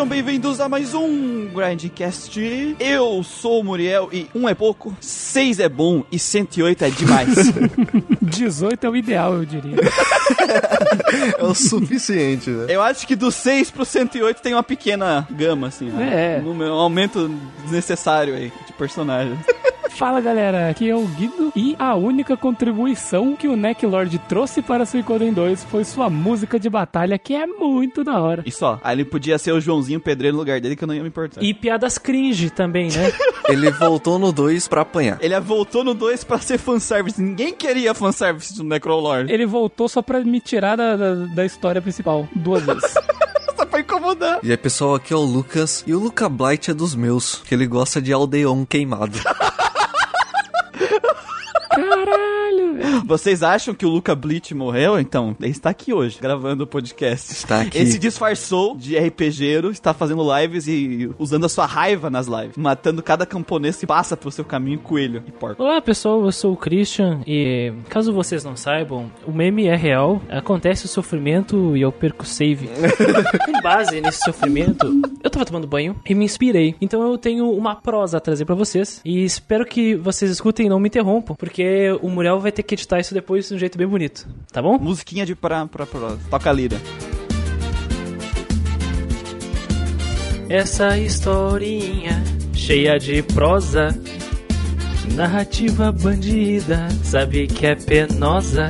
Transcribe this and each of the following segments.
Sejam bem-vindos a mais um Grindcast. Eu sou o Muriel e um é pouco, seis é bom e 108 é demais. 18 é o ideal, eu diria. é o suficiente, né? Eu acho que do 6 pro 108 tem uma pequena gama, assim. É. Um, um aumento desnecessário aí de personagens. Fala galera, aqui é o Guido e a única contribuição que o Neck Lord trouxe para Suicoden 2 foi sua música de batalha, que é muito da hora. E só, aí ele podia ser o Joãozinho Pedreiro no lugar dele que eu não ia me importar. E piadas cringe também, né? ele voltou no 2 pra apanhar. Ele voltou no 2 pra ser fanservice. Ninguém queria fanservice do Necrolord. Ele voltou só pra me tirar da, da, da história principal, duas vezes. só pra incomodar. E aí, pessoal, aqui é o Lucas. E o Luca Blight é dos meus, que ele gosta de aldeão queimado. Caralho, velho. Vocês acham que o Luca Bleach morreu? Então, ele está aqui hoje, gravando o podcast. Está aqui. Ele se disfarçou de RPGero, está fazendo lives e usando a sua raiva nas lives. Matando cada camponês que passa pelo seu caminho, coelho e porco. Olá pessoal, eu sou o Christian e caso vocês não saibam, o meme é real, acontece o sofrimento e eu perco o save. Com base nesse sofrimento, eu tava tomando banho e me inspirei. Então eu tenho uma prosa a trazer pra vocês e espero que vocês escutem e não me interrompam, porque o Muriel vai ter que editar isso depois de um jeito bem bonito, tá bom? Musiquinha de pra, pra, pra toca a lira. Essa historinha cheia de prosa, narrativa bandida, sabe que é penosa.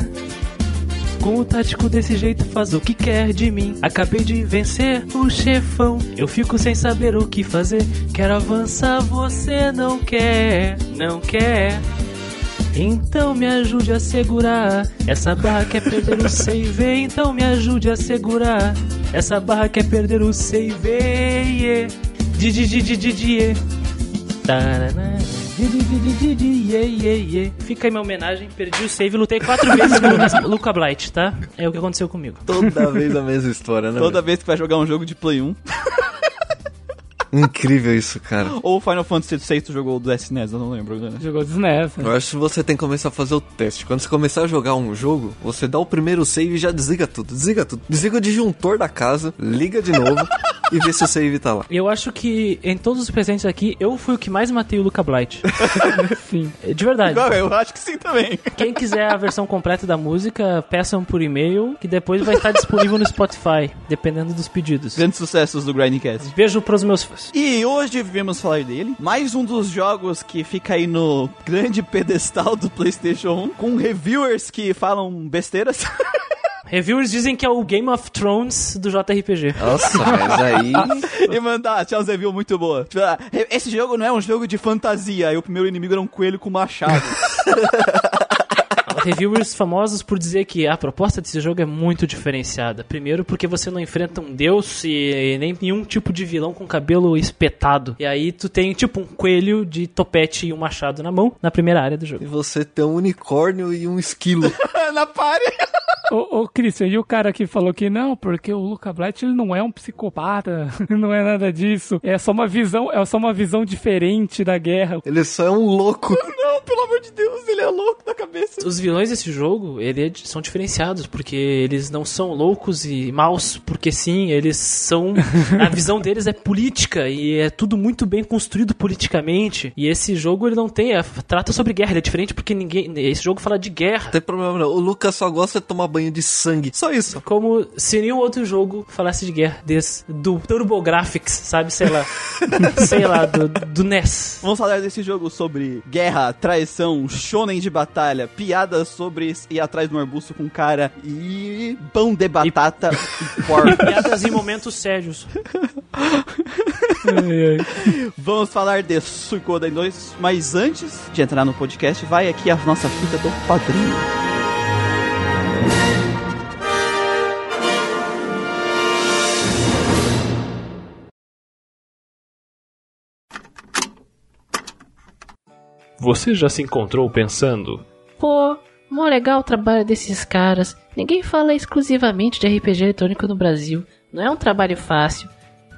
Com o tático desse jeito faz o que quer de mim. Acabei de vencer o chefão. Eu fico sem saber o que fazer. Quero avançar, você não quer, não quer. Então me ajude a segurar. Essa barra quer perder o save. Então me ajude a segurar. Essa barra quer perder o save. Yeah. Didi, didi, didi, Tarana. Fica aí minha homenagem, perdi o save, lutei quatro vezes com o Lucas, Luca Blight, tá? É o que aconteceu comigo. Toda vez a mesma história, né? Toda vez que vai jogar um jogo de Play 1. Incrível isso, cara. Ou Final Fantasy VI tu jogou do SNES, eu não lembro. Né? Jogou do SNES. Eu acho que você tem que começar a fazer o teste. Quando você começar a jogar um jogo, você dá o primeiro save e já desliga tudo. Desliga tudo. Desliga o disjuntor da casa, liga de novo e vê se o save tá lá. Eu acho que em todos os presentes aqui, eu fui o que mais matei o Luca Blight. sim. De verdade. Eu acho que sim também. Quem quiser a versão completa da música, peçam por e-mail, que depois vai estar disponível no Spotify, dependendo dos pedidos. Grandes sucessos do Grindcast. Beijo pros meus fãs. E hoje viemos falar dele. Mais um dos jogos que fica aí no grande pedestal do PlayStation 1, com reviewers que falam besteiras. Reviewers dizem que é o Game of Thrones do JRPG. Nossa, mas aí. e mandar, tinha uns reviews muito boa. Tipo, ah, esse jogo não é um jogo de fantasia. E o primeiro inimigo era um coelho com machado. reviewers famosos por dizer que a proposta desse jogo é muito diferenciada. Primeiro, porque você não enfrenta um deus e nem nenhum tipo de vilão com cabelo espetado. E aí tu tem tipo um coelho de topete e um machado na mão na primeira área do jogo. E você tem um unicórnio e um esquilo. na pare. Ô, ô Christian, e o cara que falou que não, porque o Luca Blight ele não é um psicopata, não é nada disso. É só uma visão, é só uma visão diferente da guerra. Ele só é um louco. Não, pelo amor de Deus, ele é louco da cabeça. Os vilões desse jogo, eles são diferenciados, porque eles não são loucos e maus, porque sim, eles são. a visão deles é política e é tudo muito bem construído politicamente. E esse jogo ele não tem. É, trata sobre guerra, ele é diferente porque ninguém. Esse jogo fala de guerra. Não tem problema não. O Lucas só gosta de tomar banho de sangue. Só isso. Como se nenhum outro jogo falasse de guerra desse, do TurboGrafx, sabe? Sei lá. sei lá, do, do NES. Vamos falar desse jogo sobre guerra, traição, shonen de batalha, piadas sobre ir atrás do arbusto com cara e pão de batata e, e porco. Piadas em momentos sérios. Vamos falar de Suicoden 2, mas antes de entrar no podcast, vai aqui a nossa fita do padrinho. Você já se encontrou pensando? Pô, mó legal o trabalho desses caras. Ninguém fala exclusivamente de RPG eletrônico no Brasil. Não é um trabalho fácil.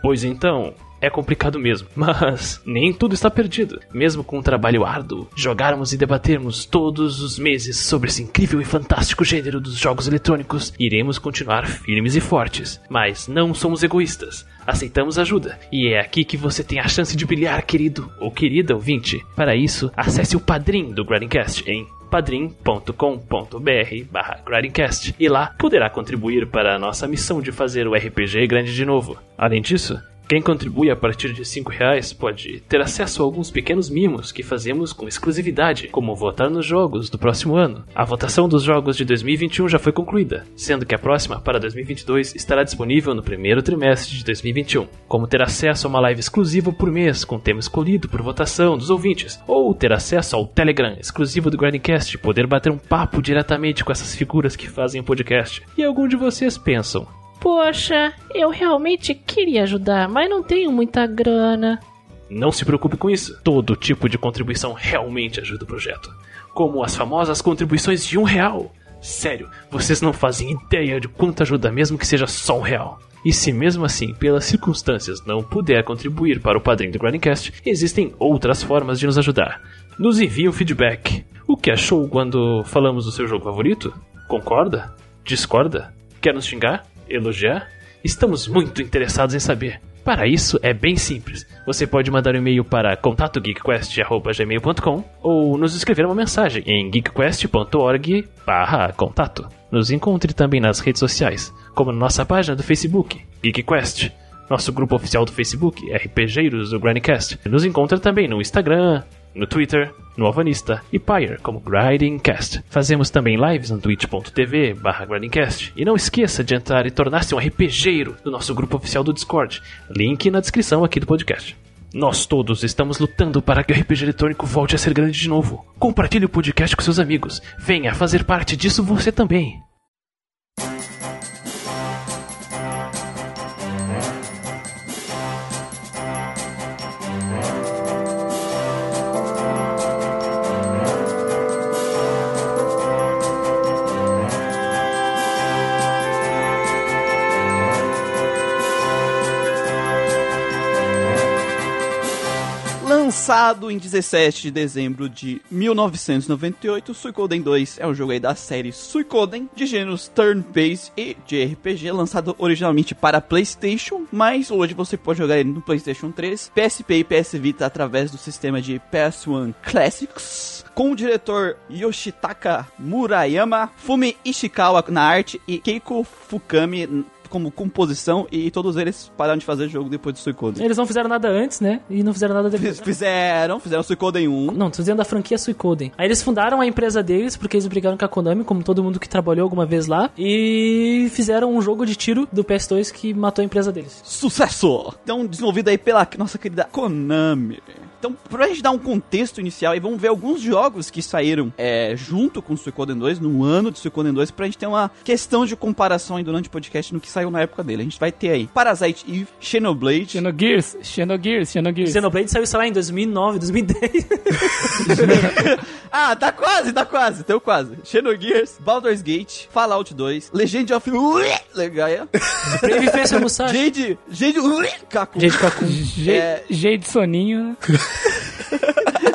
Pois então, é complicado mesmo, mas nem tudo está perdido. Mesmo com um trabalho árduo, jogarmos e debatermos todos os meses sobre esse incrível e fantástico gênero dos jogos eletrônicos, iremos continuar firmes e fortes. Mas não somos egoístas. Aceitamos ajuda. E é aqui que você tem a chance de brilhar, querido ou querida ouvinte. Para isso, acesse o padrim do Grindcast em padrim.com.br barra Grindcast e lá poderá contribuir para a nossa missão de fazer o RPG grande de novo. Além disso, quem contribui a partir de R$ reais pode ter acesso a alguns pequenos mimos que fazemos com exclusividade, como votar nos jogos do próximo ano. A votação dos jogos de 2021 já foi concluída, sendo que a próxima, para 2022, estará disponível no primeiro trimestre de 2021. Como ter acesso a uma live exclusiva por mês, com tema escolhido por votação dos ouvintes, ou ter acesso ao Telegram exclusivo do Grindcast poder bater um papo diretamente com essas figuras que fazem o podcast. E algum de vocês pensam, Poxa, eu realmente queria ajudar, mas não tenho muita grana. Não se preocupe com isso. Todo tipo de contribuição realmente ajuda o projeto. Como as famosas contribuições de um real. Sério, vocês não fazem ideia de quanto ajuda mesmo que seja só um real. E se mesmo assim, pelas circunstâncias, não puder contribuir para o padrinho do Grindcast, existem outras formas de nos ajudar. Nos envie um feedback. O que achou quando falamos do seu jogo favorito? Concorda? Discorda? Quer nos xingar? Elogiar? Estamos muito interessados em saber. Para isso é bem simples. Você pode mandar um e-mail para contatogeekquest@gmail.com ou nos escrever uma mensagem em geekquest.org/contato. Nos encontre também nas redes sociais, como na nossa página do Facebook, GeekQuest, nosso grupo oficial do Facebook, RPGeiros do Grindcast. Nos encontra também no Instagram, no Twitter, no Alvanista e Pyre como Grindcast. Fazemos também lives no twitch.tv barra Grindcast. E não esqueça de entrar e tornar-se um RPGeiro do nosso grupo oficial do Discord. Link na descrição aqui do podcast. Nós todos estamos lutando para que o RPG eletrônico volte a ser grande de novo. Compartilhe o podcast com seus amigos. Venha fazer parte disso você também. Lançado em 17 de dezembro de 1998, Suicoden 2 é um jogo aí da série Suicoden, de gêneros turn-based e de RPG, lançado originalmente para PlayStation, mas hoje você pode jogar ele no PlayStation 3, PSP e PS Vita através do sistema de PS1 Classics, com o diretor Yoshitaka Murayama, Fumi Ishikawa na arte e Keiko Fukami como composição e todos eles pararam de fazer jogo depois do Suicoden. Eles não fizeram nada antes, né? E não fizeram nada depois. Fizeram, fizeram Suicoden 1. Não, tô dizendo da franquia Suicoden. Aí eles fundaram a empresa deles, porque eles brigaram com a Konami, como todo mundo que trabalhou alguma vez lá, e fizeram um jogo de tiro do PS2 que matou a empresa deles. Sucesso! Então, desenvolvido aí pela nossa querida Konami. Então, pra gente dar um contexto inicial, e vamos ver alguns jogos que saíram é, junto com o Suicoden 2, no ano de Suicoden 2, pra gente ter uma questão de comparação aí durante o podcast no que saiu na época dele. A gente vai ter aí Parasite Eve, Xenoblade, Xenogears, Xenogears, Xenogears. Xenoblade saiu, sei lá, em 2009, 2010. ah, tá quase, tá quase, teu quase. Xenogears, Baldur's Gate, Fallout 2, Legend of Legaia. Jade, Jade Kaku. Gente, Kaku. G, G de soninho, né? ハハハハ!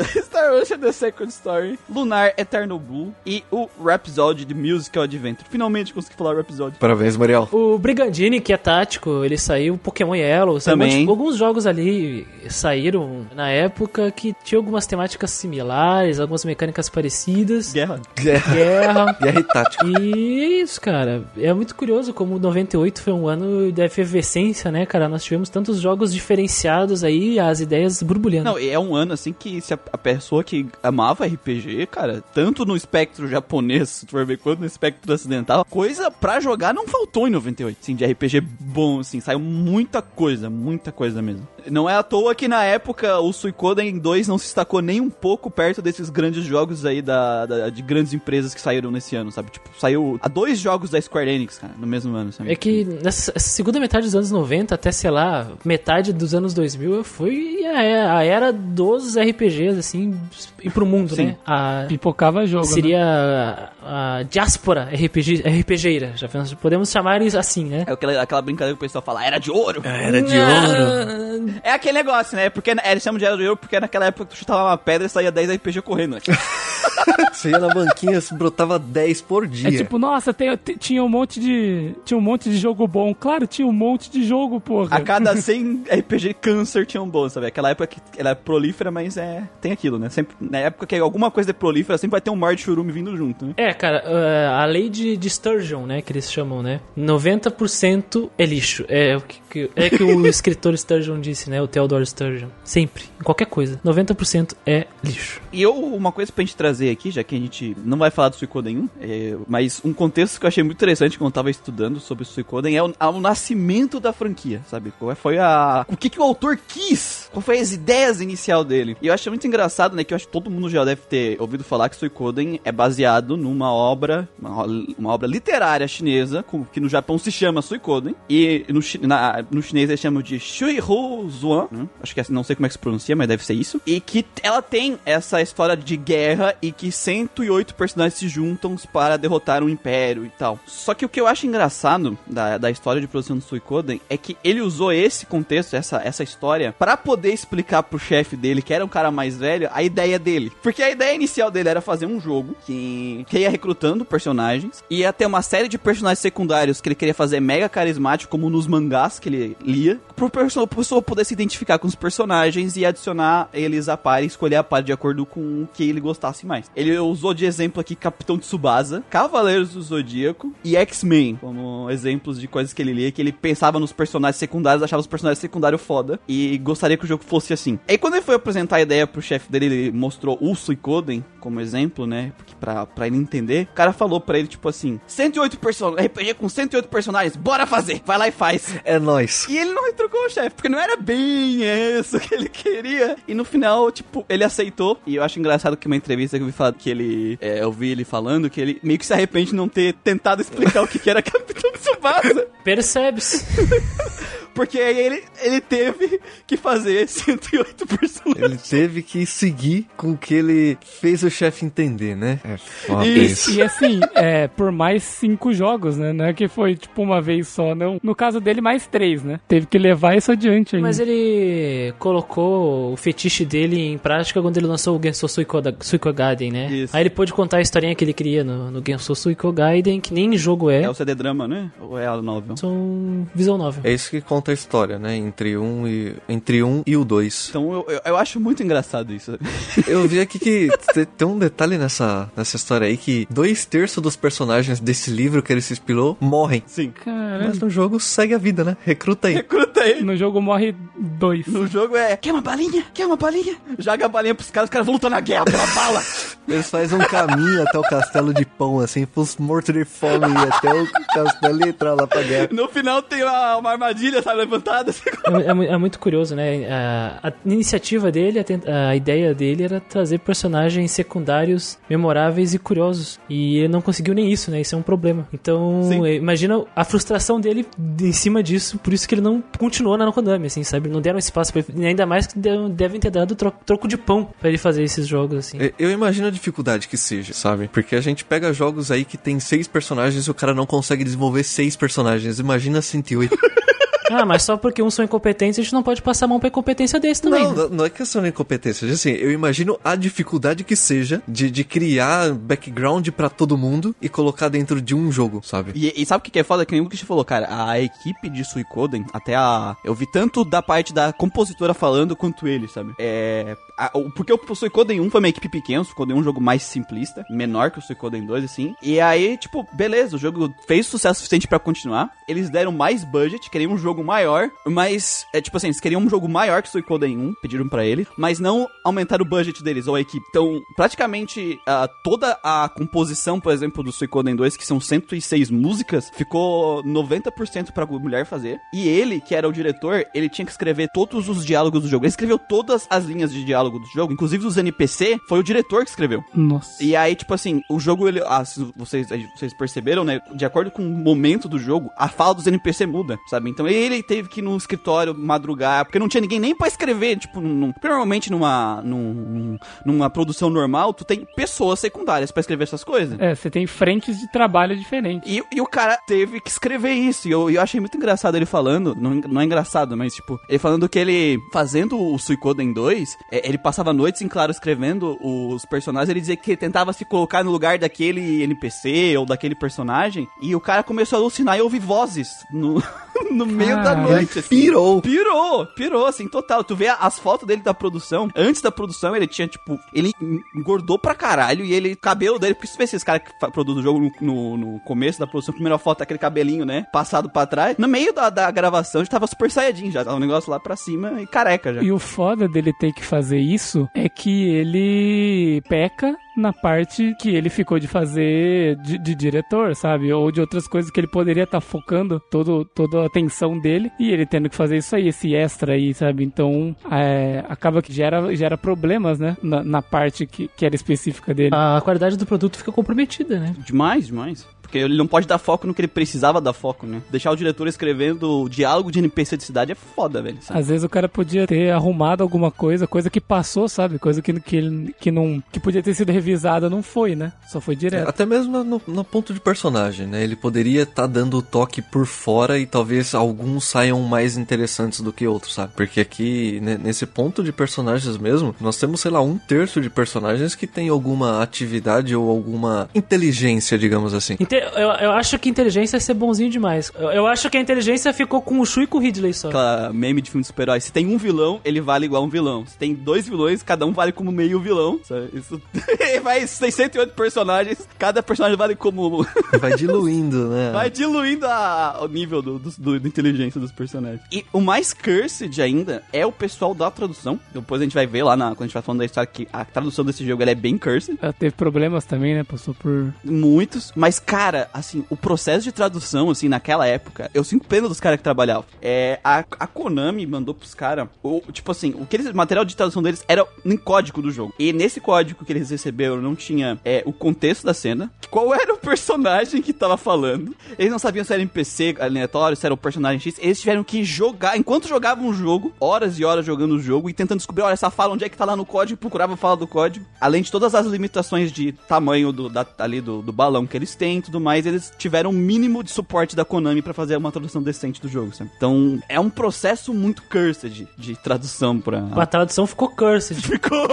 Star Ocean The Second Story, Lunar Eternal Blue e o Rhapsody The Musical Adventure. Finalmente consegui falar Rhapsody. Parabéns, Mariel. O Brigandini, que é tático, ele saiu, Pokémon Yellow, saiu um Também. monte- alguns jogos ali saíram na época que tinha algumas temáticas similares, algumas mecânicas parecidas. Guerra. Guerra. Guerra. Guerra e tática. E é isso, cara. É muito curioso como 98 foi um ano de efervescência, né, cara? Nós tivemos tantos jogos diferenciados aí, as ideias borbulhando. Não, é um ano assim que se a, a pessoa que amava RPG, cara, tanto no espectro japonês, se tu for ver, quanto no espectro ocidental, coisa pra jogar não faltou em 98, assim, de RPG bom, assim, saiu muita coisa, muita coisa mesmo. Não é à toa que na época o Suicoden 2 não se destacou nem um pouco perto desses grandes jogos aí da, da- de grandes empresas que saíram nesse ano, sabe? Tipo, saiu a dois jogos da Square Enix, cara, no mesmo ano, sabe? É que nessa essa segunda metade dos anos 90 até, sei lá, metade dos anos 2000 foi a, a era dos RPGs, assim, ir pro mundo, Sim. né? A, Pipocava jogo. né? seria a, a diáspora RPG, RPGeira. Já pensamos- podemos chamar isso assim, né? É aquela, aquela brincadeira que o pessoal fala, era de ouro. Era de ouro. É aquele negócio, né? Porque é, eles chamam de era de ouro porque naquela época tu chutava uma pedra e saía 10 RPG correndo. né? Você ia na banquinha, brotava 10 por dia. É tipo, nossa, tem- tinha um monte de. Tinha um monte de jogo bom. Claro, tinha um monte de jogo, porra. A cada 100 RPG câncer tinha um bom, sabe? Aquela época que ela é prolífera, mas é tem aquilo, né? Sempre, na época que alguma coisa é prolífera, sempre vai ter um mar de churume vindo junto, né? É, cara, uh, a lei de, de Sturgeon, né, que eles chamam, né? 90% é lixo. É o que, é que o escritor Sturgeon disse, né? O Theodore Sturgeon. Sempre, em qualquer coisa. 90% é lixo. E eu, uma coisa pra gente trazer aqui, já que a gente não vai falar do Suicoden 1, é, mas um contexto que eu achei muito interessante quando eu tava estudando sobre o Suicoden é o, é o nascimento da franquia, sabe? Qual foi a... O que, que o autor quis? Qual foi as ideias inicial dele? E eu achei muito engraçado, né, que eu acho que todo mundo já deve ter ouvido falar que Suicoden é baseado numa obra, uma, uma obra literária chinesa, que no Japão se chama Suicoden, e no, na- no chinês eles chamam de Shuihu Zuan, né? acho que é assim, não sei como é que se pronuncia, mas deve ser isso, e que ela tem essa história de guerra e que 108 personagens se juntam para derrotar um império e tal. Só que o que eu acho engraçado da, da história de produção do Suicoden é que ele usou esse contexto, essa, essa história, para poder explicar pro chefe dele, que era um cara mais velho, a ideia dele. Porque a ideia inicial dele era fazer um jogo que, que ia recrutando personagens, ia ter uma série de personagens secundários que ele queria fazer mega carismático, como nos mangás que ele lia, pro pro pessoa poder se identificar com os personagens e adicionar eles a par e escolher a par de acordo com o que ele gostasse mais. Ele usou de exemplo aqui Capitão Tsubasa, Cavaleiros do Zodíaco e X-Men, como exemplos de coisas que ele lia, que ele pensava nos personagens secundários, achava os personagens secundários foda e gostaria que o jogo fosse assim. Aí quando ele foi apresentar a ideia pro chefe dele, ele mostrou o Suicoden como exemplo, né, porque pra, pra ele entender, o cara falou pra ele, tipo assim, 108 personagens, RPG com 108 personagens, bora fazer! Vai lá e faz! É nóis. E ele não retrucou o chefe, porque não era bem isso que ele queria. E no final, tipo, ele aceitou. E eu acho engraçado que uma entrevista que eu vi falar que ele. é, eu vi ele falando que ele meio que se arrepende de não ter tentado explicar o que, que era Capitão Tsubasa. Percebe-se. Porque aí ele, ele teve que fazer 108 personagens. Ele teve que seguir com o que ele fez o chefe entender, né? É foda Isso. isso. E assim, é, por mais cinco jogos, né? Não é que foi tipo uma vez só, não. No caso dele, mais três, né? Teve que levar isso adiante ainda. Mas ele colocou o fetiche dele em prática quando ele lançou o Gensou Suikoda- Suikogaiden, né? Isso. Aí ele pôde contar a historinha que ele queria no, no Gensou Suikogaiden, que nem jogo é. É o CD drama, né? Ou é a novel? São visão nova. É isso que conta a história, né? Entre um e, entre um e o dois. Então eu, eu, eu acho muito engraçado isso. Eu vi aqui que te- tem um detalhe nessa, nessa história aí que dois terços dos personagens desse livro que ele se inspirou morrem. Sim. Caramba. Mas no jogo segue a vida, né? Recruta aí. Recruta aí. No jogo morre dois. No jogo é. Quer uma balinha? Quer uma balinha? Joga a balinha pros caras, os caras vão lutar na guerra pela bala. Eles fazem um caminho até o castelo de pão, assim, pros mortos de fome e até o castelo e entrar lá pra guerra. No final tem uma, uma armadilha, sabe, levantada. assim. É, é é muito curioso, né? A, a iniciativa dele, a, a ideia dele era trazer personagens secundários memoráveis e curiosos. E ele não conseguiu nem isso, né? Isso é um problema. Então, Sim. imagina a frustração dele em cima disso, por isso que ele não continuou na Konami, assim, sabe? Não deram espaço pra ele. E ainda mais que de- devem ter dado tro- troco de pão pra ele fazer esses jogos, assim. Eu- Eu imagino a dificuldade que seja, sabe? Porque a gente pega jogos aí que tem seis personagens e o cara não consegue desenvolver seis personagens. Imagina 108. Ah, mas só porque uns são incompetentes, a gente não pode passar a mão pra incompetência desse também. Não, não, não é questão de incompetência. Assim, eu imagino a dificuldade que seja de, de criar background pra todo mundo e colocar dentro de um jogo, sabe? E, e sabe o que que é foda? Que nem o que a gente falou, cara. A equipe de Suicoden, até a. Eu vi tanto da parte da compositora falando quanto ele, sabe? É. a- porque o Suicoden 1 foi uma equipe pequena, o Suicoden 1 é um jogo mais simplista, menor que o Suicoden 2, assim. E aí, tipo, beleza, o jogo fez sucesso suficiente pra continuar. Eles deram mais budget, queriam um jogo maior, mas, é tipo assim, eles queriam um jogo maior que o Suicoden 1, pediram pra ele, mas não aumentaram o budget deles, ou a equipe. Então, praticamente, ah, toda a composição, por exemplo, do Suicoden 2, que são 106 músicas, ficou 90% pra mulher fazer. E ele, que era o diretor, ele tinha que escrever todos os diálogos do jogo. Ele escreveu todas as linhas de diálogo diálogo do jogo, inclusive dos NPC, foi o diretor que escreveu. Nossa. E aí, tipo assim, o jogo, ele. Ah, vocês, vocês perceberam, né? De acordo com o momento do jogo, a fala dos NPC muda, sabe? Então ele teve que ir no escritório madrugar, porque não tinha ninguém nem pra escrever. Tipo, num- normalmente numa, num- num- numa produção normal, tu tem pessoas secundárias pra escrever essas coisas. É, você tem frentes de trabalho diferentes. E, e o cara teve que escrever isso. E eu, eu achei muito engraçado ele falando. Não, não é engraçado, mas tipo, ele falando que ele, fazendo o Suicoden 2, é, ele passava noites em claro escrevendo os personagens. Ele dizia que tentava se colocar no lugar daquele NPC ou daquele personagem. E o cara começou a alucinar e ouvir vozes no, no meio da Caralho. noite. assim. Pirou. Pirou, pirou, assim, total. Tu vê as fotos dele da produção. Antes da produção, ele tinha, tipo, ele engordou pra caralho e ele, o cabelo dele, porque se vê esses caras que produzem o jogo no, no, no começo da produção, a primeira foto é aquele cabelinho, né? Passado pra trás. No meio da, da gravação, já tava super saiyajin, já tava um negócio lá pra cima e careca já. E o foda dele ter que fazer isso é que ele peca na parte que ele ficou de fazer de, de diretor, sabe? Ou de outras coisas que ele poderia estar focando todo, toda a atenção dele e ele tendo que fazer isso aí, esse extra aí, sabe? Então é, acaba que gera, gera problemas, né? Na, na parte que, que era específica dele. A qualidade do produto fica comprometida, né? Demais, demais. Porque ele não pode dar foco no que ele precisava dar foco, né? Deixar o diretor escrevendo diálogo de NPC de cidade é foda, velho. sabe? Às vezes o cara podia ter arrumado alguma coisa, coisa que passou, sabe? Coisa que, que, ele- que não. que podia ter sido revisada, não foi, né? Só foi direto. Até mesmo no, no ponto de personagem, né? Ele poderia estar dando o toque por fora e talvez alguns saiam mais interessantes do que outros, sabe? Porque aqui, ne- nesse ponto de personagens mesmo, nós temos, sei lá, um terço de personagens que tem alguma atividade ou alguma inteligência, digamos assim. Inte- Eu, eu acho que inteligência é ser bonzinho demais. Eu, eu acho que a inteligência ficou com o Shu e com o Ridley só. Aquela meme de filme de super-herói. Se tem um vilão, ele vale igual um vilão. Se tem dois vilões, cada um vale como meio vilão. Sabe? Isso vai, tem 108 personagens, cada personagem vale como. Vai diluindo, né? Vai diluindo a- o nível do, do, do- da inteligência dos personagens. E o mais cursed ainda é o pessoal da tradução. Depois a gente vai ver lá na, quando a gente vai falando da história que a tradução desse jogo ela é bem cursed. Ela teve problemas também, né? Passou por. Muitos, mas cara, assim, o processo de tradução, assim, naquela época, eu sinto pena dos caras que trabalhavam. É, a, a Konami mandou pros caras, tipo assim, o que eles, o material de tradução deles era em código do jogo. E nesse código que eles receberam não tinha é, o contexto da cena, qual era o personagem que tava falando. Eles não sabiam se era NPC aleatório, se era o personagem X. Eles tiveram que jogar, enquanto jogavam o jogo, horas e horas jogando o jogo e tentando descobrir, olha, essa fala, onde é que tá lá no código, procurava a fala do código. Além de todas as limitações de tamanho do, da, ali do, do balão que eles têm e tudo mais, eles tiveram um mínimo de suporte da Konami pra fazer uma tradução decente do jogo, sabe? Então, é um processo muito cursed de, de tradução pra... A tradução ficou cursed. Ficou...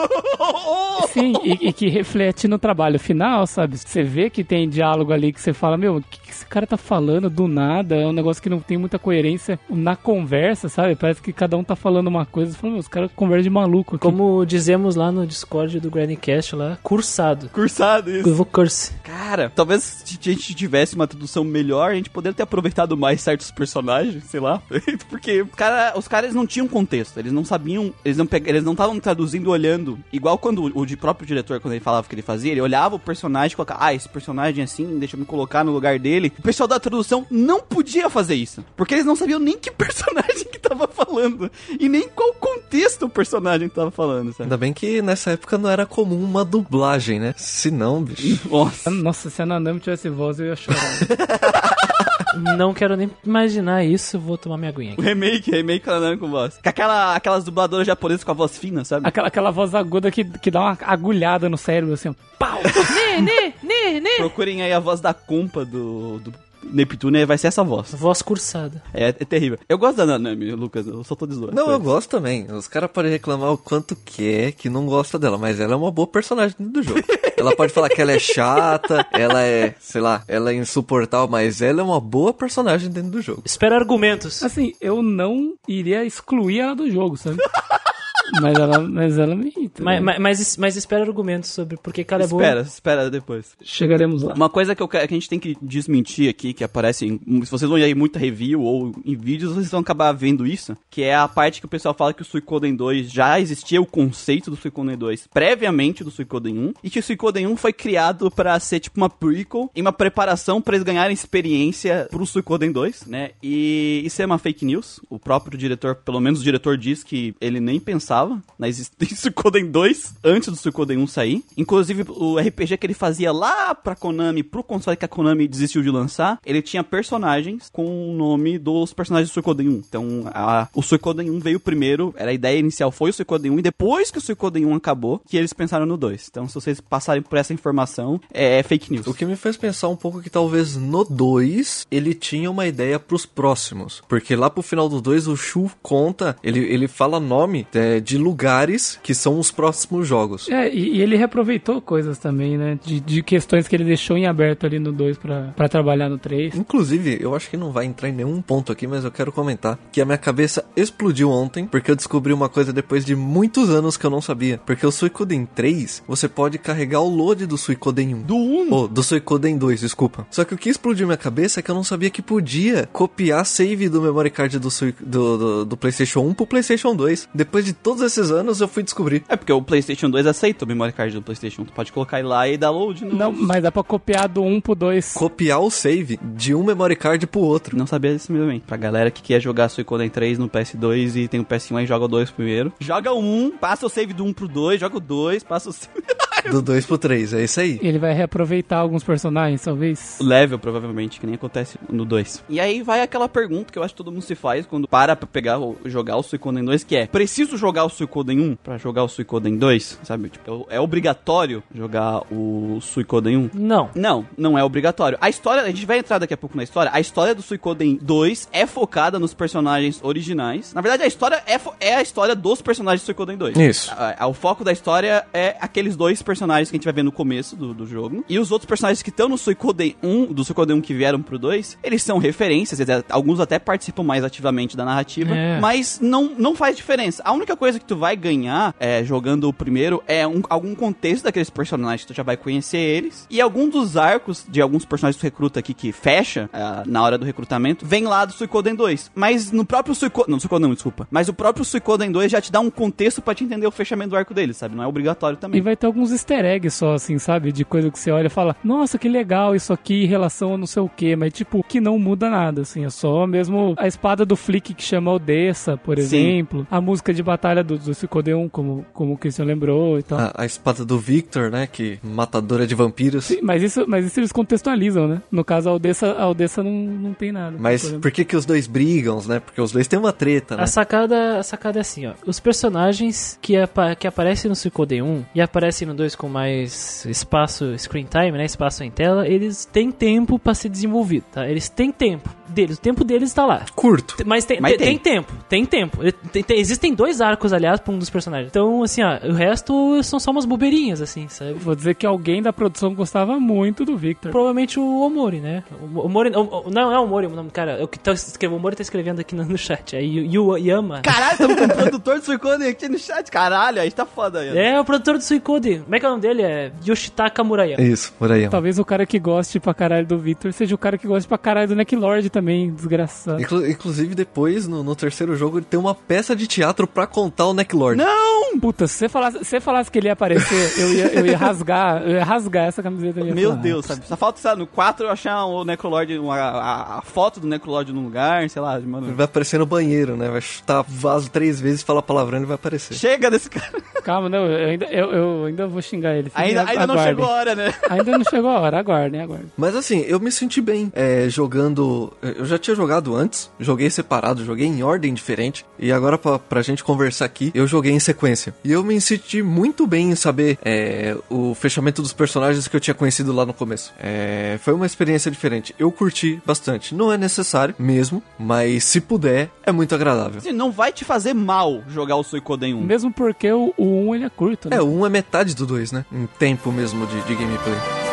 Sim, e, e que reflete no trabalho final, sabe? Você vê que tem diálogo ali que você fala, meu, o esse cara tá falando do nada? É um negócio que não tem muita coerência na conversa, sabe? Parece que cada um tá falando uma coisa. Fala, os caras conversam de maluco aqui. Como dizemos lá no Discord do Grandcast lá, cursado. Cursado isso. Eu vou curse. Cara, talvez se a gente tivesse uma tradução melhor, a gente poderia ter aproveitado mais certos personagens, sei lá. Porque cara, os caras não tinham contexto, eles não sabiam, eles não peg- eles não estavam traduzindo olhando, igual quando o, o de próprio diretor, quando ele falava o que ele fazia, ele olhava o personagem e colocava, ah, esse personagem é assim, deixa eu me colocar no lugar dele. O pessoal da tradução não podia fazer isso, porque eles não sabiam nem que personagem que tava falando, e nem qual contexto o personagem tava falando, sabe? Ainda bem que nessa época não era comum uma dublagem, né? Se não, bicho. Nossa. Nossa, se a Nanami tivesse voz, eu ia chorar. Não quero nem imaginar isso, vou tomar minha aguinha O aqui. remake, remake falando com voz. Com aquela, aquelas dubladoras japonesas com a voz fina, sabe? aquela, aquela voz aguda que, que dá uma agulhada no cérebro, assim, pau! Né, né, né, né. Procurem aí a voz da Compa do, do Neptune, vai ser essa voz. Voz cursada. É, é terrível. Eu gosto da Nanami, Lucas, eu só tô desdoando. Não, eu gosto também. Os caras podem reclamar o quanto quer que não gosta dela, mas ela é uma boa personagem dentro do jogo. ela pode falar que ela é chata, ela é, sei lá, ela é insuportável, mas ela é uma boa personagem dentro do jogo. Espera argumentos. Assim, eu não iria excluir ela do jogo, sabe? mas, ela, mas ela me irrita. Mas, né? mas, mas, mas espera argumentos sobre por que cara é boa. Espera, espera depois. Chegaremos lá. Uma coisa que, eu, quero- que a gente tem que desmentir aqui, que aparece em. Se vocês vão ir muita review ou em vídeos, vocês vão acabar vendo isso. Que é a parte que o pessoal fala que o Suicoden 2 já existia o conceito do Suicoden 2 previamente do Suicoden 1. E que o Suicoden 1 foi criado pra ser tipo uma prequel e uma preparação pra eles ganharem experiência pro Suicoden 2, né? E isso é uma fake news. O próprio diretor, pelo menos o diretor diz que ele nem pensava na existência do Suicoden 2 antes do Suicoden 1 sair. Inclusive, o RPG que ele fazia lá pra Konami, pro console que a Konami desistiu de lançar, ele tinha personagens com o nome dos personagens do Suicoden 1. Então, a- o Suicoden 1 veio primeiro, era a ideia inicial foi o Suicoden 1, e depois que o Suicoden 1 acabou, que eles pensaram no 2. Então, se vocês passarem por essa informação, é fake news. O que me fez pensar um pouco que talvez no 2 ele tinha uma ideia pros próximos. Porque lá pro final do 2 o Shu conta, ele, ele fala nome é, de lugares que são os próximos jogos. É, e, e ele reaproveitou coisas também, né? De, de questões que ele deixou em aberto ali no 2 pra, pra trabalhar no 3. Inclusive, eu acho que não vai entrar em nenhum ponto aqui, mas eu quero comentar que a minha cabeça explodiu ontem porque eu descobri uma coisa depois de muitos anos que eu não sabia. Porque o Suicoden 3, você pode carregar o load do Suicoden 1. Do 1, Oh, do Suicoden 2, desculpa. Só que o que explodiu minha cabeça é que eu não sabia que podia copiar save do memory card do, Sui- do, do, do PlayStation 1 pro PlayStation 2. Depois de todos esses anos eu fui descobrir. É porque o PlayStation 2 aceita o memory card do PlayStation. Tu pode colocar ele lá e download no. Não, mas dá pra copiar do 1 pro 2. Copiar o save de um memory card pro outro. Não sabia disso mesmo, hein? Pra galera que quer jogar Suicoden 3 no PS2 e tem o PS1 aí, joga o 2 primeiro. Joga o 1, passa o save do 1 pro 2, joga o 2, passa o save... Do 2 pro 3, é isso aí. Ele vai reaproveitar alguns personagens, talvez. o level, provavelmente, que nem acontece no 2. E aí vai aquela pergunta que eu acho que todo mundo se faz quando para pra pegar ou jogar o Suicoden 2, que é, preciso jogar o Suicoden 1 pra jogar o Suicoden 2? Sabe? Tipo, é obrigatório jogar o Suicoden 1? Não. Não, não é obrigatório. A história, a gente vai entrar daqui a pouco na história. A história do Suicoden 2 é focada nos personagens originais. Na verdade, a história é, é a história dos personagens do Suicoden 2. Isso. A- a- o foco da história é aqueles dois personagens que a gente vai ver no começo do, do jogo. E os outros personagens que estão no Suicoden 1, do Suicoden 1 que vieram pro 2, eles são referências, alguns até participam mais ativamente da narrativa, É. mas não, não faz diferença. A única coisa que tu vai ganhar é, jogando o primeiro é um- algum contexto daqueles personagens, tu já vai conhecer eles. E algum dos arcos de alguns personagens que tu recruta aqui que fecha ah, na hora do recrutamento, vem lá do Suicoden 2. Mas no próprio Suicoden. Não, Suicoden não, desculpa. Mas o próprio Suicoden 2 já te dá um contexto pra te entender o fechamento do arco deles, sabe? Não é obrigatório E também. vai ter alguns easter eggs só, assim, sabe? De coisa que você olha e fala, nossa, que legal isso aqui em relação a não sei o que, mas tipo, que não muda nada, assim, é só mesmo a espada do Flick que chama Odessa, por Sim. exemplo, a música de batalha do, do Suicoden, como, como o Christian lembrou e tal. A, a espada do Victor, né? Que matadora de vampiros. Sim, mas isso, mas isso eles contextualizam, né? No caso, a Odessa, a Odessa não, não tem nada. Mas por que, que os dois brigam, né? Porque os dois têm uma treta, né? A sacada, a sacada é assim, ó. Os personagens que, apa que aparecem no Suicoden 1 e aparecem no 2 com mais espaço screen time, né? Espaço em tela, eles têm tempo pra ser desenvolvido, tá? Eles têm tempo deles, o tempo deles tá lá. Curto. Mas tem, Mas tem. tem. tem tempo, tem tempo. Tem- tem- existem dois arcos, aliás, pra um dos personagens. Então, assim, ó, o resto são só umas bobeirinhas, assim, sabe? Vou dizer que alguém da produção gostava muito do Victor. Provavelmente o Omori, né? O Omori, o- o- não, não é o Omori o nome do cara. É o que tá escrevendo, o Omori tá escrevendo aqui no, no chat. É Yu, Yama. Caralho, estamos com o produtor do Suicoden aqui no chat. Caralho, aí tá foda aí. É o produtor do Suicode. É que é o nome dele? É Yoshitaka Murayama. Isso, ó. Talvez o cara que goste pra caralho do Victor seja o cara que goste pra caralho do Necklord também, desgraçado. Inclu- inclusive, depois, no, no terceiro jogo, ele tem uma peça de teatro pra contar o Necklord. Não! Puta, se você falasse, se você falasse que ele ia aparecer, eu ia, eu ia rasgar, eu ia rasgar essa camiseta. Meu falar, Deus, sabe? Só falta, sabe, no 4 eu achar o Necrolord, uma- a, a foto do Necrolord num lugar, sei lá, Ele mano. vai aparecer no banheiro, né? Vai chutar vaso três vezes, falar palavrão e vai aparecer. Chega desse cara. Calma, não, eu ainda, eu, eu ainda vou xingar ele. Ainda, ainda não chegou a hora, né? Ainda não chegou a hora, aguardem, aguardem. Mas assim, eu me senti bem é, jogando. Eu já tinha jogado antes, joguei separado, joguei em ordem diferente. E agora, pra, pra gente conversar aqui, eu joguei em sequência. E eu me senti muito bem em saber é, o fechamento dos personagens que eu tinha conhecido lá no começo. É, foi uma experiência diferente. Eu curti bastante. Não é necessário mesmo, mas se puder, é muito agradável. Assim, não vai te fazer mal jogar o Suicoden 1. Mesmo porque o, o 1 ele é curto, né? É, o 1 é metade do 2, né? Em tempo mesmo de, de gameplay.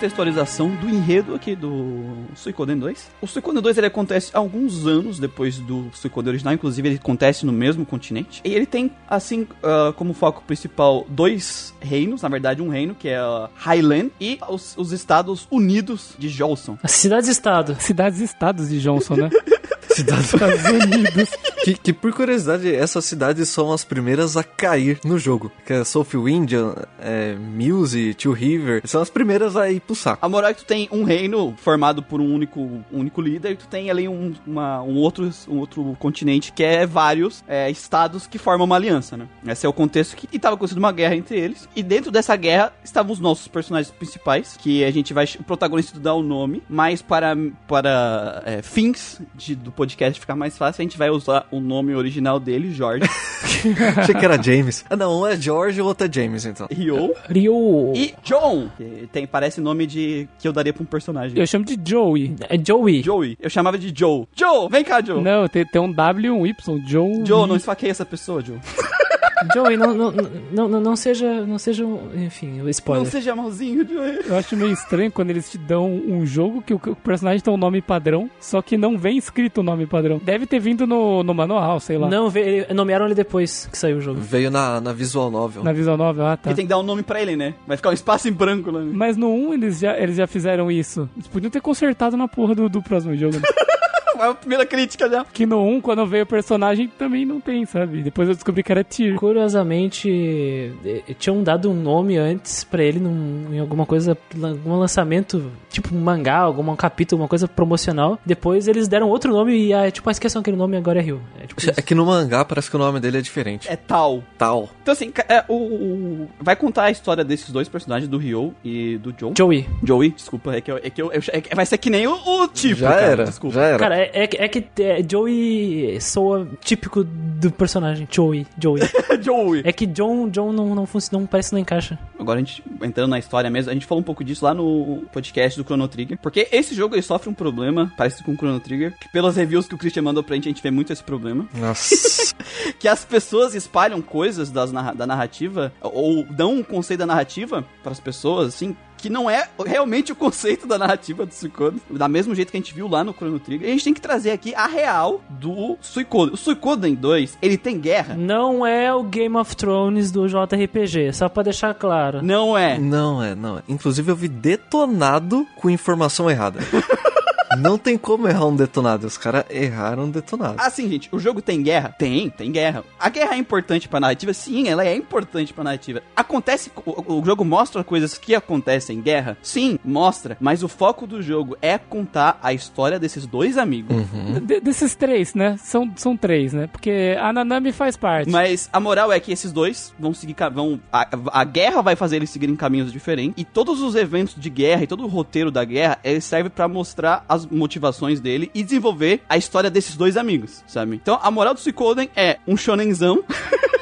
Contextualização do enredo aqui do Suicoden 2. O Suicoden 2 ele acontece alguns anos depois do Suicoden original, inclusive ele acontece no mesmo continente. E ele tem, assim, uh, como foco principal, dois reinos, na verdade um reino, que é uh, Highland, e os, os Estados Unidos de Jolson. As cidades-estado. Cidades e estados de Johnson, né? Cidades Estados Unidos. que, que, por curiosidade, essas cidades são as primeiras a cair no jogo. Que é Soulfield Indian, é, Muse, Two River, são as primeiras a ir pro saco. A moral é que tu tem um reino formado por um único, único líder, e tu tem ali um, uma, um, outro, um outro continente que é vários é, estados que formam uma aliança, né? Esse é o contexto que e tava acontecendo uma guerra entre eles. E dentro dessa guerra estavam os nossos personagens principais, que a gente vai. O protagonista dá o nome, mas para, para é, fins de, do podcast ficar mais fácil, a gente vai usar o nome original dele, Jorge. Achei que era James. Ah, não, um é George e o outro é James, então. Ryo. Ryo. E John, que tem, parece nome de que eu daria pra um personagem. Eu chamo de Joey. É Joey. Joey. Eu chamava de Joe. Joe, vem cá, Joe. Não, tem, tem um W e um Y. Joe. Joe, não esfaqueia essa pessoa, Joe. Joey, não, não, não, não, não seja, não seja, um- enfim, o spoiler. Não seja malzinho, Joe. Eu acho meio estranho quando eles te dão um jogo que o, personagem tem um nome padrão, só que não vem escrito o nome padrão. Deve ter vindo no, no manual, sei lá. Não, ve- nomearam ele depois que saiu o jogo. Veio na, na Visual Novel. Na visual novel, ah, tá. Porque tem que dar um nome pra ele, né? Vai ficar um espaço em branco lá. né? Mas no 1 eles já, eles já fizeram isso. Eles podiam ter consertado na porra do, do próximo jogo. Né? A primeira crítica já. que no 1, quando veio o personagem, também não tem, sabe? Depois eu descobri que era Tyr. Curiosamente, eh, tinham dado um nome antes pra ele num, em alguma coisa, algum lançamento, tipo um mangá, algum capítulo, uma coisa promocional. Depois eles deram outro nome e, ah, tipo, ah, esqueçam aquele nome agora é Rio. É tipo. É que no mangá parece que o nome dele é diferente. É tal. Tal. Então, assim, é, o, o- vai contar a história desses dois personagens, do Ryo e do John. Joey. Joey, desculpa, é que, eu, é que eu, eu- é que vai ser que nem o, o tipo, já cara, era. desculpa. Já era. Cara, é, é, que- é que é, Joey soa típico do personagem. Joey. Joey. Joey. É que John, John não, não funciona, não parece que não encaixa. Agora a gente entrando na história mesmo, a gente falou um pouco disso lá no podcast do Chrono Trigger, porque esse jogo ele sofre um problema, parecido com o Chrono Trigger, que pelas reviews que o Christian mandou pra gente, a gente vê muito esse problema, Nossa. que as pessoas espalham coisas das da narrativa, ou dão um conceito da narrativa para as pessoas, assim, que não é realmente o conceito da narrativa do Suicoden, da mesmo jeito que a gente viu lá no Chrono Trigger. E a gente tem que trazer aqui a real do Suicoden. O Suicoden 2, ele tem guerra? Não é o Game of Thrones do JRPG, só pra deixar claro. Não é. Não é, não é. Inclusive eu vi detonado com informação errada. Não tem como errar um detonado. Os caras erraram um detonado. Assim, gente, o jogo tem guerra? Tem, tem guerra. A guerra é importante pra narrativa? Sim, ela é importante pra narrativa. Acontece, o, o jogo mostra coisas que acontecem em guerra? Sim, mostra. Mas o foco do jogo é contar a história desses dois amigos. De- desses três, né? São, são três, né? Porque a Nanami faz parte. Mas a moral é que esses dois vão seguir. Vão, a, a guerra vai fazer eles seguirem caminhos diferentes. E todos os eventos de guerra e todo o roteiro da guerra, ele serve pra mostrar as motivações dele e desenvolver a história desses dois amigos, sabe? Então a moral do Suicoden é um shonenzão.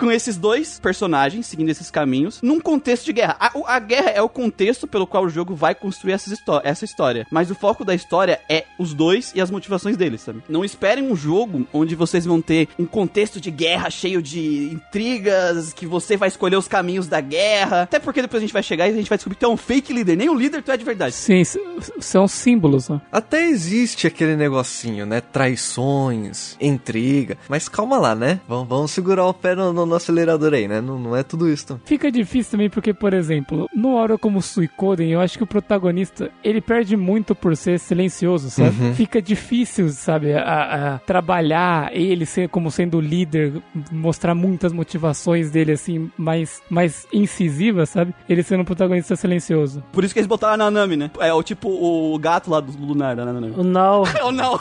Com esses dois personagens seguindo esses caminhos, num contexto de guerra. A, a guerra é o contexto pelo qual o jogo vai construir essas histó- essa história. Mas o foco da história é os dois e as motivações deles, sabe? Não esperem um jogo onde vocês vão ter um contexto de guerra cheio de intrigas, que você vai escolher os caminhos da guerra. Até porque depois a gente vai chegar e a gente vai descobrir que tu é um fake líder. Nem o líder tu é de verdade. Sim, são símbolos, né? Até existe aquele negocinho, né? Traições, intriga. Mas calma lá, né? Vamos, vamos segurar o pé no, no acelerador aí, né? Não, não é tudo isso. Fica difícil também porque, por exemplo, no Hora como Suicoden, eu acho que o protagonista, ele perde muito por ser silencioso, sabe? Fica difícil, sabe, a, a trabalhar ele ser como sendo o líder, mostrar muitas motivações dele, assim, mais, mais incisivas, sabe? Ele sendo um protagonista silencioso. Por isso que eles botaram a Nanami, né? É o tipo o gato lá do Lunar da Nanami. O Nao. É o não.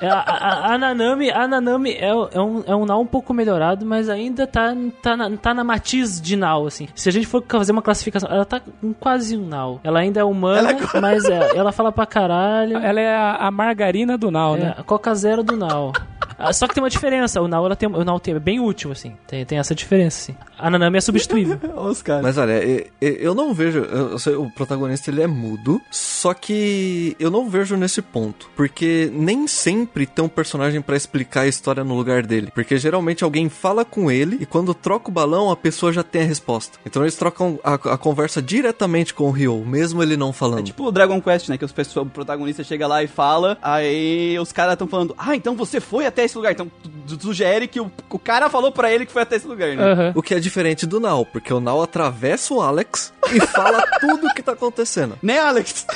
É, a, a, a Nanami, a Nanami é, é, um, é um Nao um pouco melhorado, mas ainda tá, tá, na, tá na matiz de Nao, assim. Se a gente for fazer uma classificação, ela tá quase um Nao. Ela ainda é humana, mas é, ela fala pra caralho. Ela é a, a margarina do Nau, É né? a Coca Zero do Nao. Ah, Só que tem uma diferença. O ela tem, o Now tem, é bem útil, assim. Tem, tem essa diferença, assim. A Nanami é substituível. Olha os caras. Mas olha, eu não vejo. eu- o protagonista ele é mudo, só que eu não vejo nesse ponto. Porque nem sempre tem um personagem pra explicar a história no lugar dele. Porque geralmente alguém fala com ele e quando troca o balão, a pessoa já tem a resposta. Então eles trocam a, a conversa diretamente com o Ryo, mesmo ele não falando. É tipo o Dragon Quest, né? Que os pessoas, o protagonista chega lá e fala, aí os caras estão falando, ah, então você foi até esse lugar. Então tu, tu sugere que o, o cara falou pra ele que foi até esse lugar, né? Aham. O que é diferente do Nao, porque o Nao atravessa o Alex e fala tudo o que tá acontecendo. Né, Alex?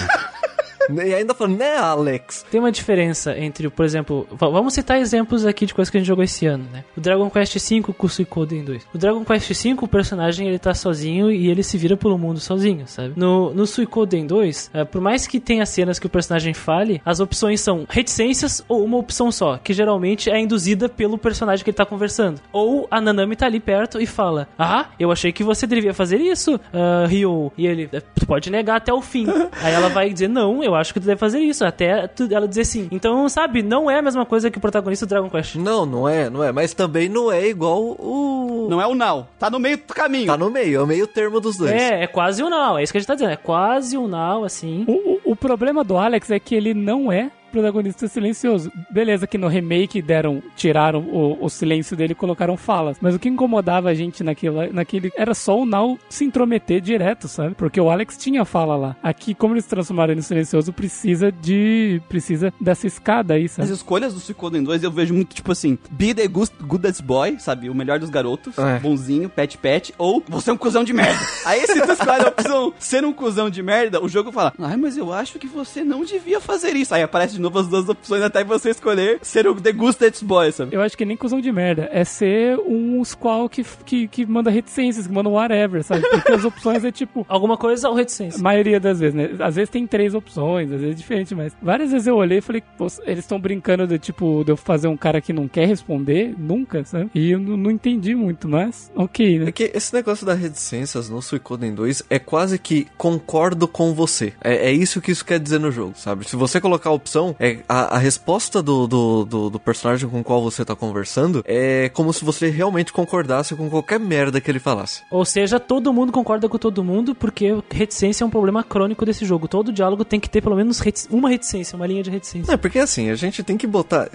E ainda fala, né, Alex? Tem uma diferença entre, por exemplo, va- vamos citar exemplos aqui de coisas que a gente jogou esse ano, né? O Dragon Quest V com o Suicoden 2. O Dragon Quest V, o personagem ele tá sozinho e ele se vira pelo mundo sozinho, sabe? No, no Suicoden 2, eh, por mais que tenha cenas que o personagem fale, as opções são reticências ou uma opção só, que geralmente é induzida pelo personagem que ele tá conversando. Ou a Nanami tá ali perto e fala: Ah, eu achei que você deveria fazer isso, ah, Ryo. E ele, "Eh, tu pode negar até o fim. Aí ela vai dizer: Não, eu acho que tu deve fazer isso. Até tu- ela dizer sim. Então, sabe, não é a mesma coisa que o protagonista do Dragon Quest. Não, não é, não é. Mas também não é igual o. Não é o Now. Tá no meio do caminho. Tá no meio, é o meio termo dos dois. É, é quase um now, é isso que a gente tá dizendo. É quase um now, assim. O, o- o problema do Alex é que ele não é protagonista silencioso. Beleza que no remake deram, tiraram o, o silêncio dele e colocaram falas. Mas o que incomodava a gente naquele, naquele era só o Now se intrometer direto, sabe? Porque o Alex tinha fala lá. Aqui, como eles transformaram ele em silencioso, precisa de. precisa dessa escada aí, As sabe? escolhas do Suicoden 2 eu vejo muito tipo assim: Be the good- goodest boy, sabe? O melhor dos garotos, É. bonzinho, pet pet, ou você é um cuzão de merda. Aí se tu escolhe a opção ser um cuzão de merda, o jogo fala: Ai, mas eu acho que você não devia fazer isso. Aí aparece de novo as duas opções até você escolher ser o the goodest boy, sabe? Eu acho que nem cuzão de merda. É ser um squall que, que, que manda reticências, que manda whatever, sabe? Porque as opções é tipo. Alguma coisa ou A reticência. maioria das vezes, né? Às vezes tem três opções, às vezes é diferente, mas várias vezes eu olhei e falei, pô, eles estão brincando de tipo, de eu fazer um cara que não quer responder nunca, sabe? E eu não, entendi muito, mas ok, É né? que esse negócio das reticências no Suicoden 2 é quase que concordo com você. É, é isso que isso quer dizer no jogo, sabe? Se você colocar a opção, é, a, a resposta do, do, do, do personagem com o qual você tá conversando é como se você realmente concordasse com qualquer merda que ele falasse. Ou seja, todo mundo concorda com todo mundo, porque reticência é um problema crônico desse jogo. Todo diálogo tem que ter pelo menos reti- uma reticência, uma linha de reticência. É, porque assim, a gente tem que botar.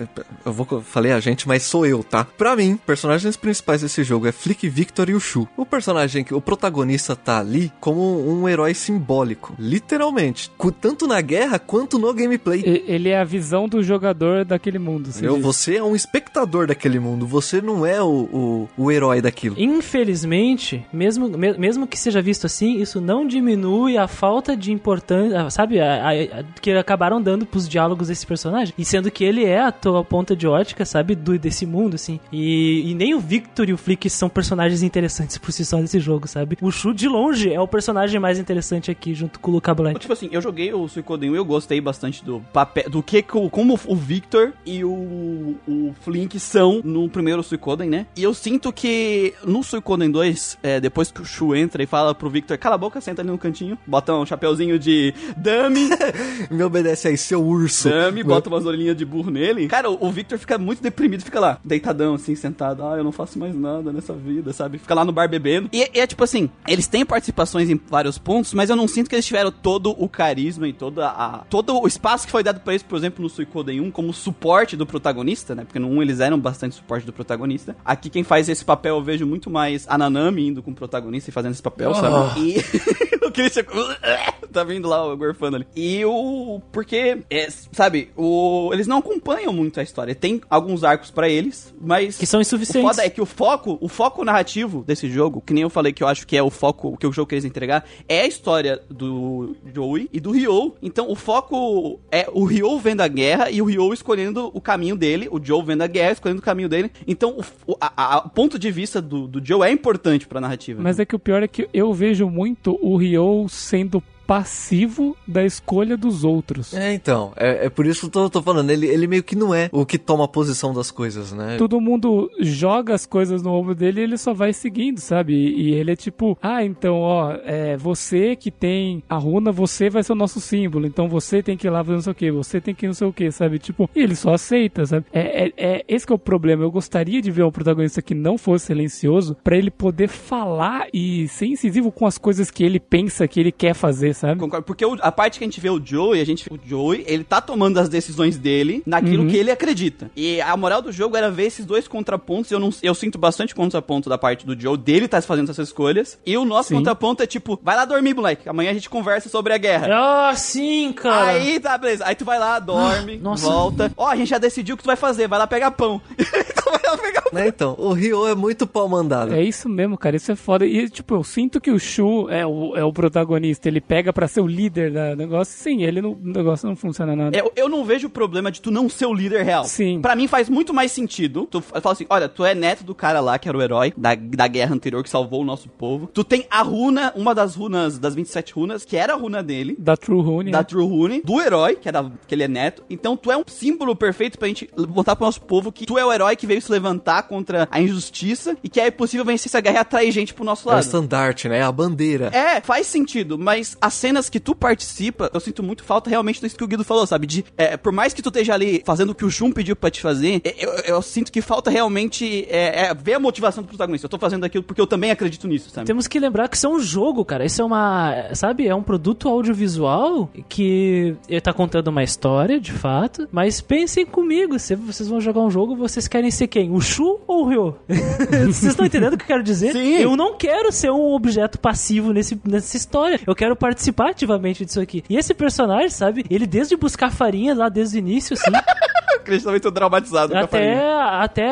Eu vou eu falei a gente, mas sou eu, tá? Pra mim, personagens principais desse jogo é Flick Victor e o Shu. O personagem que o protagonista tá ali como um herói simbólico, literalmente, tanto na guerra quanto no gameplay. E- Ele é a visão do jogador daquele mundo. diz. Você é um espectador daquele mundo, você não é o, o, o herói daquilo. Infelizmente, mesmo, me- mesmo que seja visto assim, isso não diminui a falta de importância, sabe, a- a- a- que acabaram dando pros diálogos desse personagem. E sendo que ele é a tua ponta de ótica, sabe, do, desse mundo, assim. E, e nem o Victor e o Flick são personagens interessantes por si só desse jogo, sabe? O Shu, de longe, é o personagem mais interessante aqui, junto com o Luca Blind. Tipo assim, eu joguei o Suicoden 1 e eu gostei bastante do papel, do que, que o- como o Victor e o, o Flink são no primeiro Suicoden, né? E eu sinto que no Suicoden 2, é, depois que o Shu entra e fala pro Victor, cala a boca, senta ali no cantinho, bota um chapeuzinho de dummy, Me obedece aí, seu urso. dummy, bota umas orelhinhas de burro nele. Cara, o o Victor fica muito deprimido, fica lá, deitadão, assim, sentado. Ah, eu não faço mais nada nessa vida, sabe? Fica lá no bar bebendo. E, e é tipo assim, eles têm participações em vários pontos, mas eu não sinto que eles tiveram todo o carisma e toda a, todo o espaço que foi dado pra eles, por exemplo, no Suicoden 1, como suporte do protagonista, né? Porque no 1 eles eram bastante suporte do protagonista. Aqui quem faz esse papel eu vejo muito mais a Nanami indo com o protagonista e fazendo esse papel, sabe? E o Christian tá vindo lá o gorfando ali. E o porque é, sabe, o eles não acompanham muito a história. Tem alguns arcos pra eles, mas Que são o insuficientes. foda é que o foco, o foco narrativo desse jogo, que nem eu falei que eu acho que é o foco, o que o jogo quer entregar, é a história do Joey e do Ryo. Então o foco é o Ryo vendo a guerra e o Ryo escolhendo o caminho dele, o Joe vendo a guerra escolhendo o caminho dele. Então o, a- a- ponto de vista do, do Joe é importante pra narrativa. Mas é que o pior é que eu vejo muito o Ryo sendo passivo da escolha dos outros. É, então, é, é por isso que eu tô, tô falando, ele, ele meio que não é o que toma a posição das coisas, né? Todo mundo joga as coisas no ombro dele e ele só vai seguindo, sabe? E, e ele é tipo, ah, então, ó, é você que tem a runa, você vai ser o nosso símbolo, então você tem que ir lá fazer não sei o que, você tem que ir não sei o que, sabe? Tipo, e ele só aceita, sabe? É, é, é esse que é o problema. Eu gostaria de ver um protagonista que não fosse silencioso pra ele poder falar e ser incisivo com as coisas que ele pensa que ele quer fazer, sabe? Concordo, porque o- a parte que a gente vê o Joey, a gente o Joey, ele tá tomando as decisões dele naquilo Uhum. que ele acredita. E a moral do jogo era ver esses dois contrapontos. Eu não, eu sinto bastante contraponto da parte do Joe, dele tá fazendo essas escolhas. E o nosso Sim. contraponto é tipo, vai lá dormir, moleque. Amanhã a gente conversa sobre a guerra. Ah, sim, cara. Aí tá, beleza. Aí tu vai lá, dorme, Nossa. volta. Ó, a gente já decidiu o que tu vai fazer. Vai lá pegar pão. então lá pegar pão. Né, então, o Ryo é muito pau mandado. É isso mesmo, cara. Isso é foda. E, tipo, eu sinto que o Shu é o, é o protagonista. Ele pega pra ser o líder da negócio. Sim, ele não, o negócio não funciona nada. Eu, eu não vejo o problema de tu não ser o líder real. Sim. Pra mim faz muito mais sentido. Tu fala assim: olha, tu é neto do cara lá que era o herói da, da guerra anterior que salvou o nosso povo. Tu tem a runa, uma das runas, das 27 runas, que era a runa dele. Da True Rune. Da né? True Rune, do herói, que, era, que ele é neto. Então tu é um símbolo perfeito pra gente botar pro nosso povo que tu é o herói que veio se levantar contra a injustiça e que é possível vencer essa guerra e atrair gente pro nosso É o lado. estandarte, né? É a bandeira. É, faz sentido, mas as cenas que tu participa, eu sinto muito falta realmente disso que o Guido falou, sabe? De, é, por mais que tu esteja ali fazendo o que o Shun pediu pra te fazer, é, eu, eu sinto que falta realmente é, é, ver a motivação do protagonista. Eu tô fazendo aquilo porque eu também acredito nisso, sabe? Temos que lembrar que isso é um jogo, cara. Isso é uma. Sabe? É um produto audiovisual que ele tá contando uma história, de fato. Mas pensem comigo: se vocês vão jogar um jogo, vocês querem ser quem? O Shu ou o Ryo? vocês estão entendendo o que eu quero dizer? Sim. Eu não quero ser um objeto passivo nesse, nessa história. Eu quero participar ativamente disso aqui. E esse personagem, sabe? Ele desde buscar farinha lá desde o início, assim. Eles também estão traumatizados com a Até,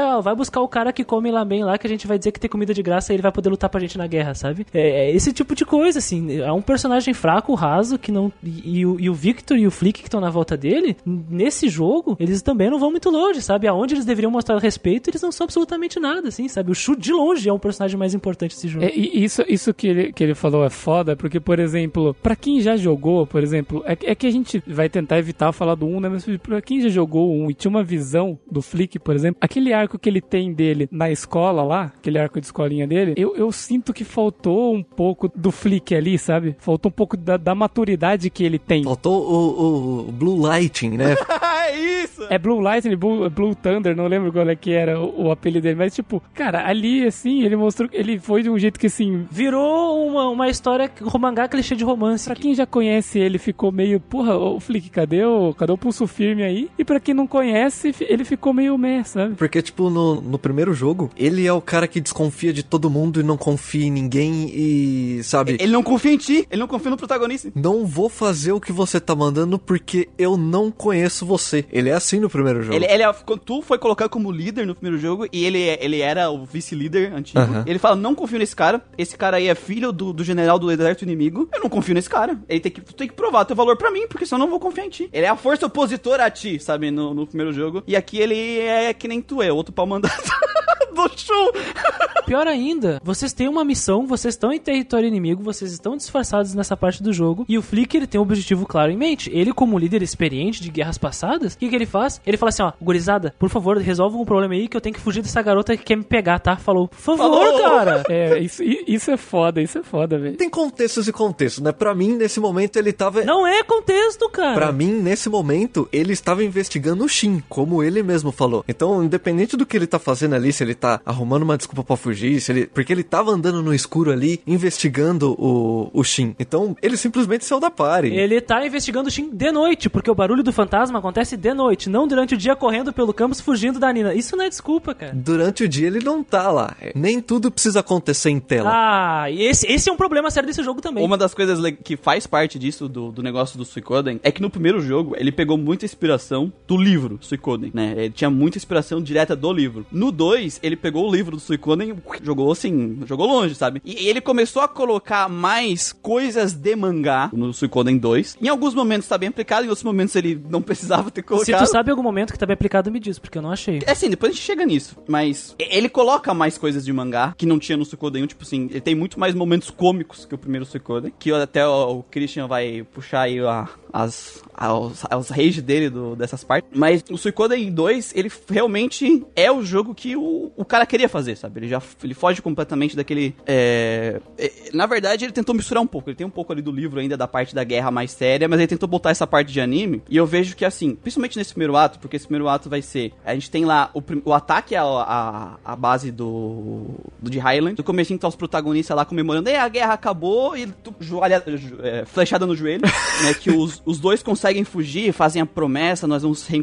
até vai buscar o cara que come lá bem lá, que a gente vai dizer que tem comida de graça e ele vai poder lutar pra gente na guerra, sabe? É, é esse tipo de coisa, assim. É um personagem fraco, raso, que não. E, e o, e o Victor e o Flick que estão na volta dele, nesse jogo, eles também não vão muito longe, sabe? Aonde eles deveriam mostrar respeito, eles não são absolutamente nada, assim, sabe? O Shu de longe é um personagem mais importante desse jogo. É, e isso, isso que, ele, que ele falou é foda, porque, por exemplo, pra quem já jogou, por exemplo, é, que- é que a gente vai tentar evitar falar do 1, né? Mas pra quem já jogou o 1 e tinha uma visão do Flick, por exemplo, aquele arco que ele tem dele na escola lá, aquele arco de escolinha dele, eu, eu sinto que faltou um pouco do Flick ali, sabe? Faltou um pouco da, da maturidade que ele tem. Faltou o, o- o Blue Lighting, né? é isso! É Blue Lightning, Blue, Blue Thunder, não lembro qual é que era o, o apelido dele, mas tipo, cara, ali assim, ele mostrou que ele foi de um jeito que assim, Virou uma, uma história, um mangá clichê de romance. Pra quem já conhece ele, ficou meio, porra, ô Flick, cadê o, cadê o pulso firme aí? E pra quem não conhece, ele ficou meio meh, sabe? Porque, tipo, no, no primeiro jogo, ele é o cara que desconfia de todo mundo e não confia em ninguém e, sabe... Ele não confia em ti, ele não confia no protagonista. Não vou fazer o que você tá mandando porque eu não conheço você. Ele é assim no primeiro jogo. Ele, ele é- quando tu foi colocado como líder no primeiro jogo e ele, é- ele era o vice-líder antigo. Aham. Ele fala: Não confio nesse cara. Esse cara aí é filho do, do general do exército inimigo. Eu não confio nesse cara. Ele tem que, tu tem que provar teu valor pra mim, porque senão eu não vou confiar em ti. Ele é a força opositora a ti, sabe? No, no primeiro jogo. E aqui ele é que nem tu é, outro pau mandado do show. Pior ainda, vocês têm uma missão, vocês estão em território inimigo, vocês estão disfarçados nessa parte do jogo, e o Flick ele tem um objetivo claro em mente. Ele, como líder experiente de guerras passadas, o que, que ele faz? Ele fala assim: ó, gurizada, por favor, resolva um problema aí que eu tenho que fugir dessa garota que quer me pegar, tá? Falou, por favor, Falou. cara. É, isso, isso é foda, isso é foda, velho. Tem contextos e contextos, né? Pra mim, nesse momento, ele tava... Não é contexto, cara. Pra mim, nesse momento, ele estava investigando o Como ele mesmo falou. Então, independente do que ele tá fazendo ali, se ele tá arrumando uma desculpa pra fugir, se ele... porque ele tava andando no escuro ali, investigando o, o Shin. Então, ele simplesmente saiu da party. Ele tá investigando o Shin de noite, porque o barulho do fantasma acontece de noite, não durante o dia correndo pelo campus fugindo da Nina. Isso não é desculpa, cara. Durante o dia ele não tá lá. Nem tudo precisa acontecer em tela. Ah, e esse, esse é um problema sério desse jogo também. Uma das coisas que faz parte disso, do, do negócio do Suicoden, é que no primeiro jogo ele pegou muita inspiração do livro Suicoden, né? Ele tinha muita inspiração direta do livro. No 2, ele pegou o livro do Suicoden e jogou assim, jogou longe, sabe? E ele começou a colocar mais coisas de mangá no Suicoden 2. Em alguns momentos tá bem aplicado, em outros momentos ele não precisava ter Se colocado. tu sabe algum momento que tá bem aplicado, me diz, porque eu não achei. É assim, depois a gente chega nisso. Mas ele coloca mais coisas de mangá que não tinha no Suikoden 1. Tipo assim, ele tem muito mais momentos cômicos que o primeiro Suikoden. Que até o, o Christian vai puxar aí a, as, aos, aos rage dele do, dessas partes. Mas o Suikoden 2, ele realmente é o jogo que o, o cara queria fazer, sabe? Ele já ele foge completamente daquele. é, é, na verdade, ele tentou misturar um pouco. Ele tem um pouco ali do livro ainda da parte da guerra mais séria, mas ele tentou botar essa parte de anime. E eu vejo que assim, principalmente nesse primeiro ato, porque esse primeiro ato vai ser. A gente tem lá o, o ataque à, à, à base do, do de Highland. No começo tá os protagonistas lá comemorando, e a guerra acabou e tu, joelha, jo- é, flechada no joelho, né? Que os, os dois conseguem fugir, fazem a promessa, nós vamos se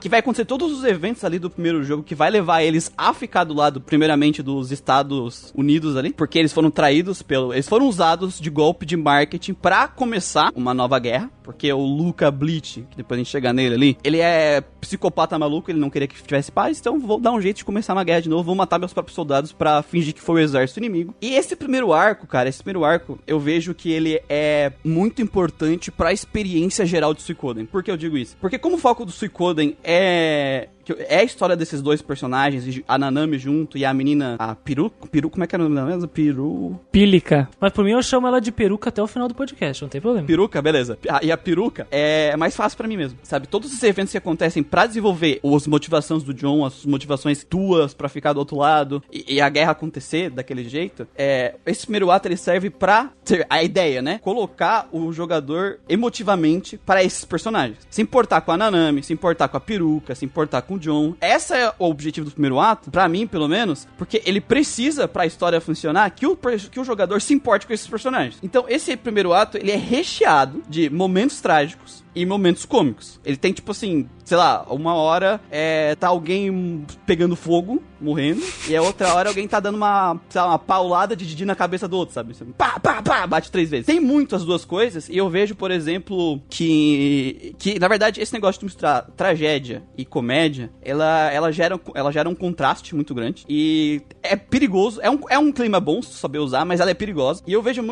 Que vai acontecer todos os eventos ali do primeiro jogo que vai levar eles a ficar do lado, primeiramente, dos Estados Unidos ali, porque eles foram traídos pelo. Eles foram usados de golpe de marketing pra começar uma nova guerra. Porque o Luca Bleach, que depois a gente chega nele ali, ele é psicopata maluco, ele não queria que tivesse paz, então vou dar um jeito de começar uma guerra de novo, vou matar meus próprios soldados pra fingir que foi o exército inimigo. E esse primeiro arco, cara, esse primeiro arco, eu vejo que ele é muito importante pra experiência geral de Suikoden. Por que eu digo isso? Porque como o foco do É que é a história desses dois personagens, a Nanami junto e a menina, a Piru, Piru, como é que era o nome dela mesmo? Piru... Pílica. Mas por mim eu chamo ela de peruca até o final do podcast, não tem problema. Peruca, beleza. Ah, E a peruca é mais fácil pra mim mesmo, sabe? Todos os eventos que acontecem pra desenvolver as motivações do John, as motivações tuas pra ficar do outro lado e, e a guerra acontecer daquele jeito, é, esse primeiro ato ele serve pra ter a ideia, né? Colocar o jogador emotivamente para esses personagens. Se importar com a Nanami, se importar com a peruca, se importar com o John. Essa é o objetivo do primeiro ato, pra mim pelo menos, porque ele precisa pra história funcionar que o, que o jogador se importe com esses personagens. Então esse primeiro ato ele é recheado de momentos trágicos e momentos cômicos. Ele tem, tipo assim, sei lá, uma hora é, tá alguém pegando fogo, morrendo, e a outra hora alguém tá dando uma, sei lá, uma paulada de Didi na cabeça do outro, sabe? Pá, pá, pá, bate três vezes. Tem muito as duas coisas, e eu vejo, por exemplo, que, que na verdade, esse negócio de misturar tragédia e comédia, ela, ela, gera, ela gera um contraste muito grande, e é perigoso, é um, é um clima bom se saber usar, mas ela é perigosa. E eu vejo,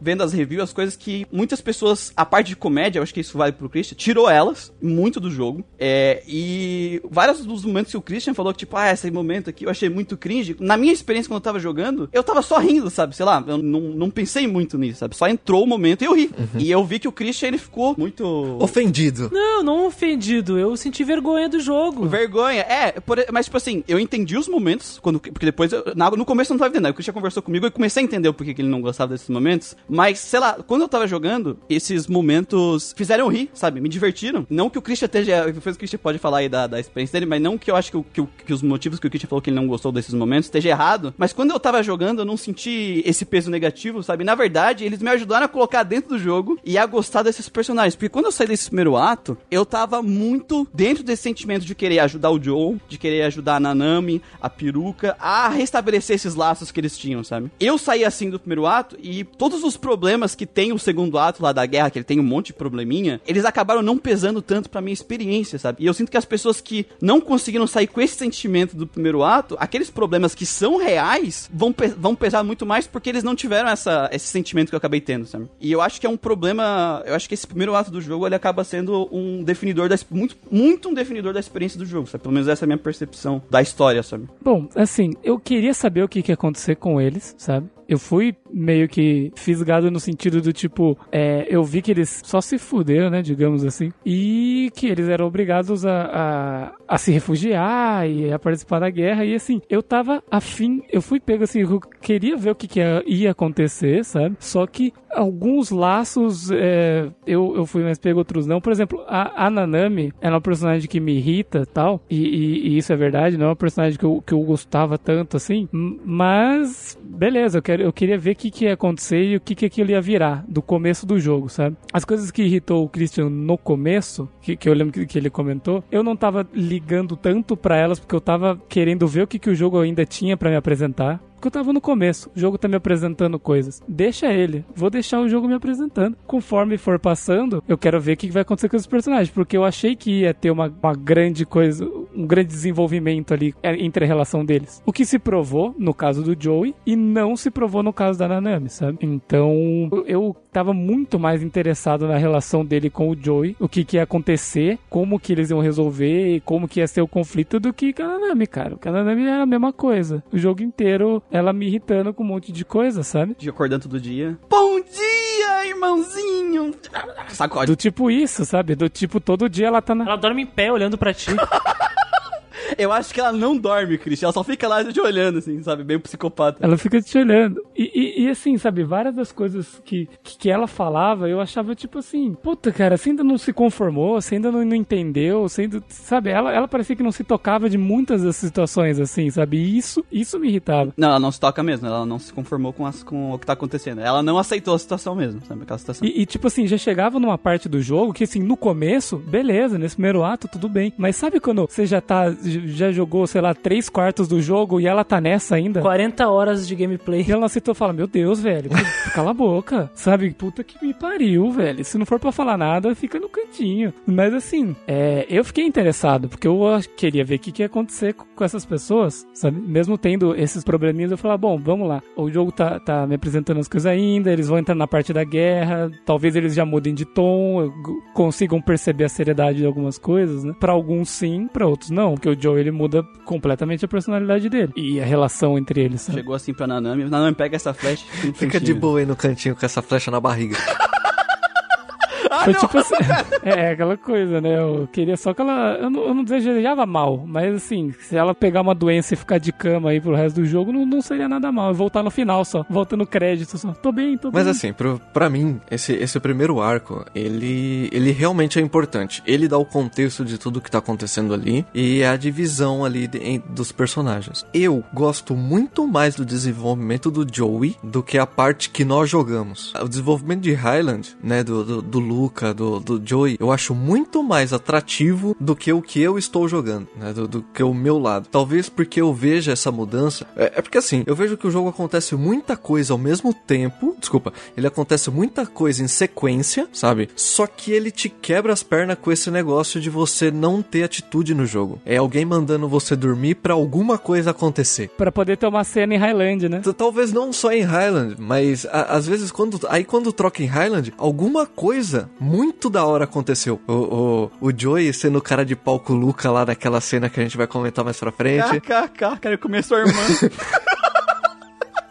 vendo as reviews, as coisas que muitas pessoas, a parte de comédia, eu acho que isso vale pro Christian, tirou elas muito do jogo. É, e vários dos momentos que o Christian falou que, tipo, ah, esse momento aqui eu achei muito cringe. Na minha experiência quando eu tava jogando, eu tava só rindo, sabe? Sei lá, eu não, não pensei muito nisso, sabe? Só entrou o momento e eu ri. E eu vi que o Christian, ele ficou muito... Ofendido. Não, não ofendido. Eu senti vergonha do jogo. Vergonha, é, por- mas tipo assim, eu entendi os momentos, quando, porque depois, eu- na- no começo eu não tava entendendo, aí o Christian conversou comigo e eu comecei a entender o porquê que ele não gostava desses momentos, mas, sei lá, quando eu tava jogando, esses momentos fizeram eu rir, sabe, me divertiram, não que o Christian esteja, depois o Christian pode falar aí da, da experiência dele, mas não que eu acho que, que, que os motivos que o Christian falou que ele não gostou desses momentos esteja errado, mas quando eu tava jogando, eu não senti esse peso negativo, sabe, na verdade, eles me ajudaram a colocar dentro do jogo e a gostar desses personagens, porque quando eu saí desse primeiro ato, eu tava muito dentro desse sentimento de querer ajudar o Joe, de querer ajudar a Nanami, a peruca, a restabelecer esses laços que eles tinham, sabe? Eu saí assim do primeiro ato e todos os problemas que tem o segundo ato lá da guerra, que ele tem um monte de probleminha, eles acabaram não pesando tanto pra minha experiência, sabe? E eu sinto que as pessoas que não conseguiram sair com esse sentimento do primeiro ato, aqueles problemas que são reais, vão, pe- vão pesar muito mais porque eles não tiveram essa, esse sentimento que eu acabei tendo, sabe? E eu acho que é um problema. Eu acho que esse primeiro ato do jogo ele acaba sendo um definidor da. Muito, muito um definidor da experiência do jogo, sabe? Pelo menos essa é a minha percepção da história, sabe? Bom, assim, eu queria saber o que, que ia acontecer com eles, sabe? Eu fui meio que fisgado no sentido do tipo, é, eu vi que eles só se fuderam, né, digamos assim, e que eles eram obrigados a, a, a se refugiar e a participar da guerra, e assim, eu tava afim, eu fui pego assim, eu queria ver o que, que ia, acontecer, sabe? Só que alguns laços é, eu, eu fui mais pego, outros não. Por exemplo, a, a Nanami é uma personagem que me irrita tal, e, e- e isso é verdade, não é uma personagem que eu, que eu gostava tanto assim, mas beleza, eu, quero, eu queria ver o que, que ia acontecer e o que, que aquilo ia virar do começo do jogo, sabe? As coisas que irritou o Christian no começo, que, que eu lembro que, que ele comentou, eu não tava ligando tanto pra elas porque eu tava querendo ver o que, que o jogo ainda tinha pra me apresentar. Porque eu tava no começo, o jogo tá me apresentando coisas. Deixa ele, vou deixar o jogo me apresentando. Conforme for passando, eu quero ver o que vai acontecer com os personagens, porque eu achei que ia ter uma, uma grande coisa, um grande desenvolvimento ali é, entre a relação deles. O que se provou no caso do Joey e não se provou no caso da Nanami, sabe? Então, eu- tava muito mais interessado na relação dele com o Joey, o que, que ia acontecer, como que eles iam resolver e como que ia ser o conflito do que a Nanami, cara. O Nanami era a mesma coisa. O jogo inteiro, ela me irritando com um monte de coisa, sabe? De acordando todo dia. Bom dia, irmãozinho! Sacode. Do tipo isso, sabe? Do tipo, todo dia ela tá na. Ela dorme em pé olhando pra ti. Eu acho que ela não dorme, Christian. Ela só fica lá te olhando, assim, sabe? Meio psicopata. Ela fica te olhando. E, e- e, assim, sabe, várias das coisas que, que, que ela falava, eu achava tipo assim, puta, cara, você ainda não se conformou, você ainda não, não entendeu, você ainda, sabe, ela, ela parecia que não se tocava de muitas das situações, assim, sabe? E isso, isso me irritava. Não, ela não se toca mesmo. Ela não se conformou com, as, com o que tá acontecendo. Ela não aceitou a situação mesmo, sabe? Aquela situação. E, e, tipo assim, já chegava numa parte do jogo que, assim, no começo, beleza, nesse primeiro ato, tudo bem. Mas sabe quando você já tá, já jogou, sei lá, três quartos do jogo e ela tá nessa ainda? 40 horas de gameplay. E ela aceitou e fala, meu Deus, velho, cala a boca, sabe? Puta que me pariu, velho. Se não for pra falar nada, fica no cantinho. Mas assim, é, eu fiquei interessado, porque eu queria ver o que, que ia acontecer com essas pessoas, sabe? Mesmo tendo esses probleminhas, eu falava, bom, vamos lá. O jogo tá, tá me apresentando as coisas ainda, eles vão entrar na parte da guerra, talvez eles já mudem de tom, consigam perceber a seriedade de algumas coisas, né? Pra alguns sim, pra outros não, porque o Joe ele muda completamente a personalidade dele e a relação entre eles, sabe? Chegou assim pra Nanami. Nanami pega essa flecha. e fica de boa aí no cantinho com essa flecha na barriga. Ah, Foi não! tipo assim, é aquela coisa, né? Eu queria só que ela. Eu não, eu não desejava mal, mas assim, se ela pegar uma doença e ficar de cama aí pro resto do jogo, não, não seria nada mal. Voltar no final só, voltando crédito só. Tô bem, tô Mas bem. assim, pro, pra mim, esse, esse primeiro arco, ele, ele realmente é importante. Ele dá o contexto de tudo que tá acontecendo ali e a divisão ali de- em- dos personagens. Eu gosto muito mais do desenvolvimento do Joey do que a parte que nós jogamos. O desenvolvimento de Highland, né, do, do, do Luca, do, do Joey, eu acho muito mais atrativo do que o que eu estou jogando, né, do, do que o meu lado. Talvez porque eu veja essa mudança. É, é porque assim, eu vejo que o jogo acontece muita coisa ao mesmo tempo. Desculpa, ele acontece muita coisa em sequência, sabe? Só que ele te quebra as pernas com esse negócio de você não ter atitude no jogo. É alguém mandando você dormir pra alguma coisa acontecer. Pra poder ter uma cena em Highland, né? Talvez não só em Highland, mas a- às vezes quando. Aí quando troca em Highland, alguma coisa muito da hora aconteceu. O, o, o Joey sendo o cara de palco Luca lá naquela cena que a gente vai comentar mais pra frente. KKK, quero comer sua irmã.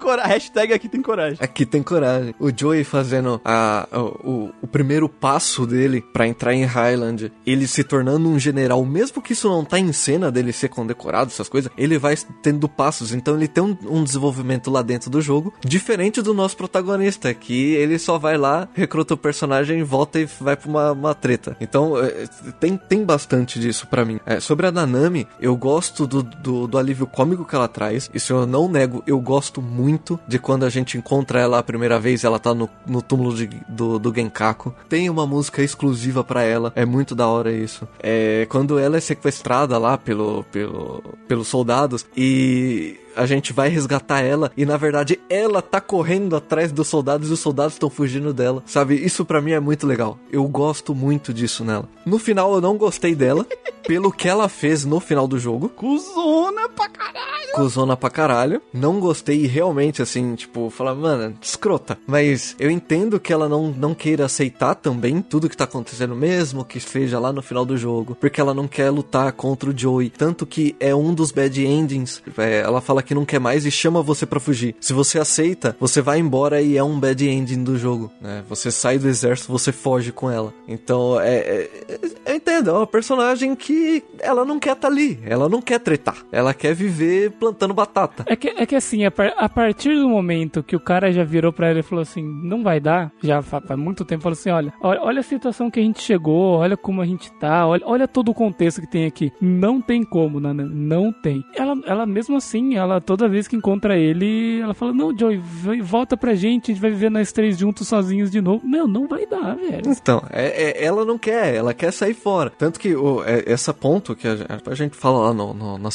Cora- Hashtag aqui tem coragem. Aqui tem coragem. O Joey fazendo a, o, o- primeiro passo dele pra entrar em Highland, ele se tornando um general, mesmo que isso não tá em cena dele ser condecorado, essas coisas, ele vai tendo passos. Então ele tem um, um desenvolvimento lá dentro do jogo, diferente do nosso protagonista, que ele só vai lá, recruta o personagem, volta e vai pra uma, uma treta. Então é, tem, tem bastante disso pra mim. É, sobre a Nanami, eu gosto do, do, do alívio cômico que ela traz, isso eu não nego, eu gosto muito de quando a gente encontra ela a primeira vez, ela tá no, no túmulo de- do, do Genkaku. Tem uma música exclusiva pra ela, é muito da hora isso. É quando ela é sequestrada lá pelo, pelo, pelos soldados e a gente vai resgatar ela e na verdade ela tá correndo atrás dos soldados e os soldados estão fugindo dela. Sabe? Isso pra mim é muito legal. Eu gosto muito disso nela. No final eu não gostei dela pelo que ela fez no final do jogo. Cusona pra caralho. Cusona pra caralho. Não gostei realmente, assim, tipo, falar, mano, escrota. Mas eu entendo que ela não, não queira aceitar também tudo que tá acontecendo, mesmo que seja lá no final do jogo. Porque ela não quer lutar contra o Joey. Tanto que é um dos bad endings. É, ela fala que não quer mais e chama você pra fugir. Se você aceita, você vai embora e é um bad ending do jogo. Né? Você sai do exército, você foge com ela. Então, é, é, é- eu entendo, é uma personagem que ela não quer estar ali. Ela não quer tretar. Ela quer viver plantando batata. É que, é que assim, a, par- a partir do momento que o cara já virou pra ela e falou assim, não vai dar, já fa- faz muito tempo, falou assim, olha, olha, a situação que a gente chegou, olha como a gente tá, olha, olha todo o contexto que tem aqui. Não tem como, Nana, não tem. Ela, ela mesmo assim, ela toda vez que encontra ele, ela fala, não, Joey, volta pra gente, a gente vai viver nós três juntos sozinhos de novo. Meu, não vai dar, velho. Então, é, é- ela não quer, ela quer sair fora. Tanto que o, é, essa ponto que a, a gente fala lá no, no- na,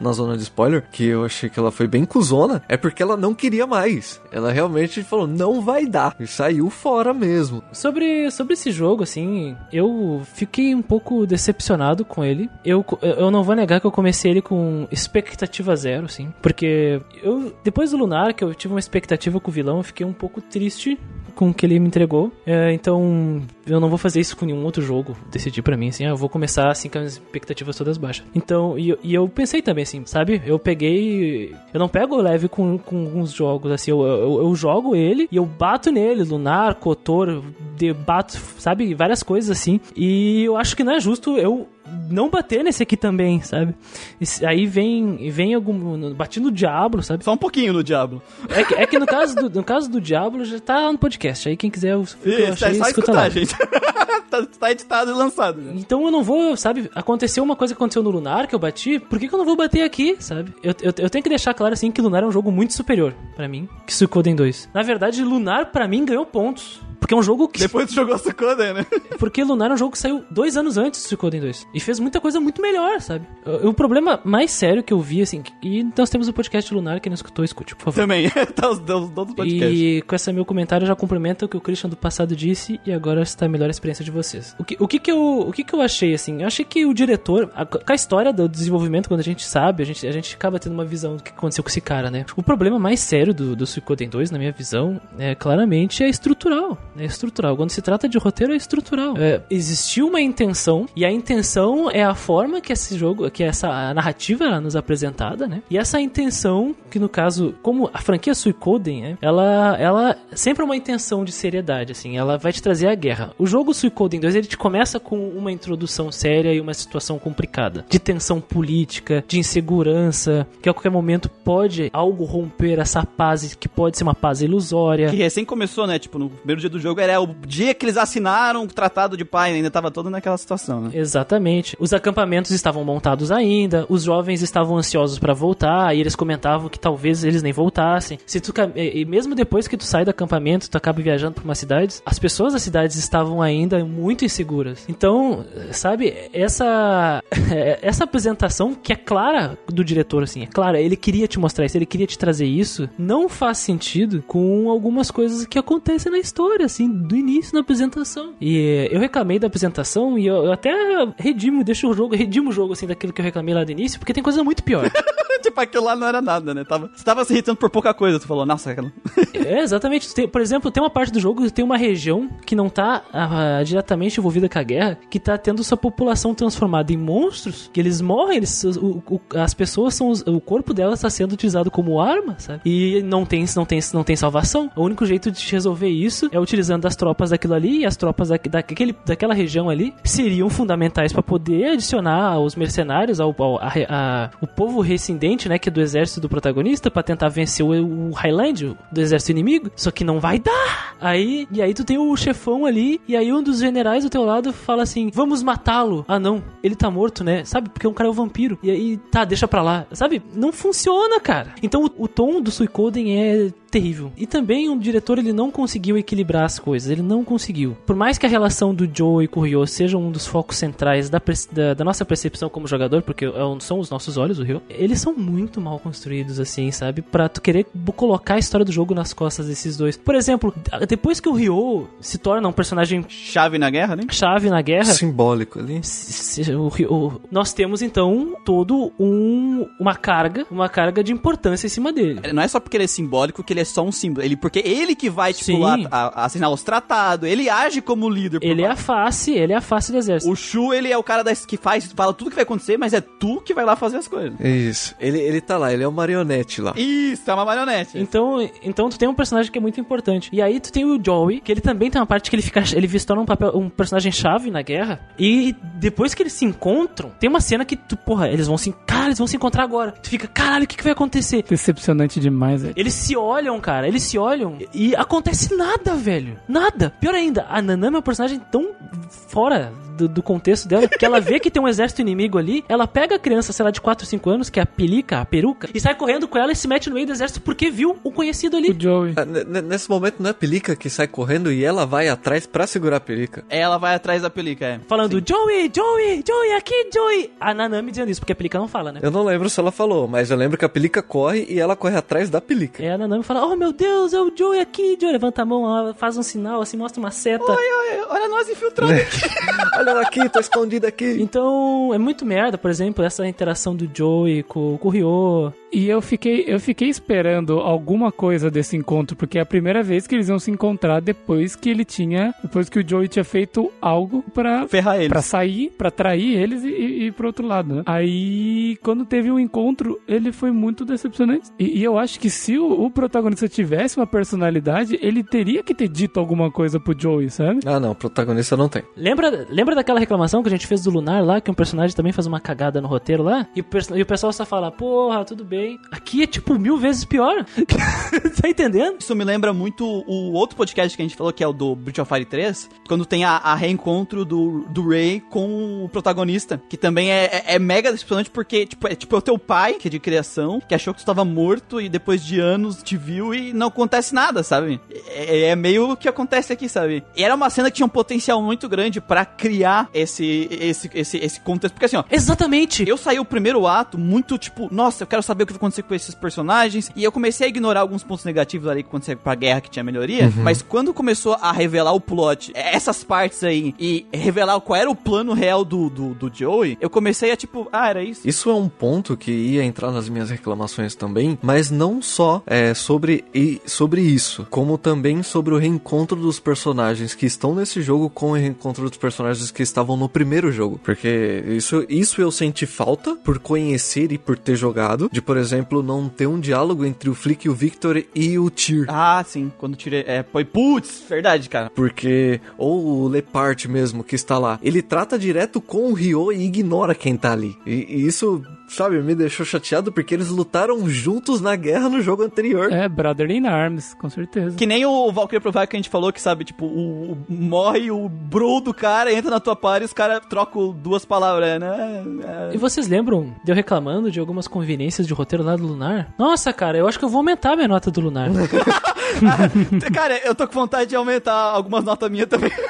na zona de spoiler spoiler, que eu achei que ela foi bem cuzona, é porque ela não queria mais. Ela realmente falou, não vai dar. E saiu fora mesmo. Sobre, sobre esse jogo, assim, eu fiquei um pouco decepcionado com ele. Eu, eu não vou negar que eu comecei ele com expectativa zero, assim. Porque eu, depois do Lunar, que eu tive uma expectativa com o vilão, eu fiquei um pouco triste com o que ele me entregou. É, então, eu não vou fazer isso com nenhum outro jogo. Decidi pra mim, assim, ah, eu vou começar assim com as expectativas todas baixas. Então, e, e eu pensei também, assim, sabe? Eu peguei. Eu não pego leve com, com alguns jogos, assim, eu, eu, eu jogo ele e eu bato nele, Lunar, Kotor, debato, sabe? Várias coisas assim. E eu acho que não é justo eu não bater nesse aqui também, sabe? Aí vem vem algum batendo no Diablo, sabe? Só um pouquinho no Diablo. É que, é que no caso do no caso do Diablo já tá no podcast. Aí quem quiser eu Isso, é achei, só escuta escutar, lá. gente. tá, tá editado e lançado. né? Então eu não vou, sabe? Aconteceu uma coisa que aconteceu no Lunar que eu bati, por que, que eu não vou bater aqui, sabe? Eu, eu, eu tenho que deixar claro assim que Lunar é um jogo muito superior pra mim que Suikoden 2. Na verdade, Lunar pra mim ganhou pontos. Porque é um jogo que. Depois tu jogou Suikoden, né? Porque Lunar é um jogo que saiu dois anos antes do Suikoden 2. E fez muita coisa muito melhor, sabe? O, problema mais sério que eu vi, assim. E nós temos o podcast Lunar, quem não escutou, escute, por favor. Também. tá os dois podcasts. E com esse meu comentário já complemento o que o Christian do passado disse e agora está a melhor experiência de vocês. O que, o que, que, eu, o que, que eu achei, assim? Eu achei que o diretor, a- com a história do desenvolvimento, quando a gente sabe, a gente, a gente acaba tendo uma visão do que aconteceu com esse cara, né? O problema mais sério do, do Suikoden 2, na minha visão, é claramente é estrutural. É estrutural. Quando se trata de roteiro, é estrutural. É, existiu uma intenção, e a intenção é a forma que esse jogo, que essa narrativa nos apresentada, né? E essa intenção, que no caso, como a franquia Suikoden, né? Ela, ela sempre é uma intenção de seriedade, assim. Ela vai te trazer a guerra. O jogo Suikoden 2, ele te começa com uma introdução séria e uma situação complicada. De tensão política, de insegurança, que a qualquer momento pode algo romper essa paz, que pode ser uma paz ilusória. Que recém começou, né? Tipo, no primeiro dia do jogo era o dia que eles assinaram o tratado de pai, ainda tava todo naquela situação, né? Exatamente. Os acampamentos estavam montados ainda, os jovens estavam ansiosos pra voltar, e eles comentavam que talvez eles nem voltassem. Se tu e mesmo depois que tu sai do acampamento, tu acaba viajando pra uma cidade, as pessoas das cidades estavam ainda muito inseguras. Então, sabe, essa essa apresentação que é clara do diretor assim, é clara, ele queria te mostrar isso, ele queria te trazer isso, não faz sentido com algumas coisas que acontecem na história, assim, do início na apresentação. E eh, eu reclamei da apresentação e eu, eu até redimo, deixo o jogo, redimo o jogo assim daquilo que eu reclamei lá do início, porque tem coisa muito pior. tipo, aquilo lá não era nada, né? Tava, você tava se irritando por pouca coisa, tu falou, nossa, aquela... É, exatamente. Tem- por exemplo, tem uma parte do jogo que tem uma região que não tá ah, diretamente envolvida com a guerra, que tá tendo sua população transformada em monstros, que eles morrem, eles, o- o- as pessoas são. O corpo delas está sendo utilizado como arma, sabe? E não tem, não, tem, não tem salvação. O único jeito de resolver isso é utilizando as tropas daquilo ali, e as tropas da, daquele, daquela região ali seriam fundamentais para poder adicionar os mercenários ao, ao a, a- o povo rescindente, né, que é do exército do protagonista, para tentar vencer o, o Highland, do exército inimigo. Só que não vai dar. Aí, e aí tu tem o chefão ali, e aí um dos generais do teu lado fala assim: "Vamos matá-lo". Ah, não, ele tá morto, né? Sabe? Porque um cara é um vampiro. E aí, tá, deixa pra lá. Sabe? Não funciona, cara. Então o, o tom do Suikoden é terrível. E também o diretor ele não conseguiu equilibrar as coisas, ele não conseguiu. Por mais que a relação do Joe com o Ryo seja um dos focos centrais da, da, da nossa percepção como jogador, porque é são os nossos olhos, o Ryo, eles são muito mal construídos, assim, sabe? Pra tu querer colocar a história do jogo nas costas desses dois. Por exemplo, depois que o Ryo se torna um personagem Chave na guerra, né? chave na guerra, Simbólico ali. o- o- nós temos então todo um uma carga, uma carga de importância em cima dele. Não é só porque ele é simbólico que ele é só um símbolo. Ele, porque ele que vai, tipo, lá, a- a assinar os tratados, ele age como líder. Ele é a face, ele é a face do exército. O Shu, ele é o cara das, que faz, fala tudo que vai acontecer, mas é tu que vai lá fazer as coisas. Isso. Ele, ele tá lá, ele é o marionete lá. Isso, é uma marionete. Então, então tu tem um personagem que é muito importante. E aí tu tem o Joey, que ele também tem uma parte que ele fica ele se torna um papel um personagem chave na guerra. E depois que eles se encontram, tem uma cena que tu, porra, eles vão se, cara, eles vão se encontrar agora. Tu fica, caralho, o que que vai acontecer? Decepcionante demais, velho. Eles se olham, cara. Eles se olham e acontece nada, velho. Nada. Pior ainda, a Nanami é um personagem tão fora do, do contexto dela, que ela vê que tem um exército inimigo ali, ela pega a criança, sei lá, de 4, 5 anos, que é a pelica, a peruca, e sai correndo com ela e se mete no meio do exército porque viu o conhecido ali. O Joey. Ah, Nesse momento não é a Pelica que sai correndo e ela vai atrás pra segurar a Pelica. Ela vai atrás da pelica, é. Falando, Joey, Joey, Joey, aqui, Joey. A Nanami dizendo isso, porque a Pelica não fala, né? Eu não lembro se ela falou, mas eu lembro que a Pelica corre e ela corre atrás da Pelica. É, a Nanami fala, oh meu Deus, é o Joey aqui, Joey. Levanta a mão, ela faz um sinal, assim, mostra uma seta. Olha, olha nós infiltrando aqui. Olha ela aqui, tô escondida aqui. Então, é muito merda, por exemplo, essa interação do Joey com, com o Ryo. E eu fiquei, eu fiquei esperando alguma coisa desse encontro, porque é a primeira vez que eles iam se encontrar depois que ele tinha. Depois que o Joey tinha feito algo pra. Ferrar eles. Pra sair, pra trair eles e, e ir pro outro lado, né? Aí, quando teve o encontro, ele foi muito decepcionante. E, e eu acho que se o, o protagonista tivesse uma personalidade, ele teria que ter dito alguma coisa pro Joey, sabe? Ah não, protagonista não tem. Lembra, lembra daquela reclamação que a gente fez do Lunar lá, que um personagem também faz uma cagada no roteiro lá? E o, e o pessoal só fala, porra, tudo bem. Aqui é tipo mil vezes pior. tá entendendo? Isso me lembra muito o outro podcast que a gente falou, que é o do Breath of Fire 3, quando tem a, a reencontro do, do Ray com o protagonista, que também é, é, é mega decepcionante porque, tipo, é tipo é o teu pai, que é de criação, que achou que tu estava morto e depois de anos te viu e não acontece nada, sabe? É, é meio o que acontece aqui, sabe? E era uma cena que tinha um potencial muito grande pra criar esse, esse, esse, esse contexto, porque assim, ó, Exatamente. eu saí o primeiro ato muito tipo, nossa, eu quero saber o que vai acontecer com esses personagens. E eu comecei a ignorar alguns pontos negativos ali quando você pra guerra que tinha melhoria. Mas quando começou a revelar o plot, essas partes aí, e revelar qual era o plano real do, do, do Joey, eu comecei a tipo, ah, era isso. Isso é um ponto que ia entrar nas minhas reclamações também, mas não só é, sobre, e, sobre isso, como também sobre o reencontro dos personagens que estão nesse jogo com o reencontro dos personagens que estavam no primeiro jogo. Porque isso, isso eu senti falta por conhecer e por ter jogado, de por exemplo, não ter um diálogo entre o Flick, o Victor e o Tyr. Ah, sim, quando tirei. É, foi, putz, verdade, cara. Porque, ou o Lepart mesmo, que está lá, ele trata direto com o Ryo e ignora quem tá ali. E, e isso, sabe, me deixou chateado porque eles lutaram juntos na guerra no jogo anterior. É, Brother in Arms, com certeza. Que nem o Valkyrie Provar que a gente falou, que sabe, tipo, o, o- morre o bro do cara, entra na tua par e os caras trocam duas palavras, né? E vocês lembram de eu reclamando de algumas conveniências de roteiro lá do Lunar? Nossa, cara, eu acho que eu vou aumentar minha nota do Lunar. É, cara, eu tô com vontade de aumentar algumas notas minhas também.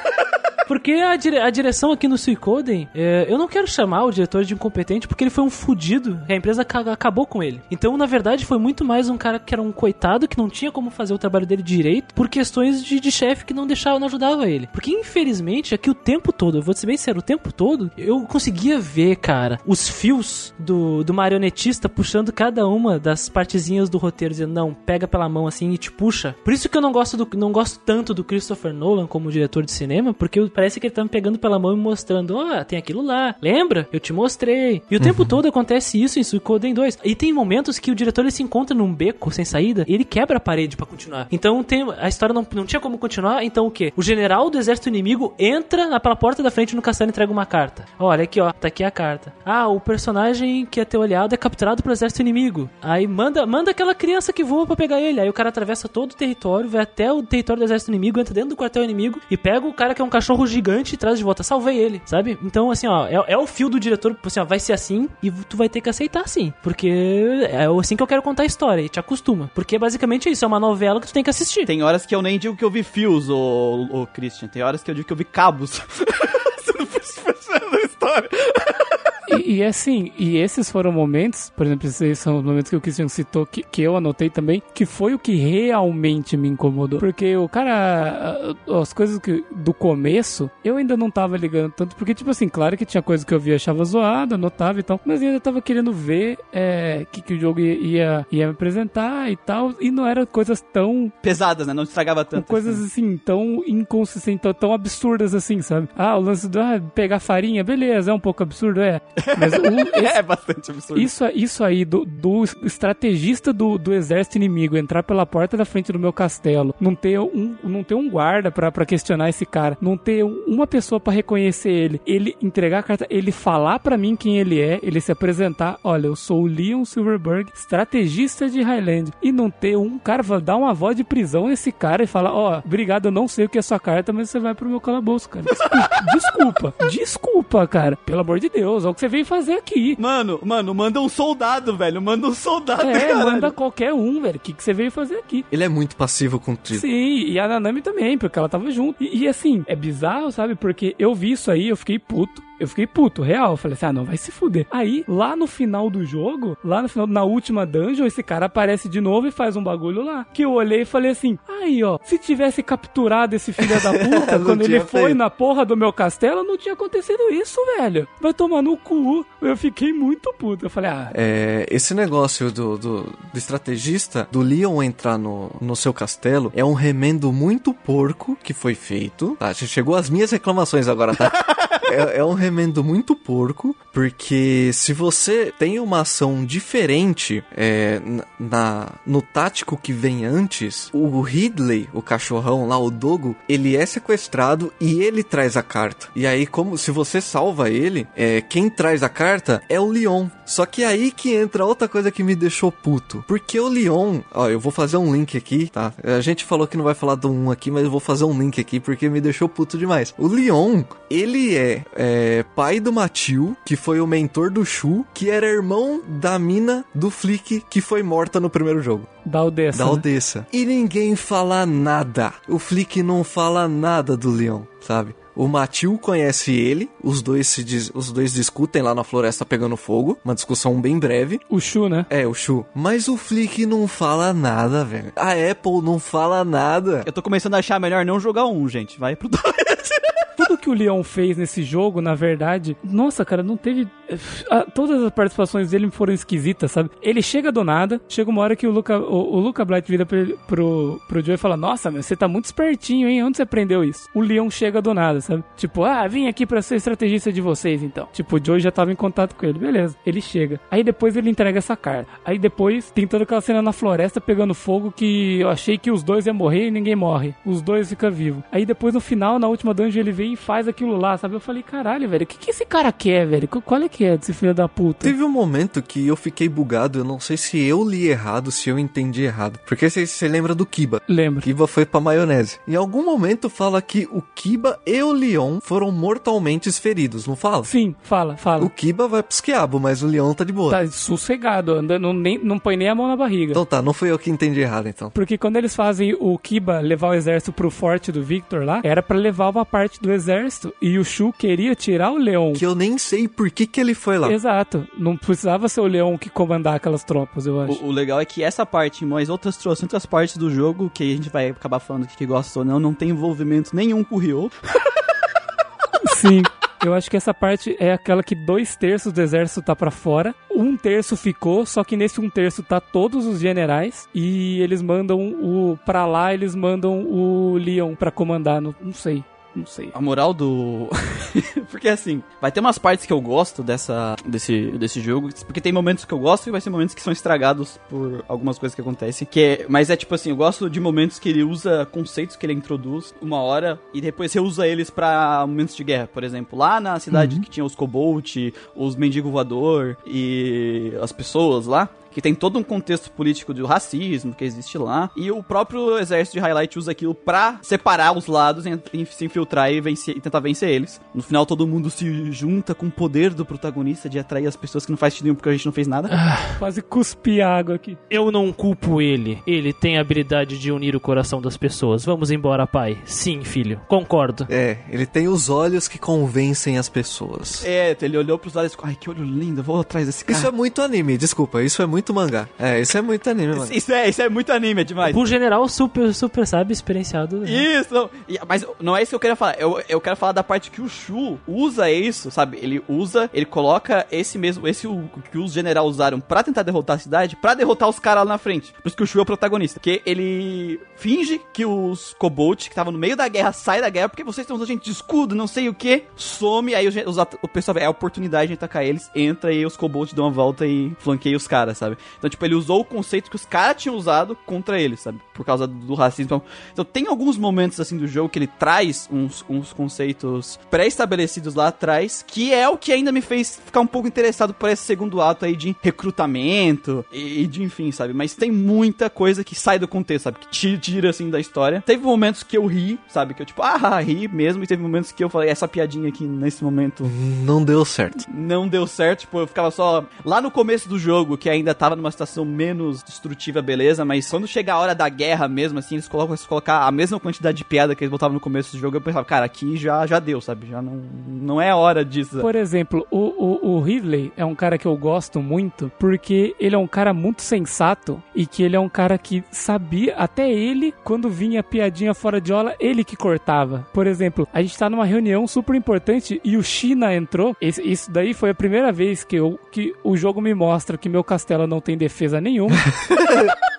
Porque a, dire- a direção aqui no Suicoden, é, eu não quero chamar o diretor de incompetente porque ele foi um fudido. A empresa ca- acabou com ele. Então, na verdade, foi muito mais um cara que era um coitado, que não tinha como fazer o trabalho dele direito, por questões de, de chefe que não deixava, não ajudava ele. Porque, infelizmente, aqui o tempo todo, eu vou ser bem sério, o tempo todo, eu conseguia ver, cara, os fios do, do marionetista puxando cada uma das partezinhas do roteiro, dizendo, não, pega pela mão assim e te puxa. Por isso que eu não gosto, do, não gosto tanto do Christopher Nolan como diretor de cinema, porque eu- parece que ele tá me pegando pela mão e mostrando, ó, tem aquilo lá, lembra? Eu te mostrei. E o tempo todo acontece isso em Suicoden 2. E tem momentos que o diretor ele se encontra num beco sem saída e ele quebra a parede pra continuar. Então tem, a história não, não tinha como continuar, então o quê? O general do exército inimigo entra pela porta da frente no castelo e entrega uma carta. Olha aqui, ó, tá aqui a carta. Ah, o personagem que ia ter olhado é capturado pelo exército inimigo. Aí manda, manda aquela criança que voa pra pegar ele. Aí o cara atravessa todo o território, vai até o território do exército inimigo, entra dentro do quartel inimigo e pega o cara que é um cachorro gigante e traz de volta. Salvei ele, sabe? Então, assim, ó, é, é o fio do diretor, assim, ó, vai ser assim e tu vai ter que aceitar assim. Porque é assim que eu quero contar a história e te acostuma. Porque basicamente é isso, é uma novela que tu tem que assistir. Tem horas que eu nem digo que eu vi fios, ô, ô Christian. Tem horas que eu digo que eu vi cabos. Você não fez história. E, e assim, e esses foram momentos, por exemplo, esses são os momentos que o Christian citou, que, que eu anotei também, que foi o que realmente me incomodou. Porque o cara, as coisas que, do começo, eu ainda não tava ligando tanto, porque, tipo assim, claro que tinha coisa que eu via achava zoada, anotava e tal, mas eu ainda tava querendo ver é, que, que o jogo ia, ia, me apresentar e tal, e não eram coisas tão Pesadas, né? Não estragava tanto. coisas assim, tão inconsistentes, tão, tão absurdas assim, sabe? Ah, o lance do ah, pegar farinha, beleza, é um pouco absurdo, é. Mas o- esse- É bastante absurdo. Isso, isso aí do, do estrategista do, do exército inimigo entrar pela porta da frente do meu castelo, não ter um, não ter um guarda pra, pra questionar esse cara, não ter um- uma pessoa pra reconhecer ele, ele entregar a carta, ele falar pra mim quem ele é, ele se apresentar, olha, eu sou o Leon Silverberg, estrategista de Highland, e não ter um cara, vai dar uma voz de prisão nesse cara e falar, ó, obrigado, eu não sei o que é sua carta, mas você vai pro meu calabouço, cara. Desculpa, desculpa, desculpa, cara, pelo amor de Deus, é o que você veio fazer aqui. Mano, mano, manda um soldado, velho. Manda um soldado, É, caralho. manda qualquer um, velho. O que, que você veio fazer aqui? Ele é muito passivo contigo. Sim, e a Nanami também, porque ela tava junto. E, e, assim, é bizarro, sabe? Porque eu vi isso aí, eu fiquei puto. Eu fiquei puto, real. Eu falei assim, ah, não, vai se fuder. Aí, lá no final do jogo, lá no final, na última dungeon, esse cara aparece de novo e faz um bagulho lá. Que eu olhei e falei assim, aí, ó, se tivesse capturado esse filho da puta quando ele foi feito. na porra do meu castelo, não tinha acontecido isso, velho. Vai tomar no cu. Eu fiquei muito puto. Eu falei, ah, É, esse negócio do, do, do estrategista, do Leon entrar no, no seu castelo, é um remendo muito porco que foi feito. Tá, chegou as minhas reclamações agora, tá? É, é um remendo muito porco, porque se você tem uma ação diferente é, na, no tático que vem antes, o Ridley, o cachorrão lá, o Dogo, ele é sequestrado e ele traz a carta. E aí, como se você salva ele, é, quem traz a carta é o Leon. Só que aí que entra outra coisa que me deixou puto. Porque o Leon, ó, eu vou fazer um link aqui, tá? A gente falou que não vai falar do 1 aqui, mas eu vou fazer um link aqui porque me deixou puto demais. O Leon, ele é, é, pai do Matil, que foi o mentor do Shu, que era irmão da mina do Flick, que foi morta no primeiro jogo da Odessa. da né? Odessa. E ninguém fala nada. O Flick não fala nada do Leon, sabe? O Matil conhece ele, os dois se dis- os dois discutem lá na floresta pegando fogo, uma discussão bem breve. O Shu, né? É, o Shu. Mas o Flick não fala nada, velho. A Apple não fala nada. Eu tô começando a achar melhor não jogar um, gente. Vai pro dois. Tudo que o Leon fez nesse jogo, na verdade, nossa, cara, não teve. ah, Todas as participações dele foram esquisitas, sabe? Ele chega do nada, chega uma hora que o Luca, o, o Luca Blight vira ele- pro, pro Joe e fala: Nossa, meu, você tá muito espertinho, hein? Onde você aprendeu isso? O Leon chega do nada, sabe? Tipo, ah, vim aqui pra ser estrategista de vocês, então. Tipo, o Joe já tava em contato com ele, beleza. Ele chega. Aí depois ele entrega essa carta. Aí depois tem toda aquela cena na floresta pegando fogo que eu achei que os dois iam morrer e ninguém morre. Os dois ficam vivos. Aí depois no final, na última dungeon, ele vem e faz aquilo lá, sabe? Eu falei, caralho, velho, o que, que esse cara quer, velho? Qu- Qual é que é desse filho da puta? Teve um momento que eu fiquei bugado, eu não sei se eu li errado, se eu entendi errado. Porque você lembra do Kiba. Lembra? Kiba foi pra maionese. Em algum momento fala que o Kiba e o Leon foram mortalmente feridos, não fala? Sim, fala, fala. O Kiba vai pros quiabo, mas o Leon tá de boa. Tá sossegado, anda, não, nem, não põe nem a mão na barriga. Então tá, não foi eu que entendi errado então. Porque quando eles fazem o Kiba levar o exército pro forte do Victor lá, era pra levar uma parte do exército. E o Shu queria tirar o Leon. Que eu nem sei por que que ele foi lá. Exato. Não precisava ser o Leon que comandar aquelas tropas, eu acho. O, o legal é que essa parte, mas outras trouxe outras partes do jogo, que a gente vai acabar falando que gosta ou não, não tem envolvimento nenhum com o Ryo. Sim. Eu acho que essa parte é aquela que dois terços do exército tá pra fora, um terço ficou, só que nesse um terço tá todos os generais e eles mandam o para lá, eles mandam o Leon pra comandar, não sei, não sei. A moral do. porque assim, vai ter umas partes que eu gosto dessa, desse, desse jogo. Porque tem momentos que eu gosto e vai ser momentos que são estragados por algumas coisas que acontecem. Que é, mas é tipo assim, eu gosto de momentos que ele usa conceitos que ele introduz uma hora e depois reusa eles pra momentos de guerra. Por exemplo, lá na cidade que tinha os Cobalt, os mendigo voador e as pessoas lá. Que tem todo um contexto político do racismo que existe lá. E o próprio exército de Highlight usa aquilo pra separar os lados e, e se infiltrar e, vencer- e tentar vencer eles. No final, todo mundo se junta com o poder do protagonista de atrair as pessoas que não faz sentido nenhum porque a gente não fez nada. Quase cuspi água aqui. Eu não culpo ele. Ele tem a habilidade de unir o coração das pessoas. Vamos embora, pai. Sim, filho. Concordo. É, ele tem os olhos que convencem as pessoas. É, ele olhou pros lados e ficou, ai, que olho lindo, eu vou atrás desse cara. Isso é muito anime, desculpa, isso é muito muito mangá. É, isso é muito anime, mano. Isso é, isso é muito anime, é demais. Por general, super, super, sabe, experienciado. né? Isso, não. Mas não é isso que eu queria falar. Eu, eu quero falar da parte que o Shu usa isso, sabe? Ele usa, ele coloca esse mesmo, esse o, que os generais usaram pra tentar derrotar a cidade, pra derrotar os caras lá na frente. Por isso que o Shu é o protagonista. Porque ele finge que os Kobold, que estavam no meio da guerra, saem da guerra porque vocês estão usando gente de escudo, não sei o que, some, aí os, os o pessoal vê, é a oportunidade de atacar eles, entra e os Kobold dão uma volta e flanqueia os caras, sabe? Então, tipo, ele usou o conceito que os caras tinham usado contra eles, sabe? Por causa do racismo. Então, tem alguns momentos, assim, do jogo que ele traz uns, uns conceitos pré-estabelecidos lá atrás, que é o que ainda me fez ficar um pouco interessado por esse segundo ato aí de recrutamento e, e de enfim, sabe? Mas tem muita coisa que sai do contexto, sabe? Que tira, tira, assim, da história. Teve momentos que eu ri, sabe? Que eu, tipo, ah, ri mesmo. E teve momentos que eu falei, essa piadinha aqui, nesse momento, Não deu certo. não deu certo, tipo, eu ficava só lá no começo do jogo, que ainda tava numa situação menos destrutiva, beleza, mas quando chega a hora da guerra mesmo, assim, eles colocam se colocar a mesma quantidade de piada que eles botavam no começo do jogo, eu pensava, cara, aqui já, já deu, sabe? Já não, não é hora disso. Por exemplo, o, o, o Ridley é um cara que eu gosto muito porque ele é um cara muito sensato e que ele é um cara que sabia, até ele, quando vinha piadinha fora de aula, ele que cortava. Por exemplo, a gente tá numa reunião super importante e o China entrou. Esse- isso daí foi a primeira vez que, eu, que o jogo me mostra que meu castelo não tem defesa nenhuma.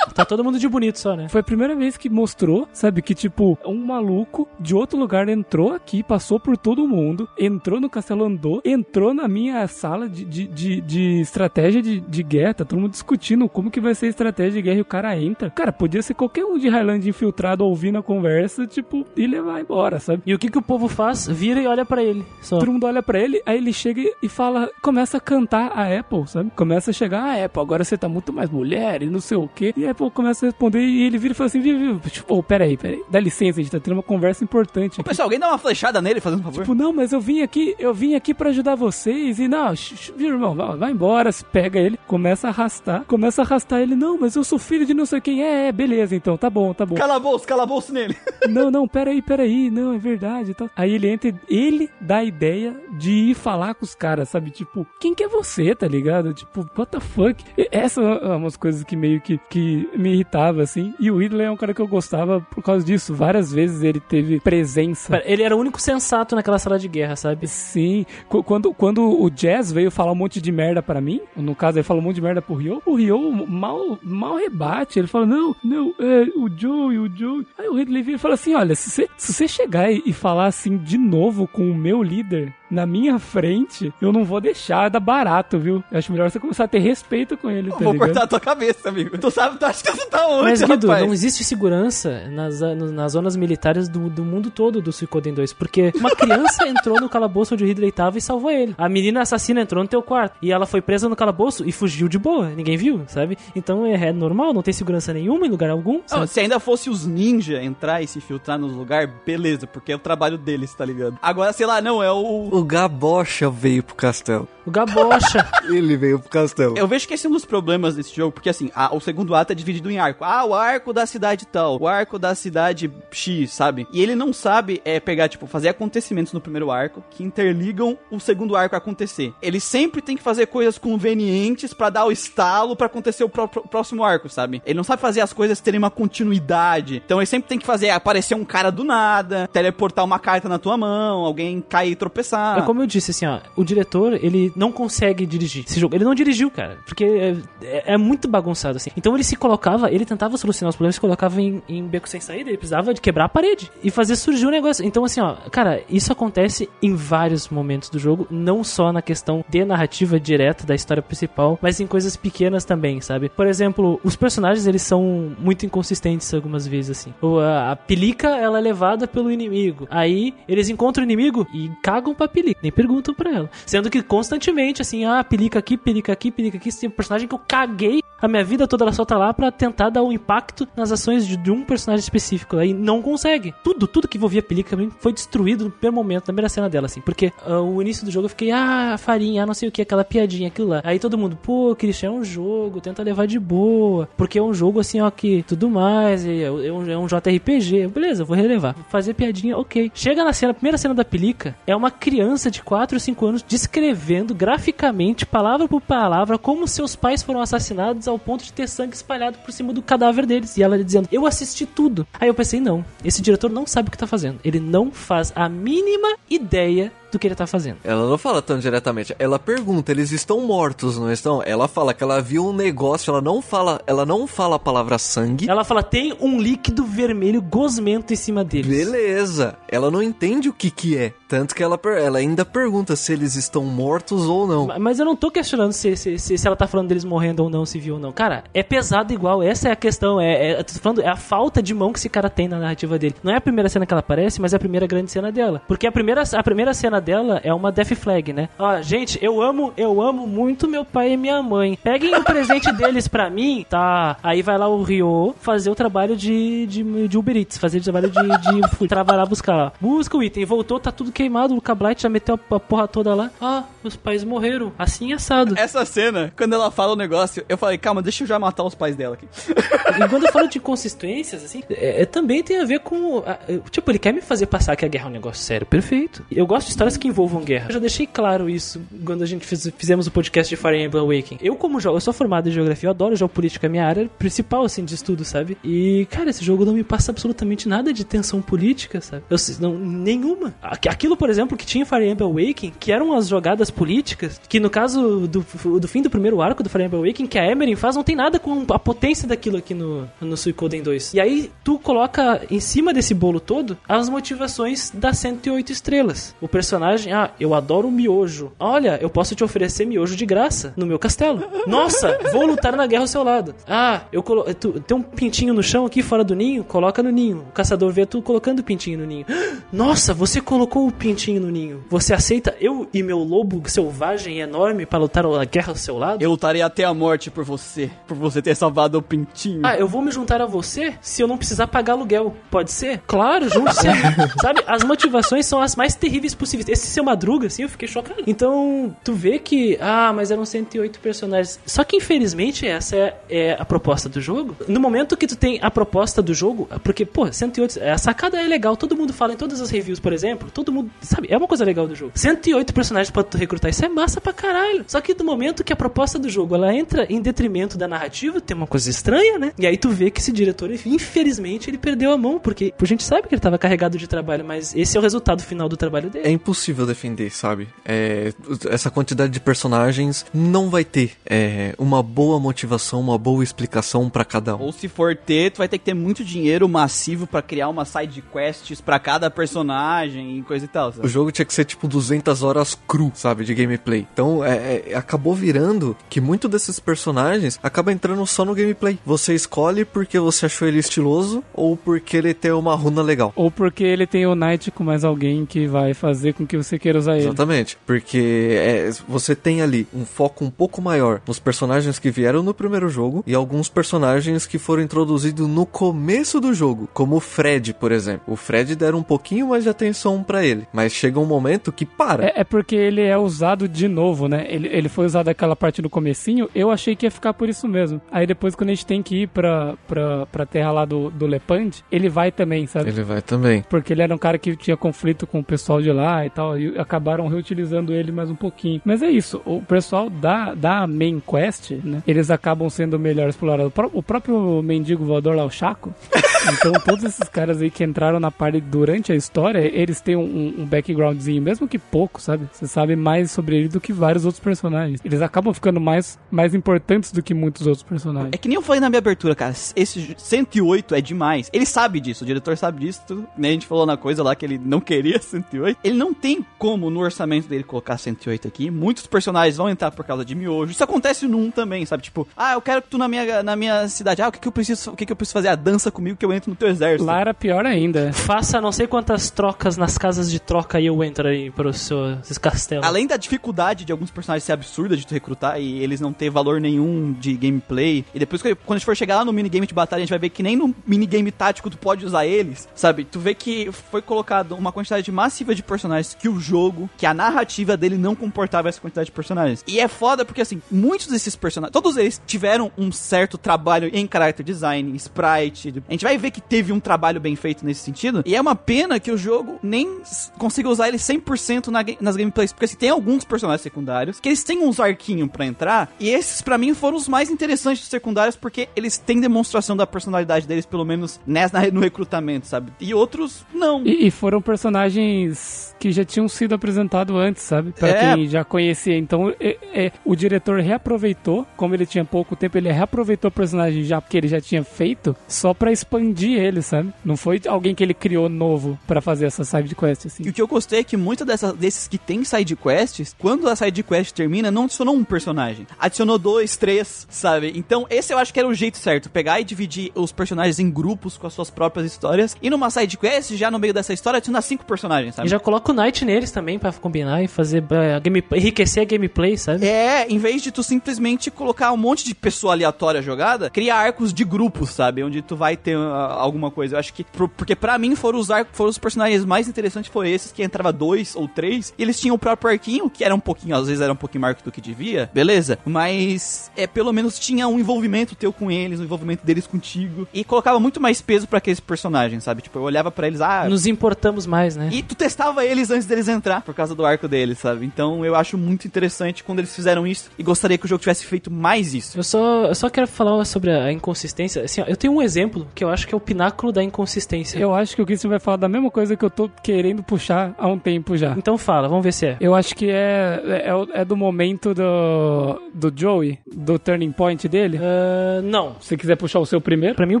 Tá todo mundo de bonito só, né? Foi a primeira vez que mostrou, sabe, que tipo, um maluco de outro lugar entrou aqui, passou por todo mundo, entrou no castelo, andou, entrou na minha sala de, de, de, de estratégia de, de guerra, tá todo mundo discutindo como que vai ser a estratégia de guerra e o cara entra. Cara, podia ser qualquer um de Highland infiltrado ouvindo a conversa, tipo, e levar embora, sabe? E o que, que o povo faz? Vira e olha pra ele. Só. Todo mundo olha pra ele, aí ele chega e fala, começa a cantar a Apple, sabe? Começa a chegar, ah, Apple, agora você tá muito mais mulher e não sei o quê. E a Apple começa a responder e ele vira e fala assim, tipo, oh, peraí, peraí, dá licença, a gente tá tendo uma conversa importante Ô, aqui. pessoal, alguém dá uma flechada nele, fazendo um favor? Tipo, não, mas eu vim aqui, eu vim aqui pra ajudar vocês e não, irmão, vai, vai embora, se pega ele, começa a arrastar, começa a arrastar ele, não, mas eu sou filho de não sei quem, é, é, beleza, então, tá bom, tá bom. Calabouço, calabouço nele. não, não, peraí, peraí, não, é verdade tal. Aí ele entra, ele dá a ideia de ir falar com os caras, sabe? Tipo, quem que é você, tá ligado? Tipo, what the fuck? E Essa é umas coisas que meio que, que me irritava, assim. E o Ridley é um cara que eu gostava por causa disso. Várias vezes ele teve presença. Ele era o único sensato naquela sala de guerra, sabe? Sim, Qu- quando, quando o Jazz veio falar um monte de merda pra mim, no caso ele falou um monte de merda pro Ryo, o Ryo mal, mal rebate, ele fala, não, não, é, o Joe, o Joe. Aí o Ridley vira e fala assim, olha, se você, se você chegar e falar assim de novo com o meu líder na minha frente, eu não vou deixar, dá barato, viu? Eu acho melhor você começar a ter respeito com ele, Eu tá vou ligado? cortar a tua cabeça, amigo. Tu sabe, tu acha que tu tá onde, Mas, Guido, rapaz? não existe segurança nas, nas zonas militares do, do mundo todo do Suicoden 2, porque uma criança entrou no calabouço onde o Ridley tava e salvou ele. A menina assassina entrou no teu quarto e ela foi presa no calabouço e fugiu de boa, ninguém viu, sabe? Então é, é normal, não tem segurança nenhuma em lugar algum, Não, se ainda fosse os ninja entrar e se filtrar nos lugares, beleza, porque é o trabalho deles, tá ligado? Agora, sei lá, não, é o. O Gabocha veio pro castelo. O Gabocha. Ele veio pro castelo. Eu vejo que esse é um dos problemas desse jogo, porque assim, a- o segundo ato é dividido em arco. Ah, o arco da cidade tal, o arco da cidade X, sabe? E ele não sabe é pegar, tipo, fazer acontecimentos no primeiro arco que interligam o segundo arco a acontecer. Ele sempre tem que fazer coisas convenientes pra dar o estalo pra acontecer o pró- pró- próximo arco, sabe? Ele não sabe fazer as coisas terem uma continuidade. Então ele sempre tem que fazer aparecer um cara do nada, teleportar uma carta na tua mão, alguém cair e tropeçar. É como eu disse, assim, ó, o diretor, ele não consegue dirigir esse jogo. Ele não dirigiu, cara, porque é, é- é muito bagunçado, assim. Então ele se colocava, ele tentava solucionar os problemas, se colocava em, em beco sem saída, ele precisava de quebrar a parede e fazer surgir um negócio. Então, assim, ó, cara, isso acontece em vários momentos do jogo, não só na questão de narrativa direta da história principal, mas em coisas pequenas também, sabe? Por exemplo, os personagens, eles são muito inconsistentes algumas vezes, assim. O- a, a Pelica, ela é levada pelo inimigo. Aí, eles encontram o inimigo e cagam pra Pelica, nem perguntam pra ela. Sendo que constantemente, assim, ah, Pelica aqui, Pelica aqui, Pelica aqui, um personagem que eu caguei A minha vida toda ela só tá lá pra tentar dar um impacto nas ações de, de um personagem específico. Aí não consegue. Tudo, tudo que envolvia a Pelica foi destruído no primeiro momento, na primeira cena dela, assim. Porque ah, o início do jogo eu fiquei, ah, farinha, ah, não sei o que, aquela piadinha, aquilo lá. Aí todo mundo, pô, Christian, é um jogo, tenta levar de boa. Porque é um jogo assim, ó, que tudo mais, é, é um, é um JRPG. Beleza, vou relevar. Fazer piadinha, ok. Chega na cena, primeira cena da Pelica, é uma criança de 4 ou 5 anos descrevendo graficamente, palavra por palavra, como seus pais foram assassinados ao ponto de ter sangue espalhado por cima do cadáver deles. E ela dizendo, eu assisti tudo. Aí eu pensei, não, esse diretor não sabe o que tá fazendo. Ele não faz a mínima ideia do que ele tá fazendo. Ela não fala tão diretamente. Ela pergunta, eles estão mortos, não estão? Ela fala que ela viu um negócio, ela não fala, ela não fala a palavra sangue. Ela fala, tem um líquido vermelho gosmento em cima deles. Beleza. Ela não entende o que que é. Tanto que ela, ela ainda pergunta se eles estão mortos ou não. Ma- Mas eu não tô questionando se, se, se, se ela tá falando deles morrendo ou não, se viu ou não. Cara, é pesado igual. Essa é a questão. É, é, falando, é a falta de mão que esse cara tem na narrativa dele. Não é a primeira cena que ela aparece, mas é a primeira grande cena dela. Porque a primeira, a primeira cena dela é uma death flag, né? Ó, gente, eu amo, eu amo muito meu pai e minha mãe. Peguem o presente deles pra mim, tá? Aí vai lá o Rio fazer o trabalho de, de, de Uber Eats, fazer o trabalho de, de fui trabalhar buscar lá. Busca o item, voltou, tá tudo queimado, o Cablight já meteu a, porra toda lá. Ah, meus pais morreram, assim assado. Essa cena, quando ela fala o negócio, eu falei, calma, deixa eu já matar os pais dela aqui. E quando eu falo de inconsistências, assim, é, é, também tem a ver com. a- tipo, ele quer me fazer passar que a guerra é um negócio sério, perfeito. Eu gosto de histórias que envolvam guerra. Eu já deixei claro isso quando a gente fizemos o podcast de Fire Emblem Awakening. Eu, como jogo, eu sou formado em geografia, eu adoro geopolítica, minha área principal, assim, de estudo, sabe? E, cara, esse jogo não me passa absolutamente nada de tensão política, sabe? Eu, não, nenhuma. Aqu- Aquilo, por exemplo, que tinha em Fire Emblem Awakening, que eram as jogadas políticas, que no caso do, do fim do primeiro arco do Fire Emblem Awakening, que a Emery faz, não tem nada com a potência daquilo aqui no, no Suicoden 2. E aí, tu coloca em cima desse bolo todo as motivações das 108 estrelas. O personagem, ah, eu adoro miojo. Olha, eu posso te oferecer miojo de graça no meu castelo. Nossa, vou lutar na guerra ao seu lado. Ah, eu colo... tu, tem um pintinho no chão aqui fora do ninho, coloca no ninho. O caçador vê tu colocando o pintinho no ninho. Nossa, você colocou o pintinho no ninho. Você aceita eu e meu lobo selvagem enorme para lutar a guerra ao seu lado? Eu lutarei até a morte por você, por você ter salvado o pintinho. Ah, eu vou me juntar a você se eu não precisar pagar aluguel. Pode ser? Claro, junte-se. Sabe? As motivações são as mais terríveis possíveis. Esse seu Madruga, assim, eu fiquei chocado. Então, tu vê que, ah, mas eram 108 personagens. Só que, infelizmente, essa é, é a proposta do jogo. No momento que tu tem a proposta do jogo, porque, pô, 108, a sacada é legal. Todo mundo fala em todas as reviews, por exemplo. Todo mundo, sabe? É uma coisa legal do jogo. 108 personagens pra tu recrutar, isso é massa pra caralho. Só que no momento que a proposta do jogo, ela entra em detrimento da narrativa, tem uma coisa estranha, né? E aí tu vê que esse diretor, infelizmente, ele perdeu a mão, porque a gente sabe que ele tava carregado de trabalho, mas esse é o resultado final do trabalho dele. É impossível defender, sabe? É, essa quantidade de personagens não vai ter é, uma boa motivação, uma boa explicação pra cada um. Ou se for ter, tu vai ter que ter muito dinheiro massivo pra criar uma side quests pra cada personagem e coisa e tal. sabe? O jogo tinha que ser tipo 200 horas cru, sabe, de gameplay. Então, é, é, acabou virando que muito desses personagens acaba entrando só no gameplay. Você escolhe porque você achou ele estiloso ou porque ele tem uma runa legal. Ou porque ele tem o Knight com mais alguém que vai fazer com que você queira usar ele. Exatamente, porque é, você tem ali um foco um pouco maior nos personagens que vieram no primeiro jogo e alguns personagens que foram introduzidos no começo do jogo, como o Fred, por exemplo. O Fred deram um pouquinho mais de atenção pra ele, mas chega um momento que para. É, é porque ele é usado de novo, né? Ele, ele foi usado aquela parte do comecinho, eu achei que ia ficar por isso mesmo. Aí depois, quando a gente tem que ir pra, pra, pra terra lá do, do Lepand, ele vai também, sabe? Ele vai também. Porque ele era um cara que tinha conflito com o pessoal de lá e tal, e acabaram reutilizando ele mais um pouquinho. Mas é isso, o pessoal da, da main quest, né? Eles acabam sendo melhor explorados. O pró- O próprio mendigo voador lá, o Chaco. Então, todos esses caras aí que entraram na party durante a história, eles têm um, um backgroundzinho, mesmo que pouco, sabe? Você sabe mais sobre ele do que vários outros personagens. Eles acabam ficando mais, mais importantes do que muitos outros personagens. É que nem eu falei na minha abertura, cara. Esse 108 é demais. Ele sabe disso, o diretor sabe disso. né? A gente falou na coisa lá que ele não queria 108. Ele não tem como no orçamento dele colocar 108 aqui. Muitos personagens vão entrar por causa de miojo. Isso acontece 1 também, sabe? Tipo, ah, eu quero que tu na minha, na minha cidade. Ah, o que, que eu preciso, o que, que eu preciso fazer? A dança comigo que eu entro no teu exército. Lá era pior ainda. Faça não sei quantas trocas nas casas de troca e eu entro aí para os seus castelos. Além da dificuldade de alguns personagens ser absurda de tu recrutar e eles não ter valor nenhum de gameplay. E depois, quando a gente for chegar lá no minigame de batalha, a gente vai ver que nem no minigame tático tu pode usar eles, sabe? Tu vê que foi colocado uma quantidade massiva de personagens que o jogo, que a narrativa dele não comportava essa quantidade de personagens. E é foda porque, assim, muitos desses personagens, todos eles tiveram um certo trabalho em character design, sprite. A gente vai ver que teve um trabalho bem feito nesse sentido. E é uma pena que o jogo nem consiga usar ele 100% na, nas gameplays. Porque, assim, tem alguns personagens secundários que eles têm uns arquinhos pra entrar. E esses, pra mim, foram os mais interessantes dos secundários porque eles têm demonstração da personalidade deles, pelo menos nessa, no recrutamento, sabe? E outros, não. E, e foram personagens que já tinham sido apresentados antes, sabe? Pra É. quem já conhecia. Então, é- é, o diretor reaproveitou, como ele tinha pouco tempo, ele reaproveitou o personagem já que ele já tinha feito, só pra expandir ele, sabe? Não foi alguém que ele criou novo pra fazer essa side quest, assim. E o que eu gostei é que muitos desses que tem side quests, quando a side quest termina, não adicionou um personagem. Adicionou dois, três, sabe? Então, esse eu acho que era o jeito certo. Pegar e dividir os personagens em grupos com as suas próprias histórias. E numa side quest, já no meio dessa história, adicionar cinco personagens, sabe? E já coloca o Knight neles também pra combinar e fazer eh, game, enriquecer a gameplay, sabe? É, em vez de tu simplesmente colocar um monte de pessoa aleatória jogada, cria arcos de grupos, sabe? Onde tu vai ter ah, alguma coisa. Eu acho que. pro- porque pra mim foram os arcos, foram os personagens mais interessantes, foram esses que entrava dois ou três. E eles tinham o próprio arquinho, que era um pouquinho, às vezes era um pouquinho maior do que devia, beleza? Mas é pelo menos tinha um envolvimento teu com eles, um envolvimento deles contigo. E colocava muito mais peso pra aqueles personagens, sabe? Tipo, eu olhava pra eles, ah. Nos importamos mais, né? E tu testava eles antes deles entrar, por causa do arco deles, sabe? Então eu acho muito interessante quando eles fizeram isso e gostaria que o jogo tivesse feito mais isso. Eu só, eu só quero falar sobre a inconsistência. Assim, ó, eu tenho um exemplo que eu acho que é o pináculo da inconsistência. Eu acho que o Christian vai falar da mesma coisa que eu tô querendo puxar há um tempo já. Então fala, vamos ver se é. Eu acho que é, é, o- é do momento do, do Joey, do turning point dele. Ah, não. Se você quiser puxar o seu primeiro. Pra mim, o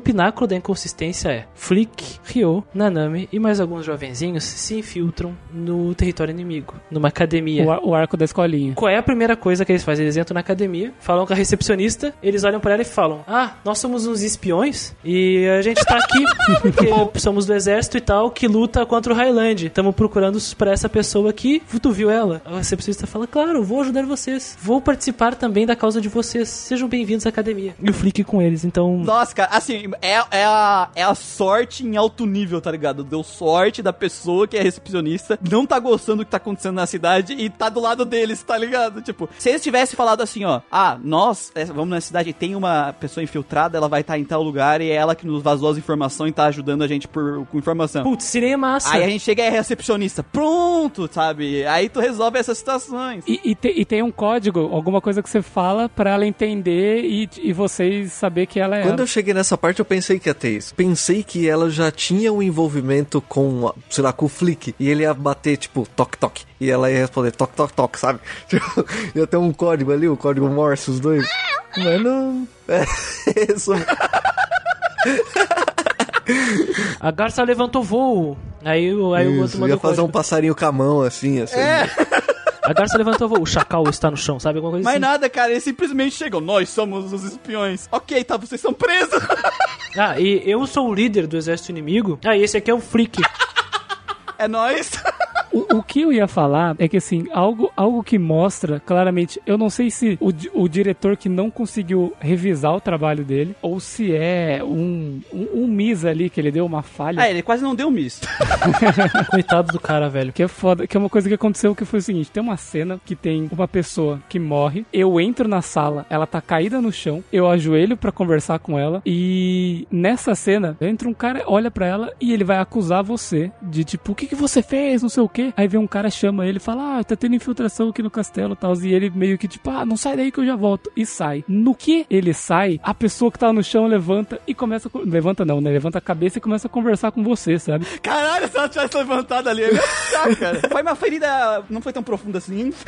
pináculo da inconsistência é Flick, Ryo, Nanami e mais alguns jovenzinhos se infiltram no território inimigo, numa academia. O, ar- o arco da escolinha. Qual é a primeira coisa que eles fazem? Eles entram na academia, falam com a recepcionista, eles olham pra ela e falam: Ah, nós somos uns espiões e a gente tá aqui porque somos do exército e tal que luta contra o Highland. Estamos procurando pra essa pessoa aqui. Tu viu ela? A recepcionista fala: Claro, vou ajudar vocês. Vou participar também da causa de vocês. Sejam bem-vindos à academia. E o Flick com eles, então. Nossa, cara, assim, é, é, a, é a sorte em alto nível, tá ligado? Deu sorte da pessoa que é recepcionista, não tá gostando do que tá acontecendo na cidade e tá do lado deles, tá ligado? Tipo, se eles tivessem falado assim, ó, ah, nós, é, vamos na cidade, tem uma pessoa infiltrada, ela vai estar em tal lugar e é ela que nos vazou as informações e tá ajudando a gente por, com informação. Putz, seria massa. Aí a gente chega e é recepcionista, pronto, sabe? Aí tu resolve essas situações. E, e, te- e tem um código, alguma coisa que você fala pra ela entender e, e vocês saber que ela é. Quando ela. eu cheguei nessa parte, eu pensei que ia ter isso. Pensei que ela já tinha um envolvimento com, sei lá, com o Flick. E ele ia bater, tipo, toque, toque. E ela ia responder toque, toque, toque, sabe? Tipo, ia ter um código ali, o código Morse, os dois. Mas não. É isso. A garça levantou voo. Aí, o- aí o outro isso. mandou Ia fazer um código. passarinho com a mão, assim, assim. A garça levantou voo. O chacal está no chão, sabe? Alguma coisa Mas assim. nada, cara, eles simplesmente chegam, nós somos os espiões. Ok, tá, vocês são presos. Ah, e eu sou o líder do exército inimigo. Ah, e esse aqui é o Flick. é nós. O, o que eu ia falar é que, assim, algo, algo que mostra claramente. Eu não sei se o, o diretor que não conseguiu revisar o trabalho dele, ou se é um, um, um mis ali que ele deu uma falha. É, ele quase não deu um misto. Coitado do cara, velho. Que é foda, que é uma coisa que aconteceu que foi o seguinte: tem uma cena que tem uma pessoa que morre, eu entro na sala, ela tá caída no chão, eu ajoelho pra conversar com ela, e nessa cena entra um cara, olha pra ela e ele vai acusar você de tipo, o que, que você fez, não sei o que. Aí vem um cara, chama ele e fala, ah, tá tendo infiltração aqui no castelo e tal. E ele meio que tipo, ah, não sai daí que eu já volto. E sai. No que ele sai, a pessoa que tá no chão levanta e começa. a Levanta não, né? Levanta a cabeça e começa a conversar com você, sabe? Caralho, se ela tivesse levantado ali, eu ia ficar, cara. Foi uma ferida, não foi tão profunda assim.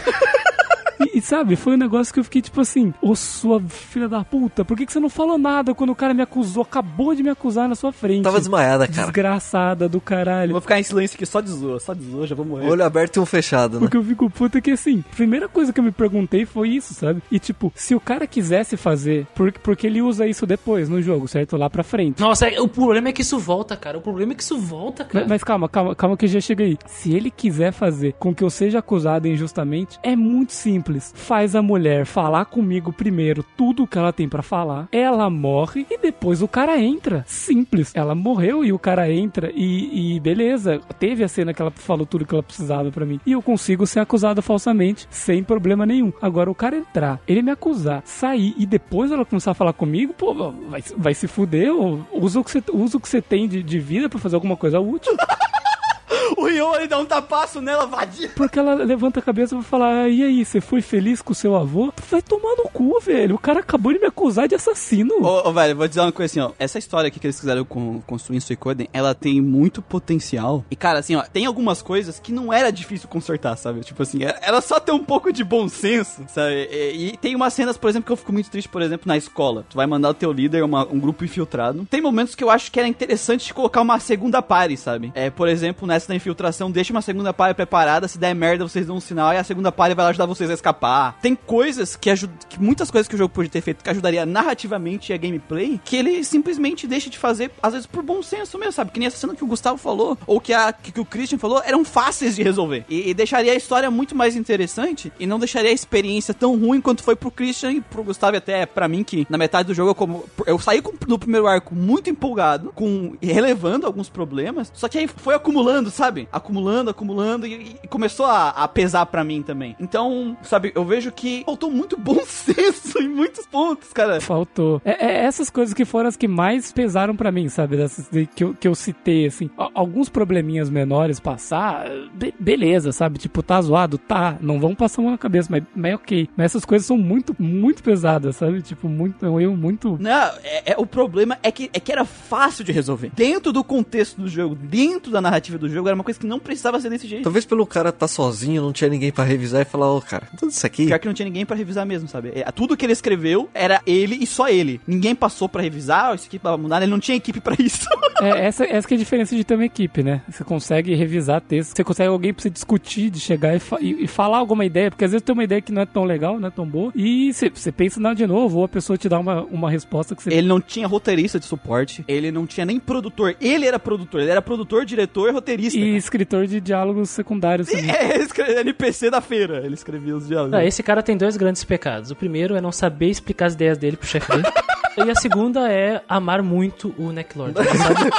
Sabe, foi um negócio que eu fiquei tipo assim, ô sua filha da puta, por que, que você não falou nada quando o cara me acusou, acabou de me acusar na sua frente? Tava desmaiada, cara. Desgraçada do Eu caralho. vou ficar em silêncio aqui só de zoa, só de zoa, já vou morrer. Olho aberto e um fechado, né? Porque eu fico puta que assim, a primeira coisa que eu me perguntei foi isso, sabe? E tipo, se o cara quisesse fazer, por, porque ele usa isso depois no jogo, certo? Lá pra frente. Nossa, é- o problema é que isso volta, cara. O problema é que isso volta, cara. Mas, mas calma, calma, calma que já chega aí. Se ele quiser fazer com que eu seja acusado injustamente, é muito simples. Faz a mulher falar comigo primeiro tudo o que ela tem pra falar, ela morre e depois o cara entra. Simples. Ela morreu e o cara entra e, e beleza. Teve a cena que ela falou tudo que ela precisava pra mim. E eu consigo ser acusado falsamente sem problema nenhum. Agora, o cara entrar, ele me acusar, sair e depois ela começar a falar comigo, pô, vai, vai se fuder. Usa o que você, usa o que você tem de, de vida pra fazer alguma coisa útil. O ele dá um tapaço nela, vadia. Porque ela levanta a cabeça e vai falar: "Ah, E aí, você foi feliz com seu avô? Vai tomar no cu, velho. O cara acabou de me acusar de assassino. Ô, ô, velho, vou dizer uma coisa assim, ó. Essa história aqui que eles quiseram con- construir em Suicoden, ela tem muito potencial. E, cara, assim, ó, tem algumas coisas que não era difícil consertar, sabe? Tipo assim, era era só ter um pouco de bom senso, sabe? E, e tem umas cenas, por exemplo, que eu fico muito triste, por exemplo, na escola. Tu vai mandar o teu líder, uma- um grupo infiltrado. Tem momentos que eu acho que era interessante colocar uma segunda pare, sabe? É, por exemplo, nessa da infiltração, deixa uma segunda pare preparada, se der merda, vocês dão um sinal e a segunda pare vai lá ajudar vocês a escapar. Tem coisas que ajudam, muitas coisas que o jogo pode ter feito que ajudaria narrativamente a gameplay, que ele simplesmente deixa de fazer, às vezes por bom senso mesmo, sabe? Que nem essa cena que o Gustavo falou, ou que, a, que, que o Christian falou, eram fáceis de resolver. E, e deixaria a história muito mais interessante e não deixaria a experiência tão ruim quanto foi pro Christian e pro Gustavo e até pra mim, que na metade do jogo eu, como, eu saí com, primeiro arco muito empolgado, com relevando alguns problemas, só que aí foi acumulando, sabe? Acumulando, acumulando e, e começou a, a pesar pra mim também. Então, sabe, eu vejo que faltou muito bom senso em muitos pontos, cara. Faltou. É, é essas coisas que foram as que mais pesaram pra mim, sabe? Dessas de- que eu, que eu citei, assim. Alguns probleminhas menores passar, be- beleza, sabe? Tipo, tá zoado? Tá. Não vão passar a mão na cabeça, mas, mas ok. Mas essas coisas são muito, muito pesadas, sabe? Tipo, muito, é um erro muito. Não, é, é- o problema é que, é que era fácil de resolver. Dentro do contexto do jogo, dentro da narrativa do jogo, era uma coisa que não precisava ser desse jeito. Talvez pelo cara tá sozinho, não tinha ninguém pra revisar e falar, ô cara, tudo isso aqui. Pior que não tinha ninguém pra revisar mesmo, sabe? É, tudo que ele escreveu era ele e só ele. Ninguém passou pra revisar, isso aqui pra mudar, ele não tinha equipe pra isso. É, essa, essa que é a diferença de ter uma equipe, né? Você consegue revisar texto, você consegue alguém pra você discutir, de chegar e, fa- e- e falar alguma ideia, porque às vezes tem uma ideia que não é tão legal, não é tão boa, e você, você pensa não de novo, ou a pessoa te dá uma, uma resposta que você. Ele não tinha roteirista de suporte, ele não tinha nem produtor. Ele era produtor, ele era produtor, diretor e roteirista. E escritor de diálogos secundários também. É, ele escrevia NPC da feira, ele escrevia os diálogos. Ah, esse cara tem dois grandes pecados. O primeiro é não saber explicar as ideias dele pro chefe dele. E a segunda é amar muito o Necklord, sabe?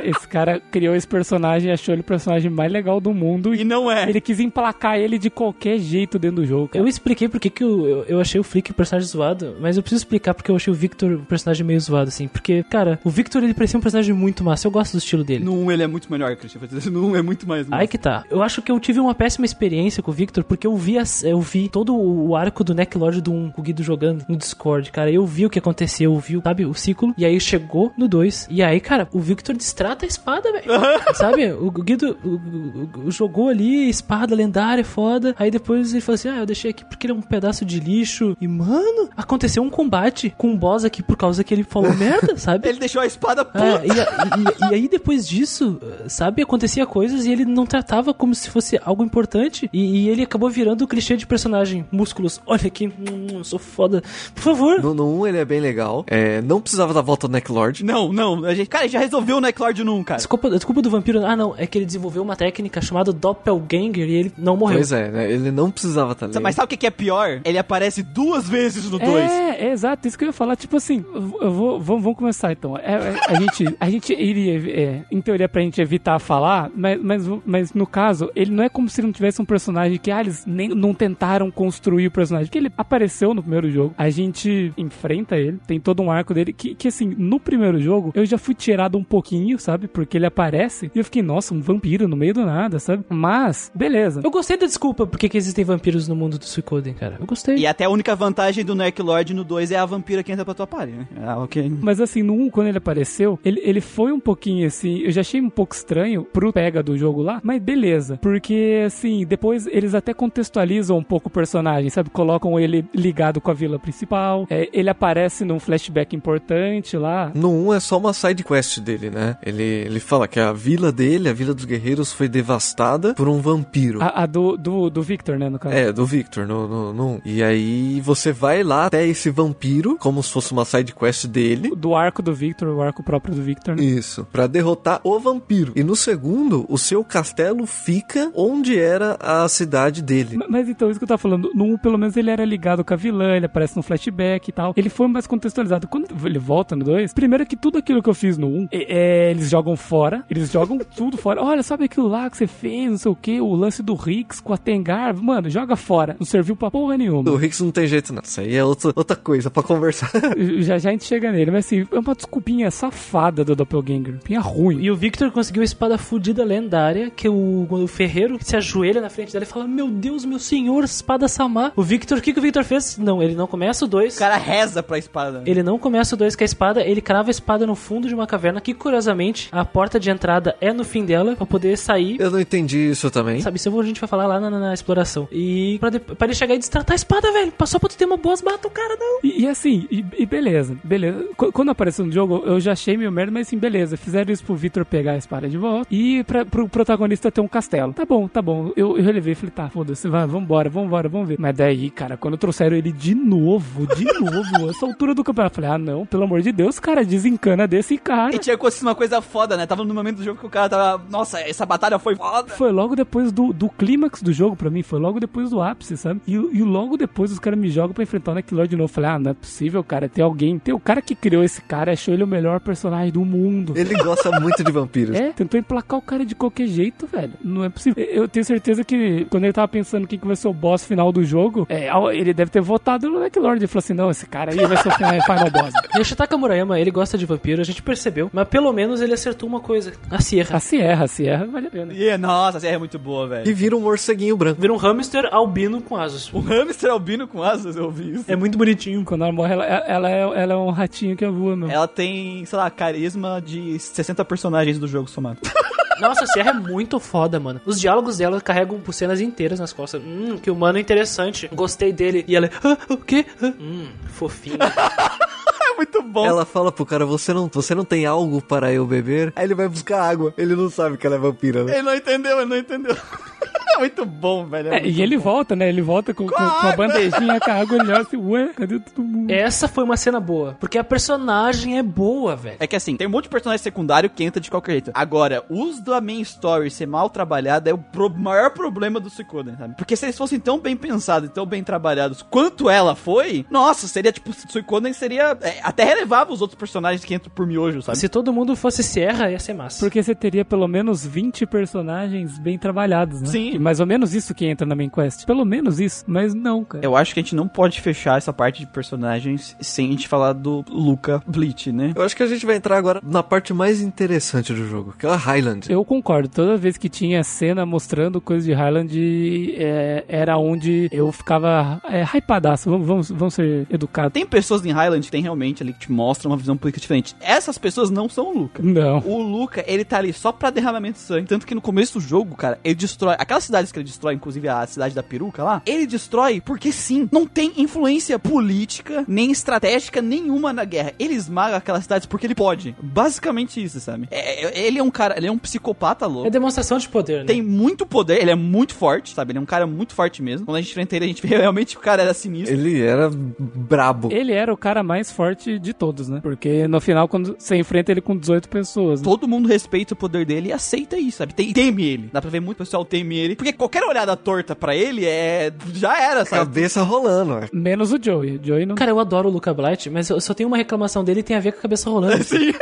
Esse cara criou esse personagem e achou ele o personagem mais legal do mundo. E não é. ele quis emplacar ele de qualquer jeito dentro do jogo. cara. Eu expliquei porque que eu, eu, eu achei o Flick o personagem zoado, mas eu preciso explicar porque eu achei o Victor um personagem meio zoado, assim. Porque, cara, o Victor ele parecia um personagem muito massa. Eu gosto do estilo dele. No 1 ele é muito melhor, Christian. No 1 é muito mais. Aí que tá. Eu acho que eu tive uma péssima experiência com o Victor, porque eu vi, as- eu vi todo o arco do Necklord do 1, o Guido jogando no Discord, cara. Eu vi o que aconteceu, eu vi, sabe, o ciclo. E aí chegou no 2. E aí, cara, o Victor destrata a espada, velho. sabe? O Guido o- o- jogou ali, espada lendária, foda. Aí depois ele falou assim: Ah, eu deixei aqui porque ele é um pedaço de lixo. E, mano, aconteceu um combate com um boss aqui por causa que ele falou merda, sabe? Ele deixou a espada puta. É, e, e- e aí depois disso, sabe, acontecia coisas e ele não tratava como se fosse algo importante. E, e ele acabou virando o clichê de personagem. Músculos, olha aqui, hum, eu sou foda. Por favor. No, no 1 ele é bem legal. É, não precisava dar volta no Necklord. Não, não. A gente, cara, já resolveu o Necklord 1, cara. Desculpa, desculpa do vampiro. Ah, não. É que ele desenvolveu uma técnica chamada Doppelganger e ele não morreu. Pois é, né? Ele não precisava estar ali. Mas sabe o que é pior? Ele aparece duas vezes no 2. É, é exato, isso que eu ia falar. Tipo assim, eu eu vou, vamos, vamos começar então. É, é, a, gente, a gente iria, é, em teoria, pra gente evitar falar, mas, mas, mas no caso, ele não é como se não tivesse um personagem que, ah, eles nem, não tentaram construir o personagem, porque ele apareceu no primeiro jogo. A gente enfrenta enfrenta ele, tem todo um arco dele que, que assim, no primeiro jogo eu já fui tirado um pouquinho, sabe? Porque ele aparece e eu fiquei, nossa, um vampiro no meio do nada, sabe? Mas, beleza. Eu gostei da desculpa porque que existem vampiros no mundo do Suicoden, cara. Eu gostei. E até a única vantagem do Nerk Lord no 2 é a vampira que entra pra tua party, né? Ah, ok. Mas assim, no 1, quando ele apareceu, ele, ele foi um pouquinho assim. Eu já achei um pouco estranho pro pega do jogo lá, mas beleza. Porque assim, depois eles até contextualizam um pouco o personagem, sabe? Colocam ele ligado com a vila principal. é, ele aparece num flashback importante lá. No 1 é só uma side quest dele, né? Ele, ele fala que a vila dele, a vila dos guerreiros, foi devastada por um vampiro. A, a do, do, do Victor, né? No caso. É, do Victor, no, no, no 1. E aí você vai lá até esse vampiro, como se fosse uma side quest dele. Do arco do Victor, o arco próprio do Victor, né? Isso, pra derrotar o vampiro. E no segundo, o seu castelo fica onde era a cidade dele. Ma- Mas então, isso que eu tava falando, no 1, pelo menos ele era ligado com a vilã, ele aparece no flashback e tal. Ele foi mais contextualizado. Quando ele volta no 2, primeiro que tudo aquilo que eu fiz no 1, é, é, eles jogam fora, eles jogam tudo fora. Olha, sabe aquilo lá que você fez, não sei o que, o lance do Rix com a Tengar, mano, joga fora. Não serviu pra porra nenhuma. O Hicks não tem jeito, não. Isso aí é outra, outra coisa pra conversar. já já a gente chega nele, mas assim, é uma desculpinha safada do Doppelganger. Desculpinha ruim. E o Victor conseguiu a espada fudida lendária, que o, o ferreiro se ajoelha na frente dela e fala: Meu Deus, meu senhor, espada Samar. O Victor, o que, que o Victor fez? Não, ele não começa o 2. O cara reza pra espada. né? Ele não começa o 2 com a espada, ele crava a espada no fundo de uma caverna, que curiosamente a porta de entrada é no fim dela, pra poder sair. Eu não entendi isso também. Sabe, isso a gente vai falar lá na, na- na exploração. E pra, de- pra ele chegar e destratar a espada, velho. Passou pra tu ter uma boss, mata o cara, não. E, e assim, e, e beleza, beleza. Qu- Quando apareceu no jogo, eu já achei meio merda, mas assim, beleza. Fizeram isso pro Victor pegar a espada de volta e pra, pro protagonista ter um castelo. Tá bom, tá bom. Eu, eu relevei, falei, tá, foda-se, vai, vambora, vambora, vamos ver. Mas daí, cara, quando trouxeram ele de novo, de novo, essa altura do campeonato, eu falei, ah, não, pelo amor de Deus, cara, desencana desse cara. E tinha acontecido uma coisa foda, né? Tava no momento do jogo que o cara tava. Nossa, essa batalha foi foda. Foi logo depois do, do clímax do jogo pra mim, foi logo depois do ápice, sabe? E, e logo depois os caras me jogam pra enfrentar o Necklord de novo. Eu Falei, ah, não é possível, cara. Tem alguém, tem o cara que criou esse cara, achou ele o melhor personagem do mundo. Ele gosta muito de vampiros. É, tentou emplacar o cara de qualquer jeito, velho. Não é possível. Eu tenho certeza que quando ele tava pensando quem que vai ser o boss final do jogo, é, ele deve ter votado no Necklord. Ele falou assim: não, esse cara aí vai ser o final, final boss. E o Shitaka Murayama, ele gosta de vampiro, a gente percebeu. Mas pelo menos ele acertou uma coisa: a Sierra. A Sierra, a Sierra vale a pena. E, nossa, essa é muito boa, E velho. vira um morceguinho branco. Vira um hamster albino com asas. O hamster albino com asas, eu vi isso. É muito bonitinho. Quando ela morre, ela, ela, é, ela é um ratinho que voa, meu. Ela tem, sei lá, carisma de 60 personagens do jogo somado. Nossa, a Sierra é muito foda, mano. Os diálogos dela carregam por cenas inteiras nas costas. Hum, que humano interessante. Gostei dele. E ela, ah, o quê? Ah, hum, fofinho. É muito bom. Ela fala pro cara, você não, você não tem algo para eu beber? Aí ele vai buscar água. Ele não sabe que ela é vampira, né? Ele não entendeu, ele não entendeu. é muito bom, velho. É, e ele volta, né? Ele volta com, com, com a bandejinha com a água e olha assim, ué, cadê todo mundo? Essa foi uma cena boa. Porque a personagem é boa, velho. É que assim, tem um monte de personagem secundário que entra de qualquer jeito. Agora, os da main story ser mal trabalhado é o pro- maior problema do Suikoden, sabe? Porque se eles fossem tão bem pensados e tão bem trabalhados quanto ela foi, nossa, seria tipo, Suikoden seria é, até relevava os outros personagens que entram por miojo, sabe? Se todo mundo fosse Sierra, ia ser massa. Porque você teria pelo menos 20 personagens bem trabalhados, né? Sim. Mais ou menos isso que entra na main quest. Pelo menos isso. Mas não, cara. Eu acho que a gente não pode fechar essa parte de personagens sem a gente falar do Luca Bleach, né? Eu acho que a gente vai entrar agora na parte mais interessante do jogo, que é a Highland. Eu concordo. Toda vez que tinha cena mostrando coisa de Highland, é, era onde eu ficava é, hypadaço. Vamos, vamos, vamos ser educados. Tem pessoas em Highland que tem realmente ali que te mostram uma visão política diferente. Essas pessoas não são o Luca. Não. O Luca, ele tá ali só pra derramamento de sangue. Tanto que no começo do jogo, cara, ele destrói. Aquelas cidades que ele destrói, inclusive a cidade da peruca lá, ele destrói porque sim. Não tem influência política, nem estratégica nenhuma na guerra. Ele esmaga aquelas cidades porque ele pode. Basicamente isso, sabe? É- é- ele é um cara, ele é um psicopata louco. É demonstração de poder, né? Tem muito poder, ele é muito forte, sabe? Ele é um cara muito forte mesmo. Quando a gente enfrenta ele, a gente vê realmente que o cara era sinistro. Ele era brabo. Ele era o cara mais forte de todos, né? Porque no final, quando você enfrenta ele com 18 pessoas. né? Todo mundo respeita o poder dele e aceita isso, sabe? Tem, teme ele. Dá pra ver muito pessoal teme ele. Porque qualquer olhada torta pra ele é. Já era, sabe? Cabeça rolando, ué. Menos o Joey. Joey não. Cara, eu adoro o Luca Blight, mas eu só tenho uma reclamação dele e tem a ver com a cabeça rolando. Sim.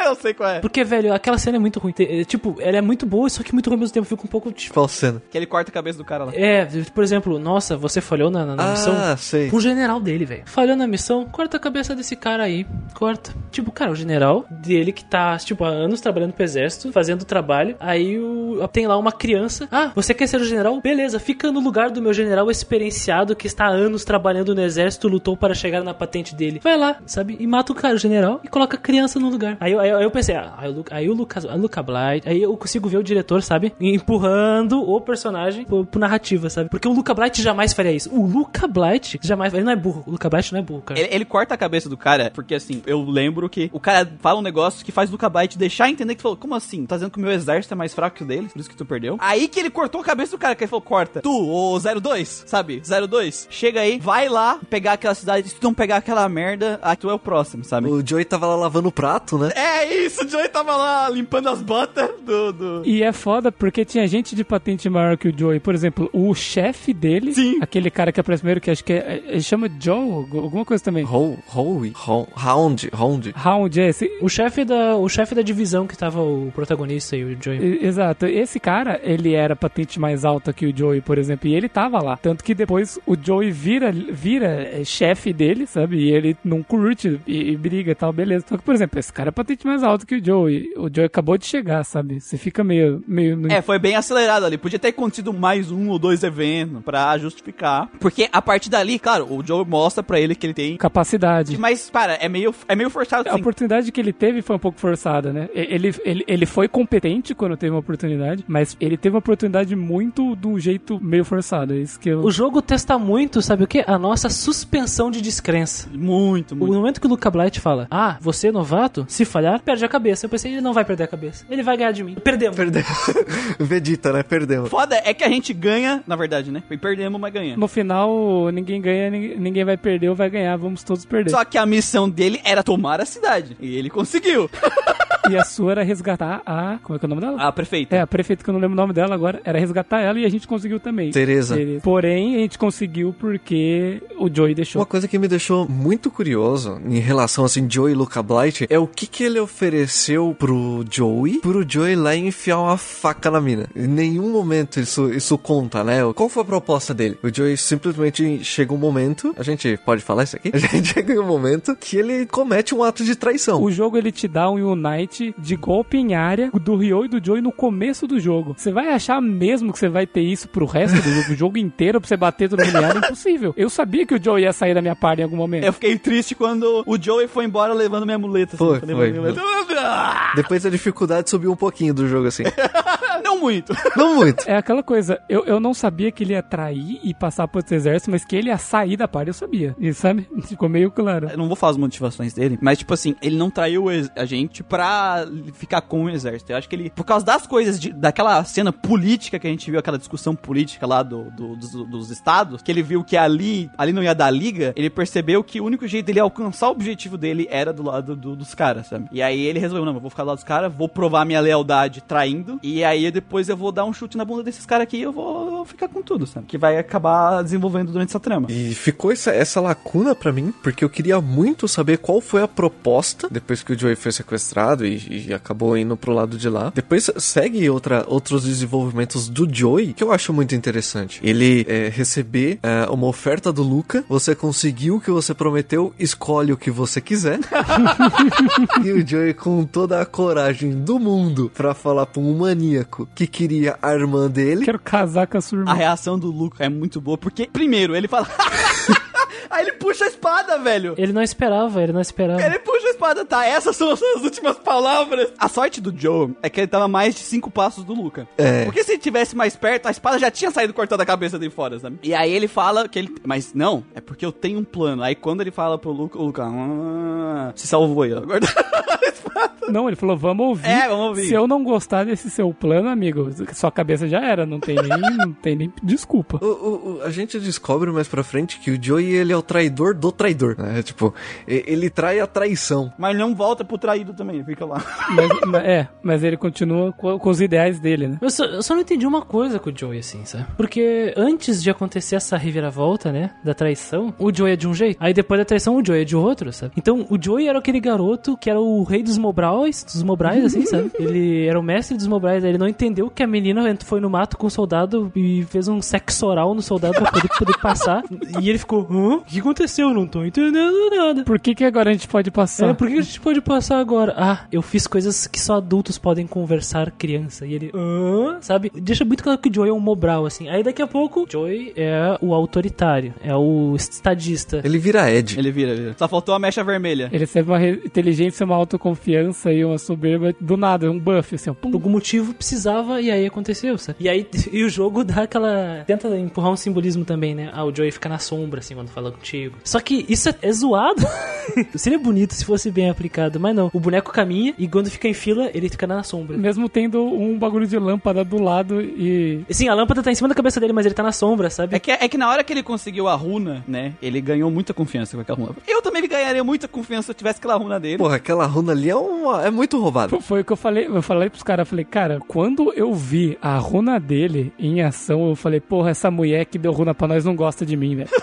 Eu sei qual é. Porque, velho, aquela cena é muito ruim. É, Tipo, ela é muito boa, só que muito ruim ao mesmo tempo. Fica um pouco, tipo... Qual cena? Que ele corta a cabeça do cara lá. É, por exemplo, nossa, você falhou na, na- na missão. Ah, sei. O general dele, velho. Falhou na missão, corta a cabeça desse cara aí. Corta. Tipo, cara, o general dele que tá, tipo, há anos trabalhando pro exército, fazendo trabalho. Aí o, tem lá uma criança. Ah, você quer ser o general? Beleza, fica no lugar do meu general experienciado que está há anos trabalhando no exército, lutou para chegar na patente dele. Vai lá, sabe? E mata o cara, o general, e coloca a criança no lugar. Aí, eu- aí, eu- pensei, ah, aí o, Lu- aí o Lucas, a Luca Blight, aí eu consigo ver o diretor, sabe? Empurrando o personagem pro, pro narrativa, sabe? Porque o Luca Blight jamais faria isso. O Luca Blight jamais, ele não é burro. O Luca Blight não é burro, cara. Ele, ele corta a cabeça do cara, porque assim, eu lembro que o cara fala um negócio que faz o Luca Byte deixar entender que falou, como assim? Tá dizendo que o meu exército é mais fraco que o deles, por isso que tu perdeu? Aí que ele cortou a cabeça do cara, que ele falou, corta. Tu, o 02, sabe? 02, chega aí, vai lá pegar aquela cidade, se tu não pegar aquela merda, aí tu é o próximo, sabe? O Joey tava lá lavando o prato, né? É isso, o Joey tava lá limpando as botas do... do... E é foda porque tinha gente de patente maior que o Joey. Por exemplo, o chefe dele, Sim. aquele cara que aparece primeiro, que acho que é, ele chama Joe, alguma coisa também. Ho- Howie? Ho- Hound? Hound? Round, é esse. O chefe da, o chefe da divisão que tava o protagonista e o Joey. E- Exato. Esse cara, ele era patente mais alta que o Joey, por exemplo, e ele tava lá. Tanto que depois o Joey vira, vira é, chefe dele, sabe? E ele não curte e, e briga e tal, beleza. Só que, por exemplo, esse cara é patente mais alto que o Joey. O Joey acabou de chegar, sabe? Você fica meio... meio no- É, foi bem acelerado ali. Podia ter acontecido mais um ou dois eventos pra justificar. Porque a partir dali, claro, o Joe mostra pra ele que ele tem. Capacidade. Mas, cara, é meio, é meio forçado A assim. oportunidade que ele teve foi um pouco forçada, né? Ele, ele, ele foi competente quando teve uma oportunidade, mas ele teve uma oportunidade muito de um jeito meio forçado. É isso que eu. O jogo testa muito, sabe o que? A nossa suspensão de descrença. Muito, O muito. momento que o Luca Blight fala, ah, você é novato? Se falhar, perde a cabeça. Eu pensei, ele não vai perder a cabeça. Ele vai ganhar de mim. Perdemos. Perdeu. Vegeta, né? Perdemos. Foda é que a gente ganha, na verdade, né? E perdemos, mas ganhamos. No final, ninguém ganha, ninguém, ninguém vai perder ou vai ganhar, vamos todos perder. Só que a missão dele era tomar a cidade. E ele conseguiu. E a sua era resgatar a. Como é que é o nome dela? A prefeita. É, a prefeita que eu não lembro o nome dela agora, era resgatar ela e a gente conseguiu também. Tereza. Tereza. Porém, a gente conseguiu porque o Joey deixou. Uma coisa que me deixou muito curioso em relação assim Joey e Luca Blight é o que que ele ofereceu pro Joey, pro Joey lá enfiar uma faca na mina. Em nenhum momento isso isso conta, né? Qual foi a proposta dele? O Joey simplesmente chega um momento, a gente pode falar isso aqui? A gente chega em um momento que ele comete um ato de traição. O jogo ele te dá um Unite de golpe em área do Ryo e do Joey no começo do jogo. Você vai achar mesmo que você vai ter isso pro resto do jogo, o jogo inteiro pra você bater todo mundo em área? É impossível. Eu sabia que o Joey ia sair da minha parte em algum momento. Eu fiquei triste quando o Joey foi embora levando minha muleta. assim, Foi, foi. minha muleta. Depois a dificuldade subiu um pouquinho do jogo assim. Não muito. Não muito. É aquela coisa, eu, eu não sabia que ele ia trair e passar pro outro exército, mas que ele ia sair da parte eu sabia. E sabe? Ficou meio claro. Eu não vou falar as motivações dele, mas tipo assim, ele não traiu a gente pra ficar com o exército. Eu acho que ele, por causa das coisas, de- daquela cena política que a gente viu, aquela discussão política lá do, do- dos, dos estados, que ele viu que ali, ali não ia dar liga, ele percebeu que o único jeito dele alcançar o objetivo dele era do lado do- dos caras, sabe? E aí ele resolveu, não, eu vou ficar do lado dos caras, vou provar minha lealdade traindo, e aí depois eu vou dar um chute na bunda desses caras aqui e eu vou ficar com tudo, sabe? Que vai acabar desenvolvendo durante essa trama. E ficou essa, essa lacuna pra mim, porque eu queria muito saber qual foi a proposta depois que o Joey foi sequestrado e, e acabou indo pro lado de lá. Depois segue outra, outros desenvolvimentos do Joey que eu acho muito interessante. Ele é, receber é, uma oferta do Luca, você conseguiu o que você prometeu, escolhe o que você quiser. e o Joey com toda a coragem do mundo pra falar pra um maníaco que queria a irmã dele. Quero casar com a sua A irmã. reação do Luca é muito boa, porque, primeiro, ele fala. Aí ele puxa a espada, velho. Ele não esperava, ele não esperava. Ele puxa a espada, tá? Essas são as suas últimas palavras. A sorte do Joe é que ele tava a mais de cinco passos do Luca. É. Porque se ele tivesse mais perto, a espada já tinha saído cortando a cabeça dele fora, sabe? E aí ele fala que ele. Mas não, é porque eu tenho um plano. Aí quando ele fala pro Luca, o Luca. Ah, se salvou aí, ó. Agora- Não, ele falou, vamos ouvir. É, vamos ouvir. Se eu não gostar desse seu plano, amigo, sua cabeça já era, não tem nem, não tem nem desculpa. O, o- o- a gente descobre mais pra frente que o Joey ele é o traidor do traidor, né? Tipo, ele trai a traição. Mas não volta pro traído também, fica lá. Mas, mas- é, mas ele continua com, com os ideais dele, né? Eu só, eu só não entendi uma coisa com o Joey, assim, sabe? Porque antes de acontecer essa reviravolta, né? Da traição, o Joey é de um jeito. Aí depois da traição, o Joey é de outro, sabe? Então, o Joey era aquele garoto que era o rei dos Mobrais, dos Mobrais, assim, sabe? Ele era o mestre dos Mobrais, ele não entendeu que a menina foi no mato com o soldado e fez um sexo oral no soldado pra poder, poder passar. E ele ficou, hã? O que aconteceu? Não tô entendendo nada. Por que, que agora a gente pode passar? É, por que a gente pode passar agora? Ah, eu fiz coisas que só adultos podem conversar criança. E ele, hã? Sabe? Deixa muito claro que o Joey é um Mobral, assim. Aí daqui a pouco, Joey é o autoritário, é o estadista. Ele vira Ed. Ele vira, vira. Só faltou a mecha vermelha. Ele teve uma inteligência, uma autoconfiança e uma soberba do nada, um buff, assim, ó. Por algum motivo precisava e aí aconteceu, sabe? E aí e o jogo dá aquela. Tenta empurrar um simbolismo também, né? Ah, o Joey fica na sombra, assim, quando fala contigo. Só que isso é, é zoado. Seria bonito se fosse bem aplicado, mas não. O boneco caminha e quando fica em fila, ele fica na sombra. Mesmo tendo um bagulho de lâmpada do lado e. Sim, a lâmpada tá em cima da cabeça dele, mas ele tá na sombra, sabe? É que, é que na hora que ele conseguiu a runa, né? Ele ganhou muita confiança com aquela runa. Eu também ganharia muita confiança se eu tivesse aquela runa dele. Porra, aquela runa ali é, uma, é muito roubada. Foi- Foi o que eu falei. Eu falei pros caras, eu falei, cara, quando eu vi a runa dele em ação, eu falei, porra, essa mulher que deu runa pra nós não gosta de mim, velho.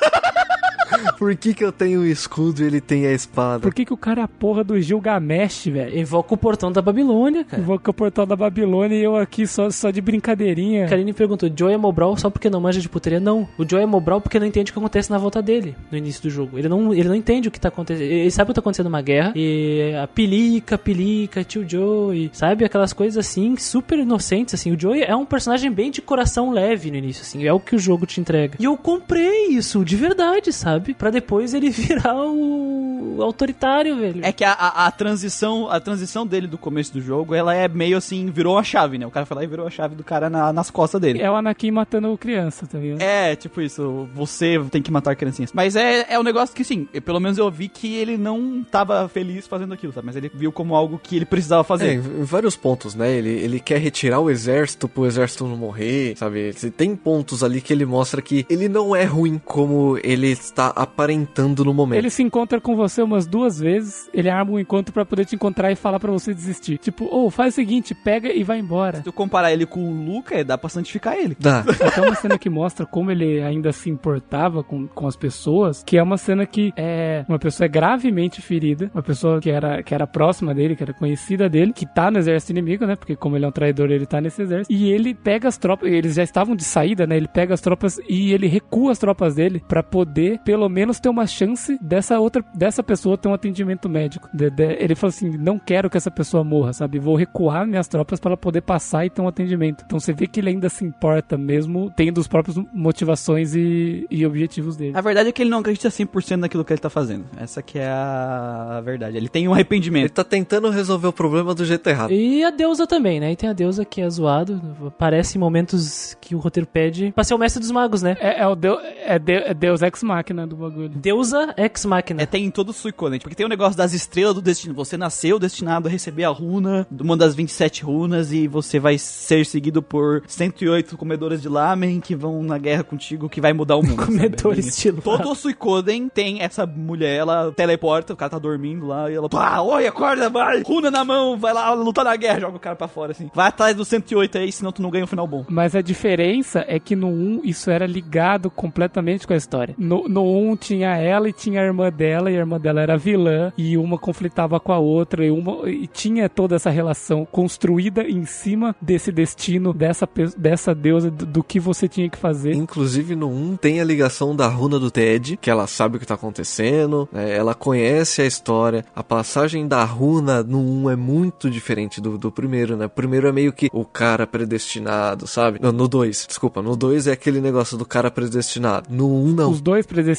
Por que, que eu tenho o escudo e ele tem a espada? Por que, que o cara é a porra do Gilgamesh, velho? Invoca o portão da Babilônia, cara. Invoca o portal da Babilônia e eu aqui só, só de brincadeirinha. Karine perguntou, Joey é Mobral só porque não manja de putaria? Não, o Joey é Mobral porque não entende o que acontece na volta dele, no início do jogo. Ele não, ele não entende o que tá acontecendo. Ele sabe que tá acontecendo uma guerra, e a pilica, pilica, tio Joey, sabe? Aquelas coisas assim, super inocentes, assim. O Joey é um personagem bem de coração leve no início, assim. É o que o jogo te entrega. E eu comprei isso, de verdade, sabe? Pra depois ele virar o autoritário, velho. É que a, a, a transição a transição dele do começo do jogo, ela é meio assim, virou a chave, né? O cara foi lá e virou a chave do cara na- nas costas dele. É o Anakin matando criança, tá ligado? É, tipo isso, você tem que matar criancinhas. Mas é, é um negócio que, sim, eu- pelo menos eu vi que ele não tava feliz fazendo aquilo, sabe? Mas ele viu como algo que ele precisava É, fazer. em em vários pontos, né? Ele, ele quer retirar o exército pro exército não morrer, sabe? Tem pontos ali que ele mostra que ele não é ruim como ele está aparentando no momento. Ele se encontra com você umas duas vezes, ele arma um encontro pra poder te encontrar e falar pra você desistir. Tipo, ô, faz o seguinte, pega e vai embora. Se tu comparar ele com o Luca, é, dá pra santificar ele. Dá. Até uma cena que mostra como ele ainda se importava com, com as pessoas, que é uma cena que é uma pessoa é gravemente ferida, uma pessoa que era, que era próxima dele, que era conhecida dele, que tá no exército inimigo, né? Porque como ele é um traidor, ele tá nesse exército. E ele pega as tropas, eles já estavam de saída, né? Ele pega as tropas e ele recua as tropas dele pra poder, pelo menos, ter uma chance dessa outra, dessa pessoa ter um atendimento médico. De- de- ele falou assim: não quero que essa pessoa morra, sabe? Vou recuar minhas tropas para ela poder passar e ter um atendimento. Então você vê que ele ainda se importa, mesmo tendo os próprios motivações e, e objetivos dele. A verdade é que ele não acredita 100% naquilo que ele tá fazendo. Essa que é a verdade. Ele tem um arrependimento. Ele tá tentando resolver o problema do jeito errado. E a deusa também, né? E tem a deusa que é zoado. Aparece em momentos que o roteiro pede pra ser o mestre dos magos, né? É, é o Deus, é, de- é Deus Ex Machina do bagulho. Deusa ex machina. É, tem em todo o Suicoden, porque tem o negócio das estrelas do destino. Você nasceu destinado a receber a runa, uma das 27 runas, e você vai ser seguido por 108 comedores de lamen que vão na guerra contigo, que vai mudar o mundo. Comedores de lamen. Todo o Suicoden tem essa mulher, ela teleporta, o cara tá dormindo lá, e ela, pá, oi, acorda, vai, runa na mão, vai lá lutar na guerra, joga o cara pra fora, assim. Vai atrás do 108 aí, senão tu não ganha um final bom. Mas a diferença é que no 1 isso era ligado completamente com a história. No, no 1 tinha ela e tinha a irmã dela, e a irmã dela era vilã, e uma conflitava com a outra, e, uma, e tinha toda essa relação construída em cima desse destino, dessa, dessa deusa, do, do que você tinha que fazer. Inclusive no 1 tem a ligação da runa do Ted, que ela sabe o que tá acontecendo, né? ela conhece a história. A passagem da runa no 1 é muito diferente do, do primeiro, né? O primeiro é meio que o cara predestinado, sabe? No, no 2, desculpa, no 2 é aquele negócio do cara predestinado. No 1 não. Os dois predestinados,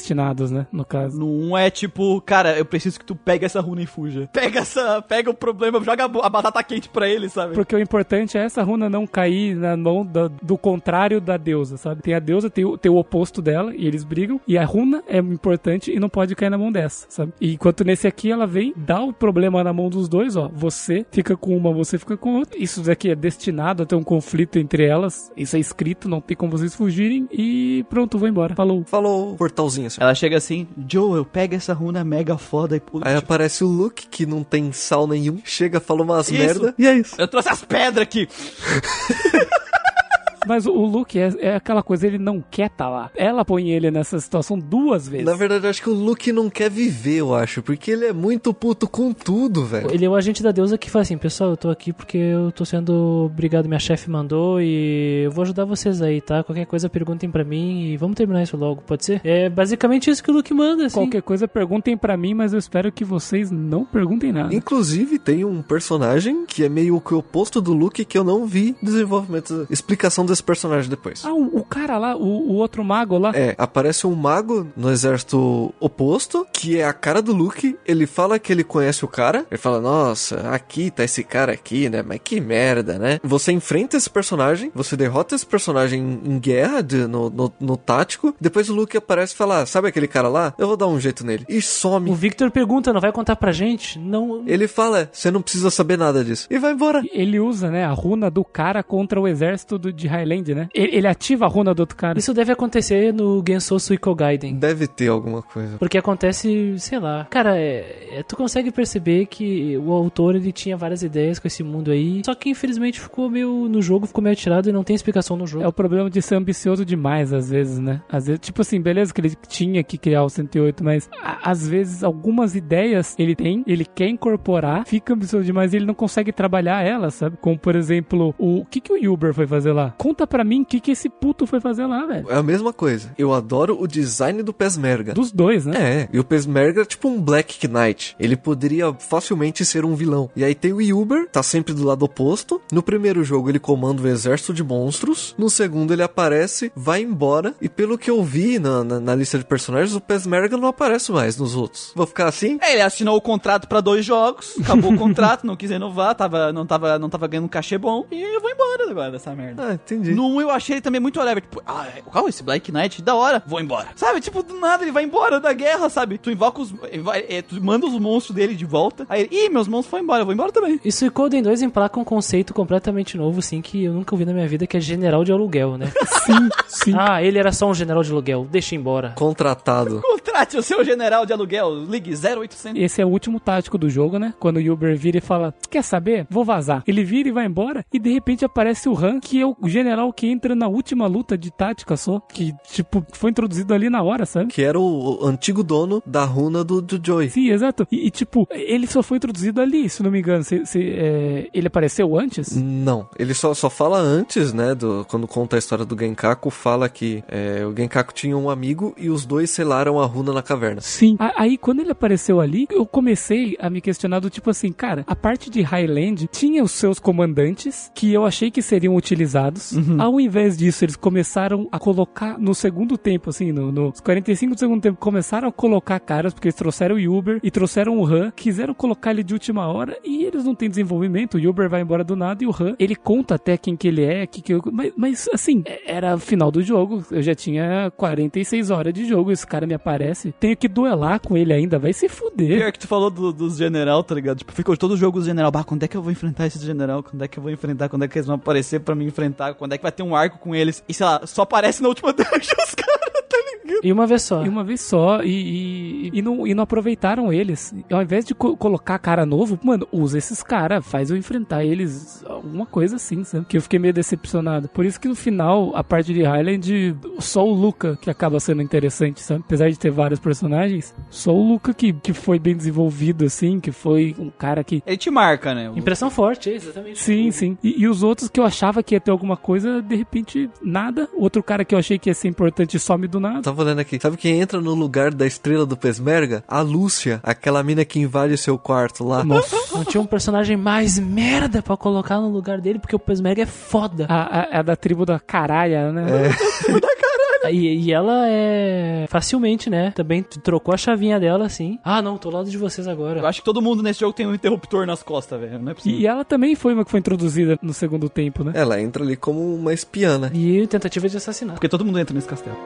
né? No caso. No 1 é tipo, cara, eu preciso que tu pegue essa runa e fuja. Pega essa, pega o problema, joga a batata quente pra ele, sabe? Porque o importante é essa runa não cair na mão da- do contrário da deusa, sabe? Tem a deusa, tem o, tem o oposto dela, e eles brigam, e a runa é importante e não pode cair na mão dessa, sabe? E enquanto nesse aqui ela vem, dá o problema na mão dos dois, ó. Você fica com uma, você fica com outra. Isso daqui é destinado a ter um conflito entre elas. Isso é escrito, não tem como vocês fugirem. E pronto, vou embora. Falou. Falou portalzinho assim. Ela chega assim, Joel, pega essa runa mega foda e pula. Aí aparece o Luke, que não tem sal nenhum, chega, fala umas Isso. merda, e é isso. Eu trouxe as pedras aqui. Mas o Luke é, é aquela coisa, ele não quer tá lá. Ela põe ele nessa situação duas vezes. Na verdade, eu acho que o Luke não quer viver, eu acho, porque ele é muito puto com tudo, velho. Ele é o agente da deusa que fala assim, pessoal, eu tô aqui porque eu tô sendo obrigado, minha chefe mandou e eu vou ajudar vocês aí, tá? Qualquer coisa perguntem pra mim e vamos terminar isso logo, pode ser? É basicamente isso que o Luke manda, assim. Qualquer coisa perguntem pra mim, mas eu espero que vocês não perguntem nada. Inclusive, tem um personagem que é meio que o oposto do Luke que eu não vi desenvolvimento, explicação desse personagem depois. Ah, o, o cara lá, o, o outro mago lá. É, aparece um mago no exército oposto, que é a cara do Luke. Ele fala que ele conhece o cara. Ele fala, nossa, aqui tá esse cara aqui, né? Mas que merda, né? Você enfrenta esse personagem, você derrota esse personagem em guerra, de- no, no, no tático. Depois o Luke aparece e fala, "Ah, sabe aquele cara lá? Eu vou dar um jeito nele. E some. O Victor pergunta, não vai contar pra gente? Não. Ele fala, você não precisa saber nada disso. E vai embora. Ele usa, né, a runa do cara contra o exército do, de Highland, né? Ele, ele ativa a runa do outro cara. Isso deve acontecer no Gensou Suikogaiden. Deve ter alguma coisa. Porque acontece, sei lá. Cara, é, é- tu consegue perceber que o autor ele tinha várias ideias com esse mundo aí. Só que infelizmente ficou meio. No jogo ficou meio atirado e não tem explicação no jogo. É o problema de ser ambicioso demais, às vezes, né? Às vezes, tipo assim, beleza que ele tinha que criar o 108, mas a- às vezes algumas ideias ele tem, ele quer incorporar, fica ambicioso demais e ele não consegue trabalhar elas, sabe? Como, por exemplo, o, o que que o Uber foi fazer lá? Conta pra mim o que que esse puto foi fazer lá, velho. É a mesma coisa. Eu adoro o design do Pesmerga. Dos dois, né? É, e o Pesmerga é tipo um Black Knight. Ele poderia facilmente ser um vilão. E aí tem o Uber, tá sempre do lado oposto. No primeiro jogo ele comanda o exército de monstros. No segundo ele aparece, vai embora. E pelo que eu vi na, na, na lista de personagens, o Pesmerga não aparece mais nos outros. Vou ficar assim? É, ele assinou o contrato pra dois jogos, acabou o contrato, não quis renovar, tava, não, tava, não tava ganhando um cachê bom, e eu vou embora agora dessa merda. Ah, entendi. No 1 eu achei ele também muito whatever, tipo, ah, é, qual esse Black Knight? Da hora, vou embora. Sabe, tipo, do nada ele vai embora da guerra, sabe? Tu invoca os. é, tu manda os monstros dele de volta, aí ele, ih, meus monstros foram embora, eu vou embora também. E Suicoden 2 emplaca um conceito completamente novo, assim, que eu nunca ouvi na minha vida, que é general de aluguel, né? Sim, sim. ah, ele era só um general de aluguel, deixa embora. Contratado. Contrate o seu general de aluguel, ligue 0800. Esse é o último tático do jogo, né? Quando o Uber vira e fala: Quer saber? Vou vazar. Ele vira e vai embora. E de repente aparece o Han, que é o general que entra na última luta de tática só. Que, tipo, foi introduzido ali na hora, sabe? Que era o, antigo dono da runa do, do Joy. Sim, exato. E, e, tipo, ele só foi introduzido ali, se não me engano. Se, se, é, ele apareceu antes? Não, ele só, só fala antes, né? Do, quando conta a história do Genkaku, fala que é, o Genkaku tinha um amigo e os dois selaram a runa na caverna. Sim. A- Aí, quando ele apareceu ali, eu comecei a me questionar do tipo assim, cara, a parte de Highland tinha os seus comandantes que eu achei que seriam utilizados. Ao invés disso, eles começaram a colocar no segundo tempo, assim, no, nos 45 do segundo tempo, começaram a colocar caras, porque eles trouxeram o Uber e trouxeram o Han, quiseram colocar ele de última hora e eles não têm desenvolvimento. O Uber vai embora do nada e o Han, ele conta até quem que ele é, que que eu, mas, mas assim, era final do jogo, eu já tinha 46 horas de jogo, esse cara me aparece, tenho que duelar com ele ainda, vai se fuder. Pior que tu falou do- dos general, tá ligado? Tipo, ficou todo jogo os general. Bah, quando é que eu vou enfrentar esses general? Quando é que eu vou enfrentar? Quando é que eles vão aparecer pra me enfrentar? Quando é que vai ter um arco com eles? E sei lá, só aparece na última dungeon os caras? E uma vez só. E uma vez só, e, e, e não, e não aproveitaram eles. Ao invés de co- colocar cara novo, mano, usa esses caras, faz eu enfrentar eles, alguma coisa assim, sabe? Que eu fiquei meio decepcionado. Por isso que no final, a parte de Highland, só o Luca que acaba sendo interessante, sabe? Apesar de ter vários personagens, só o Luca que, que foi bem desenvolvido, assim, que foi um cara que Ele te marca, né? Impressão forte, é exatamente. Sim, sim. E, e os outros que eu achava que ia ter alguma coisa, de repente, nada. Outro cara que eu achei que ia ser importante some do nada. Tava olhando aqui. Sabe quem entra no lugar da estrela do Pesmerga? A Lúcia, aquela mina que invade o seu quarto lá. Nossa. Não tinha um personagem mais merda pra colocar no lugar dele, porque o Pesmerga é foda. A, a, a da tribo da caralha, né? E, e ela é facilmente, né? Também trocou a chavinha dela assim. Ah, não, tô ao lado de vocês Eu agora. acho que todo mundo nesse jogo tem um interruptor nas costas, velho. Não é possível. E, e ela também foi uma que foi introduzida no segundo tempo, né? Ela entra ali como uma espiana. E tentativa de assassinato. Porque todo mundo entra nesse castelo.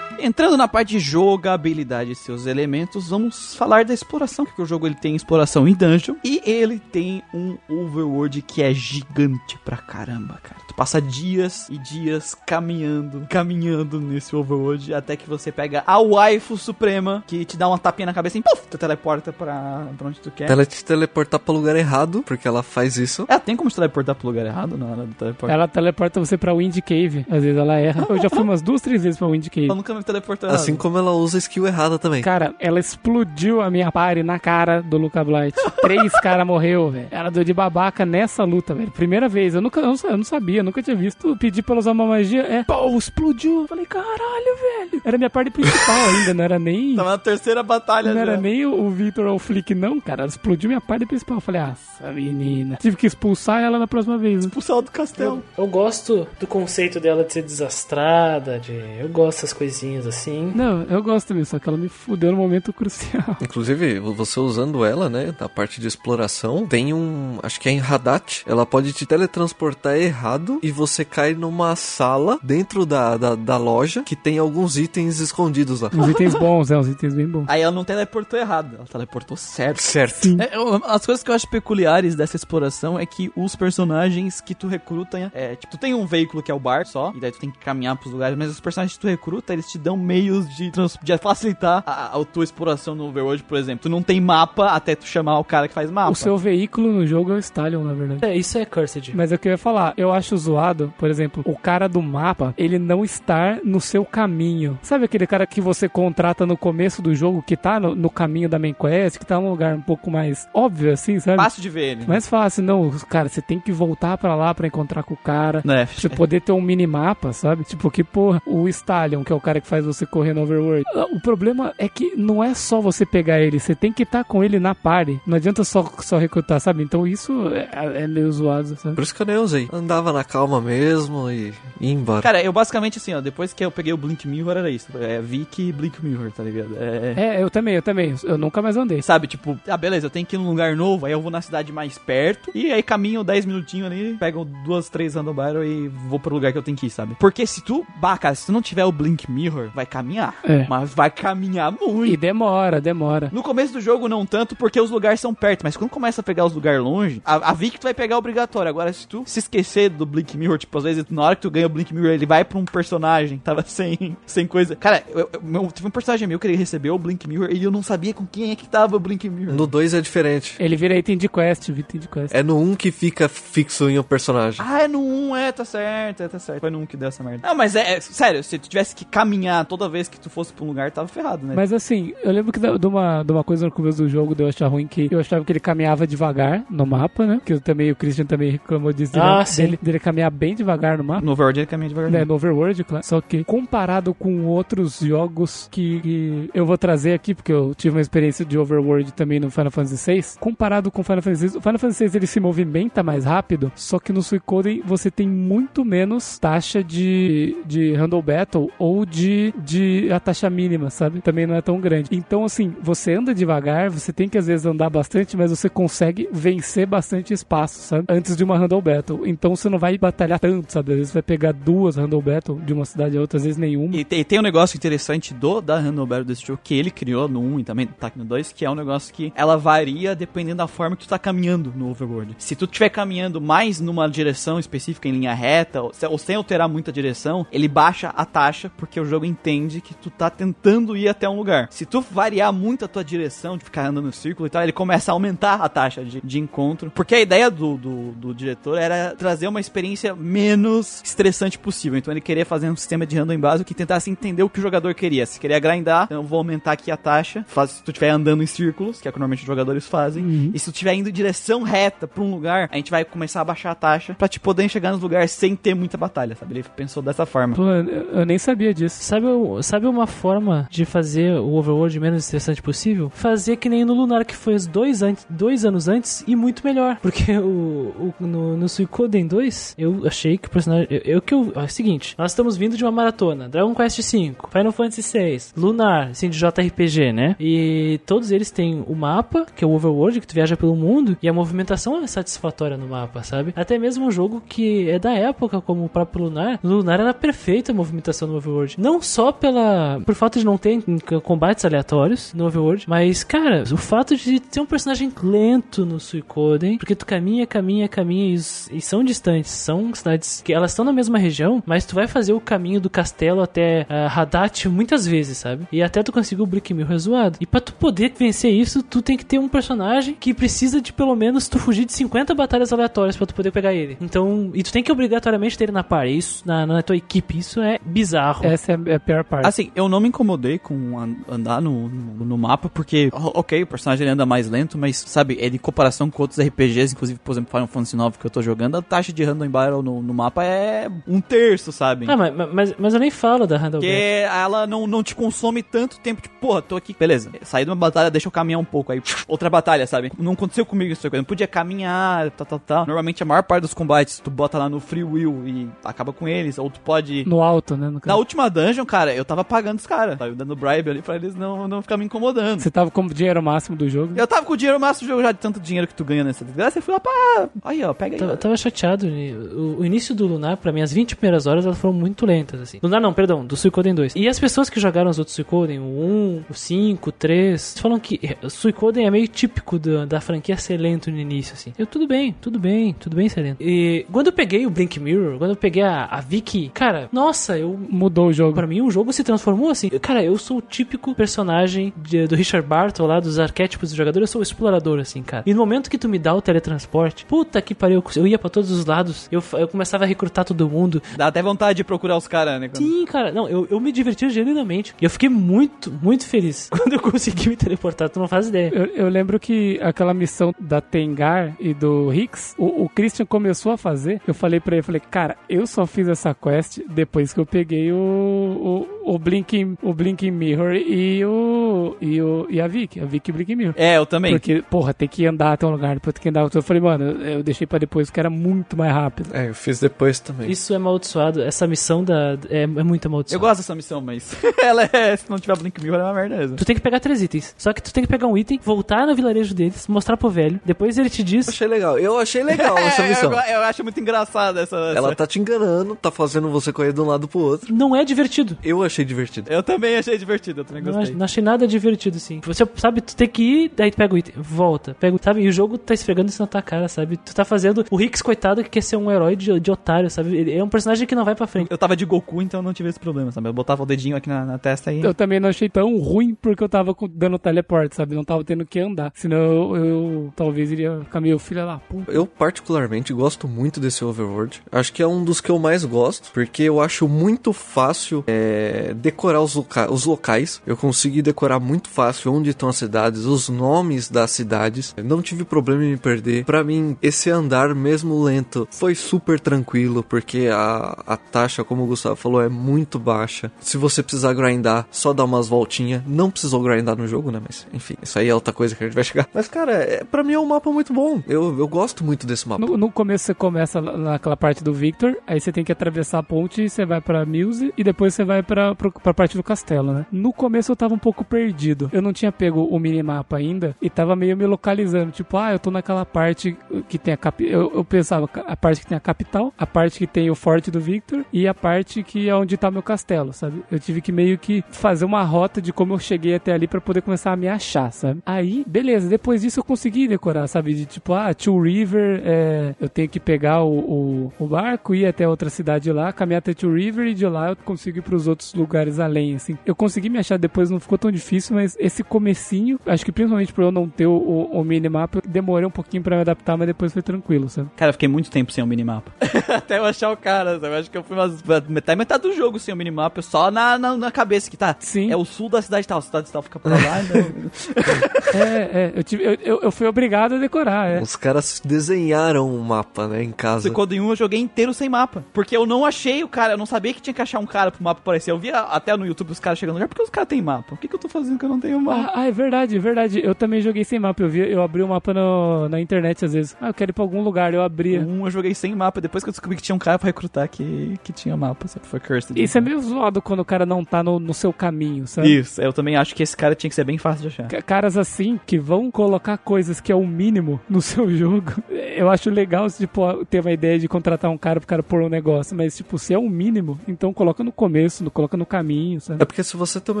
Entrando na parte de jogabilidade e seus elementos, vamos falar da exploração, que o jogo ele tem exploração em dungeon e ele tem um overworld que é gigante pra caramba, cara. Tu passa dias e dias caminhando, caminhando nesse overworld até que você pega a waifu suprema que te dá uma tapinha na cabeça e puf, tu teleporta pra, pra onde tu quer. Ela te teleportar pro lugar errado, porque ela faz isso. Ela tem como te teleportar pro lugar errado na hora do teleporte? Ela teleporta você pra Wind Cave. Às vezes ela erra. Eu já fui umas duas, três vezes pra Wind Cave. Ela nunca me teleportou Assim como ela usa a skill errada também. Cara, ela explodiu a minha party na cara do Luca Blight. Três caras morreu, velho. Ela deu de babaca nessa luta, velho. Primeira vez. Eu nunca eu não, sa- eu não sabia, nunca tinha visto. Pedi pra ela usar uma magia. É, pô, explodiu. Eu falei, caralho, velho. Era minha parte principal ainda, não era nem. Tava na terceira batalha Não já. era nem o o Victor ou o Flick, não, cara. Ela explodiu minha parte principal. Eu falei, ah, essa menina. Tive que expulsar ela na próxima vez. né? Expulsar ela do castelo. Eu gosto do conceito dela de ser desastrada, de. Eu gosto dessas coisinhas assim. Não, eu gosto mesmo, só que ela me fudeu no momento crucial. Inclusive, você usando ela, né, na parte de exploração, tem um, acho que é em Haddad, ela pode te teletransportar errado e você cai numa sala dentro da, da, da loja que tem alguns itens escondidos lá. Uns itens bons, é, uns itens bem bons. Aí ela não teleportou errado, ela teleportou certo. Certo. É, eu- as coisas que eu acho peculiares dessa exploração é que os personagens que tu recruta, é, tipo, tu tem um veículo que é o bar só, e daí tu tem que caminhar pros lugares, mas os personagens que tu recruta, eles te dão meios de, trans- de facilitar a, a tua exploração no Overworld, por exemplo. Tu não tem mapa até tu chamar o cara que faz mapa. O seu veículo no jogo é o Stallion, na verdade. É, isso é Cursed. Mas é o que eu ia falar, eu acho zoado, por exemplo, o cara do mapa, ele não estar no seu caminho. Sabe aquele cara que você contrata no começo do jogo, que tá no, no caminho da main quest, que tá num lugar um pouco mais óbvio, assim, sabe? Fácil de ver ele. Mais fácil, não, cara, você tem que voltar pra lá pra encontrar com o cara. Né? Pra você poder ter um minimapa, sabe? Tipo, que, porra, o Stallion, que é o cara que faz você correr no Overworld. O problema é que não é só você pegar ele, você tem que estar com ele na party. Não adianta só, só recrutar, sabe? Então isso é, é meio zoado, sabe? Por isso que eu nem usei. Andava na calma mesmo e ia embora. Cara, eu basicamente assim, ó, depois que eu peguei o Blink Mirror era isso. É Vic e Blink Mirror, tá ligado? É. É, eu também, eu também. Eu nunca mais andei. Sabe, tipo, ah, beleza, eu tenho que ir num lugar novo, aí eu vou na cidade mais perto, e aí caminho 10 minutinhos ali, pego duas, três Randobyro e vou pro lugar que eu tenho que ir, sabe? Porque se tu, bah, cara, se tu não tiver o Blink Mirror, vai caminhar. É. Mas vai caminhar E muito. demora, demora. No começo do jogo, não tanto, porque os lugares são perto, mas quando começa a pegar os lugares longe, a, a Vic tu vai pegar obrigatório. Agora, se tu se esquecer do Blink Mirror, tipo, às vezes, na hora que tu ganha o Blink Mirror, ele vai pra um personagem, tava sem, sem coisa. Cara, eu, eu, meu, teve um personagem meu que ele recebeu o Blink Mirror e eu não sabia com quem é que tava o Blink Mirror. No 2 é diferente. Ele vira item de quest, item de quest. É no 1 um que fica fixo em um personagem. Ah, é no 1, é, tá certo, é, tá certo. Foi no 1 que deu essa merda. Não, mas é, é, sério, se tu tivesse que caminhar toda vez que tu fosse pra um lugar, tava ferrado, né? Mas assim, eu lembro que de uma, de uma coisa no começo do jogo de eu achar ruim que eu achava que ele caminhava devagar no mapa, né? Que eu também, o Christian também reclamou disso. Ah, dele, sim. dele, dele caminhar bem devagar no mapa. No Overworld ele caminha devagar. né, no Overworld, claro. Só que comparado com outros jogos que, que eu vou trazer aqui, porque eu tive uma experiência de Overworld também no Final Fantasy VI, comparado com o Final Fantasy VI, o Final Fantasy VI ele se movimenta mais rápido, só que no Suicoden você tem muito menos taxa de, de Handle Battle ou de, de a taxa mínima, sabe? Também não é tão grande. Então, assim, você anda devagar, você tem que às vezes andar bastante, mas você consegue vencer bastante espaço, sabe? Antes de uma Handle Battle. Então você não vai batalhar tanto, sabe? Às vezes vai pegar duas Handle Battle de uma cidade a outra, às vezes nenhuma. E tem, tem um negócio interessante do da Handlebar desse jogo que ele criou no 1 e também tá aqui no 2, que é um negócio que ela varia dependendo da forma que tu tá caminhando no Overworld. Se tu estiver caminhando mais numa direção específica, em linha reta, ou, ou sem alterar muita direção, ele baixa a taxa, porque o jogo entende que tu tá tentando ir até um lugar. Se tu variar muito a tua direção, de ficar andando no círculo e tal, ele começa a aumentar a taxa de, de encontro. Porque a ideia do, do, do diretor era trazer uma experiência menos estressante possível. Então ele queria fazer um sistema de random básico que tentasse entender o que o jogador queria. Se queria grindar, então eu vou aumentar aqui a taxa. Faz, se tu estiver andando em círculos, que é o que normalmente os jogadores fazem. E se tu estiver indo em direção reta pra um lugar, a gente vai começar a baixar a taxa pra te poder chegar nos lugares sem ter muita batalha, sabe? Ele pensou dessa forma. Pô, eu eu nem sabia disso. Sabe, o- sabe uma forma de fazer o Overworld menos estressante possível? Fazer que nem no Lunar, que foi dois, antes, dois anos antes e muito melhor. Porque o, o- no, no Suicoden 2, eu achei que o personagem. Eu, eu que eu. É o seguinte: nós estamos vindo de uma maratona: Dragon Quest V, Final Fantasy VI, Lunar, assim, de JRPG, né? E todos eles têm o mapa, que é o Overworld, que tu viaja pelo mundo, e a movimentação é satisfatória no mapa, sabe? Até mesmo um jogo que é da época, como o próprio Lunar. Lunar era perfeita a movimentação no Overworld. Não só pela. Por fato de não ter combates aleatórios no Overworld. Mas, cara, o fato de ter um personagem lento no Suicoden, porque tu caminha, caminha, caminha e, e são distantes. São cidades que elas estão na mesma região, mas tu vai fazer o caminho do castelo até uh, Haddad muitas vezes, sabe? E até tu conseguir o Brick Mill zoado. E pra tu poder vencer isso, tu tem que ter um personagem que precisa de pelo menos tu fugir de 50 batalhas aleatórias pra tu poder pegar ele. Então, e tu tem que obrigatoriamente ter ele na par, isso na, na tua equipe. Isso é bizarro. Essa é é pior parte. Assim, eu não me incomodei com an- andar no, no, no mapa, porque, ok, o personagem anda mais lento, mas, sabe, ele em comparação com outros RPGs, inclusive, por exemplo, Final Fantasy IX que eu tô jogando, a taxa de random battle no, no mapa é um terço, sabe? Ah, mas, mas, mas eu nem falo da Handle Porque ela não, não te consome tanto tempo, tipo, porra, tô aqui, beleza, saí de uma batalha, deixa eu caminhar um pouco, aí outra batalha, sabe? Não aconteceu comigo isso, eu não podia caminhar, tal, tal, tal. Normalmente a maior parte dos combates tu bota lá no free will e acaba com eles, ou tu pode... No alto, né? Na última dungeon, cara, eu tava pagando os caras, tava dando bribe ali pra eles não, não ficar me incomodando. Você tava com o dinheiro máximo do jogo. Eu tava com o dinheiro máximo do jogo já de tanto dinheiro que tu ganha nessa desgraça, eu fui lá pra... Aí, ó, pega aí. Tava, tava chateado. né? O, o início do Lunar, pra mim, as 20 primeiras horas elas foram muito lentas, assim. Lunar não, perdão, do Suicoden 2. E as pessoas que jogaram os outros Suicoden, o 1, o 5, o 3, falam que eh, o Suicoden é meio típico da, da franquia ser lento no início, assim. Eu, tudo bem, tudo bem, tudo bem ser lento. E quando eu peguei o Blink Mirror, quando eu peguei a, a Vicky, cara, nossa, eu Mudou o jogo. Pra mim, o jogo se transformou assim. Cara, eu sou o típico personagem de- do Richard Barton lá, dos arquétipos do jogador. Eu sou o explorador, assim, cara. E no momento que tu me dá o teletransporte, puta que pariu, eu ia pra todos os lados. Eu, eu começava a recrutar todo mundo. Dá até vontade de procurar os caras, né? quando- Sim, cara. Não, eu, eu me diverti genuinamente. E eu fiquei muito, muito feliz quando eu consegui me teleportar. Tu não faz ideia. Eu, eu lembro que aquela missão da Tengar e do Hicks, o, o Christian começou a fazer. Eu falei pra ele, falei, cara, eu só fiz essa quest depois que eu peguei o, o, o Blinking, o Blinking Mirror e o e o e a Vicky, a Vicky Blinking Mirror. É, eu também. Porque, porra, tem que andar até um lugar, depois tem que andar. Eu falei, mano, eu deixei pra depois porque era muito mais rápido. É, eu fiz depois também. Isso é amaldiçoado. Essa missão da, é, é muito amaldiçoada. Eu gosto dessa missão, mas ela é, se não tiver Blink Mirror, é uma merda mesmo. Tu tem que pegar três itens. Só que tu tem que pegar um item, voltar no vilarejo deles, mostrar pro velho. Depois ele te diz. Achei legal. Eu achei legal essa missão. Eu, eu acho muito engraçada essa, Ela essa- tá te enganando, tá fazendo você correr de um lado pro outro. Não é divertido. Eu achei divertido. Eu também achei divertido, eu também Não, gostei. ach- não achei nada divertido, assim. Você, sabe, tu tem que ir, daí tu pega o item, volta, pega, o- sabe? E o jogo tá esfregando isso na tua cara, sabe? Tu tá fazendo o Rix, coitado, que quer ser um herói de, de otário, sabe? Ele é um personagem que não vai pra frente. Eu tava de Goku, então não tive esse problema, sabe? Eu botava o dedinho aqui na, na testa e... Eu também não achei tão ruim porque eu tava dando teleporte, sabe? Não tava tendo que andar. Senão eu, eu talvez iria ficar meio filha lá. Puta. Eu particularmente gosto muito desse Overworld. Acho que é um dos que eu mais gosto, porque eu acho muito fácil é, decorar os, loca os locais. Eu consegui decorar muito fácil onde estão as cidades, os nomes das cidades. Eu não tive problema em me perder. Pra mim, esse andar mesmo lento foi super tranquilo, porque a, a taxa, como o Gustavo falou, é muito baixa. Se você precisar grindar, só dá umas voltinhas. Não precisou grindar no jogo, né? Mas enfim, isso aí é outra coisa que a gente vai chegar. Mas cara, é, pra mim é um mapa muito bom. Eu, eu gosto muito desse mapa. No, no começo você começa naquela parte do Victor, aí você tem que atravessar a ponte você vai pra Muse e depois você vai pra, pra parte do castelo, né? No começo eu tava um pouco perdido. Eu não tinha pego o minimapa ainda e tava meio me localizando. Tipo, ah, eu tô naquela parte que tem a capital. Eu, eu pensava, a parte que tem a capital, a parte que tem o forte do Victor e a parte que é onde tá meu castelo, sabe? Eu tive que meio que fazer uma rota de como eu cheguei até ali pra poder começar a me achar, sabe? Aí, beleza, depois disso eu consegui decorar, sabe? De tipo, ah, Two River, é, eu tenho que pegar o, o, o barco, ir até outra cidade lá, caminhar até Two River e de lá eu consigo ir pros outros lugares além, assim. Eu consegui me achar depois, não ficou tão difícil, mas esse comecinho, acho que principalmente por eu não ter o, o, o minimapa, eu demorei um pouquinho pra me adaptar, mas depois foi tranquilo, sabe? Cara, eu fiquei muito tempo sem o minimapa. Até eu achar o cara, sabe? Eu acho que eu fui umas, metade, metade do jogo sem o minimapa, só na, na, na cabeça que tá. Sim. É o sul da cidade tal, a cidade tal fica pra lá, então... É, é, eu, tive, eu, eu, eu fui obrigado a decorar, é. Os caras desenharam um mapa, né, em casa. Suicoden 1 eu joguei inteiro sem mapa. Porque eu não achei o cara, eu não sabia que tinha que achar um cara pro mapa aparecer. Eu via até no YouTube os caras chegando no lugar, porque os caras têm mapa. O que, que eu tô fazendo que eu não tenho mapa? Ah, ah, é verdade, é verdade. Eu também joguei sem mapa. Eu, vi, eu abri o mapa no- na internet às vezes. Ah, eu quero ir pra algum lugar. Eu abria. Um eu joguei sem mapa, depois que eu descobri que tinha um cara pra recrutar que, que tinha mapa, sabe? Foi cursed. Isso é meio zoado quando o cara não tá no, no seu caminho, sabe? Isso, eu também acho que esse cara tinha que ser bem fácil de achar. Ca- Caras assim que vão colocar coisas que é o mínimo no seu jogo. Eu acho legal, tipo, ter uma ideia de contratar um cara pro cara pôr um negócio. Mas, tipo, se é o mínimo, então coloca no começo, não coloca no caminho, sabe? É porque se você tem um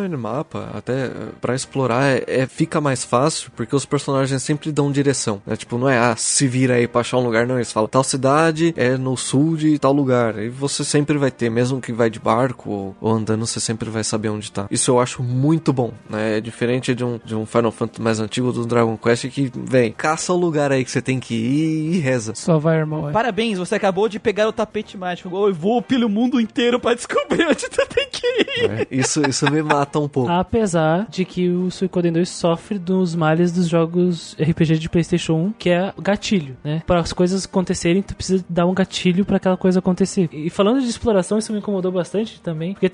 minimapa, até pra explorar, é, é- fica mais fácil, porque os personagens sempre dão direção. É tipo, não é, ah, se vira aí pra achar um lugar, não. Eles falam, tal cidade é no sul de tal lugar. E você sempre vai ter, mesmo que vai de barco ou, ou andando, você sempre vai saber onde tá. Isso eu acho muito bom, né? É diferente de um, de um Final Fantasy mais antigo do Dragon Quest que, vem, caça o lugar aí que você tem que ir e reza. Só vai, irmão. é. Parabéns, você acabou de pegar o tapete mágico. Eu vou pelo mundo inteiro pra descobrir onde tu tem que né? Isso, isso me mata um pouco. Apesar de que o Suicoden 2 sofre dos males dos jogos RPG de PlayStation 1, que é gatilho, né? Para as coisas acontecerem, tu precisa dar um gatilho para aquela coisa acontecer. E falando de exploração, isso me incomodou bastante também, porque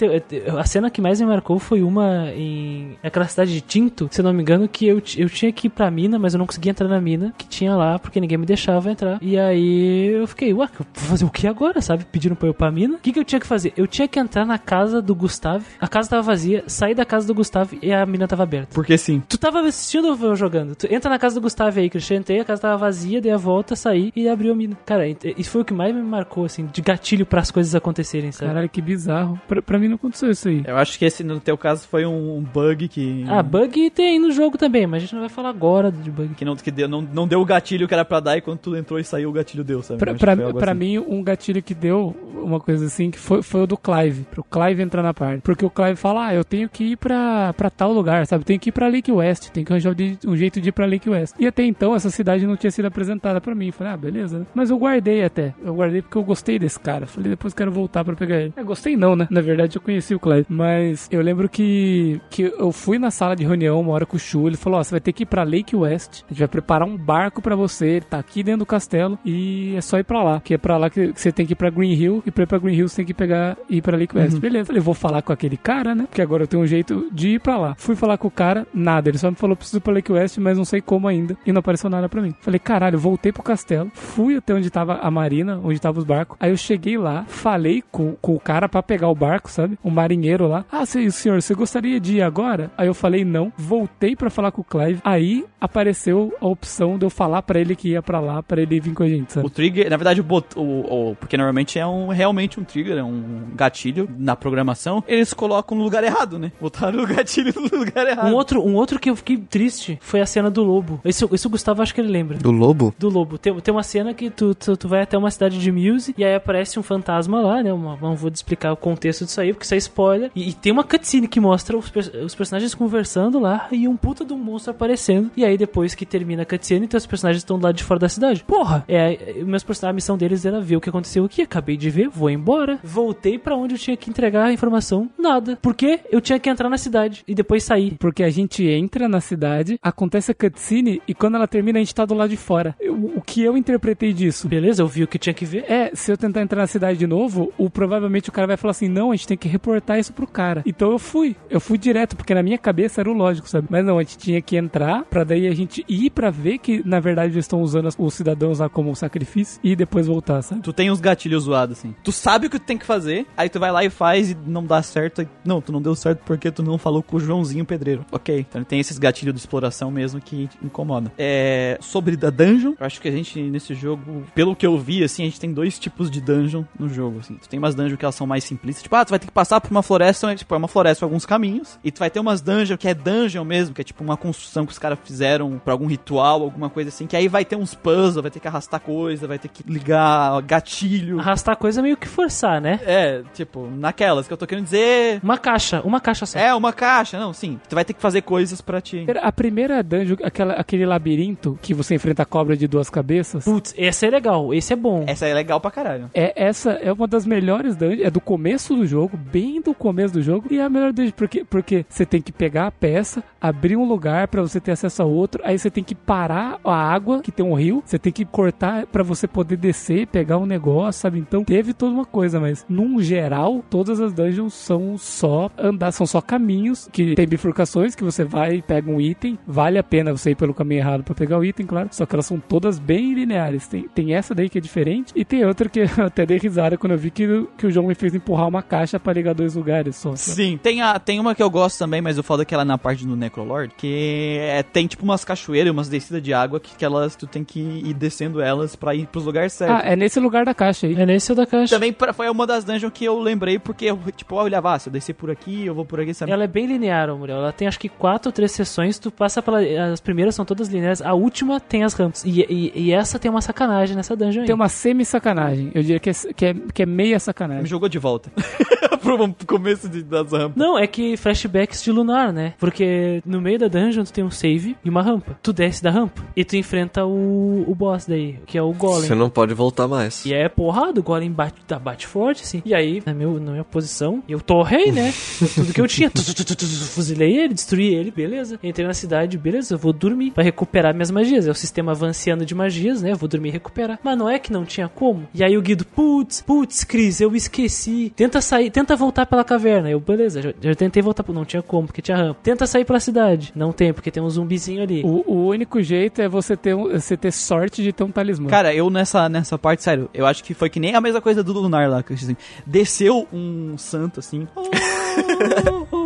a cena que mais me marcou foi uma em aquela cidade de Tinto, se não me engano, que eu, eu tinha que ir pra mina, mas eu não conseguia entrar na mina que tinha lá, porque ninguém me deixava entrar. E aí eu fiquei, ué, vou fazer o que agora, sabe? Pediram pra eu ir pra mina. O que, que eu tinha que fazer? Eu tinha que entrar na casa do Gustavo, a casa tava vazia, sair da casa do Gustavo e a mina tava aberta. Porque sim. Tu tava assistindo ou eu jogando? Tu entra na casa do Gustavo aí, Christian. Entrei, a casa tava vazia, dei a volta, saí e abriu a mina. Cara, isso foi o que mais me marcou, assim, de gatilho para as coisas acontecerem, sabe? Caralho, que bizarro. Pra, pra mim não aconteceu isso aí. Eu acho que esse, no teu caso, foi um bug que. Ah, bug tem no jogo também, mas a gente não vai falar agora de bug. Que, não, que deu, não, não deu o gatilho que era pra dar e quando tu entrou e saiu o gatilho deu, sabe? Pra, pra, pra assim. mim, um gatilho que deu uma coisa assim, que foi, foi o do Clive. Pro Clive entrar na parte. Porque o Clive fala, ah, eu tenho que ir pra, pra tal lugar, sabe? Tenho que ir pra Lake West. Tenho que arranjar um jeito de ir pra Lake West. E até então, essa cidade não tinha sido apresentada pra mim. Falei, ah, beleza. Mas eu guardei até. Eu guardei porque eu gostei desse cara. Falei, depois quero voltar pra pegar ele. É, gostei não, né? Na verdade, eu conheci o Clive. Mas eu lembro que, que eu fui na sala de reunião uma hora com o Shu. Ele falou, ó, você vai ter que ir pra Lake West. A gente vai preparar um barco pra você. Ele tá aqui dentro do castelo. E é só ir pra lá. Que é pra lá que que você tem que ir pra Green Hill. E pra ir pra Green Hill você tem que pegar e ir pra Lake West. Beleza. Falei, vou falar com aquele cara, né? Porque agora eu tenho um jeito de ir pra lá. Fui falar com o cara, nada. Ele só me falou, preciso pra Lake West, mas não sei como ainda. E não apareceu nada pra mim. Falei, caralho, voltei pro castelo. Fui até onde tava a marina, onde tava os barcos. Aí eu cheguei lá, falei com, com o cara pra pegar o barco, sabe? O marinheiro lá. Ah, se- senhor, você gostaria de ir agora? Aí eu falei não. Voltei pra falar com o Clive. Aí apareceu a opção de eu falar pra ele que ia pra lá, pra ele vir com a gente, sabe? O trigger, na verdade, o, o, o- porque normalmente é um realmente um trigger, é um gatilho na programação. Eles colocam no lugar errado, né? Botaram o gatilho no lugar errado. Um outro, um outro que eu fiquei triste foi a cena do lobo. Isso, isso o Gustavo acho que ele lembra. Do lobo? Do lobo. Tem, tem uma cena que tu, tu, tu vai até uma cidade de Muse e aí aparece um fantasma lá, né? Uma, não vou explicar o contexto disso aí, porque isso é spoiler. E, e tem uma cutscene que mostra os, os personagens conversando lá e um puta de um monstro aparecendo. E aí depois que termina a cutscene, então os personagens estão do lado de fora da cidade. Porra! É, é, meus personagens, a missão deles era ver o que aconteceu aqui. Acabei de ver, vou embora. Voltei pra onde eu tinha que entregar a informação. Nada. Porque eu tinha que entrar na cidade e depois sair. Porque a gente entra na cidade, acontece a cutscene e quando ela termina a gente tá do lado de fora. Eu- o que eu interpretei disso? Beleza, eu vi o que tinha que ver. É, se eu tentar entrar na cidade de novo, o, provavelmente o cara vai falar assim: não, a gente tem que reportar isso pro cara. Então eu fui. Eu fui direto, porque na minha cabeça era o lógico, sabe? Mas não, a gente tinha que entrar pra daí a gente ir pra ver que na verdade eles estão usando os cidadãos lá como um sacrifício e depois voltar, sabe? Tu tem uns gatilhos zoados, assim. Tu sabe o que tu tem que fazer, aí tu vai lá e faz e não dá certo. Não, tu não deu certo porque tu não falou com o Joãozinho Pedreiro. Ok. Então tem esses gatilhos de exploração mesmo que incomodam. É. Sobre da dungeon, eu acho que a gente nesse jogo, pelo que eu vi, assim, a gente tem dois tipos de dungeon no jogo, assim. Tu tem umas dungeons que elas são mais simplistas, tipo, ah, tu vai ter que passar por uma floresta, tipo, é uma floresta por alguns caminhos. E tu vai ter umas dungeons que é dungeon mesmo, que é tipo uma construção que os caras fizeram pra algum ritual, alguma coisa assim, que aí vai ter uns puzzles, vai ter que arrastar coisa, vai ter que ligar gatilho. Arrastar coisa meio que forçar, né? É, tipo, naquelas que eu tô querendo dizer. Uma caixa, uma caixa só. É, uma caixa, não, sim. Tu vai ter que fazer coisas pra ti. A primeira dungeon, aquela, aquele labirinto que você enfrenta a cobra de duas cabeças. Putz, esse é legal, esse é bom. Essa é legal pra caralho. É, essa é uma das melhores dungeons, é do começo do jogo, bem do começo do jogo, e é a melhor dungeon, porque, porque você tem que pegar a peça, abrir um lugar pra você ter acesso a outro, aí você tem que parar a água, que tem um rio, você tem que cortar pra você poder descer, pegar um negócio, sabe? Então teve toda uma coisa, mas num geral, todas as dungeons são só andar, são só caminhos, que tem bifurcações, que você vai e pega um item, vale a pena você ir pelo caminho errado pra pegar o item, claro, só que elas são todas bem lineares. Tem, tem essa daí que é diferente, e tem outra que eu até dei risada quando eu vi que, o- que o João me fez empurrar uma caixa pra ligar dois lugares só. Sim, tem, a, tem uma que eu gosto também, mas eu falo que ela é na parte do Necrolord, que é, tem tipo umas cachoeiras, umas descidas de água que, que elas, tu tem que ir descendo elas pra ir pros lugares certos. Ah, é nesse lugar da caixa aí. É nesse da caixa. Também pra- foi uma das dungeons que eu lembrei, porque eu, tipo, olhava, ah, se eu descer por aqui, eu vou por aqui, sabe? Ela é bem linear, Muriel. Ela tem acho que quatro ou três sessões. Tu passa pela. As primeiras são todas lineares. A última tem as rampas. E, e, e essa tem uma sacanagem nessa dungeon aí. Tem uma semi-sacanagem. Eu diria que é, que é, que é meia Me sacanagem. jogou de volta. pro começo de, das rampas. Não, é que flashbacks de Lunar, né? Porque no meio da dungeon tu tem um save e uma rampa. Tu desce da rampa e tu enfrenta o, o boss daí, que é o Golem. Você não pode voltar mais. E é porrada, o Golem bate, bate forte, assim. E aí, na, meu, na minha posição, eu torrei, né? Tudo que eu tinha. Tu, tu, tu, tu, tu, Fuzilei ele, destruí ele, beleza. Entrei na cidade, beleza, eu vou dormir pra recuperar minhas magias. É o sistema avançando de magias, né? Eu vou dormir e recuperar. Mas não é que não tinha como. E aí o Guido, putz, putz, Cris, eu esqueci. Tenta sair, tenta voltar pela caverna. Eu, beleza, já, já tentei voltar, não tinha como, porque tinha rampa. Tenta sair pela cidade. Não tem, porque tem um zumbizinho ali. O, o único jeito é você ter, um- você ter sorte de ter um talismã. Cara, eu nessa, nessa parte, sério, eu acho que foi que nem a mesma coisa do Lunar lá, que assim, desceu um santo assim.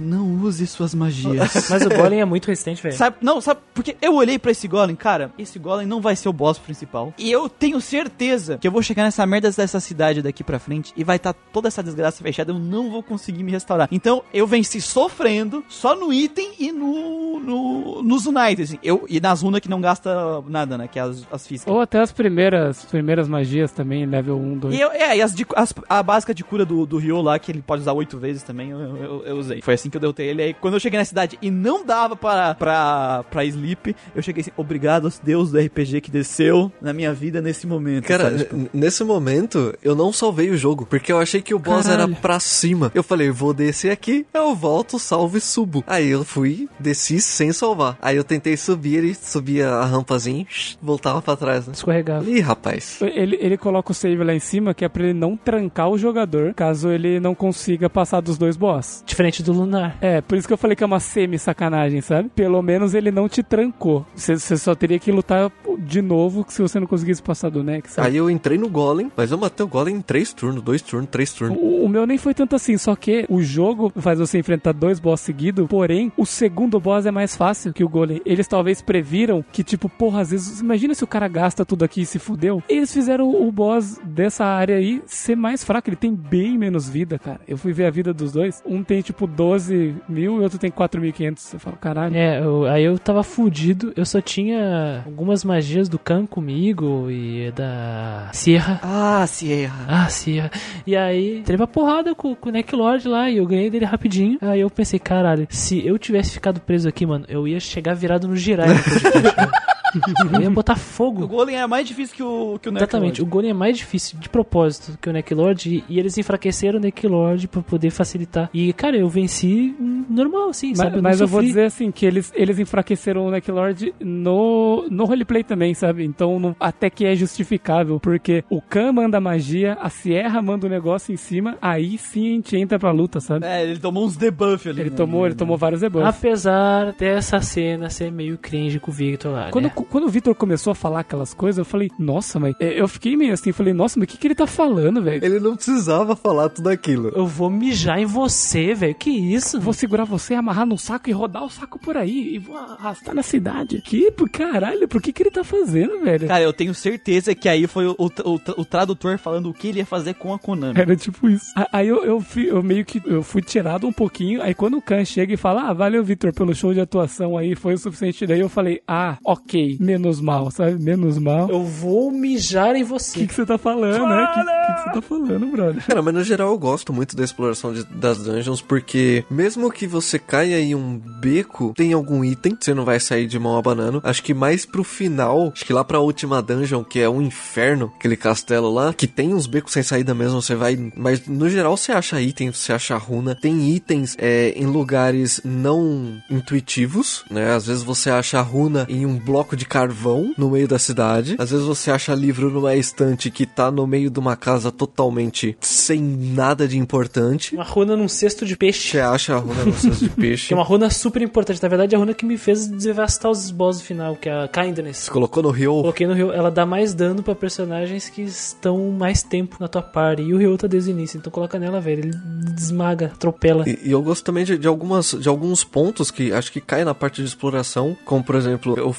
Não use suas magias. Mas o Golem é muito resistente, velho. Sabe, não, sabe, porque eu olhei pra esse golem, cara, esse golem não vai ser o boss principal. E eu tenho certeza que eu vou chegar nessa merda dessa cidade daqui pra frente e vai estar toda essa desgraça fechada, eu não vou conseguir me restaurar. Então, eu venci sofrendo, só no item e no, no nos United, assim. Eu, e nas runas que não gasta nada, né, que é as, as físicas. Ou até as primeiras, primeiras magias também, level 1, 2. E eu, é, e as, de- as- a básica de cura do, do Ryo lá, que ele pode usar oito vezes também, eu, eu- eu usei. Foi assim que eu derrotei ele. Aí quando eu cheguei na cidade e não dava para, pra, pra sleep, eu cheguei assim, obrigado aos deus do RPG que desceu na minha vida nesse momento. Cara, sabe? Tipo, nesse momento, eu não salvei o jogo, porque eu achei que o boss Caralho. era pra cima. Eu falei, vou descer aqui, eu volto, salvo e subo. Aí eu fui, desci sem salvar. Aí eu tentei subir, ele subia a rampazinha, voltava pra trás, né? Escorregava. Ih, rapaz. Ele, ele coloca o save lá em cima, que é pra ele não trancar o jogador, caso ele não consiga passar dos dois boss. Diferente do Lunar. É, por isso que eu falei que é uma semi-sacanagem, sabe? Pelo menos ele não te trancou. Você só teria que lutar de novo se você não conseguisse passar do Nex, sabe? Aí eu entrei no Golem, mas eu matei o Golem em três turnos, dois turnos, três turnos. O, o meu nem foi tanto assim, só que o jogo faz você enfrentar dois boss seguidos, porém, o segundo boss é mais fácil que o Golem. Eles talvez previram que, tipo, porra, às vezes, imagina se o cara gasta tudo aqui e se fudeu. Eles fizeram o boss dessa área aí ser mais fraco, ele tem bem menos vida, cara. Eu fui ver a vida dos dois, um tem, tipo, 12 mil e outro tem 4.500. Eu falo, caralho. É, eu- aí eu tava fudido. Eu só tinha algumas magias do Khan comigo e da Sierra. Ah, Sierra. Ah, Sierra. E aí, teve uma porrada com, com o Neck Lord lá e eu ganhei dele rapidinho. Aí eu pensei, caralho, se eu tivesse ficado preso aqui, mano, eu ia chegar virado no cara. Eu ia botar O fogo. Golem é mais difícil que o, que o Exatamente, o. Golem é mais difícil de propósito que o Neck Lord e, e eles enfraqueceram o Neck Lord pra poder facilitar. E, cara, eu venci normal, assim, Mas, sabe? não mas eu vou dizer assim, que eles, eles enfraqueceram o Necklord no, no roleplay também, sabe? Então não- até que é justificável, porque o Khan manda magia, a Sierra manda o negócio em cima, aí sim a gente entra pra luta, sabe? É, ele tomou uns debuff ali. Ele né? tomou, ele tomou vários debuffs. Apesar dessa cena ser meio cringe com o Victor lá, Quando, né? Quando o Vitor começou a falar aquelas coisas, eu falei, nossa, mas é, eu fiquei meio assim, falei, nossa, mas o que, que ele tá falando, velho? Ele não precisava falar tudo aquilo. Eu vou mijar em você, velho. Que isso? Vou segurar você, amarrar no saco e rodar o saco por aí. E vou arrastar na cidade. Que, por caralho, por que que ele tá fazendo, velho? Cara, eu tenho certeza que aí foi o, o, o- o tradutor falando o que ele ia fazer com a Konami. Era tipo isso. Aí eu, eu, fui, eu meio que eu fui tirado um pouquinho. Aí quando o Khan chega e fala, ah, valeu, Vitor, pelo show de atuação aí, foi o suficiente. Daí eu falei, ah, ok, menos mal, sabe? Menos mal. O Eu vou mijar em que, você. que você tá falando, né? O que, que, que você tá falando, brother? Cara, mas no geral eu gosto muito da exploração de- das dungeons, porque mesmo que você caia em um beco, tem algum item, você não vai sair de mão abanando. Acho que mais pro final, acho que lá pra última dungeon, que é um inferno, aquele castelo lá, que tem uns becos sem saída mesmo, você vai. Mas no geral você acha itens, você acha runa. Tem itens é, em lugares não intuitivos, né? Às vezes você acha a runa em um bloco de carvão no meio da cidade. Às vezes você acha livro numa estante que tá no meio de uma casa totalmente sem nada de importante. Uma runa num cesto de peixe. Você acha a runa no cesto de Que peixe. é uma runa super importante. Na verdade, é a runa que me fez devastar os boss do final, que é a Kindness. Você colocou no rio. Coloquei no Ryo, ela dá mais dano pra personagens que estão mais tempo na tua party. E o Ryo tá desde o início, então coloca nela, velho. Ele desmaga, atropela. E, e eu gosto também de, de algumas, de alguns pontos que acho que caem na parte de exploração, como por exemplo, o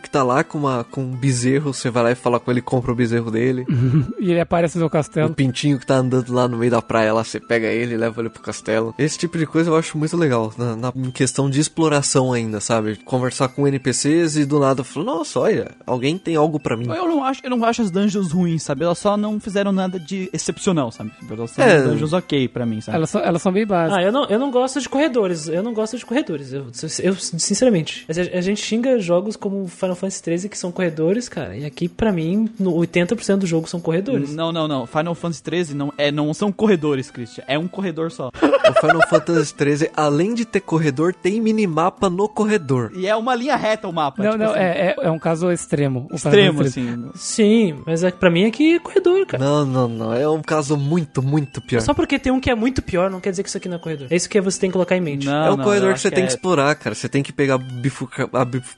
que tá lá com, uma, com um bezerro, você vai lá e fala com ele, compra o bezerro dele. E ele aparece no seu O castelo. pintinho que tá andando lá no meio da praia, lá você pega ele e leva ele pro castelo. Esse tipo de coisa eu acho muito legal, na, na- em questão de exploração ainda, sabe? Conversar com NPCs e do nada falar, nossa, olha, alguém tem algo pra mim. Eu não acho, eu não acho as dungeons ruins, sabe? Elas só não fizeram nada de excepcional, sabe? Elas são É. dungeons ok pra mim, sabe? Elas são, elas são bem básicas. Ah, eu não, eu não gosto de corredores. Eu não gosto de corredores. Eu, eu sinceramente. A, a gente xinga jogos como Final Fantasy XIII que são corredores, cara. E aqui, pra mim, no 80% do jogo são corredores. Não, não, não. Final Fantasy XIII não, é, não são corredores, Christian. É um corredor só. O Final Fantasy XIII, além de ter corredor, tem minimapa no corredor. E é uma linha reta o mapa. Não, tipo não, assim, é, é, é um caso extremo. o extremo, assim. Sim, mas é, pra mim aqui é corredor, cara. Não, não, não. É um caso muito, muito pior. Só porque tem um que é muito pior, não quer dizer que isso aqui não é corredor. É isso que você tem que colocar em mente. Não, é o não, corredor que você acho tem que é- explorar, cara. Você tem que pegar a, bifurca- a bif-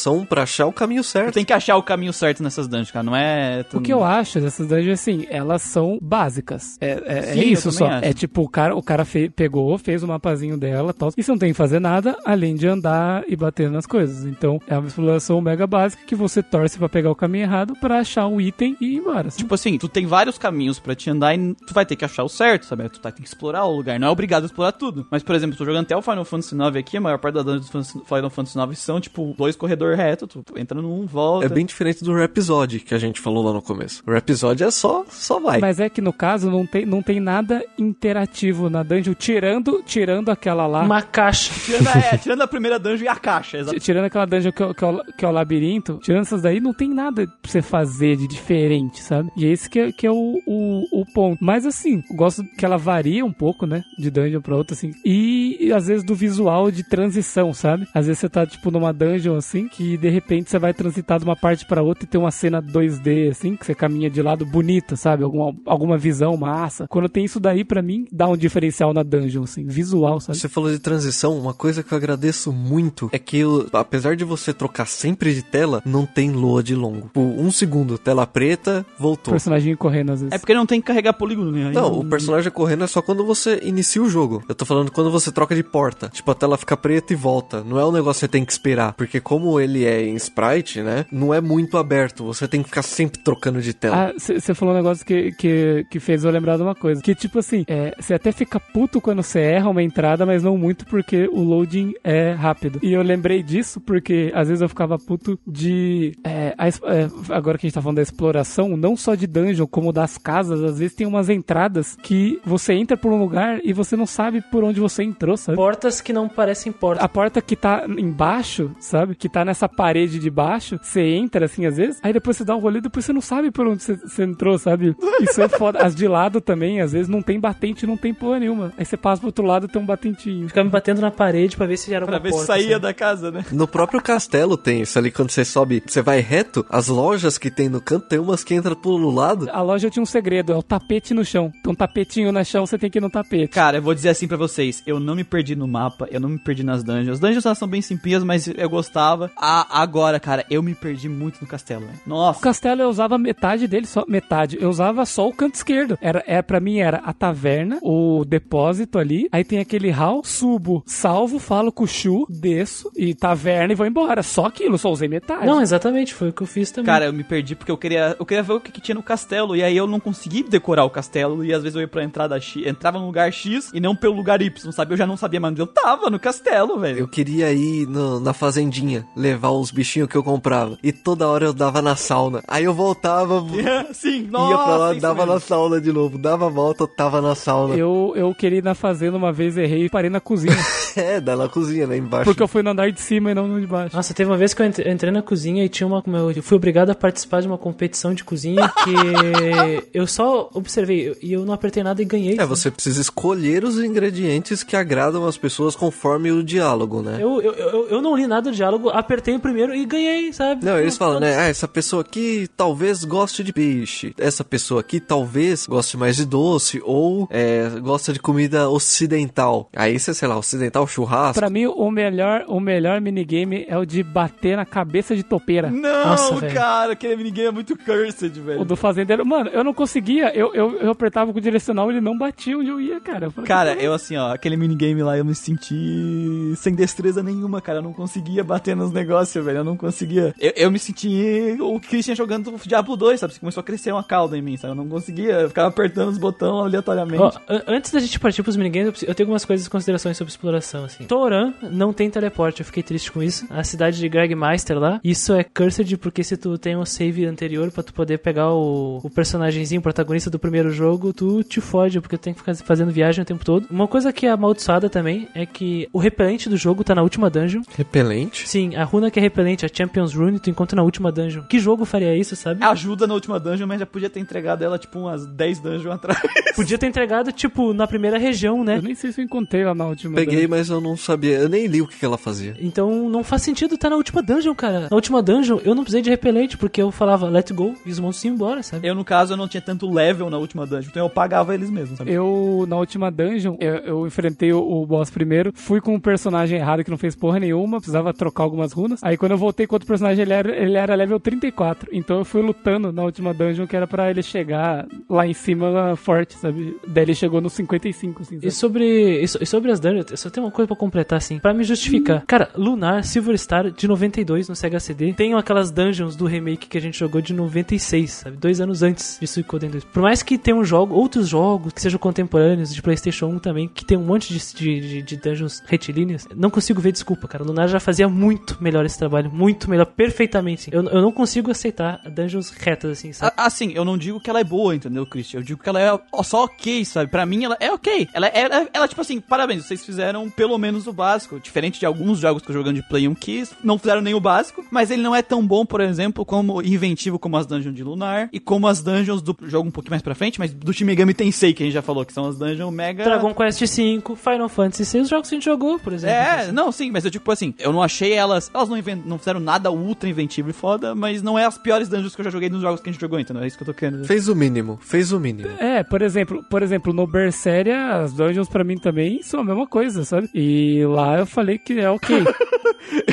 bifurcação pra achar o caminho certo. Tem que achar o caminho certo nessas dungeons, cara. Não é. O que eu acho dessas dungeons, assim, elas são básicas. É, é- é Sim, eu isso só. acho. É tipo, o cara, o cara fe- pegou, fez o mapazinho dela e tal. E você não tem que fazer nada além de andar e bater nas coisas. Então, é uma exploração mega básica que você torce pra pegar o caminho errado pra achar um item e ir embora. assim. Tipo assim, tu tem vários caminhos pra te andar e tu vai ter que achar o certo, sabe? Tu vai ter que explorar o lugar. Não é obrigado a explorar tudo. Mas, por exemplo, tô jogando até o Final Fantasy IX aqui, a maior parte das dungeons do Final Fantasy IX são, tipo, dois corredores retos. Tu, tu entra num, volta. É bem diferente do Rhapsody que a gente falou lá no começo. O Rhapsody é só, só vai. Mas é que no caso não tem, não tem nada interativo na dungeon, tirando, tirando aquela lá. Uma caixa. Tirando a, é, tirando a primeira dungeon e a caixa, exato. T- Tirando aquela dungeon que é, o- que, é o, que é o labirinto, tirando essas daí, não tem nada pra você fazer de diferente, sabe? E esse que é, que é o, o, o ponto. Mas assim, gosto que ela varia um pouco, né? De dungeon pra outra, assim. E, e às vezes do visual de transição, sabe? Às vezes você tá, tipo, numa dungeon, assim, que de repente você vai transitar de uma parte pra outra e tem uma cena 2D, assim, que você caminha de lado bonita, sabe? Alguma, alguma visão massa. Quando tem isso daí, pra mim, dá um diferencial na dungeon, assim, visual, sabe? Você falou de transição, uma coisa que eu agradeço muito é que, eu- apesar de você trocar sempre de tela, não tem load longo. Por um segundo, tela preta, O voltou. personagem correndo, às vezes. É porque não tem que carregar polígono, né? Aí Não, o personagem correndo é só quando você inicia o jogo. Eu tô falando quando você troca de porta. Tipo, a tela fica preta e volta. Não é um negócio que você tem que esperar. Porque como ele é em sprite, né? Não é muito aberto. Você tem que ficar sempre trocando de tela. Ah, você falou um negócio que, que, que fez eu lembrar de uma coisa. Que, tipo assim, você até fica puto quando você erra uma entrada, mas não muito porque o loading é rápido. E eu lembrei disso porque às vezes eu ficava puto de. é, a é, agora que a gente tá falando da exploração, não só de dungeon, como das casas, às vezes tem umas entradas que você entra por um lugar e você não sabe por onde você entrou, sabe? Portas que não parecem portas. A porta que tá embaixo, sabe? Que tá nessa parede de baixo, você entra assim às vezes, aí depois você dá um rolê, depois você não sabe por onde você, você entrou, sabe? Isso é foda. As de lado também, às vezes não tem batente, não tem porra nenhuma. Aí você passa pro outro lado tem um batentinho. Ficava me batendo na parede pra ver se era Pra uma ver porta. se saía sabe? da casa, né? No próprio castelo tem isso ali, quando você sobe, você vai reto, as lojas que tem no canto, tem umas que entram pelo lado. A loja tinha um segredo, é o tapete no chão. Tem um tapetinho no chão, você tem que ir no tapete. Cara, eu vou dizer assim pra vocês, eu não me perdi no mapa, eu não me perdi nas dungeons. As dungeons elas são bem simples, mas eu gostava. A, agora, cara, eu me perdi muito no castelo. O Nossa. castelo eu usava metade dele, só metade. Eu usava só o canto esquerdo. Era, é, pra mim era a taverna, o depósito ali. Aí tem aquele hall, subo, salvo, falo com o Shu, desço e taverna e vou embora. Só aquilo, só usei metade. Não, exatamente, foi o que eu fiz também. Cara, eu me perdi porque eu queria, eu queria ver o que, que tinha no castelo. E aí eu não consegui decorar o castelo. E às vezes eu ia pra entrada X, entrava no lugar X e não pelo lugar Y, sabe? Eu já não sabia mais onde eu tava no castelo, velho. Eu queria ir no- na fazendinha, levar os bichinhos que eu comprava. E toda hora eu dava na sauna. Aí eu voltava, Sim, nossa. ia pra lá, dava mesmo. na sauna de novo. Dava a volta, tava na sauna. Eu, eu queria ir na fazenda uma vez, errei e parei na cozinha. É, da na cozinha, lá embaixo. porque eu fui no andar de cima e não no de baixo. Nossa, teve uma vez que eu entre- entrei na cozinha e tinha uma. Eu fui obrigado a participar de uma competição de cozinha que eu só observei e eu não apertei nada e ganhei. É, sabe? você precisa escolher os ingredientes que agradam as pessoas conforme o diálogo, né? Eu, eu, eu, eu não li nada do diálogo, apertei o primeiro e ganhei, sabe? Não, eles falam, né? Ah, essa pessoa aqui talvez goste de peixe. Essa pessoa aqui talvez goste mais de doce ou é, gosta de comida ocidental. Aí você, sei lá, ocidental, churrasco. Pra mim, o melhor, o melhor minigame é o de bater na cabeça de topeira. Não, Nossa, velho. cara, aquele minigame é muito cursed, velho. O do fazendeiro. Mano, eu não conseguia. Eu, eu, eu apertava com o direcional e ele não batia onde eu ia, cara. Eu falei, Cara, "Que eu assim, ó, aquele minigame lá, eu me senti sem destreza nenhuma, cara. Eu não conseguia bater nos negócios. Negócio, velho. Eu não conseguia. Eu, eu me senti o Christian jogando Diablo 2, sabe? Começou a crescer uma cauda em mim, sabe? Eu não conseguia. Eu ficava apertando os botões aleatoriamente. Ó, an- antes da gente partir pros minigames, eu tenho algumas coisas considerações sobre exploração, assim. Toran não tem teleporte, eu fiquei triste com isso. A cidade de Gregmeister lá, isso é cursed porque se tu tem um save anterior pra tu poder pegar o, o personagemzinho, o protagonista do primeiro jogo, tu te fode, porque tu tem que ficar fazendo viagem o tempo todo. Uma coisa que é amaldiçoada também é que o repelente do jogo tá na última dungeon. Repelente? Sim, a runa que é repelente, a Champions Rune, tu encontra na última dungeon. Que jogo faria isso, sabe? Ajuda na última dungeon, mas já podia ter entregado ela, tipo, umas 10 dungeons atrás. Podia ter entregado, tipo, na primeira região, né? Eu nem sei se eu encontrei lá na última. Peguei, dungeon. mas eu não sabia. Eu nem li o que, ela fazia. Então não faz sentido estar na última dungeon, cara. Na última dungeon eu não precisei de repelente, porque eu falava let go e os monstros iam embora, sabe? Eu, no caso, eu não tinha tanto level na última dungeon, então eu pagava eles mesmo, sabe? Eu, na última dungeon, eu, eu enfrentei o, o boss primeiro, fui com um personagem errado que não fez porra nenhuma, precisava trocar algumas runas. Aí quando eu voltei com outro personagem, ele era, ele era level 34. Então eu fui lutando na última dungeon, que era pra ele chegar lá em cima forte, sabe? Daí ele chegou no 55, assim, sabe? E sobre, e so- sobre as dungeons, eu só tenho uma coisa pra completar, assim, pra me justificar. Cara, Lunar, Silver Star de 92 no Sega CD. Tem aquelas dungeons do remake que a gente jogou de 96, sabe? Dois anos antes de Suicoden 2. Por mais que tenha um jogo, outros jogos que sejam contemporâneos, de PlayStation 1 também, que tem um monte de, de, de- de dungeons retilíneas, não consigo ver desculpa, cara. Lunar já fazia muito melhor esse trabalho, muito melhor, perfeitamente. assim. Eu, eu não consigo aceitar dungeons retas, assim, sabe? Assim, eu não digo que ela é boa, entendeu, Christian? Eu digo que ela é só ok, sabe? Pra mim, ela é ok. Ela, é- ela, ela, tipo assim, parabéns, vocês fizeram pelo menos o básico. Diferente de alguns jogos que eu jogando de Play 1 que não fizeram nem o básico, mas ele não é tão bom, por exemplo, como inventivo como as dungeons de Lunar e como as dungeons do jogo um pouquinho mais pra frente, mas do Shin Megami Tensei, que a gente já falou, que são as dungeons mega... Dragon Quest V, Final Fantasy VI, os jogos que a gente jogou, por exemplo. É, não, sim, mas eu tipo assim, eu não achei elas. Elas não, não fizeram nada ultra inventivo e foda, mas não é as piores dungeons que eu já joguei nos jogos que a gente jogou, entendeu? É isso que eu tô querendo dizer. Fez o mínimo, fez o mínimo. É, por exemplo, por exemplo, no Berseria, as dungeons pra mim também são a mesma coisa, sabe? E lá eu falei que é ok.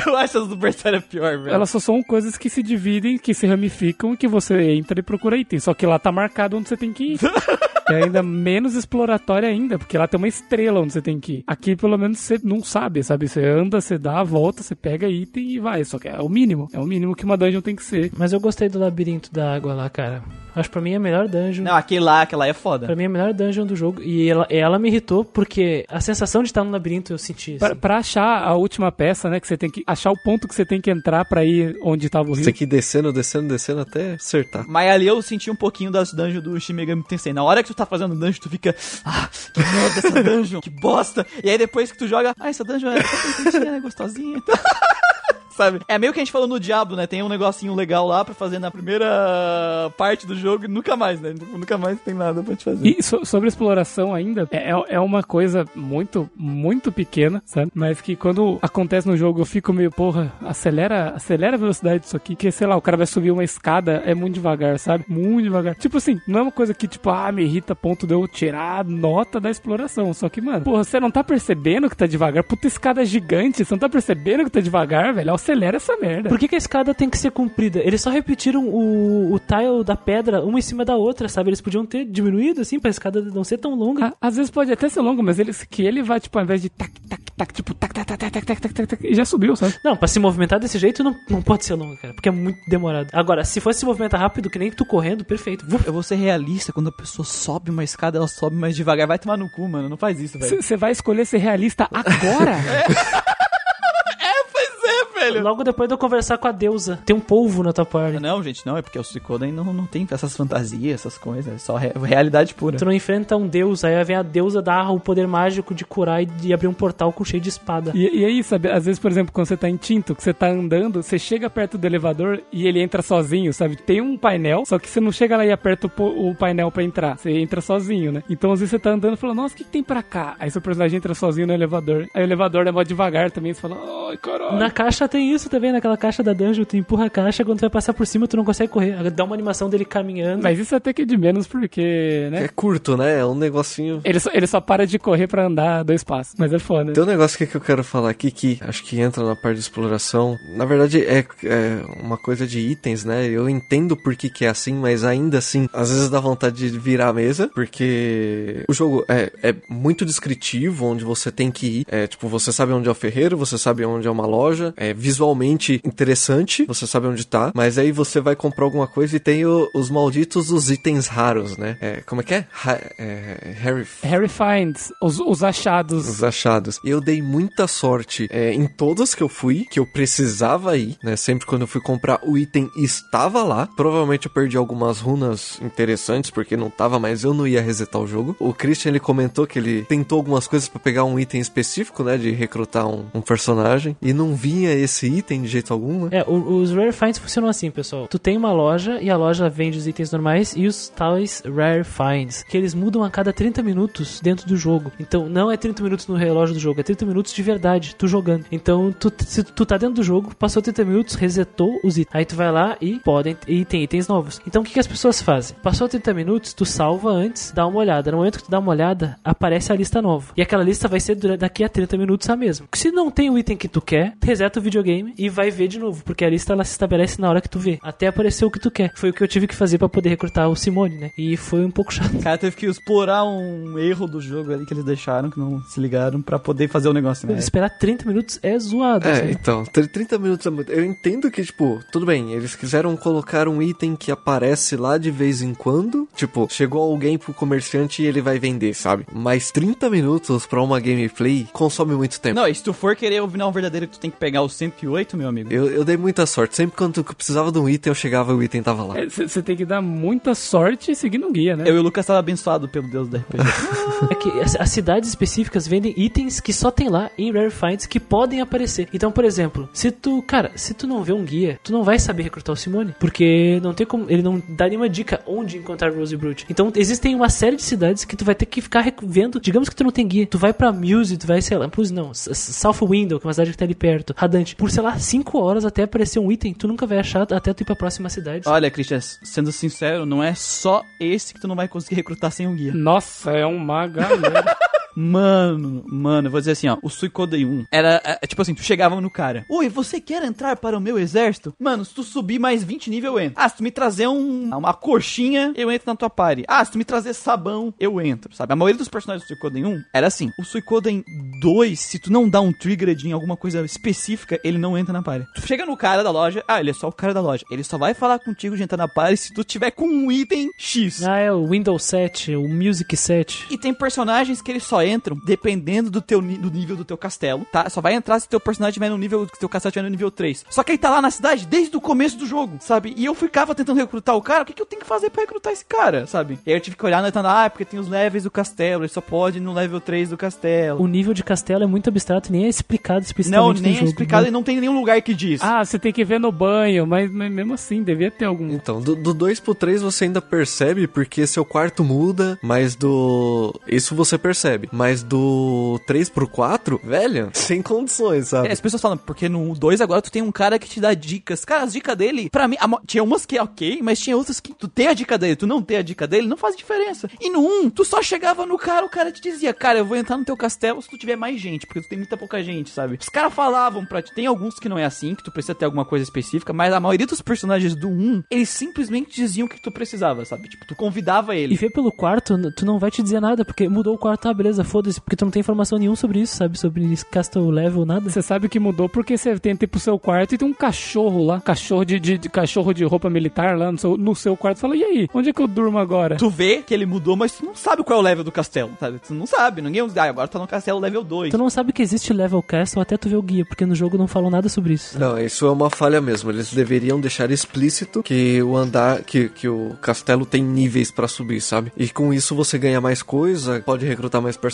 Eu acho as do Berserker pior, velho. Elas só são coisas que se dividem, que se ramificam e que você entra e procura item. Só que lá tá marcado onde você tem que ir. É ainda menos exploratória ainda, porque lá tem uma estrela onde você tem que ir. Aqui, pelo menos, você não sabe, sabe? Você anda, você dá a volta, você pega item e vai. Só que é o mínimo. É o mínimo que uma dungeon tem que ser. Mas eu gostei do labirinto da água lá, cara. Acho pra mim é a melhor dungeon. Não, aquele lá, aquela lá é foda. Pra mim é a melhor dungeon do jogo. E ela, ela me irritou porque a sensação de estar no labirinto eu senti. Pra, assim. pra achar a última peça, né? Que você tem que achar o ponto que você tem que entrar pra ir onde tava o Você rio. tem que ir descendo, descendo, descendo até acertar. Mas ali eu senti um pouquinho das dungeons do Shin Megami Tensei. Na hora que tu tá fazendo dungeon, tu fica... Ah, que merda essa dungeon, que bosta. E aí depois que tu joga... Ah, essa dungeon é bonitinha, né, gostosinha. Sabe? É meio que a gente falou no Diablo, né? Tem um negocinho legal lá pra fazer na primeira parte do jogo e nunca mais, né? Nunca mais tem nada pra te fazer. E so- sobre exploração ainda, é, é- é uma coisa muito, muito pequena, sabe? Mas que quando acontece no jogo eu fico meio, porra, acelera, acelera a velocidade disso aqui, que sei lá, o cara vai subir uma escada, é muito devagar, sabe? Muito devagar. Tipo assim, não é uma coisa que, tipo, ah, me irrita ponto de eu tirar a nota da exploração. Só que, mano, porra, você não tá percebendo que tá devagar? Puta escada gigante, você não tá percebendo que tá devagar, velho? Acelera essa merda. Por que, que a escada tem que ser comprida? Eles só repetiram o, o tile da pedra uma em cima da outra, sabe? Eles podiam ter diminuído assim pra escada não ser tão longa. À- Às vezes pode até ser longo, mas ele, que ele vai, tipo, ao invés de tac, tac, tac, tipo, tac, tac, tac, tac, tac, tac, tac, tac, e já subiu, sabe? Não, pra se movimentar desse jeito não, não pode ser longa, cara, porque é muito demorado. Agora, se fosse se movimentar rápido, que nem tu correndo, perfeito. Eu vou ser realista, quando a pessoa sobe uma escada, ela sobe mais devagar. Vai tomar no cu, mano. Não faz isso, velho. Você vai escolher ser realista agora? É, velho. Logo depois de eu conversar com a deusa, tem um polvo na tua party. Não, gente, não. É porque o Suicoden não, não tem essas fantasias, essas coisas. É só re- realidade pura. Tu não enfrenta um deus, aí vem a deusa dar o poder mágico de curar e de abrir um portal com cheio de espada. E, e aí, sabe, às vezes, por exemplo, quando você tá em tinto, que você tá andando, você chega perto do elevador e ele entra sozinho, sabe? Tem um painel, só que você não chega lá e aperta o, o painel pra entrar. Você entra sozinho, né? Então, às vezes, você tá andando e fala, nossa, o que, que tem pra cá? Aí seu personagem entra sozinho no elevador. Aí o elevador é mó devagar também, você fala, ai, caralho. Na caixa tem isso também, naquela caixa da dungeon, tu empurra a caixa, quando tu vai passar por cima, tu não consegue correr. Dá uma animação dele caminhando. Mas isso até que é de menos, porque, né? É curto, né? É um negocinho. Ele só, ele só para de correr pra andar dois passos. Mas é foda. Tem um negócio que eu quero falar aqui que acho que entra na parte de exploração. Na verdade, é, é uma coisa de itens, né? Eu entendo por que, que é assim, mas ainda assim, às vezes dá vontade de virar a mesa, porque o jogo é, é muito descritivo, onde você tem que ir. É, tipo, você sabe onde é o ferreiro, você sabe onde é uma loja. É, visualmente interessante, você sabe onde tá, mas aí você vai comprar alguma coisa e tem o- os malditos os itens raros, né? É, como é que é? Ha- é Harry Harry finds os, os achados. os achados. Eu dei muita sorte é, em todas que eu fui, que eu precisava ir, né? Sempre quando eu fui comprar, o item estava lá. Provavelmente eu perdi algumas runas interessantes, porque não tava, mas eu não ia resetar o jogo. O Christian, ele comentou que ele tentou algumas coisas pra pegar um item específico, né? De recrutar um, um personagem, e não vinha esse item de jeito algum, né? É, o- os Rare Finds funcionam assim, pessoal. Tu tem uma loja e a loja vende os itens normais e os tais Rare Finds, que eles mudam a cada 30 minutos dentro do jogo. Então, não é 30 minutos no relógio do jogo, é 30 minutos de verdade, tu jogando. Então, tu, se tu tá dentro do jogo, passou 30 minutos, resetou os itens. Aí tu vai lá e podem e tem itens novos. Então, o que, que as pessoas fazem? Passou 30 minutos, tu salva antes, dá uma olhada. No momento que tu dá uma olhada, aparece a lista nova. E aquela lista vai ser daqui a 30 minutos a mesma. Se não tem o item que tu quer, reseta o videogame e vai ver de novo, porque a lista ela se estabelece na hora que tu vê, até aparecer o que tu quer. Foi o que eu tive que fazer pra poder recrutar o Simone, né? E foi um pouco chato. O cara teve que explorar um erro do jogo ali que eles deixaram, que não se ligaram, pra poder fazer o negócio, né? Esperar 30 minutos é zoado. É, assim. então, tr- 30 minutos é muito. Eu entendo que, tipo, tudo bem, eles quiseram colocar um item que aparece lá de vez em quando. Tipo, chegou alguém pro comerciante e ele vai vender, sabe? Mas 30 minutos pra uma gameplay consome muito tempo. Não, e se tu for querer o final verdadeiro, tu tem que pegar o 108, meu amigo. Eu, eu dei muita sorte. Sempre quando eu precisava de um item, eu chegava e o item tava lá. Você tem que dar muita sorte seguindo um guia, né? Eu e o Lucas tava abençoado pelo Deus da RPG. É que as, as cidades específicas vendem itens que só tem lá em Rare Finds que podem aparecer. Então, por exemplo, se tu, cara, se tu não vê um guia, tu não vai saber recrutar o Simone, porque não tem como, ele não dá nenhuma dica onde encontrar Rose Brute. Então, existem uma série de cidades que tu vai ter que ficar vendo. Digamos que tu não tem guia, tu vai pra Muse, tu vai, sei lá, Muse não, South Window, que é uma cidade que tá ali perto, Radante, por sei lá, 5 horas até aparecer um item, tu nunca vai achar até tu ir pra próxima cidade. Olha, Christian, sendo sincero, não é só esse que tu não vai conseguir recrutar sem um guia. Nossa, é uma galera. Mano, mano, vou dizer assim, ó, o Suicoden 1 era, é, tipo assim, tu chegava no cara, Oi, você quer entrar para o meu exército? Mano, se tu subir mais 20 níveis, eu entro. Ah, se tu me trazer um, uma coxinha, eu entro na tua party. Ah, se tu me trazer sabão, eu entro, sabe? A maioria dos personagens do Suicoden 1 era assim. O Suicoden 2, se tu não dá um triggered em alguma coisa específica, ele não entra na party. Tu chega no cara da loja, ah, ele é só o cara da loja. Ele só vai falar contigo de entrar na party se tu tiver com um item X. Ah, é o Windows 7, o Music 7. E tem personagens que eles só entram dependendo do teu do nível do teu castelo, tá? Só vai entrar se teu personagem estiver no nível, se teu castelo estiver no nível 3. Só que ele tá lá na cidade desde o começo do jogo, sabe? E eu ficava tentando recrutar o cara, o que, que eu tenho que fazer pra recrutar esse cara, sabe? E aí eu tive que olhar no ah, é porque tem os levels do castelo, ele só pode ir no level 3 do castelo. O nível de castelo é muito abstrato, nem é explicado Não, explicitamente nem no é jogo. explicado né? e não tem nenhum lugar que diz. ah, você tem que ver no banho, mas, mas mesmo assim, devia ter algum. Então, do, do 2 pro 3 você ainda percebe, porque seu quarto muda, mas do. Isso você percebe. Mas do 3 pro 4, velho, sem condições, sabe? É, as pessoas falam, porque no 2 agora tu tem um cara que te dá dicas. Cara, as dicas dele, pra mim, a tinha umas que é ok, mas tinha outras que tu tem a dica dele, tu não tem a dica dele, não faz diferença. E no 1, tu só chegava no cara, o cara te dizia, cara, eu vou entrar no teu castelo se tu tiver mais gente, porque tu tem muita pouca gente, sabe? Os caras falavam pra ti, tem alguns que não é assim, que tu precisa ter alguma coisa específica, mas a maioria dos personagens do 1, eles simplesmente diziam o que tu precisava, sabe? Tipo, tu convidava E ele. ver pelo quarto, tu não vai te dizer nada, porque mudou o quarto, tá, beleza, foda-se, porque tu não tem informação nenhuma sobre isso, sabe? Sobre esse castle level, nada. Você sabe que mudou porque você tenta ir pro seu quarto e tem um cachorro lá, cachorro de, de- de- cachorro de roupa militar lá no seu, no seu quarto. Você fala, e aí, onde é que eu durmo agora? Tu vê que ele mudou, mas tu não sabe qual é o level do castelo, sabe? Tu não sabe, ninguém... Ah, agora tá no castelo level 2. Tu não sabe que existe level castle até tu ver o guia, porque no jogo não falam nada sobre isso. Não, isso é uma falha mesmo. Eles deveriam deixar explícito que o andar, que, que o castelo tem níveis pra subir, sabe? E com isso você ganha mais coisa, pode recrutar mais personagens,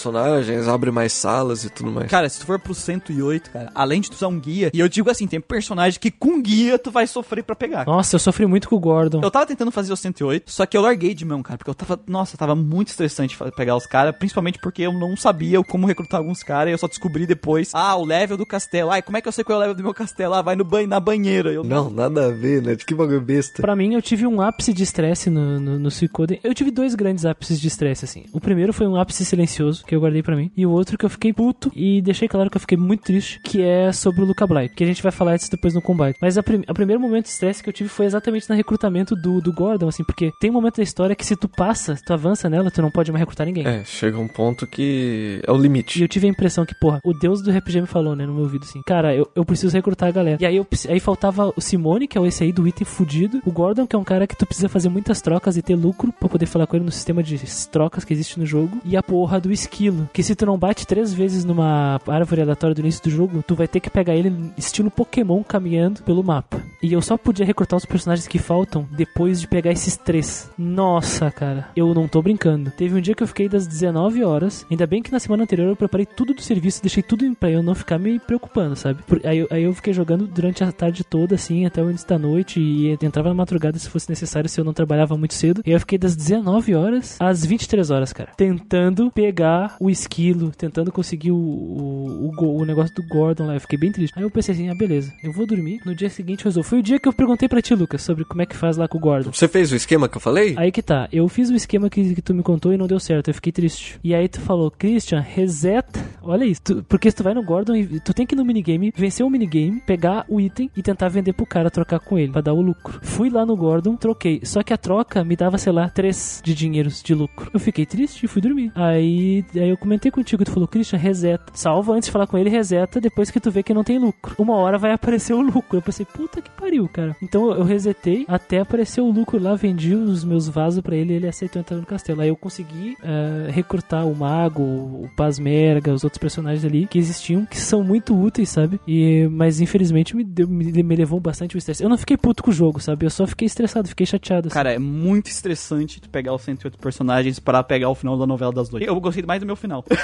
abre mais salas e tudo mais. Cara, se tu for pro 108, cara, além de tu usar um guia, e eu digo assim, tem personagem que com guia tu vai sofrer pra pegar. Nossa, eu sofri muito com o Gordon. Eu tava tentando fazer o 108, só que eu larguei de mão, cara, porque eu tava, nossa, tava muito estressante pegar os caras, principalmente porque eu não sabia como recrutar alguns caras, e eu só descobri depois, ah, o level do castelo, ai, como é que eu sei qual é o level do meu castelo? Ah, vai no banho, na banheira. Eu, Não, nada a ver, né? De que bagulho besta. Pra mim, eu tive um ápice de estresse no, no, no Suicoden. Eu tive dois grandes ápices de estresse, assim. O primeiro foi um ápice silencioso, que eu guardei pra mim. E o outro que eu fiquei puto e deixei claro que eu fiquei muito triste, que é sobre o Luca Blight, que a gente vai falar disso depois no combate. Mas a, prim primeiro momento de estresse que eu tive foi exatamente no recrutamento do, do Gordon, assim, porque tem um momento da história que se tu passa, tu avança nela, tu não pode mais recrutar ninguém. É, chega um ponto que é o E limite. eu tive a impressão que, porra, o deus do RPG me falou, né, no meu ouvido, assim, cara, eu, eu preciso recrutar a galera. E aí, eu, aí faltava o Simone, que é o esse aí do item fudido, o Gordon, que é um cara que tu precisa fazer muitas trocas e ter lucro pra poder falar com ele no sistema de trocas que existe no jogo, e a porra do que se tu não bate três vezes numa árvore aleatória do início do jogo, tu vai ter que pegar ele estilo Pokémon caminhando pelo mapa. E eu só podia recrutar os personagens que faltam depois de pegar esses três. Nossa, cara, eu não tô brincando. Teve um dia que eu fiquei das 19 horas, ainda bem que na semana anterior eu preparei tudo do serviço, deixei tudo pra eu não ficar me preocupando, sabe? Aí, aí eu fiquei jogando durante a tarde toda, assim, até o início da noite, e entrava na madrugada se fosse necessário, se eu não trabalhava muito cedo. E eu fiquei das 19 horas às 23 horas, cara, tentando pegar o esquilo, tentando conseguir o, o, o, o negócio do Gordon lá. Eu fiquei bem triste. Aí eu pensei assim, ah, beleza, eu vou dormir. No dia seguinte eu resolvo. Foi o dia que eu perguntei pra ti, Lucas, sobre como é que faz lá com o Gordon. Você fez o esquema que eu falei? Aí que tá, eu fiz o esquema que, que tu me contou e não deu certo, eu fiquei triste. E aí tu falou, Christian, reseta. Olha isso, tu- porque se tu vai no Gordon e tu tem que ir no minigame, vencer o minigame, pegar o item e tentar vender pro cara, trocar com ele, pra dar o lucro. Fui lá no Gordon, troquei. Só que a troca me dava, sei lá, 3 de dinheiros de lucro. Eu fiquei triste e fui dormir. Aí, aí eu comentei contigo, tu falou, Christian, reseta. Salva antes de falar com ele, reseta depois que tu vê que não tem lucro. Uma hora vai aparecer o lucro. Eu pensei, puta que pariu, cara. Então eu resetei até aparecer o lucro lá, vendi os meus vasos pra ele e ele aceitou entrar no castelo. Aí eu consegui eh, recrutar o mago, o Pasmerga, os outros personagens ali que existiam, que são muito úteis, sabe? E, mas infelizmente me, deu- me, me levou bastante o estresse. Eu não fiquei puto com o jogo, sabe? Eu só fiquei estressado, fiquei chateado. assim. Cara, é muito estressante tu pegar os 108 personagens para pegar o final da novela das duas. Eu gostei mais do meu final.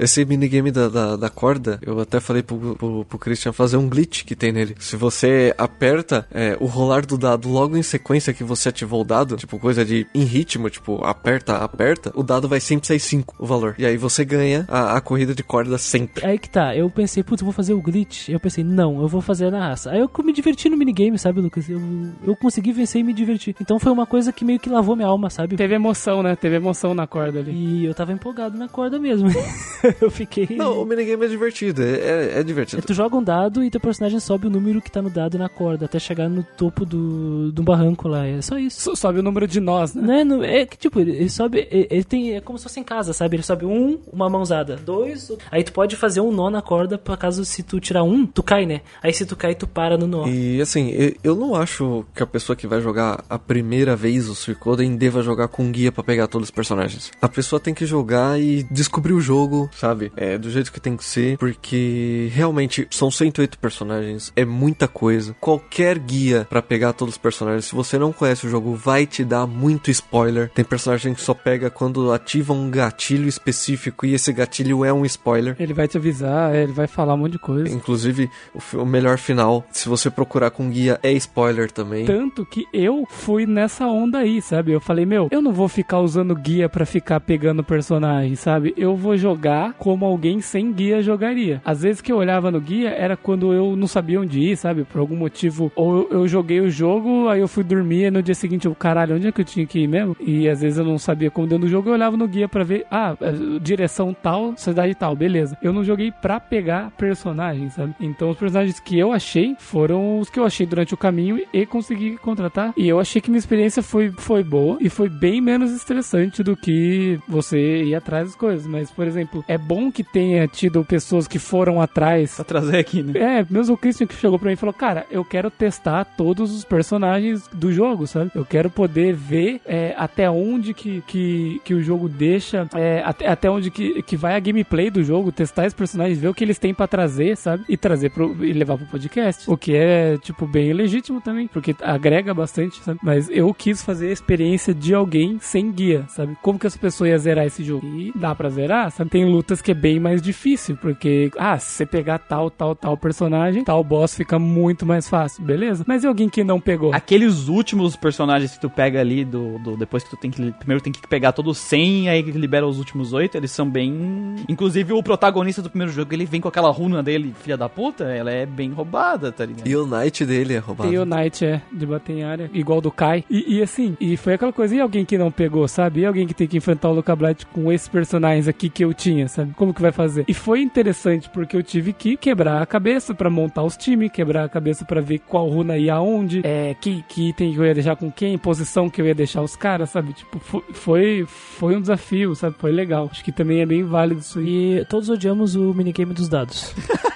Esse minigame da, da, da corda, eu até falei pro, pro, pro Christian fazer um glitch que tem nele. Se você aperta é, o rolar do dado logo em sequência que você ativou o dado, tipo coisa de em ritmo, tipo aperta, aperta, o dado vai sempre sair 5 o valor. E aí você ganha a, a corrida de corda sempre. Aí que tá, eu pensei, putz, eu vou fazer o glitch. Eu pensei, não, eu vou fazer na raça. Aí eu me diverti no minigame, sabe, Lucas? Eu, eu consegui vencer e me divertir. Então foi uma coisa que meio que lavou minha alma, sabe? Teve emoção, né? Teve emoção na corda ali. E eu tava empolgado na corda mesmo. eu fiquei. Não, o minigame é divertido, é, é, é É, divertido. tu joga um dado e teu personagem sobe o número que tá no dado na corda, até chegar no topo do, do barranco lá. É só isso. So- Sobe o número de nós, né? Né? É que tipo, ele, ele sobe. Ele, ele tem. É como se fosse em casa, sabe? Ele sobe um, uma mãozada. Dois. O- Aí tu pode fazer um nó na corda, por caso se tu tirar um, tu cai, né? Aí se tu cai, tu para no nó. E assim, eu não acho que a pessoa que vai jogar a primeira vez o Suicoden deva jogar com guia pra pegar todos os personagens. A pessoa tem que jogar e descobrir o jogo, sabe? É, do jeito que tem que ser, porque realmente são 108 personagens, é muita coisa. Qualquer guia pra pegar todos os personagens, se você não conhece o jogo, vai te dar muito spoiler. Tem personagem que só pega quando ativa um gatilho específico e esse gatilho é um spoiler. Ele vai te avisar, ele vai falar um monte de coisa. Inclusive, o, o melhor final, se você procurar com guia, é spoiler também. Tanto que eu fui nessa onda aí, sabe? Eu falei, meu, eu não vou ficar usando guia pra ficar pegando personagem, sabe? Eu vou jogar como alguém sem guia jogaria. Às vezes que eu olhava no guia era quando eu não sabia onde ir, sabe? Por algum motivo. Ou eu, eu joguei o jogo, aí eu fui dormir, e no dia seguinte eu, caralho, onde é que eu tinha que ir mesmo? E às vezes eu não sabia como deu no jogo, eu olhava no guia pra ver, ah, é, direção tal, cidade tal, beleza. Eu não joguei pra pegar personagens, sabe? Então os personagens que eu achei foram os que eu achei durante o caminho e consegui contratar. E eu achei que minha experiência foi, foi boa e foi bem menos estressante do que você ir atrás das coisas. Mas, por exemplo, é bom que tenha tido pessoas que foram atrás Pra trazer aqui, né? é, mesmo o Christian que chegou pra mim e falou, cara, eu quero testar todos os personagens do jogo, sabe? Eu quero poder ver é, até onde que, que, que o jogo deixa, é, até, até onde que, que vai a gameplay do jogo, testar esses personagens, ver o que eles têm pra trazer, sabe? E trazer pro, e levar pro podcast. O que é, tipo, bem legítimo também, porque agrega bastante, sabe? Mas eu quis fazer a experiência de alguém sem guia, sabe? Como que essa pessoa ia zerar esse jogo? E dá pra zerar, sabe? Tem lutas que é bem mais difícil, porque, ah, se você pegar tal, tal, tal personagem, tal boss fica muito mais fácil, beleza? Mas e alguém que não pegou? Aqueles últimos personagens que tu pega ali do, do- depois que tu tem que primeiro tem que pegar todos os 100 aí que libera os últimos 8, eles são bem, inclusive Inclusive, o protagonista do primeiro jogo, ele vem com aquela runa dele, filha da puta, ela é bem roubada, tá ligado? E o Knight dele é roubado. Tem o Knight, é, de bater em área, igual do Kai. E, e assim, e foi aquela coisa, e alguém que não pegou, sabe? E alguém que tem que enfrentar o Luca Blight com esses personagens aqui que eu tinha, sabe? Como que vai fazer? E foi interessante, porque eu tive que quebrar a cabeça pra montar os times, quebrar a cabeça pra ver qual runa ia aonde, é, que, que item que eu ia deixar com quem, posição que eu ia deixar os caras, sabe? Tipo, fo- foi, foi um desafio, sabe? Foi legal. Acho que também é bem válido isso aí. E todos odiamos o minigame dos dados.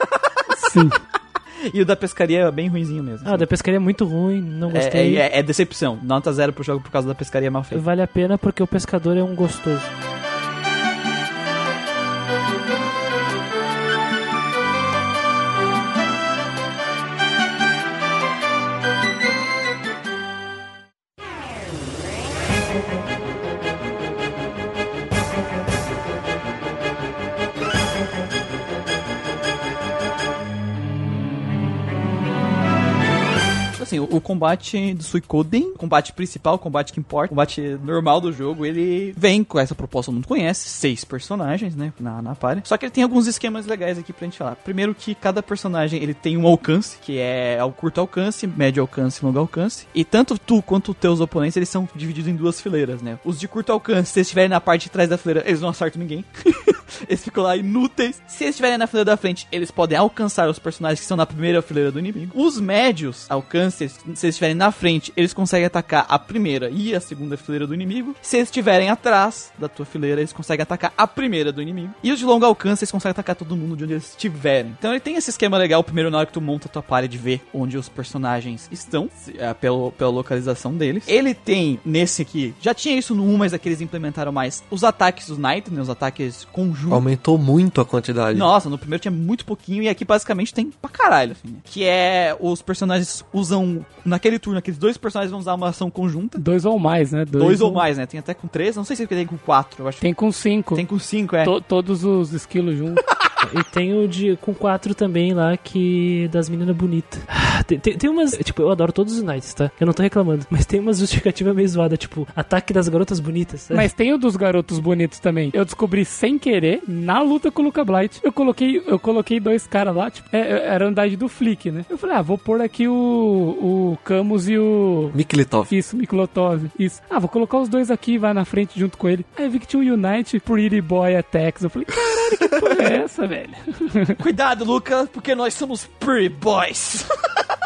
Sim. E o da pescaria é bem ruinzinho mesmo. Ah, da pescaria é muito ruim, não é, gostei. é, é- é decepção. Nota zero pro jogo por causa da pescaria mal feita. Vale a pena porque o pescador é um gostoso. Assim, o, combate do Suicoden, combate principal, combate que importa, combate normal do jogo, ele vem com essa proposta, todo mundo conhece, seis personagens, né, na, na party. Só que ele tem alguns esquemas legais aqui pra gente falar. Primeiro que cada personagem, ele tem um alcance, que é o curto alcance, médio alcance longo alcance. E tanto tu quanto teus oponentes, eles são divididos em duas fileiras, né. Os de curto alcance, se eles estiverem na parte de trás da fileira, eles não acertam ninguém. eles ficam lá inúteis. Se eles estiverem na fileira da frente, eles podem alcançar os personagens que estão na primeira fileira do inimigo. Os médios alcances, se eles estiverem na frente, eles conseguem atacar a primeira e a segunda fileira do inimigo. Se eles estiverem atrás da tua fileira, eles conseguem atacar a primeira do inimigo. E os de longo alcance, eles conseguem atacar todo mundo de onde eles estiverem. Então ele tem esse esquema legal, primeiro na hora que tu monta a tua party de ver onde os personagens estão, se- é, pelo, pela localização deles. Ele tem, nesse aqui, já tinha isso no 1, mas aqui eles implementaram mais os ataques dos Knight, né, os ataques conjuntos. Aumentou muito a quantidade. Nossa, no primeiro tinha muito pouquinho e aqui basicamente tem pra caralho, assim. né? Que é os personagens usam naquele turno, aqueles dois personagens vão usar uma ação conjunta. Dois ou mais, né? Dois, ou mais, né? Tem até com três, não sei se tem com quatro, eu acho. Tem com cinco. Tem com cinco, é. To- todos os esquilos juntos. E tem o de com quatro também lá que das meninas bonitas. Ah, Tem, tem, tem umas. Tipo, eu adoro todos os Knights, tá? Eu não tô reclamando. Mas tem umas justificativas meio zoadas, tipo, ataque das garotas bonitas. sabe? Mas tem o dos garotos bonitos também. Eu descobri sem querer, na luta com o Luca Blight. Eu coloquei, eu coloquei dois caras lá, tipo, é, é, era a andade do Flick, né? Eu falei, ah, vou pôr aqui o, o Camus e o. Miklitov. Isso, Miklotov. Isso. Ah, vou colocar os dois aqui e vai na frente junto com ele. Aí eu vi que tinha o Unite Pretty Boy Attacks. Eu falei, caralho, que porra é essa, velho? Cuidado, Luca, porque nós somos pretty boys.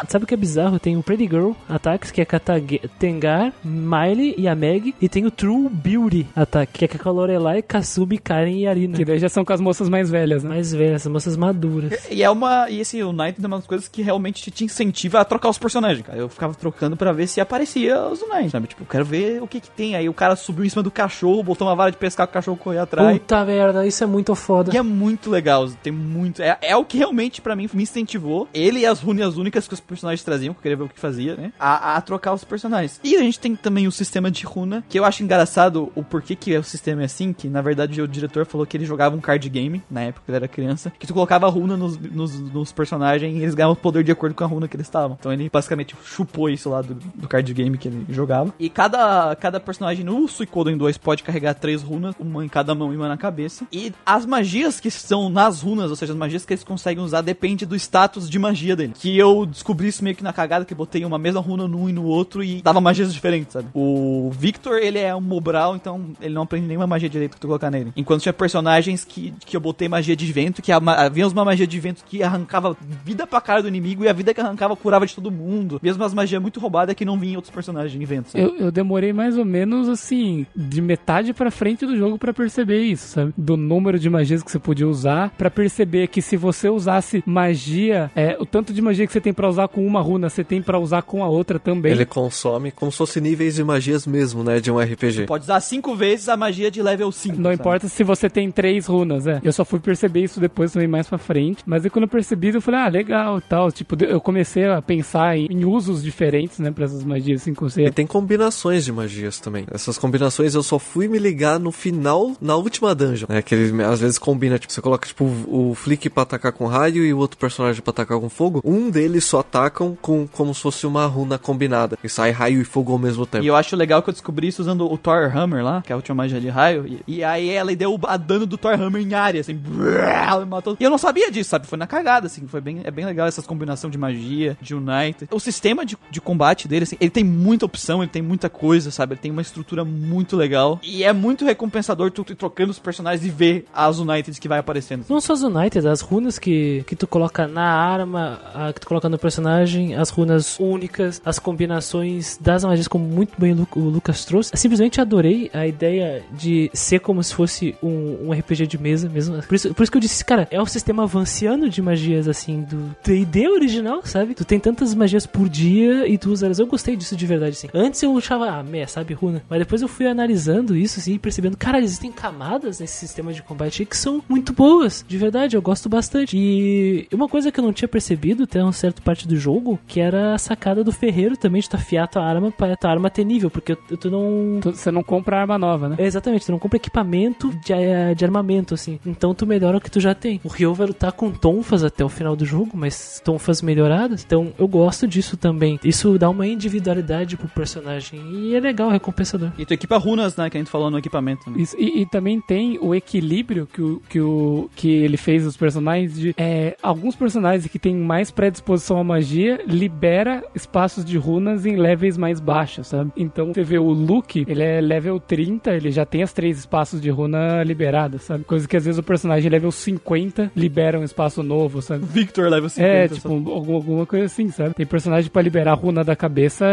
Sabe o que é bizarro? Tem o Pretty Girl Attacks, que é com a Tage- Tengar, Miley e a Meg. E tem o True Beauty Attack, que é com a Lorelai, Kasumi, Karen e Arina. Que daí já são com as moças mais velhas, né? Mais velhas, moças maduras. E é uma. E esse o Knight é uma das coisas que realmente te, incentiva a trocar os personagens, cara. Eu ficava trocando pra ver se aparecia os Knights, sabe? Tipo, eu quero ver o que que tem. Aí o cara subiu em cima do cachorro, botou uma vara de pescar, o cachorro correu atrás. Puta merda, isso é muito foda. E é muito legal, tem muito. É, é o que realmente pra mim me incentivou. Ele e as runas únicas que os personagens traziam, que eu queria ver o que fazia, né? A, a trocar os personagens. E a gente tem também o sistema de runa, que eu acho engraçado o porquê que o sistema é assim, que na verdade o diretor falou que ele jogava um card game, na época que ele era criança, que tu colocava a runa nos, nos, nos personagens e eles ganhavam poder de acordo com a runa que eles estavam. Então ele basicamente chupou isso lá do, do card game que ele jogava. E cada, cada personagem no Suicoden 2 pode carregar três runas, uma em cada mão e uma na cabeça. E as magias que estão nas runas, ou seja, as magias que eles conseguem usar, depende do status de magia dele. Que eu descobri isso meio que na cagada, que botei uma mesma runa num e no outro e dava magias diferentes, sabe? O Victor, ele é um Mobral, então ele não aprende nenhuma magia direito que tu colocar nele. Enquanto tinha personagens que, que eu botei magia de vento, que havia uma magia de vento que arrancava vida pra cara do inimigo e a vida que arrancava curava de todo mundo. Mesmo as magias muito roubadas que não vinham outros personagens em vento. Eu, eu demorei mais ou menos assim, de metade pra frente do jogo pra perceber isso, sabe? Do número de magias que você podia usar, pra perceber que se você usasse magia, é, o tanto de magia que você tem pra usar com uma runa, você tem pra usar com a outra também. Ele consome como se fosse níveis de magias mesmo, né? De um RPG. Pode usar cinco vezes a magia de level 5. Não importa se você tem três runas, é. Eu só fui perceber isso depois também mais pra frente. Mas aí quando eu percebi, eu falei, ah, legal tal. Tipo, eu comecei a pensar em, em usos diferentes, né, pra essas magias assim, com E você. tem combinações de magias também. Essas combinações eu só fui me ligar no final, na última dungeon. Né? Que ele às vezes combina, tipo, você coloca tipo o, o Flick pra atacar com raio e o outro personagem pra atacar com fogo. Um deles só ataca atacam com como se fosse uma runa combinada. E sai raio e fogo ao mesmo tempo. E eu acho legal que eu descobri isso usando o Thor Hammer lá, que é a última magia de raio. E, e aí ela deu a dano do Thor Hammer em área, assim. Ela matou. E eu não sabia disso, sabe? Foi na cagada, assim. Foi bem, é bem legal essas combinação de magia, de United. O sistema de, de combate dele, assim, ele tem muita opção, ele tem muita coisa, sabe? Ele tem uma estrutura muito legal. E é muito recompensador tu ir trocando os personagens e ver as United que vai aparecendo. Não só as United, as runas que, que tu coloca na arma, a, que tu coloca no personagem, as runas únicas, as combinações das magias, como muito bem o, Lu- o Lucas trouxe. Eu simplesmente adorei a ideia de ser como se fosse um, um RPG de mesa mesmo. Por isso, por isso que eu disse, cara, é o sistema avanciano de magias, assim, do D&D original, sabe? Tu tem tantas magias por dia e tu usa elas. Eu gostei disso de verdade, assim. Antes eu achava, ah, meh, sabe, runa. Mas depois eu fui analisando isso, assim, e percebendo, cara, existem camadas nesse sistema de combate que são muito boas. De verdade, eu gosto bastante. E uma coisa que eu não tinha percebido até uma certa parte do jogo, que era a sacada do ferreiro também, de tu afiar tua arma pra tua arma ter nível, porque tu, não... Tu- Você não compra arma nova, né? É, exatamente, tu não compra equipamento de, eh, de armamento, assim. Então tu melhora o que tu já tem. O Ryo vai lutar com tonfas até o final do jogo, mas tonfas melhoradas. Então eu gosto disso também. Isso dá uma individualidade pro personagem. E é legal, é recompensador. E tu equipa runas, né? Que a gente falou no equipamento. Né? Isso, e, e também tem o equilíbrio que, o, que, o, que ele fez os personagens de é, alguns personagens que têm mais predisposição à magia libera espaços de runas em levels mais baixos, sabe? Então você vê o Luke, ele é level 30, ele já tem as três espaços de runa liberadas, sabe? Coisa que às vezes o personagem level 50 libera um espaço novo, sabe? Victor level 50. É, tipo, alguma, alguma coisa assim, sabe? Tem personagem pra liberar a runa da cabeça,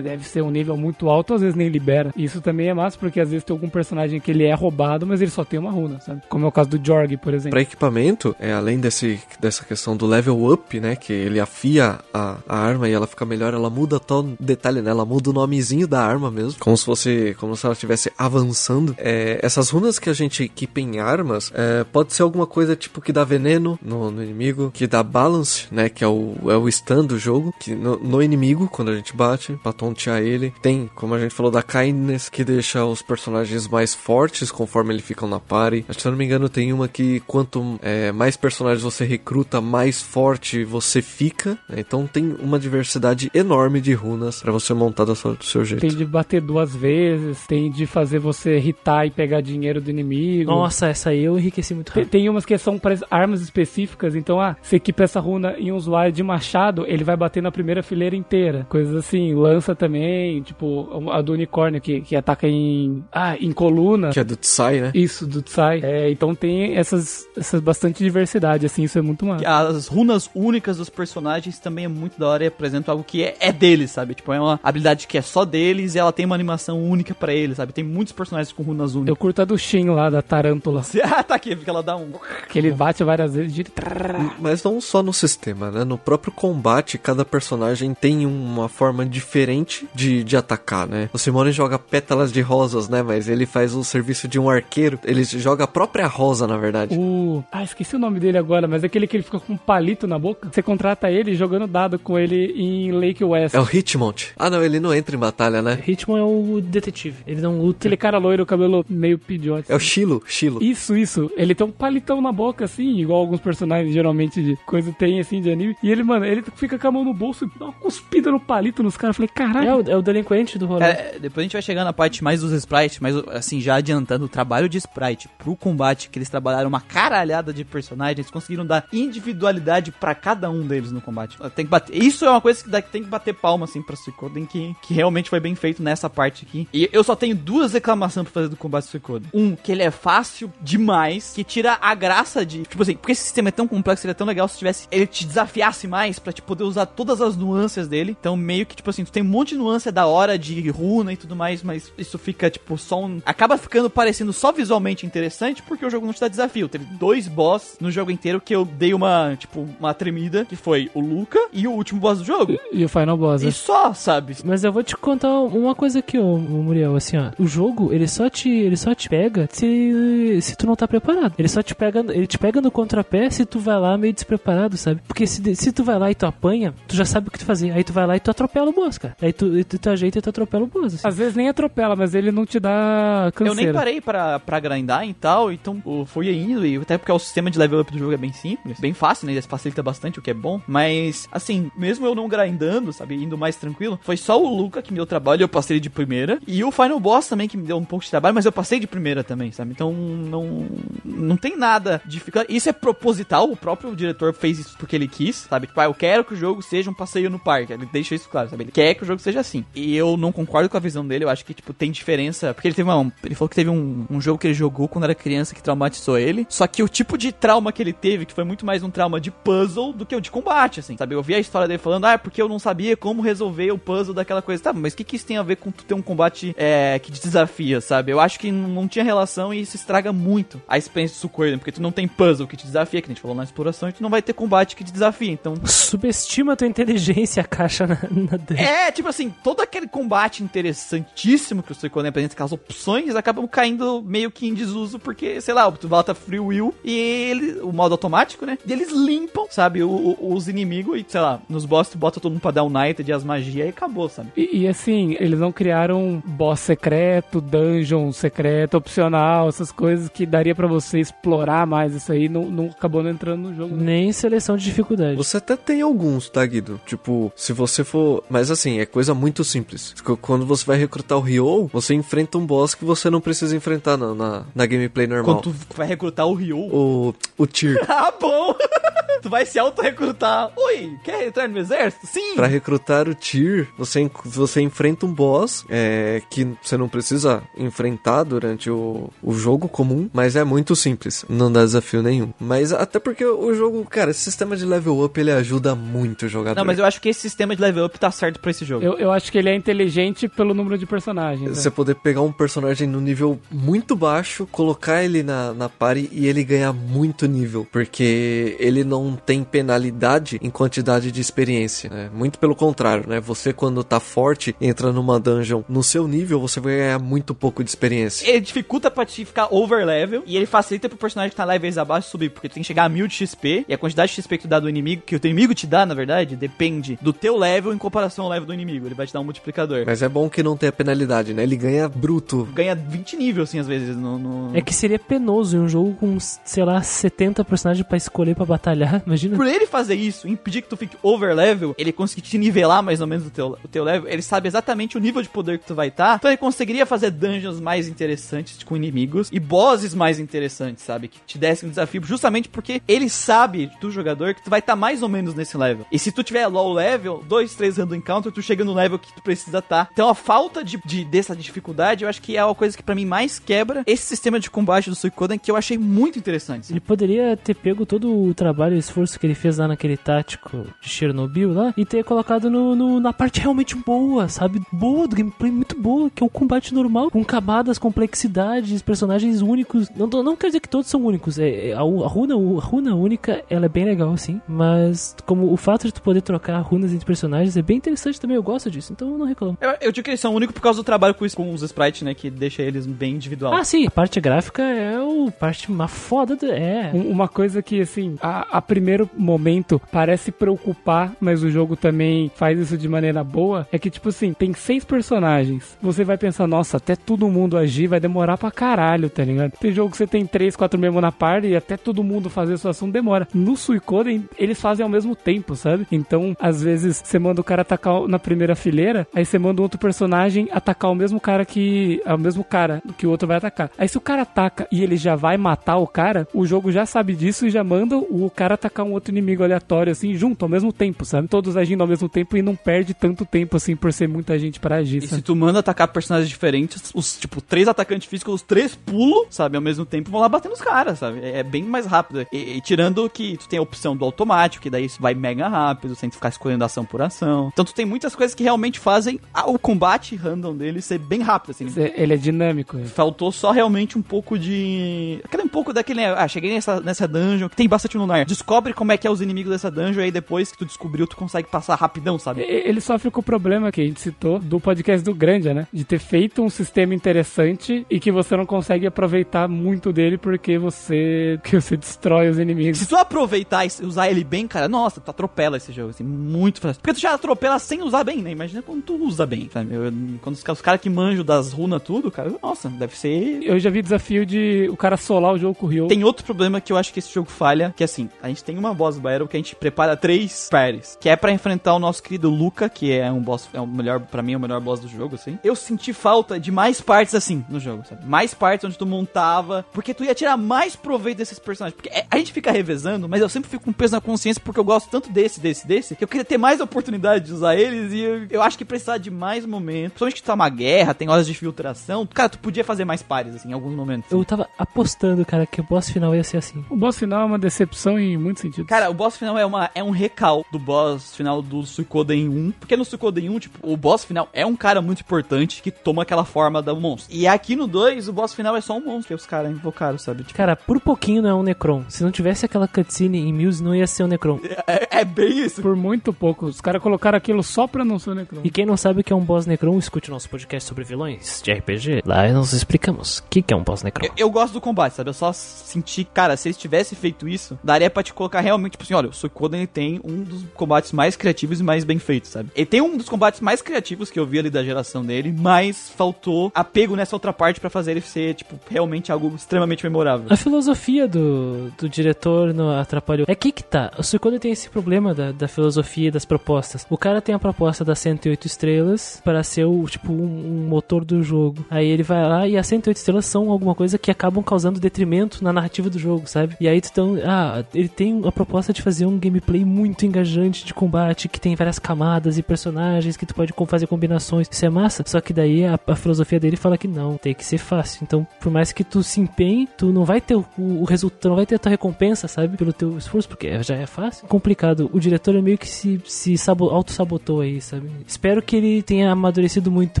deve ser um nível muito alto, às vezes nem libera. Isso também é massa, porque às vezes tem algum personagem que ele é roubado, mas ele só tem uma runa, sabe? Como é o caso do Jorg, por exemplo. Pra equipamento, é, além desse, dessa questão do level up, né? Que ele afia a, a arma e ela fica melhor, ela muda todo detalhe, né? Ela muda o nomezinho da arma mesmo. Como se fosse. Como se ela estivesse avançando. É, essas runas que a gente equipa em armas, é, pode ser alguma coisa tipo que dá veneno no, no inimigo, que dá balance, né? Que é o, é o stun do jogo. Que no, no inimigo, quando a gente bate, pra tontear ele. Tem, como a gente falou, da kindness, que deixa os personagens mais fortes conforme eles ficam na party. Se eu não me engano, tem uma que quanto é, mais personagens você recruta, mais forte você fica. né? Então tem uma diversidade enorme de runas pra você montar da sua- do seu jeito. Tem de bater duas vezes, tem de fazer você irritar e pegar dinheiro do inimigo. Nossa, essa aí eu enriqueci muito Tem, rápido. tem umas que são para armas específicas, então, ah, você equipa essa runa em um usuário de machado, ele vai bater na primeira fileira inteira. Coisas assim, lança também, tipo, a do unicórnio que, que ataca em. Ah, em coluna. Que é do Tsai, né? Isso, do Tsai. É, então tem essas, essas bastante diversidade, assim, isso é muito massa. As runas únicas dos personagens também é muito da hora e apresenta algo que é, é deles, sabe? Tipo, é uma habilidade que é só deles e ela tem uma animação única pra eles, sabe? Tem muitos personagens com runas Eu únicas. curto a do Shin lá, da tarântula. Ah, tá aqui, porque ela dá um. Que ele bate várias vezes, gira e. Mas não só no sistema, né? No próprio combate, cada personagem tem uma forma diferente de, de atacar, né? O Simone joga pétalas de rosas, né? Mas ele faz o serviço de um arqueiro. Ele joga a própria rosa, na verdade. O. Ah, esqueci o nome dele agora, mas é aquele que ele fica com um palito na boca. Você contrata ele jogando dado com ele em Lake West. É o Hitmont. Ah, não, ele não entra em batalha, né? Hitman é o detetive. Ele não luta. Aquele cara loiro, cabelo meio pidiote. É o Shilo, Shilo. Isso, isso. Ele tem um palitão na boca, assim, igual alguns personagens geralmente de coisa tem, assim, de anime. E ele, mano, ele fica com a mão no bolso e dá uma cuspida no palito nos caras. Eu Falei, É caralho. o, é o delinquente do rolê. É, depois a gente vai chegar na parte mais dos sprites, mas assim, já adiantando o trabalho de sprite pro combate, que eles trabalharam uma caralhada de personagens, conseguiram dar individualidade pra cada um deles no combate. Tem que bater. Isso é uma coisa que dá- tem que bater palma, assim, pra Suicoden, que, que realmente foi bem feito nessa parte aqui. E eu só tenho duas reclamações pra fazer do combate do Suicoden. Um, que ele é fácil demais, que tira a graça de. Tipo assim, porque esse sistema é tão complexo, ele é tão legal se tivesse. Ele te desafiasse mais pra te poder usar todas as nuances dele. Então, meio que, tipo assim, tu tem um monte de nuance da hora de runa e tudo mais, mas isso fica, tipo, só um. Acaba ficando parecendo só visualmente interessante porque o jogo não te dá desafio. Teve boss no jogo inteiro que eu dei uma, tipo, uma tremida, que foi o Luca e o último boss do jogo. E o Final Boss, né? E só, sabe? Mas eu vou te contar uma coisa aqui, ô, Muriel, assim, ó. O jogo, ele só te, ele só te pega se, se tu não tá preparado. Ele só te pega, ele te pega no contrapé se tu vai lá meio despreparado, sabe? Porque se, se tu vai lá e tu apanha, tu já sabe o que tu fazer. Aí tu vai lá e tu atropela o boss, cara. Aí tu, tu, tu ajeita e tu atropela o boss, assim. Às vezes nem atropela, mas ele não te dá Eu canseira. nem parei pra, pra grindar e tal, então eu fui indo, e até porque o sistema de level up do jogo é bem simples, bem fácil, né? Ele facilita bastante, o que é bom. Mas, assim, assim, mesmo eu não grindando, sabe, indo mais tranquilo, foi só o Luca que me deu trabalho, eu passei de primeira. E o Final Boss também que me deu um pouco de trabalho, mas eu passei de primeira também, sabe? Então não não tem nada de ficar. Isso é proposital, o próprio diretor fez isso porque ele quis, sabe? Tipo, ah, eu quero que o jogo seja um passeio no parque. Ele deixa isso claro, sabe? Ele quer que o jogo seja assim. E eu não concordo com a visão dele, eu acho que, tipo, tem diferença. Porque ele teve uma. Ele falou que teve um, um jogo que ele jogou quando era criança que traumatizou ele. Só que o tipo de trauma que ele teve, que foi muito mais um trauma de puzzle do que o de combate, assim, sabe? Eu vi a história dele falando, ah, é porque eu não sabia como resolver o puzzle daquela coisa. Tá, mas o que, que isso tem a ver com tu ter um combate é, que te desafia, sabe? Eu acho que não tinha relação e isso estraga muito a experiência do Suikoden, porque tu não tem puzzle que te desafia, que a gente falou na exploração, e tu não vai ter combate que te desafia. Então, Subestima a tua inteligência, a caixa na, na é, tipo assim, todo aquele combate interessantíssimo que o Suikoden apresenta, aquelas opções, acabam caindo meio que em desuso, porque, sei lá, tu bota free will e ele, o modo automático, né? E eles limpam, sabe, o- o- os inimigos e, sei lá, nos boss tu bota todo mundo pra dar um night e as magias e acabou, sabe? E, e, assim, eles não criaram boss secreto, dungeon secreto, opcional, essas coisas que daria pra você explorar mais isso aí, não, não acabou não entrando no jogo. né? Nem seleção de dificuldade. Você até tem alguns, tá, Guido? Tipo, se você for. Mas assim, é coisa muito simples. Qu- Quando você vai recrutar o Ryo, você enfrenta um boss que você não precisa enfrentar na, na, na gameplay normal. Quando tu vai recrutar o Ryu. O, o Tyr. Ah, bom! tu vai se auto-recrutar. Oi, quer entrar no exército? Sim! Pra recrutar o Tyr, você, você enfrenta um boss é, que você não precisa enfrentar durante o, o jogo comum, mas é muito simples, não dá desafio nenhum. Mas até porque o jogo, cara, esse sistema de level up ele ajuda muito o jogador. Não, mas eu acho que esse sistema de level up tá certo pra esse jogo. Eu, eu acho que ele é inteligente pelo número de personagens. né? Você poder pegar um personagem no nível muito baixo, colocar ele na, na party e ele ganhar muito nível. Porque ele não tem penalidade em quantidade de experiência, né? Muito pelo contrário, né? Você quando tá forte, entra numa dungeon no seu nível, você vai ganhar muito pouco de experiência. Ele dificulta pra te ficar over level e ele facilita pro personagem que tá levels abaixo subir, porque tu tem que chegar a mil de XP e a quantidade de XP que tu dá do inimigo, que o teu inimigo te dá, na verdade, depende do teu level em comparação ao level do inimigo. Ele vai te dar um multiplicador. Mas é bom que não tenha penalidade, né? Ele ganha bruto. Ganha 20 níveis, assim, às vezes, no... no- É que seria penoso em um jogo com, sei lá, 70 personagens pra escolher pra batalhar. Imagina. Por ele fazer isso, impedir que tu fique over level, ele conseguir te nivelar mais ou menos o teu, o teu level, ele sabe exatamente o nível de poder que tu vai estar. Então ele conseguiria fazer dungeons mais interessantes com inimigos e bosses mais interessantes, sabe? Que te dessem um desafio, justamente porque ele sabe do jogador que tu vai estar mais ou menos nesse level. E se tu tiver low level, dois, três random encounter, tu chega no level que tu precisa estar. Então a falta de, de- dessa dificuldade, eu acho que é a coisa que pra mim mais quebra esse sistema de combate do Suikoden que eu achei muito interessante. Ele poderia ter pego todo o trabalho e esforço que ele fez lá naquele tático de Chernobyl lá e ter colocado no, no- na parte realmente boa, sabe? Boa, do gameplay muito boa, que é o combate normal, com camadas, complexidades, personagens únicos. Não, não quer dizer que todos são únicos. É, é, a, a runa, a runa única, ela é bem legal, sim. Mas como o fato de tu poder trocar runas entre personagens é bem interessante também, eu gosto disso, então eu não reclamo. Eu, eu digo que eles são únicos por causa do trabalho com, os- sprites, né? Que deixa eles bem individual. Ah, sim, a parte gráfica é o parte mais foda. Do- é. Um- Uma coisa que, assim, a, a primeiro momento parece preocupar, mas o jogo também faz isso de maneira boa, é que, tipo assim, tem seis personagens. Você vai pensar, nossa, até todo mundo agir vai demorar pra caralho, tá ligado? Tem jogo que você tem três, quatro membros na party e até todo mundo fazer sua ação demora. No Suicoden, eles fazem ao mesmo tempo, sabe? Então, às vezes, você manda o cara atacar na primeira fileira, aí você manda outro personagem atacar o mesmo cara que... é o mesmo cara que o outro vai atacar. Aí se o cara ataca e ele já vai matar o cara, o jogo já sabe disso e já manda o cara atacar um outro inimigo aleatório, assim, junto, ao mesmo tempo, sabe? Todos agindo ao mesmo tempo e não perde tanto tempo, assim, por ser muita gente pra agir, E se sabe? tu manda atacar personagens diferentes, os, tipo, três atacantes físicos, os três pulam, sabe, ao mesmo tempo, vão lá bater nos caras, sabe? É, é bem mais rápido. E, e tirando que tu tem a opção do automático, que daí isso vai mega rápido, sem tu ficar escolhendo ação por ação. Então tu tem muitas coisas que realmente fazem a- o combate random dele ser bem rápido, assim. Ele é dinâmico. Faltou só realmente um pouco de. Aquele um pouco né, Ah, cheguei nessa, nessa dungeon que tem bastante lunar. Descobre como é que é os inimigos dessa dungeon, e aí depois que tu descobriu, tu consegue passar rapidão, sabe? Ele sofre com o problema que a gente citou do podcast do Grandia, né? De ter feito um sistema interessante e que você não consegue aproveitar muito dele porque você que você destrói os inimigos. Se tu aproveitar e usar ele bem, cara, nossa, tu atropela esse jogo, assim, muito fácil. Porque tu já atropela sem usar bem, né? Imagina quando tu usa bem, sabe? Eu- quando os, os caras que manjam das runas tudo, cara, nossa, deve ser... Eu já vi desafio de o cara solar o jogo com o Tem outro problema que eu acho que esse jogo falha, que é assim, a gente tem uma boss battle que a gente prepara três parties, que é pra enfrentar o nosso querido Luca, que é um boss, é o melhor, pra mim, é o melhor boss do jogo, assim. Eu senti falta de mais partes assim no jogo, sabe? Mais partes onde tu montava, porque tu ia tirar mais proveito desses personagens. Porque é- a gente fica revezando, mas eu sempre fico com peso na consciência porque eu gosto tanto desse, desse, desse, que eu queria ter mais oportunidade de usar eles e eu, eu acho que precisava de mais momentos. Principalmente que tu tá uma guerra, tem horas de filtração. Cara, tu podia fazer mais pares, assim, em alguns momentos. Eu tava apostando, cara, que o boss final ia ser assim. O boss final é uma decepção em muitos sentidos. Cara, o boss final é, uma, é um recal do boss final do Suikoden 1. Porque no Suikoden 1, tipo, o boss final é um cara muito importante que toma aquela forma do monstro. E aqui no 2, o boss final é só um monstro que os caras invocaram, sabe? Tipo, Cara, por pouquinho não é um Necron. Se não tivesse aquela cutscene em Muse, não ia ser um Necron. é, é bem isso. Por muito pouco. Os caras colocaram aquilo só pra não ser o Necron. E quem não sabe o que é um boss Necron, escute o nosso podcast sobre vilões de RPG. Lá nós explicamos o que, que é um boss Necron. Eu, eu gosto do combate, sabe? Eu só senti, cara, se eles tivessem feito isso, daria pra te colocar realmente, tipo assim, olha, o Suikoden tem um dos combates mais criativos e mais bem feitos, sabe? Ele tem um dos combates mais criativos que eu vi ali da geração dele, mas faltou apego nessa outra parte pra fazer ele ser, tipo, realmente algo extremamente memorável. A filosofia do, do diretor não atrapalhou. É que que tá. O Suikoden tem esse problema da, da filosofia e das propostas. O cara tem a proposta das 108 estrelas para ser o, tipo, um, um motor do jogo. Aí ele vai lá e as 108 estrelas são alguma coisa que acabam causando detrimento na narrativa do jogo, sabe? E aí tu tão, ah, ele tem a proposta de fazer um gameplay muito engajante de combate, que tem várias camadas e personagens que tu pode fazer combinações. Isso é massa. Só que daí a, a filosofia dele fala que não, tem que ser fácil. Então, por mais que tu se empenhe, tu não vai ter o, o resultado, não vai ter a tua recompensa, sabe? Pelo teu esforço, porque já é fácil. Complicado. O diretor é meio que se, se sabo, auto-sabotou aí, sabe? Espero que ele tenha amadurecido muito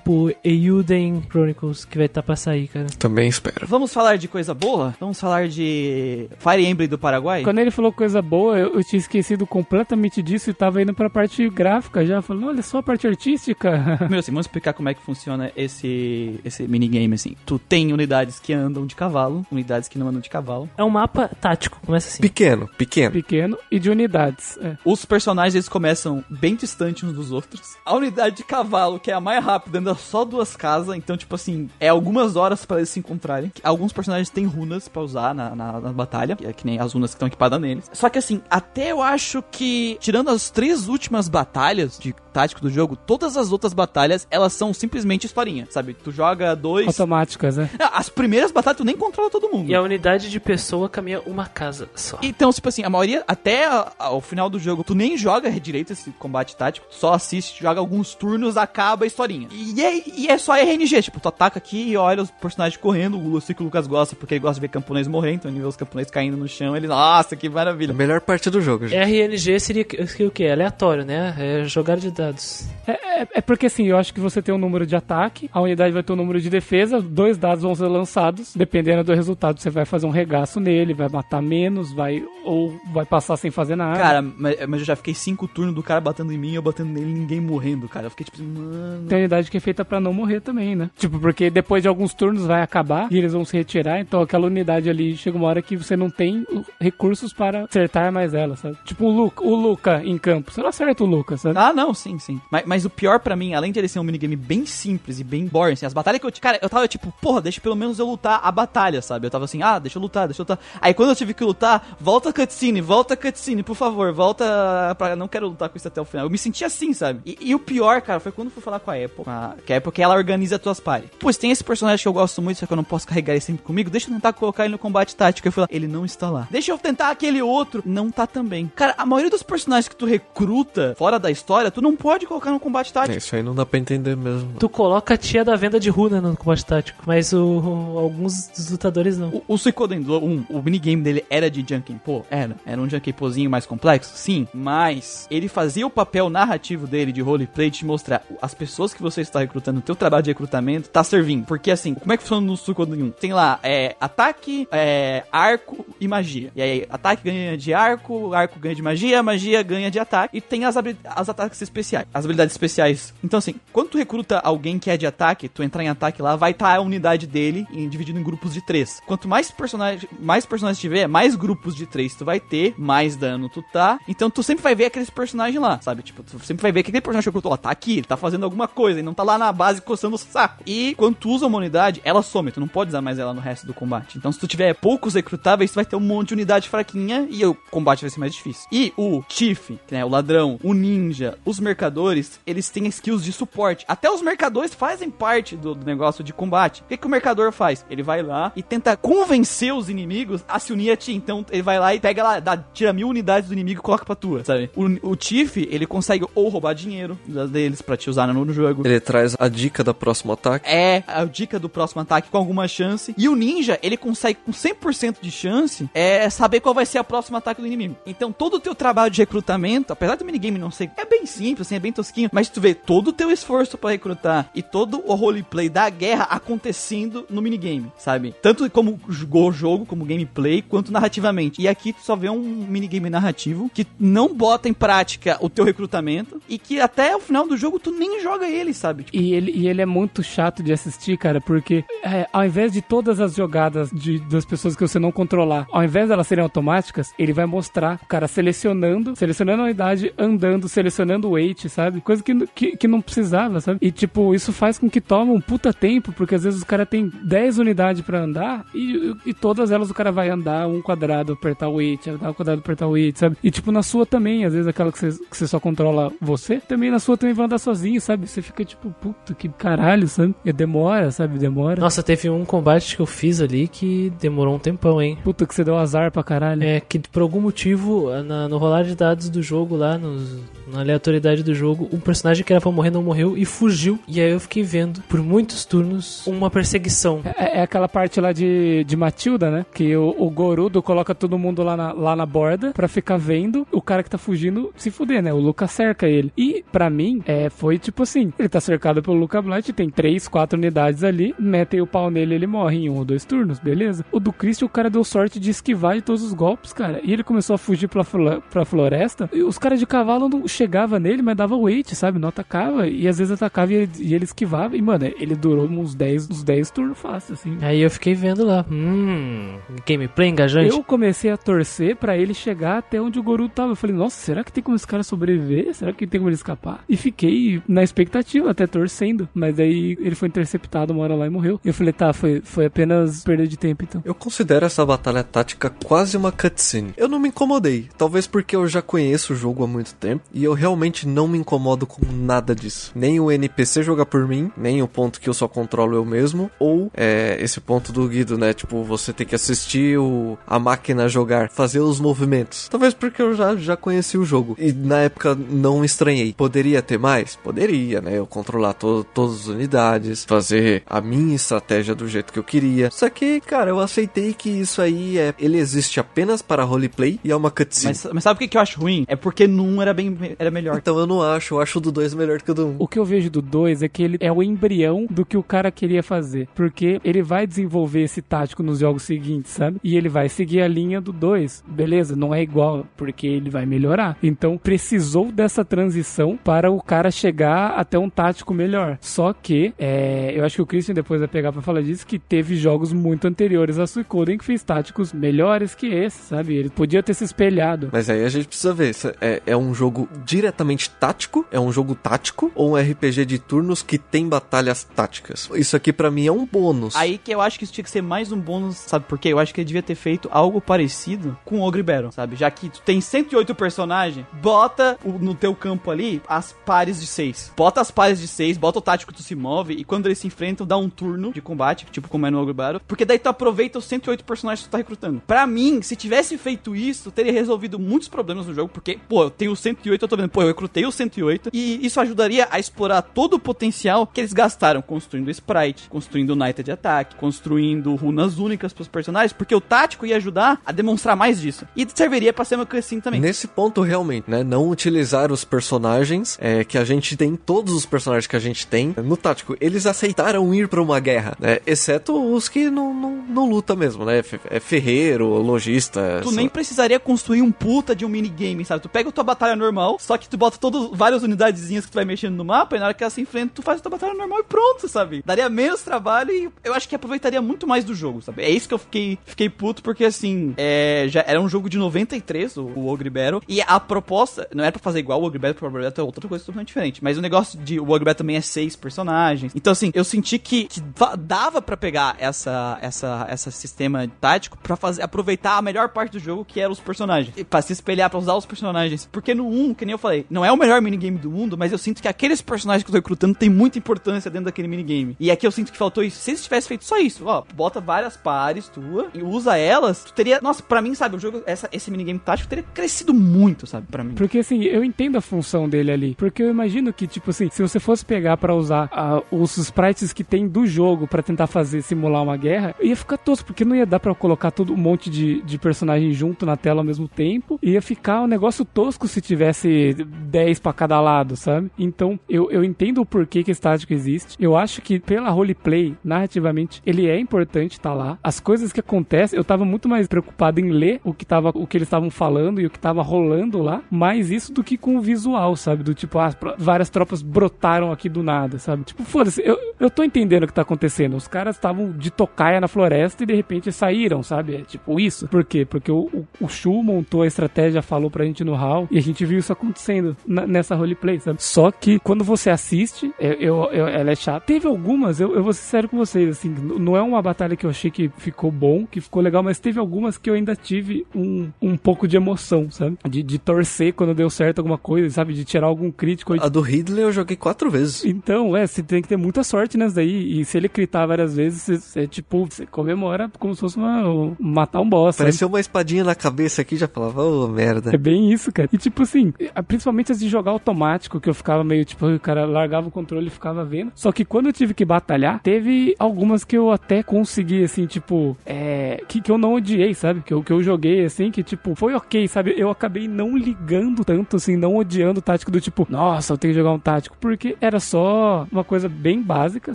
pro Euden Chronicles, que vai estar pra sair, cara. Também espero. Vamos falar de coisa boa? Vamos falar de Fire Emblem do Paraguai? Quando ele falou coisa boa, eu, eu tinha esquecido completamente disso e tava indo pra parte gráfica já. Falando, olha só a parte artística. Meu, assim, vamos explicar como é que funciona esse, esse minigame, assim. Tu tem unidades que andam de cavalo, unidades que não andam de cavalo. É um mapa tático, começa assim. Pequeno, pequeno. Pequeno e de unidades. É. Os personagens, eles começam bem distantes uns dos outros. A unidade de cavalo, que é a mais rápida, anda só duas casas. Então, tipo assim, é algumas horas pra eles se encontrarem. Alguns personagens têm runas pra usar na, na, na batalha, que é que nem as runas que estão equipadas neles. Só que assim, até eu acho que, tirando as três últimas batalhas de tático do jogo, todas as outras batalhas, elas são simplesmente historinha, sabe? Tu joga dois... Automáticas, né? Não, As primeiras batalhas tu nem controla todo mundo. E a unidade de pessoa caminha uma casa só. Então, tipo assim, a maioria, até ao final do jogo, tu nem joga direito esse combate tático, tu só assiste, joga alguns turnos, acaba a historinha. E é, e é só RNG, tipo, tu ataca aqui e olha os personagens correndo, o- sei que o Lucas gosta, porque ele gosta de ver camponês morrer, então ele vê os camponeses caindo no chão, ele, nossa, que A maravilha. melhor parte do jogo, gente. RNG seria o que? Aleatório, né? É jogar de dados. É, é- é porque assim, eu acho que você tem um número de ataque, a unidade vai ter um número de defesa, dois dados vão ser lançados, dependendo do resultado, você vai fazer um regaço nele, vai matar menos, vai ou vai passar sem fazer nada. Cara, mas, mas eu já fiquei cinco turnos do cara batendo em mim, eu batendo nele, ninguém morrendo, cara. Eu fiquei tipo assim, mano. Tem unidade que é feita pra não morrer também, né? Tipo, porque depois de alguns turnos vai acabar e eles vão se retirar, então aquela unidade ali chega uma hora que você não tem recursos para acertar mais ela, sabe? Tipo o Luca, o Luca em campo, você não acerta o Luca, sabe? Ah, não, sim, sim. Mas, mas o pior pra mim, além de ele ser um minigame bem simples e bem boring, assim, as batalhas que eu... Cara, eu tava tipo, porra, deixa pelo menos eu lutar a batalha, sabe? Eu tava assim, ah, deixa eu lutar, deixa eu lutar. Aí quando eu tive que lutar, volta cutscene, volta cutscene, por favor, volta pra... Não quero lutar com isso até o final. Eu me senti assim, sabe? E, e o pior, cara, foi quando eu fui falar com a Apple, a- que a Apple, que ela organiza as tuas pares. Pois tem esse personagem que eu gosto muito, só que eu não posso carregar ele sempre comigo, deixa eu tentar colocar ele no combate tático. Eu fui lá, ele não está lá. Deixa eu tentar aquele outro, não tá também. Cara, a maioria dos personagens que tu recruta fora da história, tu não pode colocar no combate É, tático. isso aí não dá pra entender mesmo. Tu coloca a tia da venda de runa no combate tático, mas o, o- alguns dos lutadores não. O, o Suikoden 1, o minigame dele era de Junkenpo? Era. Era um Junkenpozinho mais complexo? Sim. Mas ele fazia o papel narrativo dele de roleplay de te mostrar as pessoas que você está recrutando, o teu trabalho de recrutamento tá servindo. Porque assim, como é que funciona no Suikoden 1? Tem lá, é, ataque, é, arco e magia. E aí, ataque ganha de arco, arco ganha de magia, magia ganha de ataque. E tem as, as ataques especiais, as habilidades especiais. Então assim, quando tu recruta alguém que é de ataque, tu entrar em ataque lá, vai estar a unidade dele em- dividido em grupos de três. Quanto mais personagens, mais personagens tiver, mais grupos de três tu vai ter, mais dano tu tá. Então tu sempre vai ver aqueles personagens lá, sabe? Tipo, tu sempre vai ver que aquele personagem que recrutou lá tá aqui, ele tá fazendo alguma coisa, ele não tá lá na base coçando o saco. E quando tu usa uma unidade, ela some, tu não pode usar mais ela no resto do combate. Então se tu tiver poucos recrutáveis, vai ter um monte de unidade fraquinha e o combate vai ser mais difícil. E o Chief, né, o ladrão, o ninja, os mercadores, eles têm skills de suporte. Até os mercadores fazem parte do, do negócio de combate. O que, que o mercador faz? Ele vai lá e tenta convencer os inimigos a se unir a ti. Então ele vai lá e pega lá, dá, tira mil unidades do inimigo e coloca pra tua, sabe? O, o Chief, ele consegue ou roubar dinheiro deles pra te usar no, no jogo. Ele traz a dica da próximo ataque. É a dica do próximo ataque com alguma chance. E o ninja, ele consegue com 100% de chance é saber qual vai ser a próxima ataque do inimigo. Então todo o teu trabalho de recrutamento, apesar do minigame não ser, é bem simples, assim, é bem tosquinho, mas tu vê todo o teu esforço pra recrutar e todo o roleplay da guerra acontecendo no minigame, sabe? Tanto como o jogo, como gameplay, quanto narrativamente. E aqui tu só vê um minigame narrativo que não bota em prática o teu recrutamento e que até o final do jogo tu nem joga ele, sabe? Tipo, E ele, e ele é muito chato de assistir, cara, porque é, ao invés de todas as jogadas de, das pessoas que você não controlar, ao invés delas serem automáticas, ele vai mostrar o cara selecionando, selecionando a unidade, andando, selecionando o weight, sabe? Coisa que, que, que não precisava, sabe? E, tipo, isso faz com que tome um puta tempo, porque às vezes o cara tem 10 unidades pra andar e, e todas elas o cara vai andar um quadrado, apertar o weight, andar um quadrado, apertar o weight, sabe? E, tipo, na sua também, às vezes aquela que você, que você só controla você, também na sua também vai andar sozinho, sabe? Você fica, tipo, puta, que caralho, sabe? E demora, sabe? Demora. Nossa, teve um combate que eu fiz ali que demorou um tempão, hein? Puta que você deu azar pra caralho. É que por algum motivo, na- no rolar de dados do jogo lá, nos- na aleatoriedade do jogo, um personagem que era pra morrer não morreu e fugiu. E aí eu fiquei vendo, por muitos turnos, uma perseguição. É, é aquela parte lá de, de Matilda, né? Que o, o Gorudo coloca todo mundo lá na, lá na borda pra ficar vendo o cara que tá fugindo se fuder, né? O Luca cerca ele. E, pra mim, é, foi tipo assim: ele tá cercado pelo Luca Blight, tem três, quatro unidades ali, metem o pau nele ele morre em um ou dois turnos, beleza? O do Christian, o cara deu sorte de esquivar de todos os golpes, cara. E ele começou a fugir pra, pra floresta. E os caras de cavalo não chegavam nele, mas dava wait, sabe? Não atacava. E às vezes atacava e ele, e ele esquivava. E, mano, ele durou uns 10, uns 10 turnos fácil, assim. Aí eu fiquei vendo lá, hum, gameplay engajante. Eu comecei a torcer pra ele chegar até onde o Goruto tava. Eu falei, nossa, será que tem como esse cara sobreviver? Será que tem como ele escapar? E fiquei na expectativa, até torcendo. Mas aí ele foi interceptado uma hora lá e morreu. E eu falei, tá, foi, foi apenas perda de tempo então. Eu considero essa batalha tática quase uma cutscene. Eu não me incomodei, talvez porque eu já conheço o jogo há muito tempo e eu realmente não me incomodo com nada disso. Nem o NPC jogar por mim, nem o ponto que eu só controlo eu mesmo, ou é, esse ponto do Guido, né? Tipo, você tem que assistir o, a máquina jogar, fazer os movimentos. Talvez porque eu já, já conheci o jogo e na época não estranhei. Poderia ter mais? Poderia, né? Eu controlar to todas as unidades, fazer a minha estratégia do jeito que eu queria. Só que, cara, eu aceitei que isso aí é. Ele existe apenas para roleplay e é uma cutscene. Mas, mas sabe o que, que eu acho ruim? É porque num era bem era melhor. Então eu não acho, eu acho o do 2 melhor que o do 1. O que eu vejo do 2 é que ele é o embrião do que o cara queria fazer. Porque ele vai desenvolver esse tático nos jogos seguintes, sabe? E ele vai seguir a linha do 2. Beleza, não é igual, porque ele vai melhorar. Então precisou dessa transição para o cara chegar até um tático melhor. Só que, é, eu acho que o Christian depois vai pegar pra falar disso, que teve jogos muito anteriores a Suicoden que fez táticos melhores que esse, sabe? Ele podia ter se espelhado. Mas aí a gente precisa ver, se é, é um jogo diretamente tático, é um jogo tático, ou um RPG de turnos que tem batalhas táticas. Isso aqui pra mim é um bônus. Aí que eu acho que isso tinha que ser mais um bônus, sabe por quê? Eu acho que ele devia ter feito algo parecido com o Ogre Battle, sabe? Já que tu tem 108 personagens, bota o- no teu campo ali as pares de 6. Bota as pares de 6, bota o tático que tu se move e quando eles se enfrentam, dá um turno de combate, tipo como é no Ogre Battle, porque daí tu aproveita os 108 personagens que tu tá recrutando. Pra mim, se tivesse feito isso, teria resolvido muitos problemas no jogo, porque, pô, eu tenho 108, eu tô vendo, pô, eu recrutei os 108 e isso ajudaria a explorar todo o potencial que eles gastaram construindo sprite, construindo Knight de ataque, construindo runas únicas pros personagens, porque o tático ia ajudar a demonstrar mais disso. E serviria pra ser uma cutscene também. Nesse ponto, realmente, né? Não utilizar os personagens é, que a gente tem, todos os personagens que a gente tem no tático. Eles aceitaram ir pra uma guerra, né? Exceto os que não, não, não luta mesmo, né? É ferreiro, lojista. Tu essa- nem precisaria construir um puta de um minigame, sabe? Tu pega a tua batalha normal, só que tu bota todas várias unidadezinhas que tu vai mexendo no mapa e na hora que ela se enfrenta, tu faz a tua batalha normal e pronto, sabe? Daria menos trabalho e eu acho que aproveitaria muito mais do jogo, sabe? É isso que eu fiquei, fiquei puto, porque assim, é, já era um jogo de 93, o, o Ogre Battle, e a proposta não era pra fazer igual o Ogre Battle, porque o Ogre Battle é outra coisa totalmente diferente, mas o negócio de o Ogre Battle também é seis personagens. Então assim, eu senti que, que va- dava pra pegar essa, essa, essa sistema tático pra fazer, aproveitar a melhor parte do jogo, que eram os personagens. Pra se espelhar, pra usar os personagens. Porque no 1, que nem eu falei, não é o melhor minigame do mundo, mas eu sinto que aqueles personagens que eu tô recrutando tem muita importância dentro daquele minigame. E aqui eu sinto que faltou isso. Se eles tivessem feito só isso, ó, bota várias pares tua e usa elas, tu teria. Nossa, pra mim, sabe, o jogo, essa, esse minigame tático teria crescido muito, sabe, pra mim. Porque assim, eu entendo a função dele ali. Porque eu imagino que, tipo assim, se você fosse pegar pra usar ah, os sprites que tem do jogo pra tentar fazer simular uma guerra, ia ficar tosco, porque não ia dar pra colocar todo um monte de, de personagem junto na tela ao mesmo tempo. Ia ficar um negócio tosco se tivesse 10 pra cada lado, sabe? Então, eu, eu entendo o porquê que esse tático existe. Eu acho que pela roleplay, narrativamente, ele é importante tá lá. As coisas que acontecem, eu tava muito mais preocupado em ler o que tava, o que eles estavam falando e o que tava rolando lá, mais isso do que com o visual, sabe? Do tipo, ah, várias tropas brotaram aqui do nada, sabe? Tipo, foda-se, eu, eu tô entendendo o que tá acontecendo. Os caras estavam de tocaia na floresta e de repente saíram, sabe? É tipo isso. Por quê? Porque o, o, o Shu montou a estratégia, falou pra gente no hall e a gente viu isso acontecendo na- nessa roleplay, sabe? Só que quando você assiste, eu, eu- eu- ela é chata. Teve algumas, eu, eu vou ser sério com vocês, assim, não é uma batalha que eu achei que ficou bom, que ficou legal, mas teve algumas que eu ainda tive um, um pouco de emoção, sabe? De, de torcer quando deu certo alguma coisa, sabe? De tirar algum crítico. A do Ridley eu joguei quatro vezes. Então, é, você tem que ter muita sorte nessa daí. E se ele gritar várias vezes, você, você, tipo, você comemora como se fosse uma, um- matar um boss. sabe? Pareceu uma espadinha na cabeça aqui, já falava, ô merda. É bem isso, cara. E tipo assim, principalmente as de jogar automático, que eu ficava meio tipo, o cara largava o controle e ficava vendo. Só que quando eu tive que batalhar, teve algumas que eu até consegui, assim, tipo, é. Que, que eu não odiei, sabe? Que eu, que eu joguei, assim, que tipo, foi ok, sabe? Eu acabei não ligando tanto, assim, não odiando o tático do tipo, nossa, eu tenho que jogar um tático, porque era só uma coisa bem básica,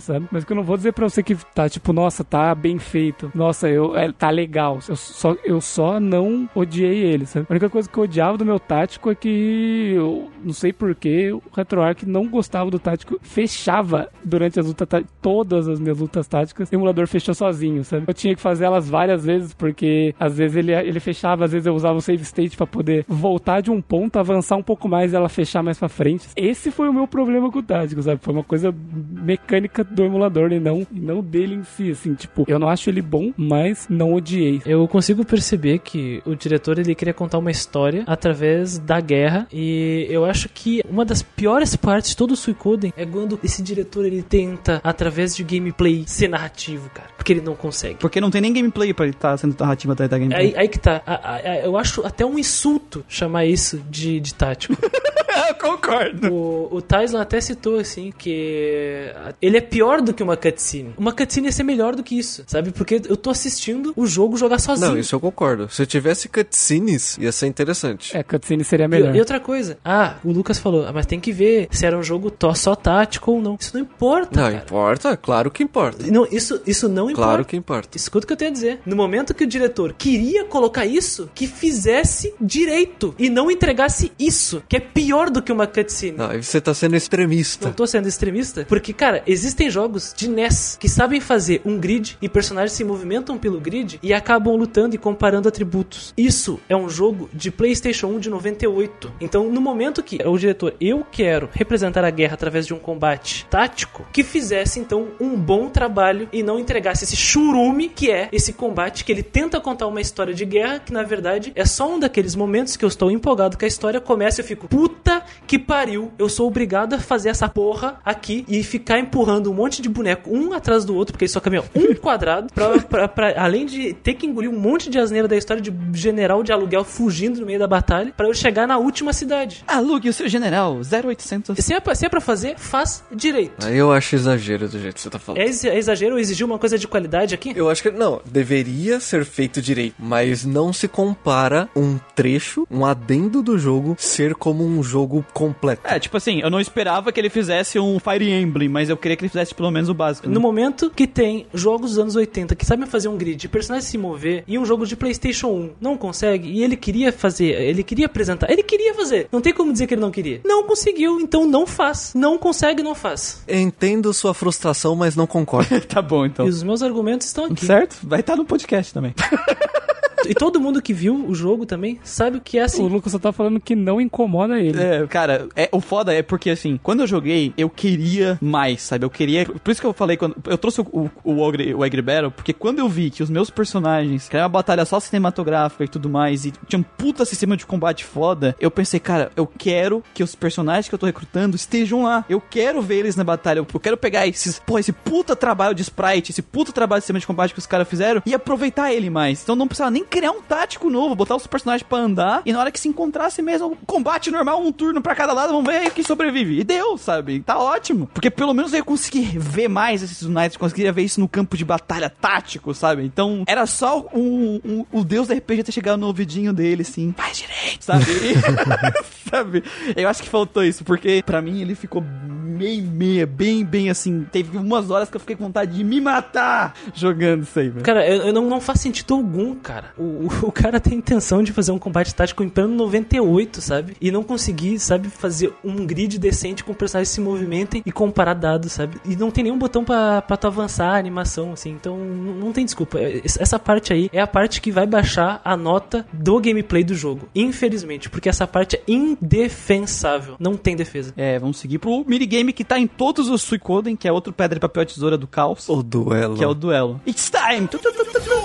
sabe? Mas que eu não vou dizer pra você que tá, tipo, nossa, tá bem feito. Nossa, eu, é, tá legal. Eu só, eu só não odiei ele, sabe? A única coisa que eu odiava do meu tático é que eu não sei porquê, o RetroArch não gostava do tático, fechava durante as lutas, tá- todas as minhas lutas táticas, o emulador fechou sozinho, sabe? Eu tinha que fazer elas várias vezes, porque às vezes ele, ele fechava, às vezes eu usava o save state pra poder voltar de um ponto, avançar um pouco mais e ela fechar mais pra frente. Esse foi o meu problema com o tático, sabe? Foi uma coisa mecânica do emulador e não, não dele em si, assim, tipo, eu não acho ele bom, mas não odiei. Eu consigo perceber que o diretor ele queria contar uma história através da guerra e eu acho que uma das piores partes de todo o Suicoden é quando esse diretor ele tenta através de gameplay ser narrativo, cara, porque ele não consegue. Porque não tem nem gameplay pra ele estar sendo narrativa atrás da gameplay. Aí, aí que tá. A- a- a- eu acho até um insulto chamar isso de, de tático. eu concordo. O, o Tyson até citou assim que ele é pior do que uma cutscene. Uma cutscene ia ser melhor do que isso, sabe? Porque eu tô assistindo o jogo jogar sozinho. Não, isso eu concordo. Se tivesse cutscenes, ia ser interessante. É, cutscene seria melhor. E, e outra coisa, ah, o Lucas falou, ah, mas tem que ver se era um jogo tó- só tático ou não. Isso não importa, Não, cara. importa? Claro que importa. Não, isso, isso não importa. Claro que importa. Escuta o que eu tenho a dizer. No momento que o diretor queria colocar isso, que fizesse direito e não entregasse isso, que é pior do que uma cutscene. Não, você tá sendo extremista. Não tô sendo extremista, porque, cara, existem jogos de NES que sabem fazer um grid e personagens se movimentam pelo grid e acabam lutando e comparando atributos. Isso é um jogo de PlayStation 1 de 98. Então, no momento que o diretor, eu quero representar a guerra através de um combate tático, que fizesse então um bom trabalho e não entregasse esse churume que é esse combate que ele tenta contar uma história de guerra que na verdade é só um daqueles momentos que eu estou empolgado que a história começa e eu fico puta que pariu, eu sou obrigado a fazer essa porra aqui e ficar empurrando um monte de boneco um atrás do outro porque eles só caminham um quadrado pra, pra- pra- além de ter que engolir um monte de asneira da história de general de aluguel fugindo no meio da batalha pra eu chegar na última cidade. Alugue o seu general 0800. Se é pra, se é pra fazer, faz direito. Aí eu acho exagero do jeito que você tá falando. É ex- é exagero exigir uma coisa de qualidade aqui? Eu acho que não, deveria ser feito direito, mas não se compara um trecho, um adendo do jogo ser como um jogo completo. É, tipo assim, eu não esperava que ele fizesse um Fire Emblem, mas eu queria que ele fizesse pelo menos o básico. né? No momento que tem jogos dos anos 80 que sabem fazer um grid de personagem se mover e um jogo de PlayStation 1 não consegue e ele queria fazer, ele queria apresentar, ele queria fazer. Não tem como dizer que ele não queria. Não conseguiu, então não faz. Não consegue, não faz. Entendo sua frustração, mas não concordo. tá bom, então. E os meus argumentos estão aqui. Certo? Vai estar no podcast também. E todo mundo que viu o jogo também sabe o que é O assim. Lucas só tá falando que não incomoda ele. É, cara, é, o foda é porque, assim, quando eu joguei, eu queria mais, sabe? Eu queria. Por isso que eu falei quando. Eu trouxe o, o, o, Ogre, o Egg Battle, porque quando eu vi que os meus personagens, que era uma batalha só cinematográfica e tudo mais, e tinha um puta sistema de combate foda, eu pensei, cara, eu quero que os personagens que eu tô recrutando estejam lá. Eu quero ver eles na batalha. Eu quero pegar esses, pô, esse puta trabalho de sprite, esse puta trabalho de sistema de combate que os caras fizeram e aproveitar ele mais. Então não precisava nem criar um tático novo, botar os personagens pra andar e na hora que se encontrasse mesmo, combate normal, um turno pra cada lado, vamos ver quem sobrevive. E deu, sabe? Tá ótimo. Porque pelo menos eu ia conseguir ver mais esses Knights, conseguiria ver isso no campo de batalha tático, sabe? Então era só um, um- o deus da RPG ter chegado no ouvidinho dele, assim, faz direito, sabe? sabe? Eu acho que faltou isso, porque pra mim ele ficou meio meia, bem, bem assim. Teve umas horas que eu fiquei com vontade de me matar jogando isso aí, velho. Cara, eu, eu não, não faz sentido algum, cara. O, o, cara tem intenção de fazer um combate tático em plano 98, sabe? E não conseguir, sabe, fazer um grid decente com personagens se movimentem e comparar dados, sabe? E não tem nenhum botão pra, pra tu avançar a animação, assim. Então, não, tem desculpa. É, Essa parte aí é a parte que vai baixar a nota do gameplay do jogo. Infelizmente, porque essa parte é indefensável. Não tem defesa. É, vamos seguir pro minigame que tá em todos os Suicoden, que é outro pedra, papel, tesoura do caos. O duelo. Que é o duelo. It's time!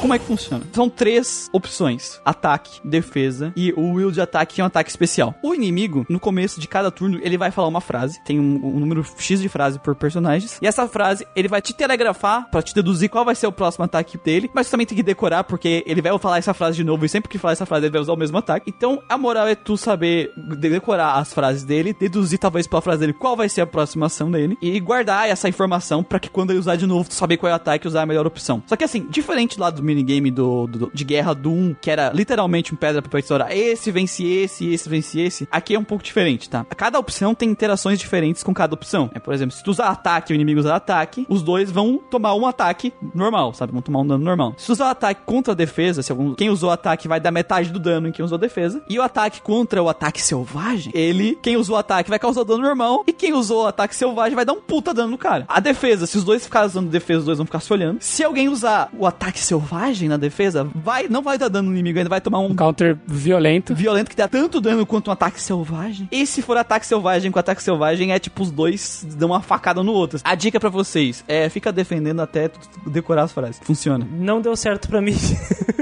Como é que funciona? São três opções: ataque, defesa e o will de ataque, que é um ataque especial. O inimigo, no começo de cada turno, ele vai falar uma frase. Tem um, um número X de frase por personagens. E essa frase, ele vai te telegrafar pra te deduzir qual vai ser o próximo ataque dele. Mas também tem que decorar, porque ele vai falar essa frase de novo. E sempre que falar essa frase, ele vai usar o mesmo ataque. Então, a moral é tu saber decorar as frases dele, deduzir talvez pela frase dele qual vai ser a próxima ação dele. E guardar essa informação pra que quando ele usar de novo, tu saber qual é o ataque e usar a melhor opção. Só que assim, diferente lá do minigame do, do- de guerra do 1, que era literalmente um pedra, papel, tesoura, esse vence esse, esse vence esse, aqui é um pouco diferente, tá? Cada opção tem interações diferentes com cada opção. É, por exemplo, se tu usar ataque e o inimigo usar ataque, os dois vão tomar um ataque normal, sabe? Vão tomar um dano normal. Se tu usar ataque contra a defesa, se algum, quem usou ataque vai dar metade do dano em quem usou defesa. E o ataque contra o ataque selvagem, ele, quem usou ataque vai causar dano normal. E quem usou o ataque selvagem vai dar um puta dano no cara. A defesa, se os dois ficarem usando defesa, os dois vão ficar se olhando. Se alguém usar o ataque selvagem na defesa, vai, não vai dar dano no inimigo, ainda vai tomar um Um counter violento. violento que dá tanto dano quanto um ataque selvagem. E se for ataque selvagem com ataque selvagem, é tipo os dois dão uma facada no outro. A dica pra vocês é fica defendendo até decorar as frases. Funciona. Não deu certo pra mim.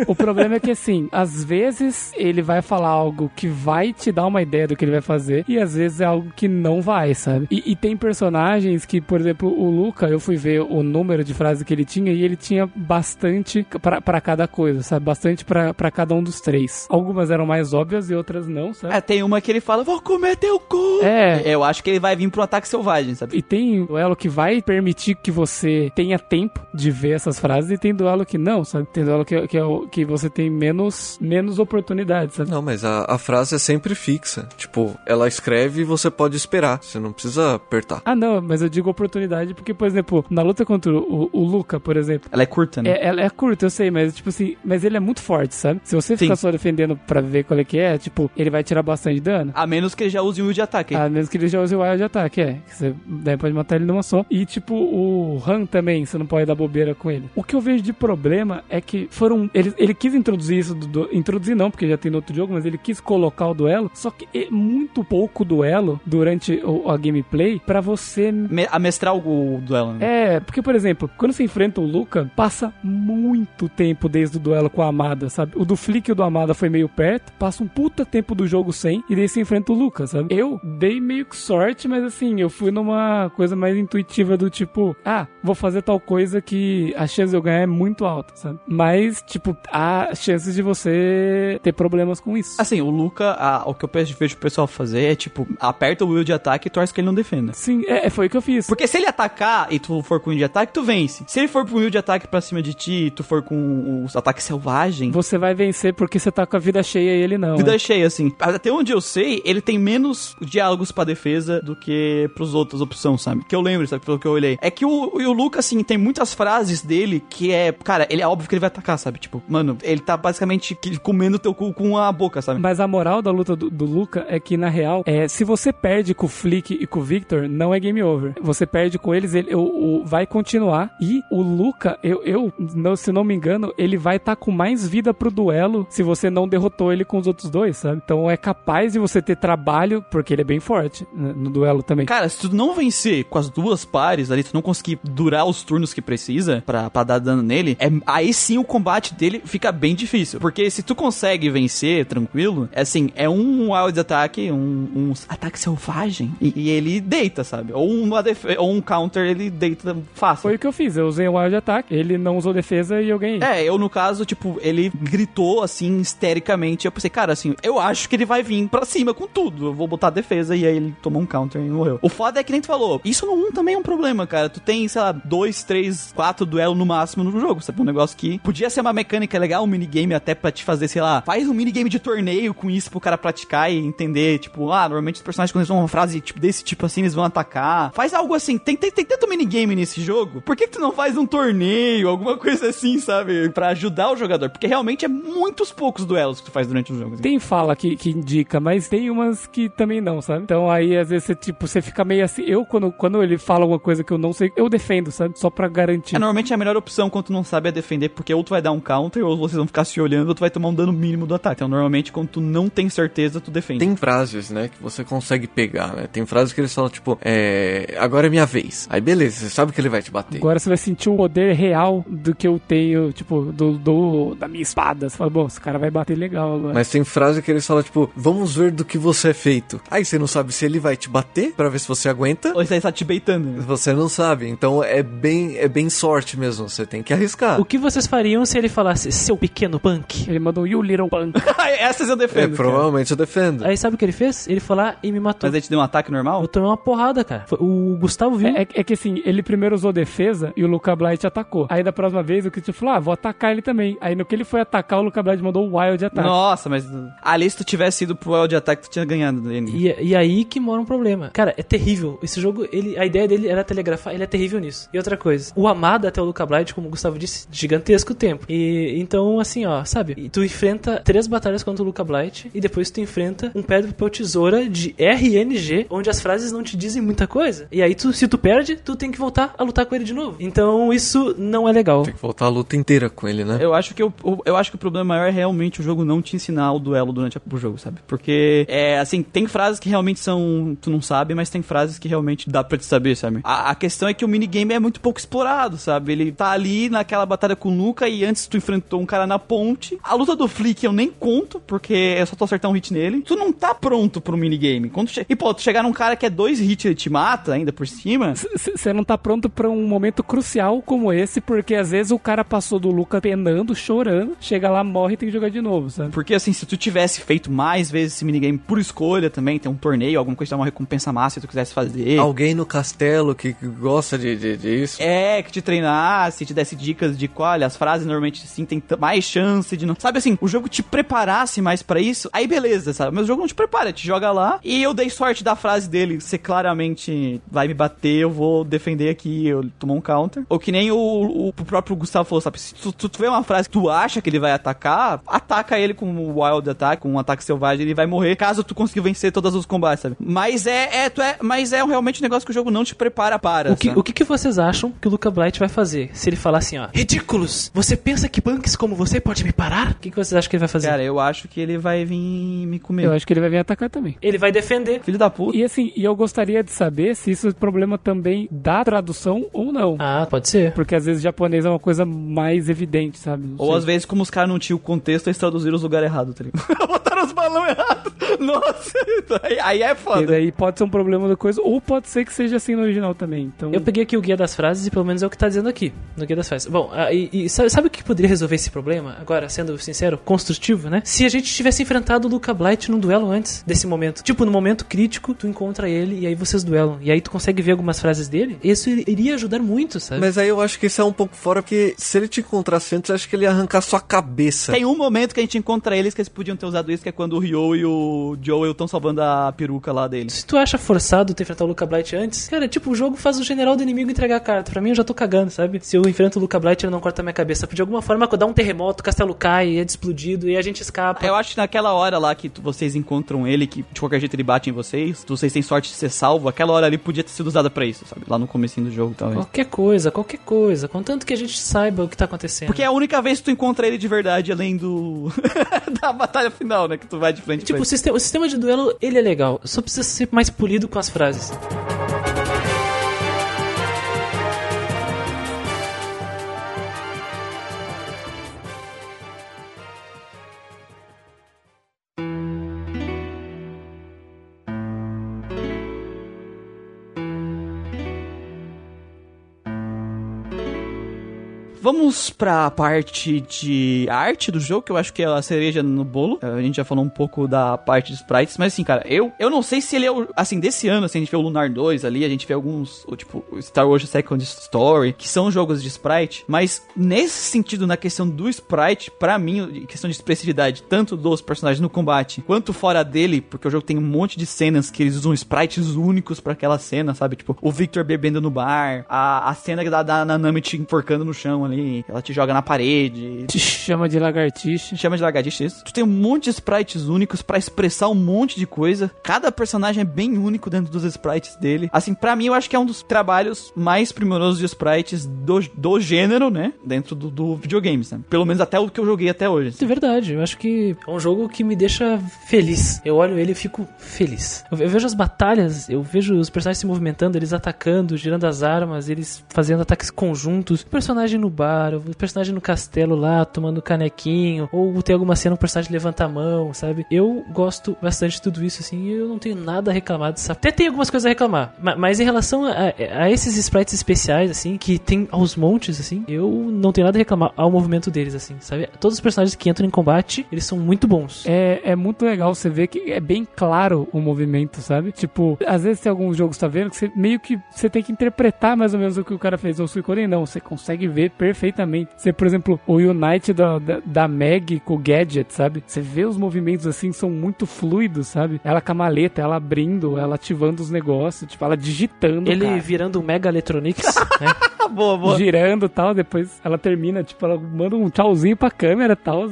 O problema é que, assim, às vezes ele vai falar algo que vai te dar uma ideia do que ele vai fazer, e às vezes é algo que não vai, sabe? E, e tem personagens que, por exemplo, o Luca, eu fui ver o número de frases que ele tinha, e ele tinha bastante pra cada coisa, sabe? Bastante pra pra cada um dos três. Algumas eram mais óbvias e outras não, sabe? É, tem uma que ele fala, vou comer teu cu. É. Eu acho que ele vai vir pro ataque selvagem, sabe? E tem duelo que vai permitir que você tenha tempo de ver essas frases e tem duelo que não, sabe? Tem duelo que, que, é o, que você tem menos, menos oportunidades, sabe? Não, mas a, a frase é sempre fixa. Tipo, ela escreve e você pode esperar. Você não precisa apertar. Ah, não, mas eu digo oportunidade porque, por exemplo, na luta contra o, o Luca, por exemplo, Ela é curta, né? é, ela é curta, eu sei, mas tipo assim, mas ele é muito forte, sabe? Se você ficar só defendendo pra ver qual é que é, tipo, ele vai tirar bastante dano. A menos que ele já use o de ataque. A menos que ele já use o wild ataque, é. Você daí pode matar ele numa só. E tipo, o Han também, você não pode dar bobeira com ele. O que eu vejo de problema é que foram. Ele, ele quis introduzir isso. Do, do- introduzir não, porque já tem no outro jogo, mas ele quis colocar o duelo. Só que é muito pouco duelo durante o- a gameplay pra você Me- a mestrar o, o duelo, né? é, porque, por exemplo, quando você enfrenta o Luca, passa muito tempo desde o duelo com a Amada, sabe? O do Flick e o do Amada foi meio perto, passa um puta tempo do jogo sem, e daí você enfrenta o Luca, sabe? Eu dei meio que sorte, mas assim, eu fui numa coisa mais intuitiva do tipo, ah, vou fazer tal coisa que a chance de eu ganhar é muito alta, sabe? Mas, tipo, há chances de você ter problemas com isso. Assim, o Luca, a- o que eu vejo o pessoal fazer é tipo, aperta o will de ataque e torce que ele não defenda. Sim, é, foi o que eu fiz. Porque se ele atacar e tu for com o will de ataque, tu vence. Se ele for pro will de ataque pra cima de ti e tu for com os ataques selvagens, Você vai vencer porque você tá com a vida cheia e ele não. vida né? cheia, assim. Até onde eu sei, ele tem menos diálogos pra defesa do que pros outros opções, sabe? Que eu lembro, sabe? Pelo que eu olhei. É que o, o Luca, assim, tem muitas frases dele que é. Cara, ele é óbvio que ele vai atacar, sabe? Tipo, mano, ele tá basicamente comendo teu cu com a boca, sabe? Mas a moral da luta do, do Luca é que, na real, é, se você perde com o Flick e com o Victor, não é game over. Você perde com eles, ele o, o- vai continuar. E o Luca, eu, eu não, se não me engano, ele vai estar com mais vida pro duelo se você não derrotou ele com os outros dois, sabe? Então é capaz de você ter trabalho, porque ele é bem forte né, no duelo também. Cara, se tu não vencer com as duas pares ali, tu não conseguir durar os turnos que precisa pra, pra dar dano nele, é, aí sim o combate dele fica bem difícil. Porque se tu consegue vencer tranquilo, é assim, é um wild attack, um, um ataque selvagem, e, e ele deita, sabe? Ou, uma ou um counter, ele deita fácil. Foi o que eu fiz, eu usei o Wild Attack, ele não usou defesa e eu ganhei. É, eu no caso, tipo, ele gritou assim, histericamente. Eu pensei, cara, assim, eu acho que ele vai vir pra cima com tudo. Eu vou botar defesa e aí ele tomou um counter e morreu. O foda é que nem tu falou, isso no 1 também é um problema, cara. Tu tem, sei lá, dois, três, quatro duelos no máximo no jogo, sabe? Um negócio que podia ser uma mecânica legal, um minigame até pra te fazer, sei lá, faz um minigame de torneio com isso pro cara praticar e entender, tipo, ah, normalmente os personagens quando eles vão uma frase tipo, desse tipo assim, eles vão atacar. Faz algo assim, tem, tem, tem tanto minigame nesse jogo, por que, que tu não faz um torneio, alguma coisa assim, sabe? Pra ajudar o jogador, porque realmente é muitos poucos duelos que tu faz durante o jogo. assim. Tem fala que, que indica, mas tem umas que também não, sabe? Então aí às vezes você, tipo, você fica meio assim. Eu, quando, quando ele fala alguma coisa que eu não sei, eu defendo, sabe? Só pra garantir. É, normalmente a melhor opção quando tu não sabe é defender, porque ou tu vai dar um counter, ou vocês vão ficar se olhando, ou tu vai tomar um dano mínimo do ataque. Então, normalmente, quando tu não tem certeza, tu defende. Tem frases, né, que você consegue pegar, né? Tem frases que eles falam, tipo, é. Agora é minha vez. Aí beleza, você sabe que ele vai te bater. Agora você vai sentir o poder real do que eu tenho, tipo, do, do da minha espada. Você fala, bom, esse cara vai bater legal agora. Mas tem frase que eles falam, tipo, vamos ver do que você é feito. Aí você não sabe se ele vai te bater pra ver se você aguenta. Ou você tá te beitando. né? Você não sabe. Então é bem, é bem sorte mesmo. Você tem que arriscar. O que vocês fariam se ele falasse, seu pequeno punk? Ele mandou You Little Punk. Essas eu É, defendo. cara. provavelmente eu defendo. Aí sabe o que ele fez? Ele foi lá e me matou. Mas aí te deu um ataque normal? Eu tomei uma porrada, cara. Foi- O Gustavo viu. É, é- é que assim, ele primeiro usou defesa e o Luca Blight atacou. Aí da próxima vez o Christian falou: Ah, vou atacar ele também. Aí no que ele foi atacar, o Luca Blight mandou o Wild Attack. Nossa, mas ali se tu tivesse ido pro Wild Attack, tu tinha ganhado dele. E, e aí que mora um problema. Cara, é terrível. Esse jogo, ele, a ideia dele era telegrafar, ele é terrível nisso. E outra coisa, o Amada até o Luca Blight, como o Gustavo disse, gigantesco tempo. E então, assim, ó, sabe? Tu enfrenta três batalhas contra o Luca Blight e depois tu enfrenta um pedra, papel, tesoura de RNG, onde as frases não te dizem muita coisa. E aí, tu, se tu perde, tu tem que voltar a lutar com ele de novo. Então, isso não é legal. Tem que voltar a luta inteira com ele, né? Eu acho que o- eu acho que o problema maior é realmente o jogo não te ensinar o duelo durante o jogo, sabe? Porque é assim, tem frases que realmente são tu não sabe, mas tem frases que realmente dá pra te saber, sabe? A, a questão é que o minigame é muito pouco explorado, sabe? Ele tá ali naquela batalha com o Luca e antes tu enfrentou um cara na ponte. A luta do Flick eu nem conto, porque é só tu acertar um hit nele. Tu não tá pronto pro minigame. Quando. E pô, tu chegar num cara que é dois hits e ele te mata ainda por cima. Você não tá pronto pra um momento crucial como esse, porque às vezes o cara passou do Luca penando, chorando, chega lá, morre e tem que jogar de novo, sabe? Porque assim, se tu tivesse feito mais vezes esse minigame por escolha também, tem um torneio, alguma coisa, uma recompensa massa se tu quisesse fazer. Alguém no castelo que gosta de, de, disso. É, que te treinasse, te desse dicas de qual, olha, as frases normalmente sim tem mais chance de não. Sabe assim, o jogo te preparasse mais pra isso, aí beleza, sabe? Mas o jogo não te prepara, te joga lá e eu dei sorte da frase dele ser claramente vai me bater, eu vou defender aqui, eu tomou um counter. Ou que nem o, o, o próprio Gustavo falou, sabe? Se tu, tu, tu vê uma frase que tu acha que ele vai atacar, ataca ele com o Wild Attack, com um ataque selvagem, ele vai morrer caso tu consiga vencer todos os combates, sabe? Mas é, é, tu é, mas é realmente um negócio que o jogo não te prepara para. O que, sabe? o que, que vocês acham que o Luca Blight vai fazer? Se ele falar assim, ó, ridículos! Você pensa que punks como você pode me parar? O que, que vocês acham que ele vai fazer? Cara, eu acho que ele vai vir me comer. Eu acho que ele vai vir atacar também. Ele vai defender. Filho da puta. E assim, e eu gostaria de saber se isso é problema também da tradução ou não. Ah, pode ser. Porque às vezes japonês é uma coisa mais evidente, sabe? Não Ou sei. às vezes, como os caras não tinham o contexto, eles traduziram os lugares errados, tá ligado? Botaram os balões errados. Nossa, aí, aí é E foda. daí pode ser um problema da coisa, ou pode ser que seja assim no original também. Então, Eu peguei aqui o guia das frases e pelo menos é o que tá dizendo aqui, no guia das frases. Bom, ah, e, e sabe, sabe o que poderia resolver esse problema? Agora, sendo sincero, construtivo, né? Se a gente tivesse enfrentado o Luca Blight num duelo antes desse momento. Tipo, no momento crítico, tu encontra ele e aí vocês duelam. E aí tu consegue ver algumas frases dele. Isso ir- iria ajudar muito, sabe? Mas aí eu acho que isso é um pouco fora, porque se ele te encontrasse antes, acho que ele ia arrancar sua cabeça. Tem um momento que a gente encontra eles que eles podiam ter usado isso, que é quando o Ryo e o Joel estão salvando a peruca lá deles. Se tu acha forçado ter enfrentar o Luca Blight antes, cara, tipo, o jogo faz o general do inimigo entregar a carta. Pra mim, eu já tô cagando, sabe? Se eu enfrento o Luca Blight, ele não corta minha cabeça. De alguma forma, dá um terremoto, o castelo cai, é explodido e a gente escapa. Eu acho que naquela hora lá que vocês encontram ele, que de qualquer jeito ele bate em vocês, se vocês têm sorte de ser salvo, aquela hora ali podia ter sido usada pra isso, sabe? Lá no comecinho do jogo, talvez. Qualquer coisa, qualquer coisa. Contanto que a gente saiba o que tá acontecendo. Porque é a única vez que tu encontra ele de verdade, além do. da batalha final, né? Que tu vai de frente Tipo, pra o sistema, o sistema de duelo, ele é legal. Só precisa ser mais polido com as frases. Vamos pra parte de arte do jogo, que eu acho que é a cereja no bolo. A gente já falou um pouco da parte de sprites, mas assim, cara, eu, eu não sei se ele é o, assim, desse ano, assim, a gente vê o Lunar 2 ali, a gente vê alguns, tipo, Star Wars Second Story, que são jogos de sprite, mas nesse sentido, na questão do sprite, pra mim, questão de expressividade, tanto dos personagens no combate, quanto fora dele, porque o jogo tem um monte de cenas que eles usam sprites únicos pra aquela cena, sabe? Tipo, o Victor bebendo no bar, a, a cena da, da Nanami te enforcando no chão ali, ela te joga na parede, Te chama de lagartixa. chama de lagartixa isso. Tu tem um monte de sprites únicos pra expressar um monte de coisa. Cada personagem é bem único dentro dos sprites dele. Assim, pra mim, eu acho que é um dos trabalhos mais primorosos de sprites do, do gênero, né? Dentro do, do videogames, né? Pelo menos até o que eu joguei até hoje. É verdade, eu acho que é um jogo que me deixa feliz. Eu olho ele e fico feliz. Eu, eu vejo as batalhas, eu vejo os personagens se movimentando, eles atacando, girando as armas, eles fazendo ataques conjuntos. O personagem no bar, o personagem no castelo lá, tomando canequinho, ou tem alguma cena que o personagem levanta a mão, sabe? Eu gosto bastante de tudo isso, assim, eu não tenho nada a reclamar dessa. Até tem algumas coisas a reclamar, ma- mas em relação a, a esses sprites especiais, assim, que tem aos montes, assim, eu não tenho nada a reclamar ao movimento deles, assim, sabe? Todos os personagens que entram em combate, eles são muito bons. É, é muito legal você ver que é bem claro o movimento, sabe? Tipo, às vezes tem alguns jogos, tá vendo, que você meio que você tem que interpretar mais ou menos o que o cara fez. Ou Suicoden não, você consegue ver perfeitamente. Você, por exemplo, o Unite da, da, da Meg com o Gadget, sabe? Você vê os movimentos assim, são muito fluidos, sabe? Ela com a maleta, ela abrindo, ela ativando os negócios, tipo, ela digitando. Ele cara. virando um Mega Electronics, né? Boa, boa. girando e tal, depois ela termina, tipo, ela manda um tchauzinho pra câmera e tal,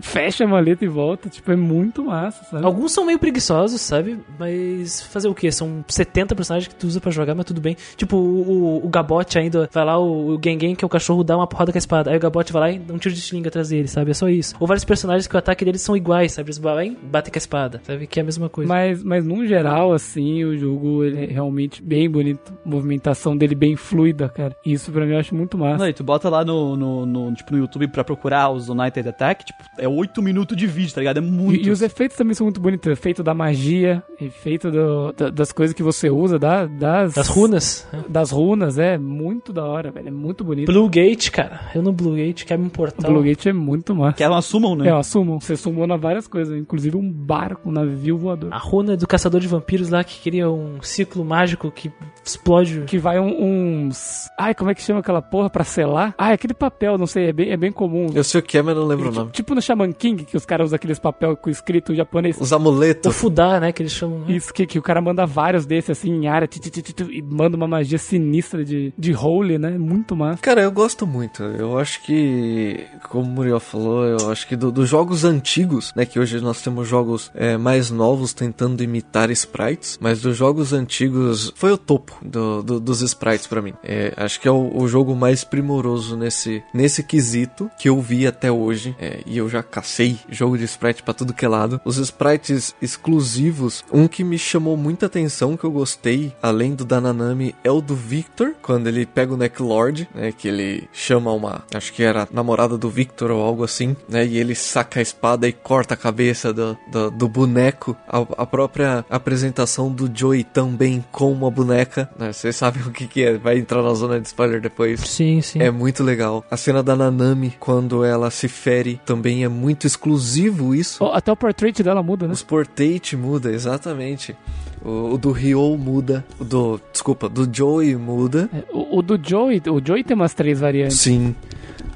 fecha a maleta e volta, tipo, é muito massa, sabe? Alguns são meio preguiçosos, sabe? Mas fazer o quê? São 70 personagens que tu usa pra jogar, mas tudo bem. Tipo, o, o, o Gabote ainda vai lá, o, o Gengen, que é o cachorro, dá uma porrada com a espada. Aí o Gabote vai lá e dá um tiro de estilingue atrás dele, sabe? É só isso. Ou vários personagens que o ataque deles são iguais, sabe? Eles e batem com a espada, sabe? Que é a mesma coisa. Mas, mas num geral, assim, o jogo ele é realmente bem bonito. A movimentação dele bem fluida, cara. Isso pra mim eu acho muito massa. Não, e tu bota lá no, no, no, tipo, no YouTube pra procurar os United Attack, tipo, é 8 minutos de vídeo, tá ligado? É muito. E, e os efeitos também são muito bonitos. Efeito da magia, efeito do- da- das coisas que você usa, da- das, Das runas. Das runas, é muito da hora, velho. É muito bonito. Blue Gate, cara. Eu no Blue Gate quebra um O portal. Blue Gate é muito massa. Que elas sumam, né? É, ó, summon. Você summona várias coisas, inclusive um barco, um navio voador. A runa do caçador de vampiros lá que cria um ciclo mágico que explode. Que vai um- uns. Ai, como é que chama aquela porra pra selar? Ah, é aquele papel, não sei, é bem, é bem comum. Eu sei o que é, mas não lembro o nome. Tipo no Shaman King, que os caras usam aqueles papel com escrito em japonês. Os O amuletos. Fudá, né? Que eles chamam. né? Isso, que, que o cara manda vários desses assim em área ti, ti, ti, ti, ti, e manda uma magia sinistra de, de holy, né? Muito massa. Cara, eu gosto muito. Eu acho que, como o Muriel falou, eu acho que do- dos jogos antigos, né? Que hoje nós temos jogos é, mais novos tentando imitar sprites, mas dos jogos antigos foi o topo do- do- dos sprites pra mim. É, acho que é o, o jogo mais primoroso nesse, nesse quesito que eu vi até hoje. É, e eu já cacei jogo de sprite pra tudo que é lado. Os sprites exclusivos, um que me chamou muita atenção, que eu gostei, além do da Nanami, é o do Victor, quando ele pega o Necklord, né, que ele chama uma, acho que era a namorada do Victor ou algo assim, né, e ele saca a espada e corta a cabeça do, do, do boneco. A, a própria apresentação do Joey também com uma boneca, né, vocês sabem o que que é, vai entrar na zona de spoiler depois. Sim, sim. É muito legal. A cena da Nanami, quando ela se fere, também é muito exclusivo isso. Ó, até o portrait dela muda, né? Os portate muda, exatamente. O, o do Ryo muda. O do. Desculpa, do Joey muda. É, O, o do Joey, o Joey tem umas três variantes. Sim.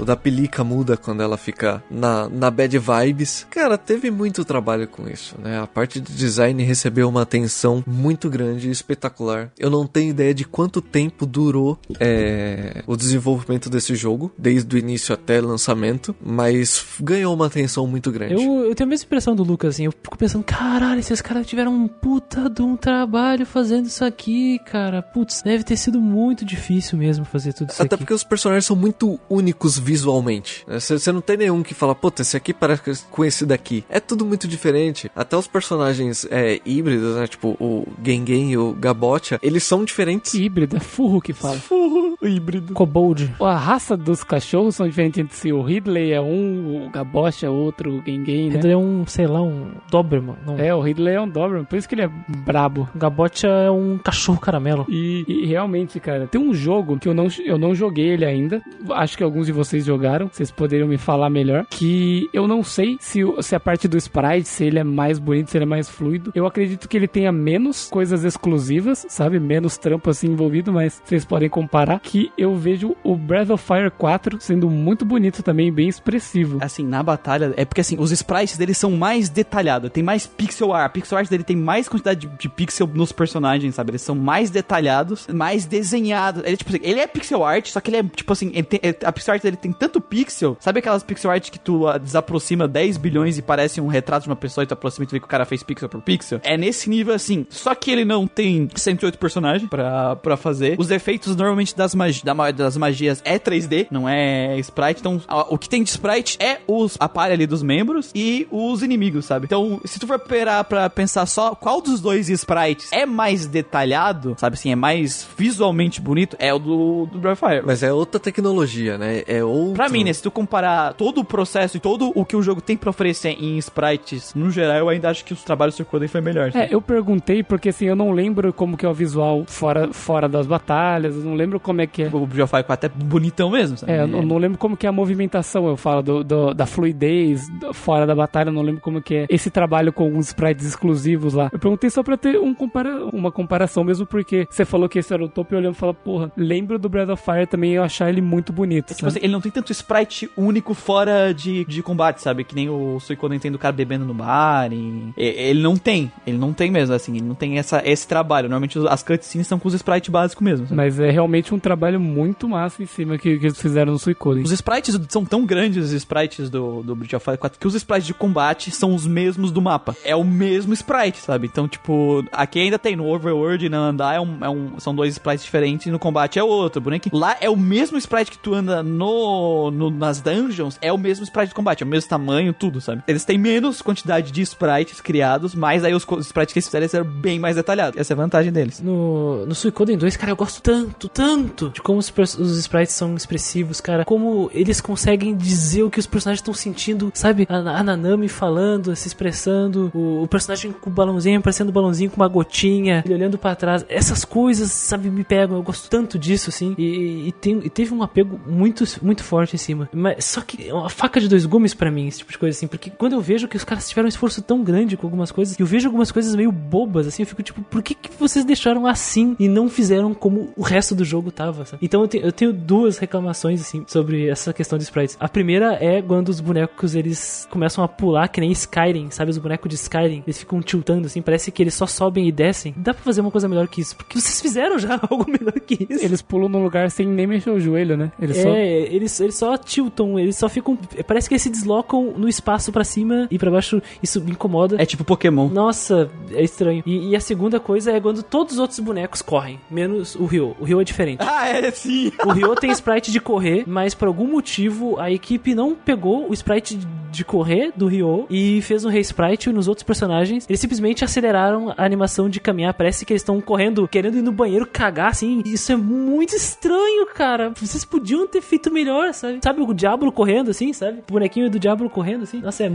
O da Pelica muda quando ela fica na, na bad vibes. Cara, teve muito trabalho com isso, né? A parte de design recebeu uma atenção muito grande e espetacular. Eu não tenho ideia de quanto tempo durou é, o desenvolvimento desse jogo, desde o início até o lançamento, mas ganhou uma atenção muito grande. Eu, eu tenho a mesma impressão do Lucas, assim. Eu fico pensando, caralho, esses caras tiveram um puta de um trabalho fazendo isso aqui, cara. Putz, deve ter sido muito difícil mesmo fazer tudo isso Até aqui. porque os personagens são muito únicos visualmente. Você não tem nenhum que fala, puta, esse aqui parece com esse daqui. É tudo muito diferente. Até os personagens é, híbridos, né? Tipo o Gengen e o Gabocha, eles são diferentes. Híbrido, é furro que fala. Furro, híbrido. Kobold. A raça dos cachorros são diferentes entre si. O Ridley é um, o Gabocha é outro, o Gengen, né? Ele é um, sei lá, um Doberman. Não. É, o Ridley é um Doberman, por isso que ele é brabo. O Gabocha é um cachorro caramelo. E, e realmente, cara, tem um jogo que eu não, eu não joguei ele ainda. Acho que alguns de vocês jogaram. Vocês poderiam me falar melhor. Que eu não sei se, se a parte do sprite, se ele é mais bonito, se ele é mais fluido. Eu acredito que ele tenha menos coisas exclusivas, sabe? Menos trampo assim envolvido, mas vocês podem comparar. Que eu vejo o Breath of Fire 4 sendo muito bonito também, bem expressivo. Assim, na batalha, é porque assim, os sprites deles são mais detalhados, tem mais pixel art. A pixel art dele tem mais quantidade de, de pixel nos personagens, sabe? Eles são mais detalhados, mais desenhados. Ele, tipo, assim, ele é pixel art, só que ele é, tipo assim, ele tem- a pixel art dele tem tanto pixel. Sabe aquelas pixel art que tu ah, desaproxima 10 bilhões e parece um retrato de uma pessoa e tu aproxima e tu vê que o cara fez pixel por pixel? É nesse nível assim. Só que ele não tem 108 personagens pra, pra fazer. Os efeitos normalmente das, magi da ma- das magias é 3D, não é sprite. Então, o que tem de sprite é os a palha ali dos membros e os inimigos, sabe? Então, se tu for parar pra pensar só qual dos dois sprites é mais detalhado, sabe assim, é mais visualmente bonito, é o do, do Breath Fire. Mas é outra tecnologia, né? É outro... Pra mim, né, se tu comparar todo o processo e todo o que o jogo tem pra oferecer em sprites, no geral, eu ainda acho que os trabalhos do Suicoden foi melhor. sabe? É, eu perguntei porque assim, eu não lembro como que é o visual fora, fora das batalhas, eu não lembro como é que é. O Breath of Fire 4 é bonitão mesmo, sabe? É, eu não, não lembro como que é a movimentação, eu falo do, do- da fluidez do- fora da batalha, eu não lembro como que é esse trabalho com os sprites exclusivos lá. Eu perguntei só pra ter um compara uma comparação mesmo, porque você falou que esse era o topo e eu olhando e falei, porra, lembro do Breath of Fire também e eu achar ele muito bonito. Tipo sabe? assim, ele não tem tanto sprite único fora de, de combate, sabe? Que nem o Suicoden tem do cara bebendo no bar. E... Ele não tem. Ele não tem mesmo, assim. Ele não tem essa, esse trabalho. Normalmente as cutscenes são com os sprites básicos mesmo. sabe? Mas é realmente um trabalho muito massa em cima que, que eles fizeram no Suicoden. Os sprites são tão grandes, os sprites do, do Breath of Fire 4, que os sprites de combate são os mesmos do mapa. É o mesmo sprite, sabe? Então, tipo, aqui ainda tem no Overworld e na Andar é um, é um- são dois sprites diferentes e no combate é outro. Bonequinho. Lá é o mesmo sprite que tu anda no, no- nas dungeons, é o mesmo sprite de combate, é o mesmo tamanho, tudo, sabe? Eles têm menos quantidade de sprites criados, mas aí os, sprites que eles fizeram eram bem mais detalhados. Essa é a vantagem deles. No, no Suicoden 2, cara, eu gosto tanto, tanto de como os, os sprites são expressivos, cara. Como eles conseguem dizer o que os personagens estão sentindo, sabe? A, a Nanami falando, se expressando, o, o personagem com o balãozinho, parecendo um balãozinho com uma gotinha, ele olhando pra trás. Essas coisas, sabe, me pegam. Eu gosto tanto disso, assim. E, e, tem- e teve um apego muito, muito forte em cima. Mas só que é uma faca de dois gumes pra mim, esse tipo de coisa, assim. Porque quando eu vejo que os caras tiveram um esforço tão grande com algumas coisas, e eu vejo algumas coisas meio bobas, assim, eu fico tipo, por que, que vocês deixaram assim e não fizeram como o resto do jogo tava, sabe? Então eu, te- eu tenho duas reclamações, assim, sobre essa questão de sprites. A primeira é quando os bonecos, eles começam a pular, que nem Skyrim, sabe? Os bonecos de Skyrim, eles ficam tiltando, assim, parece que eles só sobem e descem. Dá pra fazer uma coisa melhor que isso, porque vocês fizeram já algo melhor que isso. Eles pulam num lugar sem nem mexer o joelho, né? Eles só... É, eles, eles só tiltam, eles só ficam. Parece que eles se deslocam no espaço pra cima e pra baixo. Isso me incomoda. É tipo Pokémon. Nossa, é estranho. E, e a segunda coisa é quando todos os outros bonecos correm, menos o Ryo. O Ryo é diferente. Ah, é sim! O Ryo tem sprite de correr, mas por algum motivo a equipe não pegou o sprite de correr do Ryo e fez um re-sprite nos outros personagens. Eles simplesmente aceleraram a animação de caminhar. Parece que eles estão correndo, querendo ir no banheiro cagar, assim. Isso é muito estranho, cara. Vocês podiam ter feito melhor, sabe? Sabe o Diablo correndo, assim, sabe? O bonequinho do Diablo correndo, assim. Nossa, é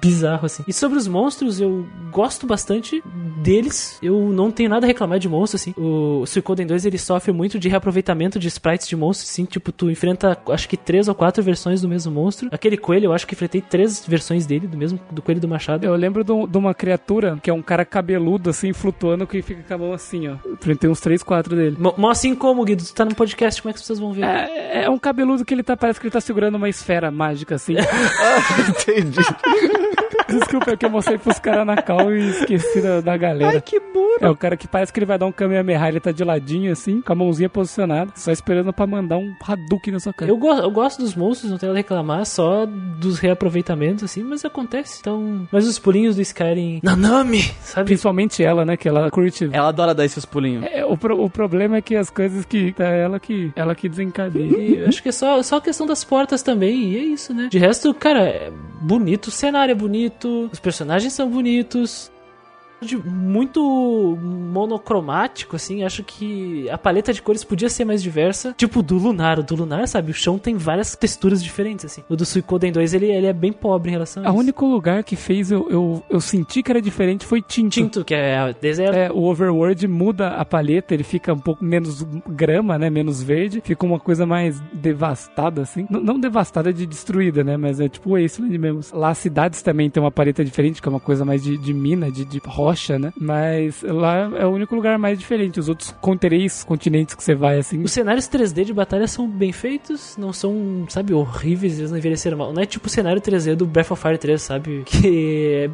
bizarro, assim. E sobre os monstros, eu gosto bastante deles. Eu não tenho nada a reclamar de monstro, assim. O Suicoden 2, ele sofre muito de reaproveitamento de sprites de monstros, assim. Tipo, tu enfrenta, acho que três ou quatro versões do mesmo monstro. Aquele coelho, eu acho que enfrentei três versões dele, do mesmo do Coelho do Machado. Eu lembro de um- uma criatura que é um cara cabeludo, assim, flutuando, que fica com a mão assim, ó. Tem uns três, quatro dele. Mó assim como, Guido, tu tá no podcast, como é que as pessoas vão ver? É, é um cabeludo que ele tá, parece que ele tá segurando uma esfera mágica, assim. Entendi. Desculpa, é que eu mostrei pros caras na cal e esqueci da, da galera. Ai, que burro. É o cara que parece que ele vai dar um Kamehameha, ele tá de ladinho assim, com a mãozinha posicionada, só esperando pra mandar um Hadouken na sua cara. Eu, go eu gosto dos monstros, não tenho a reclamar, só dos reaproveitamentos, assim, mas acontece. Então. Mas os pulinhos do Skyrim. Nanami! Sabe? Principalmente ela, né, que ela curte... Ela adora dar esses pulinhos. É, o, pro- o problema é que as coisas que... É ela que, ela que desencadeia. Eu acho que é só, só a questão das portas também, e é isso, né? De resto, cara, é bonito, o cenário é bonito, os personagens são bonitos. De muito monocromático, assim, acho que a paleta de cores podia ser mais diversa. Tipo o do Lunar, o do Lunar, sabe? O chão tem várias texturas diferentes, assim. O do Suicoden 2, ele, ele é bem pobre em relação a O isso. único lugar que fez eu, eu, eu senti que era diferente foi Tinto. Tinto, que é deserto. É, o Overworld muda a paleta, ele fica um pouco menos grama, né? Menos verde. Fica uma coisa mais devastada, assim. N- não devastada de destruída, né? Mas é tipo o Wasteland mesmo. Lá as cidades também tem uma paleta diferente, que é uma coisa mais de, de mina, de, de rocha, né? Mas lá é o único lugar mais diferente. Os outros três continentes que você vai, assim. Os cenários 3D de batalha são bem feitos, não são, sabe, horríveis, eles não envelheceram mal. Não é tipo o cenário 3D do Breath of Fire 3, sabe? Que é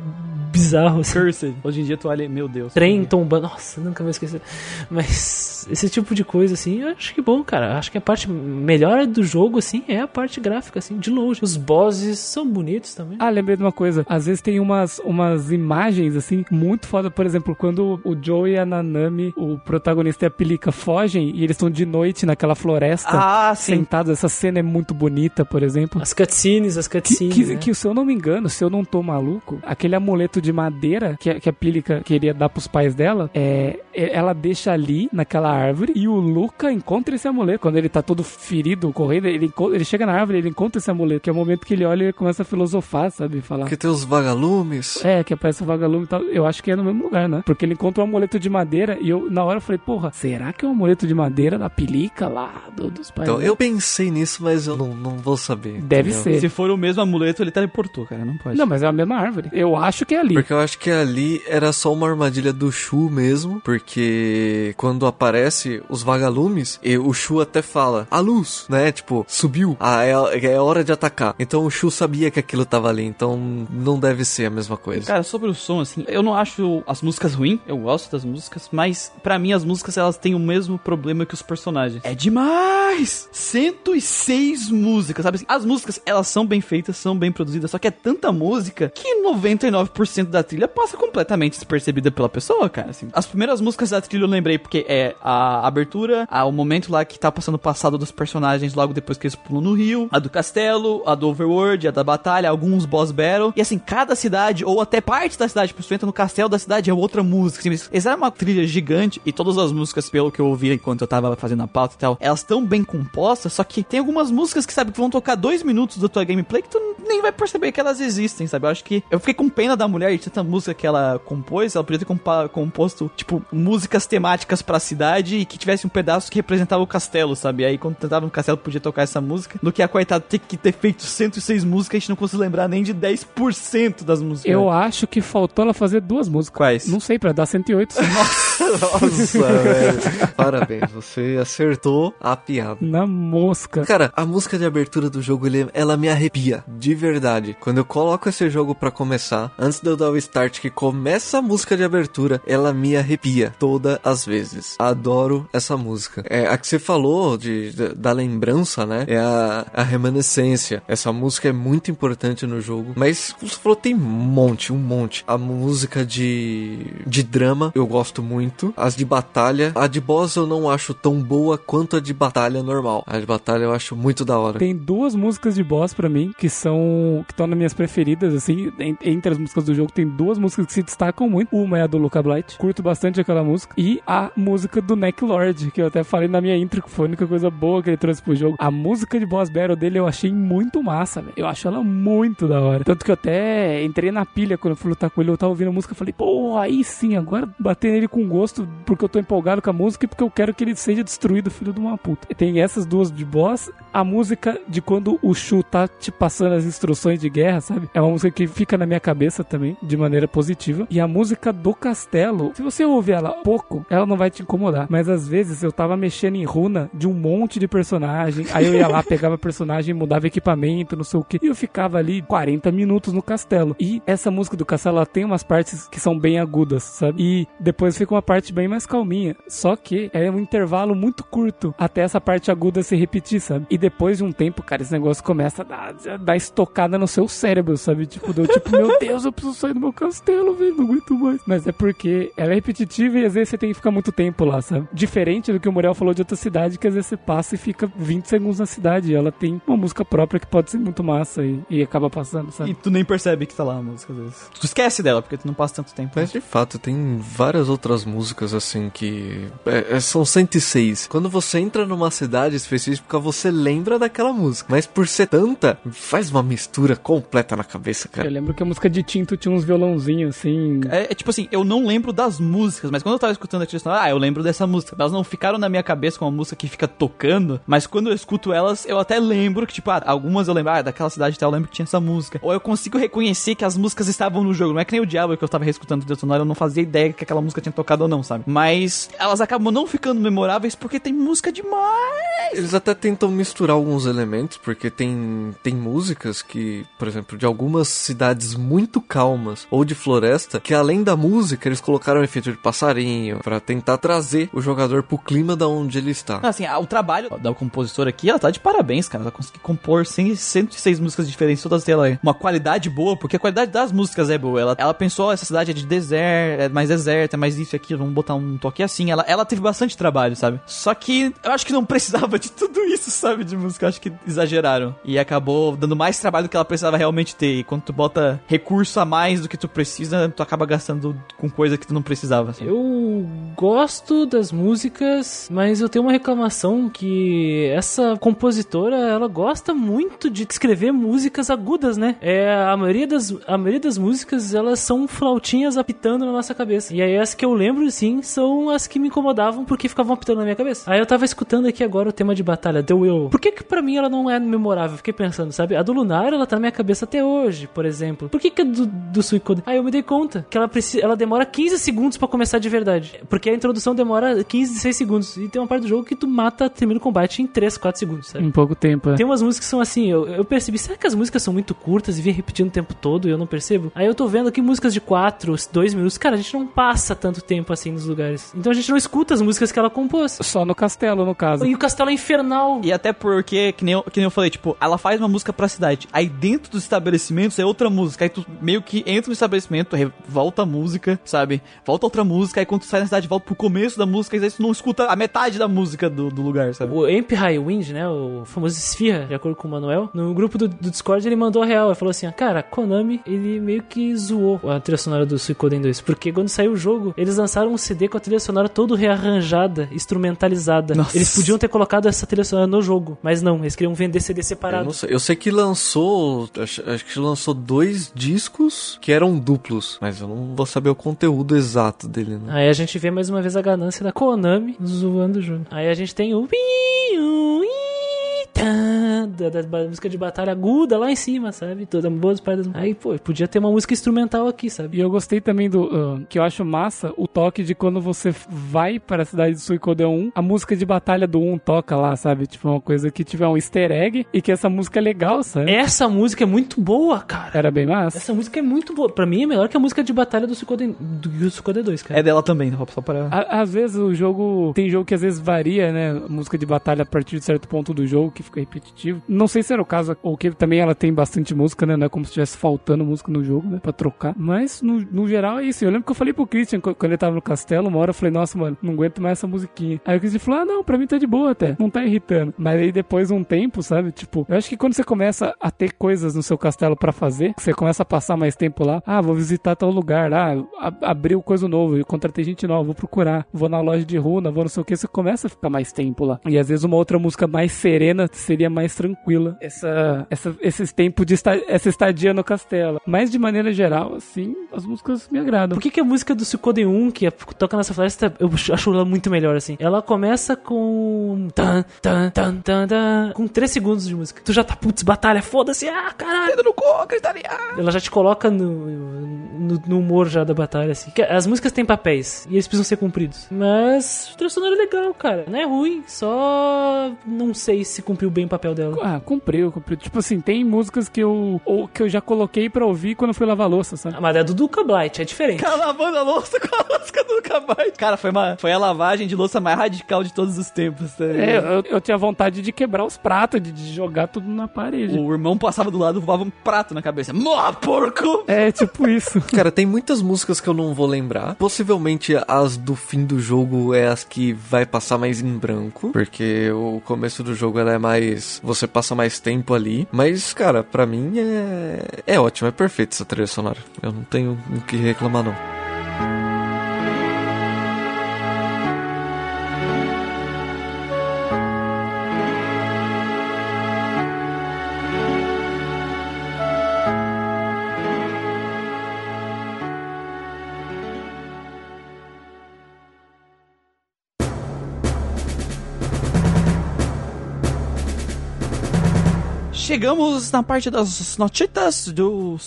bizarro, assim. Cursed. Hoje em dia tu olha, meu Deus. Trem tombando, nossa, nunca vou esquecer. Mas esse tipo de coisa, assim, eu acho que bom, cara. Acho que a parte melhor do jogo, assim, é a parte gráfica, assim, de longe. Os bosses são bonitos também. Ah, lembrei de uma coisa. Às vezes tem umas, umas imagens, assim, muito foda. Por exemplo, quando o Joe e a Nanami, o protagonista e a Pelica, fogem e eles estão de noite naquela floresta, Ah, sim. sentados. Essa cena é muito bonita, por exemplo. As cutscenes, as Que, cutscenes. que, né? que, se eu não me engano, se eu não tô maluco, aquele amuleto de madeira que, a- que a Pílica queria dar pros pais dela, é, é- ela deixa ali naquela árvore e o Luca encontra esse amuleto. Quando ele tá todo ferido, correndo, ele, ele chega na árvore ele encontra esse amuleto, que é o momento que ele olha e começa a filosofar, sabe? Falar. Porque tem os vagalumes. É, que aparece o vagalume e tal. Eu acho que é no mesmo lugar, né? Porque ele encontra um amuleto de madeira e eu, na hora, eu falei, porra, será que é um amuleto de madeira da Pilica lá do- dos pais? Então, dela? eu pensei nisso, mas eu não, não vou saber. Deve entendeu? ser. Se for o mesmo amuleto, ele teleportou, cara. Não pode. Não, mas é a mesma árvore. Eu acho que é ali. Porque eu acho que ali era só uma armadilha do Shu mesmo, porque quando aparece os vagalumes, o Shu até fala, a luz, né? Tipo, subiu, ah, é, é hora de atacar. Então o Shu sabia que aquilo tava ali, então não deve ser a mesma coisa. Cara, sobre o som, assim, eu não acho as músicas ruins, eu gosto das músicas, mas pra mim as músicas elas têm o mesmo problema que os personagens. É demais! 106 músicas, sabe? assim? As músicas, elas são bem feitas, são bem produzidas, só que é tanta música que 99% da trilha passa completamente despercebida pela pessoa, cara. Assim. As primeiras músicas da trilha eu lembrei porque é a abertura, a, o momento lá que tá passando o passado dos personagens logo depois que eles pulam no rio, a do castelo, a do overworld, a da batalha, alguns boss battle. E assim, cada cidade, ou até parte da cidade, tipo, você entra no castelo da cidade, é outra música. Assim, essa era uma trilha gigante e todas as músicas, pelo que eu ouvi enquanto eu tava fazendo a pauta e tal, elas estão bem compostas, só que tem algumas músicas que, sabe, que vão tocar dois minutos da tua gameplay que tu nem vai perceber que elas existem, sabe? Eu acho que eu fiquei com pena da mulher de tanta música que ela compôs, ela podia ter compa- composto, tipo, músicas temáticas pra cidade e que tivesse um pedaço que representava o castelo, sabe? Aí quando tentava no castelo podia tocar essa música, do que a coitada ter que ter feito 106 músicas, a gente não conseguiu lembrar nem de 10% das músicas. Eu acho que faltou ela fazer duas músicas. Quais? Não sei, pra dar 108. Nossa, velho. Parabéns, você acertou a piada. Na mosca. Cara, a música de abertura do jogo, ele, ela me arrepia, de verdade. Quando eu coloco esse jogo pra começar, antes de eu dar o start, que começa a música de abertura, ela me arrepia todas as vezes. Adoro essa música. É, a que você falou de, de- da lembrança, né? É a, a remanescência. Essa música é muito importante no jogo. Mas, como você falou, tem um monte, um monte. A música de, de drama, eu gosto muito. As de batalha, a de boss eu não acho tão boa quanto a de batalha normal. A de batalha eu acho muito da hora. Tem duas músicas de boss pra mim que são que estão nas minhas preferidas assim, en- entre as músicas do jogo jogo tem duas músicas que se destacam muito. Uma é a do Luca Blight, curto bastante aquela música. E a música do Neck Lord, que eu até falei na minha intro, que foi a única coisa boa que ele trouxe pro jogo. A música de boss battle dele eu achei muito massa, velho. Eu acho ela muito da hora. Tanto que eu até entrei na pilha quando eu fui lutar com ele, eu tava ouvindo a música e falei, pô, aí sim, agora bater nele com gosto, porque eu tô empolgado com a música e porque eu quero que ele seja destruído, filho de uma puta. Tem essas duas de boss, a música de quando o Shu tá te passando as instruções de guerra, sabe? É uma música que fica na minha cabeça também, de maneira positiva. E a música do castelo, se você ouvir ela pouco, ela não vai te incomodar. Mas às vezes eu tava mexendo em runa de um monte de personagem, aí eu ia lá, pegava personagem, mudava equipamento, não sei o que, e eu ficava ali 40 minutos no castelo. E essa música do castelo, ela tem umas partes que são bem agudas, sabe? E depois fica uma parte bem mais calminha. Só que é um intervalo muito curto até essa parte aguda se repetir, sabe? E depois de um tempo, cara, esse negócio começa a dar, a dar estocada no seu cérebro, sabe? Tipo, deu tipo, meu Deus, eu preciso sair do meu castelo, velho, não aguento mais. Mas é porque ela é repetitiva e às vezes você tem que ficar muito tempo lá, sabe? Diferente do que o Muriel falou de outra cidade, que às vezes você passa e fica 20 segundos na cidade. E ela tem uma música própria que pode ser muito massa e, e acaba passando, sabe? E tu nem percebe que tá lá a música às vezes. Tu esquece dela, porque tu não passa tanto tempo. Mas de fato, tem várias outras músicas assim que. é, é, são 106. Quando você entra numa cidade específica, você lembra daquela música. Mas por ser tanta, faz uma mistura completa na cabeça, Eu cara. lembro que a música de Tinto tinha uns violãozinhos assim. É, é tipo assim, eu não lembro das músicas, mas quando eu tava escutando a trilha sonora, ah, eu lembro dessa música. Elas não ficaram na minha cabeça com uma música que fica tocando, mas quando eu escuto elas, eu até lembro que, tipo, ah, algumas eu lembro, ah, daquela cidade tal, eu lembro que tinha essa música. Ou eu consigo reconhecer que as músicas estavam no jogo. Não é que nem o Diablo que eu tava reescutando a trilha sonora, eu não fazia ideia que aquela música tinha tocado ou não, sabe? Mas elas acabam não ficando memoráveis porque tem música demais. Eles até tentam misturar alguns elementos, porque tem, tem músicas que, por exemplo, de algumas cidades muito calmas ou de floresta, que além da música eles colocaram efeito de passarinho pra tentar trazer o jogador pro clima da onde ele está. Assim, ah, o trabalho da compositora aqui, ela tá de parabéns, cara. Ela conseguiu compor 100, 106 músicas diferentes, todas têm uma qualidade boa, porque a qualidade das músicas é boa. Ela, ela pensou, essa cidade é de deserto, é mais deserta, é mais isso e aquilo, vamos botar um toque assim. Ela, ela teve bastante trabalho, sabe? Só que eu acho que não precisava de tudo isso, sabe? De música, eu acho que exageraram. E acabou dando mais trabalho do que ela precisava realmente ter. E quando tu bota recurso a mais do que tu precisa, tu acaba gastando com coisa que tu não precisava. sabe? Eu gosto das músicas, mas eu tenho uma reclamação que essa compositora, ela gosta muito de escrever músicas agudas, né? É, a maioria das a maioria das músicas, elas são flautinhas apitando na nossa cabeça. E aí as que eu lembro sim são as que me incomodavam porque ficavam apitando na minha cabeça. Aí eu tava escutando aqui agora o tema de batalha, The Will. Por que que pra mim ela não é memorável? Fiquei pensando, sabe? A do Lunar, ela tá na minha cabeça até hoje, por exemplo. Por que que a do, do Suicoden? Aí eu me dei conta que ela precisa, ela demora 15 segundos pra começar de verdade. Porque a introdução demora 15, 16 segundos. E tem uma parte do jogo que tu mata, termina o combate em 3, 4 segundos, sabe? Em pouco tempo, é. Tem umas músicas que são assim, eu, eu percebi, será que as músicas são muito curtas e vêm repetindo o tempo todo e eu não percebo? Aí eu tô vendo aqui músicas de 4, 2 minutos. Cara, a gente não passa tanto tempo assim nos lugares. Então a gente não escuta as músicas que ela compôs. Só no castelo, no caso. E o castelo é infernal. E até porque, que nem, eu, que nem eu falei, tipo, ela faz uma música pra cidade. Aí dentro dos estabelecimentos é outra música. Aí tu meio que entra no estabelecimento, volta a música, sabe? Volta outra música. Aí quando tu sai na cidade, volta pro começo da música. E aí tu não escuta a metade da música do, do lugar, sabe? O Amp High Wind, né, o famoso Esfirra, de acordo com o Manuel, no grupo do, do Discord ele mandou a real. Ele falou assim: Cara, Konami, ele meio que zoou a trilha sonora do Suicoden 2. Porque quando saiu o jogo, eles lançaram um CD com a trilha sonora todo rearranjada, instrumentalizada. Nossa. Eles podiam ter colocado essa trilha sonora no jogo, mas não, eles queriam vender CD Eu, separado. não sei, eu sei que lançou. Acho, acho que lançou dois discos que eram duplos. Mas eu não vou saber o conteúdo exato dele, né? Aí a gente vê mais uma vez a ganância da Konami zoando o jogo. Aí a gente tem o. Da, da, da música de batalha aguda lá em cima, sabe? Toda boas partes. Aí, pô, podia ter uma música instrumental aqui, sabe? E eu gostei também do. ah, que eu acho massa o toque de quando você vai para a cidade de Suicoden 1, a música de batalha do 1 toca lá, sabe? Tipo, uma coisa que tiver um easter egg e que essa música é legal, sabe? Essa música é muito boa, cara. Era bem massa. Essa música é muito boa. Pra mim é melhor que a música de batalha do Suicoden, do Suicoden 2, cara. É dela também, só para. À- Às vezes o jogo. Tem jogo que às vezes varia, né? A música de batalha a partir de certo ponto do jogo, que fica repetitivo. Não sei se era o caso, ou que também ela tem bastante música, né? Não é como se estivesse faltando música no jogo, né? Pra trocar. Mas, no, no geral, é isso. Eu lembro que eu falei pro Christian, quando ele tava no castelo, uma hora eu falei, nossa, mano, não aguento mais essa musiquinha. Aí o Christian falou, ah, não, pra mim tá de boa até. Não tá irritando. Mas aí depois um tempo, sabe? Tipo, eu acho que quando você começa a ter coisas no seu castelo pra fazer, você começa a passar mais tempo lá. Ah, vou visitar tal lugar. Ah, a- abriu coisa nova, eu contratei gente nova, vou procurar. Vou na loja de runa, vou não sei o que. Você começa a ficar mais tempo lá. E às vezes uma outra música mais serena seria mais tranquila. Essa, essa, esses tempos de esta, essa estadia no castelo. Mas de maneira geral, assim, as músicas me agradam. Por que, que a música do Suikoden 1, que é- toca nessa floresta, eu acho ela muito melhor, assim? Ela começa com... Tan, tan, tan, tan, tan, com 3 segundos de música. Tu já tá, putz, batalha, foda-se, ah, caralho. Dedo no cu, cristaliar. Ela já te coloca no, no, no humor já da batalha, assim. As músicas têm papéis, e eles precisam ser cumpridos. Mas o sonora é legal, cara. Não é ruim, só não sei se cumpriu bem o papel dela. Ah, cumpriu, cumpriu. Tipo assim, tem músicas que eu, ou que eu já coloquei pra ouvir quando eu fui lavar louça, sabe? Ah, Mas a do Duca Blight é diferente. Cara lavando a louça com a música do Cabai. Cara, foi, uma, foi a lavagem de louça mais radical de todos os tempos. Tá? É, eu, eu tinha vontade de quebrar os pratos, de, de jogar tudo na parede. O irmão passava do lado e voava um prato na cabeça. Mó, porco! É, tipo isso. Cara, tem muitas músicas que eu não vou lembrar. Possivelmente as do fim do jogo é as que vai passar mais em branco, porque o começo do jogo ela é mais. Você passa mais tempo ali. Mas, cara, pra mim é. É ótimo, é perfeito essa trilha sonora. Eu não tenho o que reclamar, não. Chegamos na parte das notitas do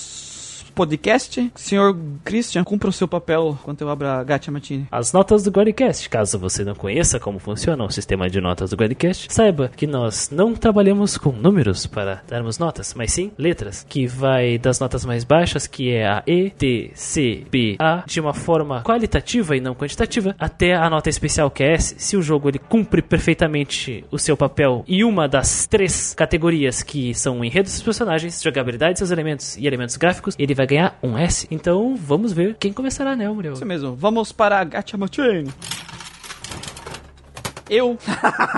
podcast. Senhor Christian, cumpra o seu papel enquanto eu abro a Gacha Matine. As notas do Guardcast. Caso você não conheça como funciona o sistema de notas do Guardcast, saiba que nós não trabalhamos com números para darmos notas, mas sim letras, que vai das notas mais baixas, que é a E, D, C, B, A, de uma forma qualitativa e não quantitativa, até a nota especial que é S. Se o jogo ele cumpre perfeitamente o seu papel em uma das três categorias que são enredo dos personagens, jogabilidade de seus elementos e elementos gráficos, ele vai ganhar um S. Então vamos ver quem começará, né, Muriel? Isso mesmo, vamos para a Gacha Matine. Eu.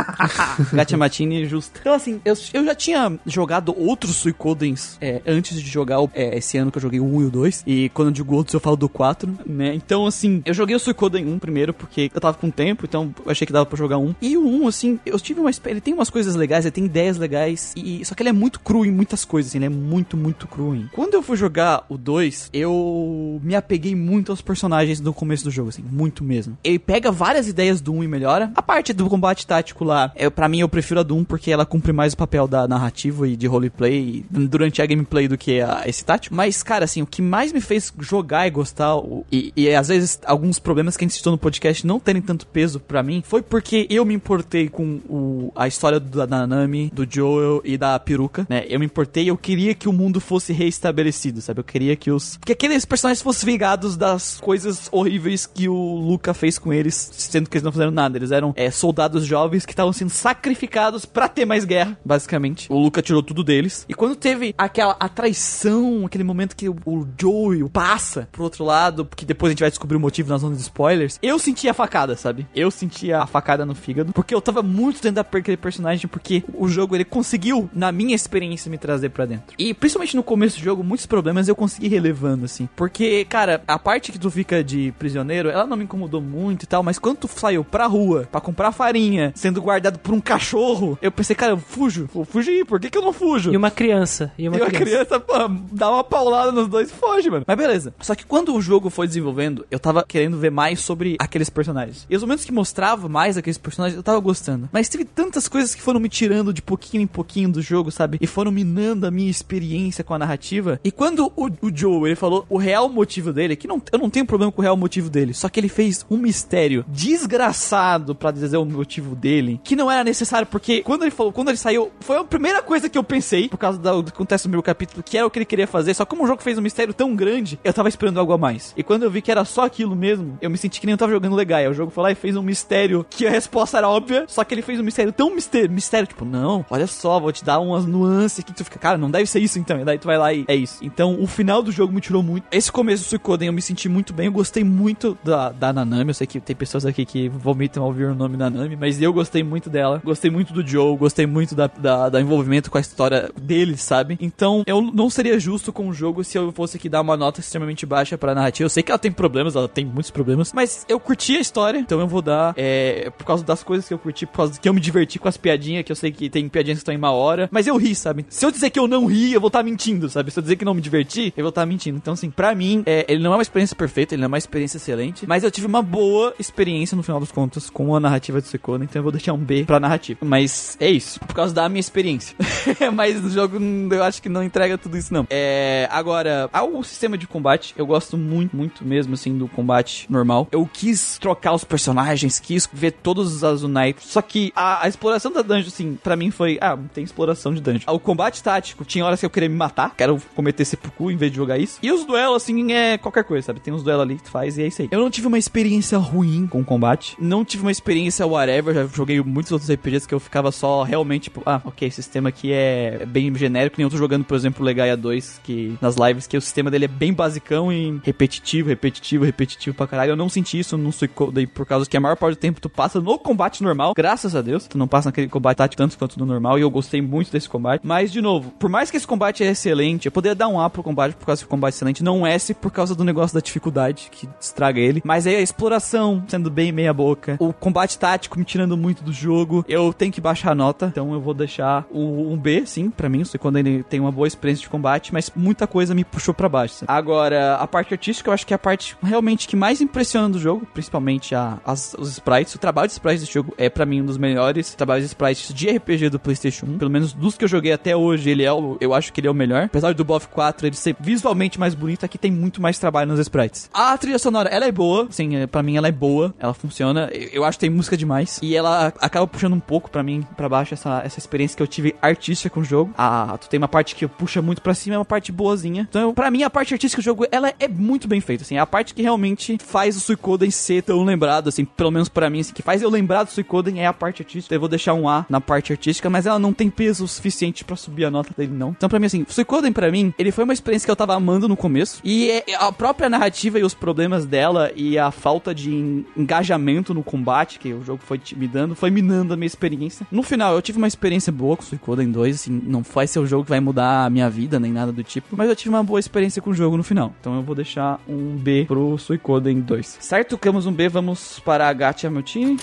Gacha Matine justo. Então, assim, eu, eu já tinha jogado outros Suicodens é, antes de jogar é, esse ano que eu joguei o 1 e o 2. E quando eu digo outros, eu falo do 4, né? Então, assim, eu joguei o Suicoden 1 primeiro, porque eu tava com tempo, então eu achei que dava pra jogar um. E o 1, assim, eu tive uma. Ele tem umas coisas legais, ele tem ideias legais. E, só que ele é muito cru em muitas coisas, assim, ele é muito, muito cru em. Quando eu fui jogar o 2, eu me apeguei muito aos personagens do começo do jogo, assim, muito mesmo. Ele pega várias ideias do 1 e melhora. A parte do combate tático lá, eu, pra mim eu prefiro a do 1 porque ela cumpre mais o papel da narrativa e de roleplay durante a gameplay do que a, esse tático. Mas, cara, assim, o que mais me fez jogar e gostar, e, e às vezes alguns problemas que a gente citou no podcast não terem tanto peso pra mim, foi porque eu me importei com o, a história do, da Nanami, do Joel e da peruca, né? Eu me importei eu queria que o mundo fosse reestabelecido, sabe? Eu queria que os. Que aqueles personagens fossem vingados das coisas horríveis que o Luca fez com eles, sendo que eles não fizeram nada. Eles eram é, soldados jovens que estavam sendo sacrificados pra ter mais guerra, basicamente. O Luca tirou tudo deles. E quando teve aquela a traição, aquele momento que o, o Joey passa pro outro lado, porque depois a gente vai descobrir o motivo na zona de spoilers, eu senti a facada, sabe? Eu senti a facada no fígado, porque eu tava muito dentro daquele personagem, porque o jogo ele conseguiu, na minha experiência, me trazer pra dentro. E principalmente no começo do jogo, muitos problemas eu consegui relevando, assim. Porque, cara, a parte que tu fica de prisioneiro, ela não me incomodou muito e tal, mas quando tu saiu pra rua pra comprar farinha, sendo guardado por um cachorro, eu pensei, cara, eu fujo, vou fugir, por que, que eu não fujo? E uma criança. E uma, E uma criança. criança, pô, dá uma paulada nos dois e foge, mano. Mas beleza. Só que quando o jogo foi desenvolvendo, eu tava querendo ver mais sobre aqueles personagens. E os momentos que mostrava mais aqueles personagens, eu tava gostando. Mas teve tantas coisas que foram me tirando de pouquinho em pouquinho do jogo, sabe? E foram minando a minha experiência com a narrativa. E quando o, o Joe, ele falou o real motivo dele, que não, eu não tenho problema com o real motivo dele, só que ele fez um mistério desgraçado, pra dizer o motivo dele, que não era necessário, porque quando ele falou, quando ele saiu, foi a primeira coisa que eu pensei, por causa do que acontece no meu capítulo, que era o que ele queria fazer, só como o jogo fez um mistério tão grande, eu tava esperando algo a mais. E quando eu vi que era só aquilo mesmo, eu me senti que nem eu tava jogando legal. O jogo foi lá e fez um mistério que a resposta era óbvia, só que ele fez um mistério tão mistério, mistério, tipo, não, olha só, vou te dar umas nuances que tu fica, cara, não deve ser isso então. E daí tu vai lá e é isso. Então, o final do jogo me tirou muito. Esse começo do Suikoden eu me senti muito bem, eu gostei muito da, da Nanami. Eu sei que tem pessoas aqui que vomitam ao ouvir o nome Nanami, mas eu gostei muito dela. Gostei muito do Joe, gostei muito da, da, da envolvimento com a história dele, sabe? Então, eu não seria justo com o jogo se eu fosse aqui dar uma nota extremamente baixa pra narrativa. Eu sei que ela tem problemas, ela tem muitos problemas, mas eu curti a história, então eu vou dar, é, por causa das coisas que eu curti, por causa que eu me diverti com as piadinhas, que eu sei que tem piadinhas que estão em uma hora, mas eu ri, sabe? Se eu dizer que eu não ri, eu vou estar tá mentindo, sabe? Se eu dizer que não me diverti, eu vou estar tá mentindo. Então, assim, pra mim, é, ele não é uma experiência perfeita, ele não é uma experiência excelente, mas eu tive uma boa experiência no final dos contos com a narrativa do Suikoden, então eu vou deixar um B pra narrativa. Mas é isso, por causa da minha experiência. mas o jogo, eu acho que não entrega tudo isso, não. É, agora, ao sistema de combate, eu gosto muito, muito mesmo, assim, do combate normal. Eu quis trocar os personagens, quis ver todos os Azunites, só que a, a exploração da dungeon, assim, pra mim foi, ah, tem exploração de dungeon. O combate tático, tinha horas que eu queria me matar, quero cometer seppuku em vez de jogar isso. E os duelos, assim, é qualquer coisa, sabe? Tem uns duelos ali que tu faz e é isso aí. Eu não tive uma experiência ruim com o combate, não tive uma experiência whatever, já joguei muitos outros RPGs que eu ficava só realmente, tipo, ah, ok, esse sistema aqui é bem genérico, nem eu tô jogando, por exemplo, Legaia 2, que nas lives, que o sistema dele é bem basicão e repetitivo, repetitivo, repetitivo pra caralho. Eu não senti isso no Suicoden por causa que a maior parte do tempo tu passa no combate normal, graças a Deus. Tu não passa naquele combate tático tanto quanto no normal e eu gostei muito desse combate. Mas, de novo, por mais que esse combate é excelente, eu poderia dar um A pro combate por causa que o combate é excelente, não S por causa do negócio da dificuldade que estraga ele. Mas aí a exploração sendo bem meia boca, o combate tático me tirando muito do jogo, eu tenho que baixar a nota, então eu vou deixar um B, sim, para mim, quando ele tem uma boa experiência de combate, mas muita coisa me puxou para baixo. Sabe? Agora, a parte artística eu acho que é a parte realmente que mais impressiona do jogo, principalmente a, as, os sprites. O trabalho de sprites desse jogo é para mim um dos melhores trabalhos de sprites de RPG do PlayStation 1. Pelo menos dos que eu joguei até hoje, ele é o, eu acho que ele é o melhor. Apesar do BoF 4 ele ser visualmente mais bonito, aqui tem muito mais trabalho nos sprites. A trilha sonora, ela é boa, sim, é, para mim ela é boa, ela funciona. Eu acho que tem música demais e ela acaba puxando um pouco para mim para baixo essa, essa experiência que eu tive artística com o jogo. Ah, tu tem uma parte que puxa muito para cima, é uma parte boazinha. Então, para mim a parte artística do jogo, ela é muito bem feita, assim, é a parte que realmente faz o Suicoden ser tão lembrado, assim, pelo menos para mim, assim, que faz eu lembrar do Suicoden é a parte artística. Eu vou deixar um A na parte artística, mas ela não tem peso suficiente para subir a nota dele, não. Então, para mim, assim, Suicoden para mim, ele foi uma experiência que eu tava amando no começo, e é a própria narrativa e os problemas dela e a falta de engajamento no combate que o jogo foi me dando, foi minando a minha experiência. No final, eu tive uma experiência boa com o Suicoden 2, assim, não vai ser o jogo que vai mudar a minha vida, nem nada do tipo, mas eu tive uma boa experiência com o jogo no final. Então eu vou deixar um B pro Suicoden 2. Certo? Temos um B, vamos para a Gacha, meu time.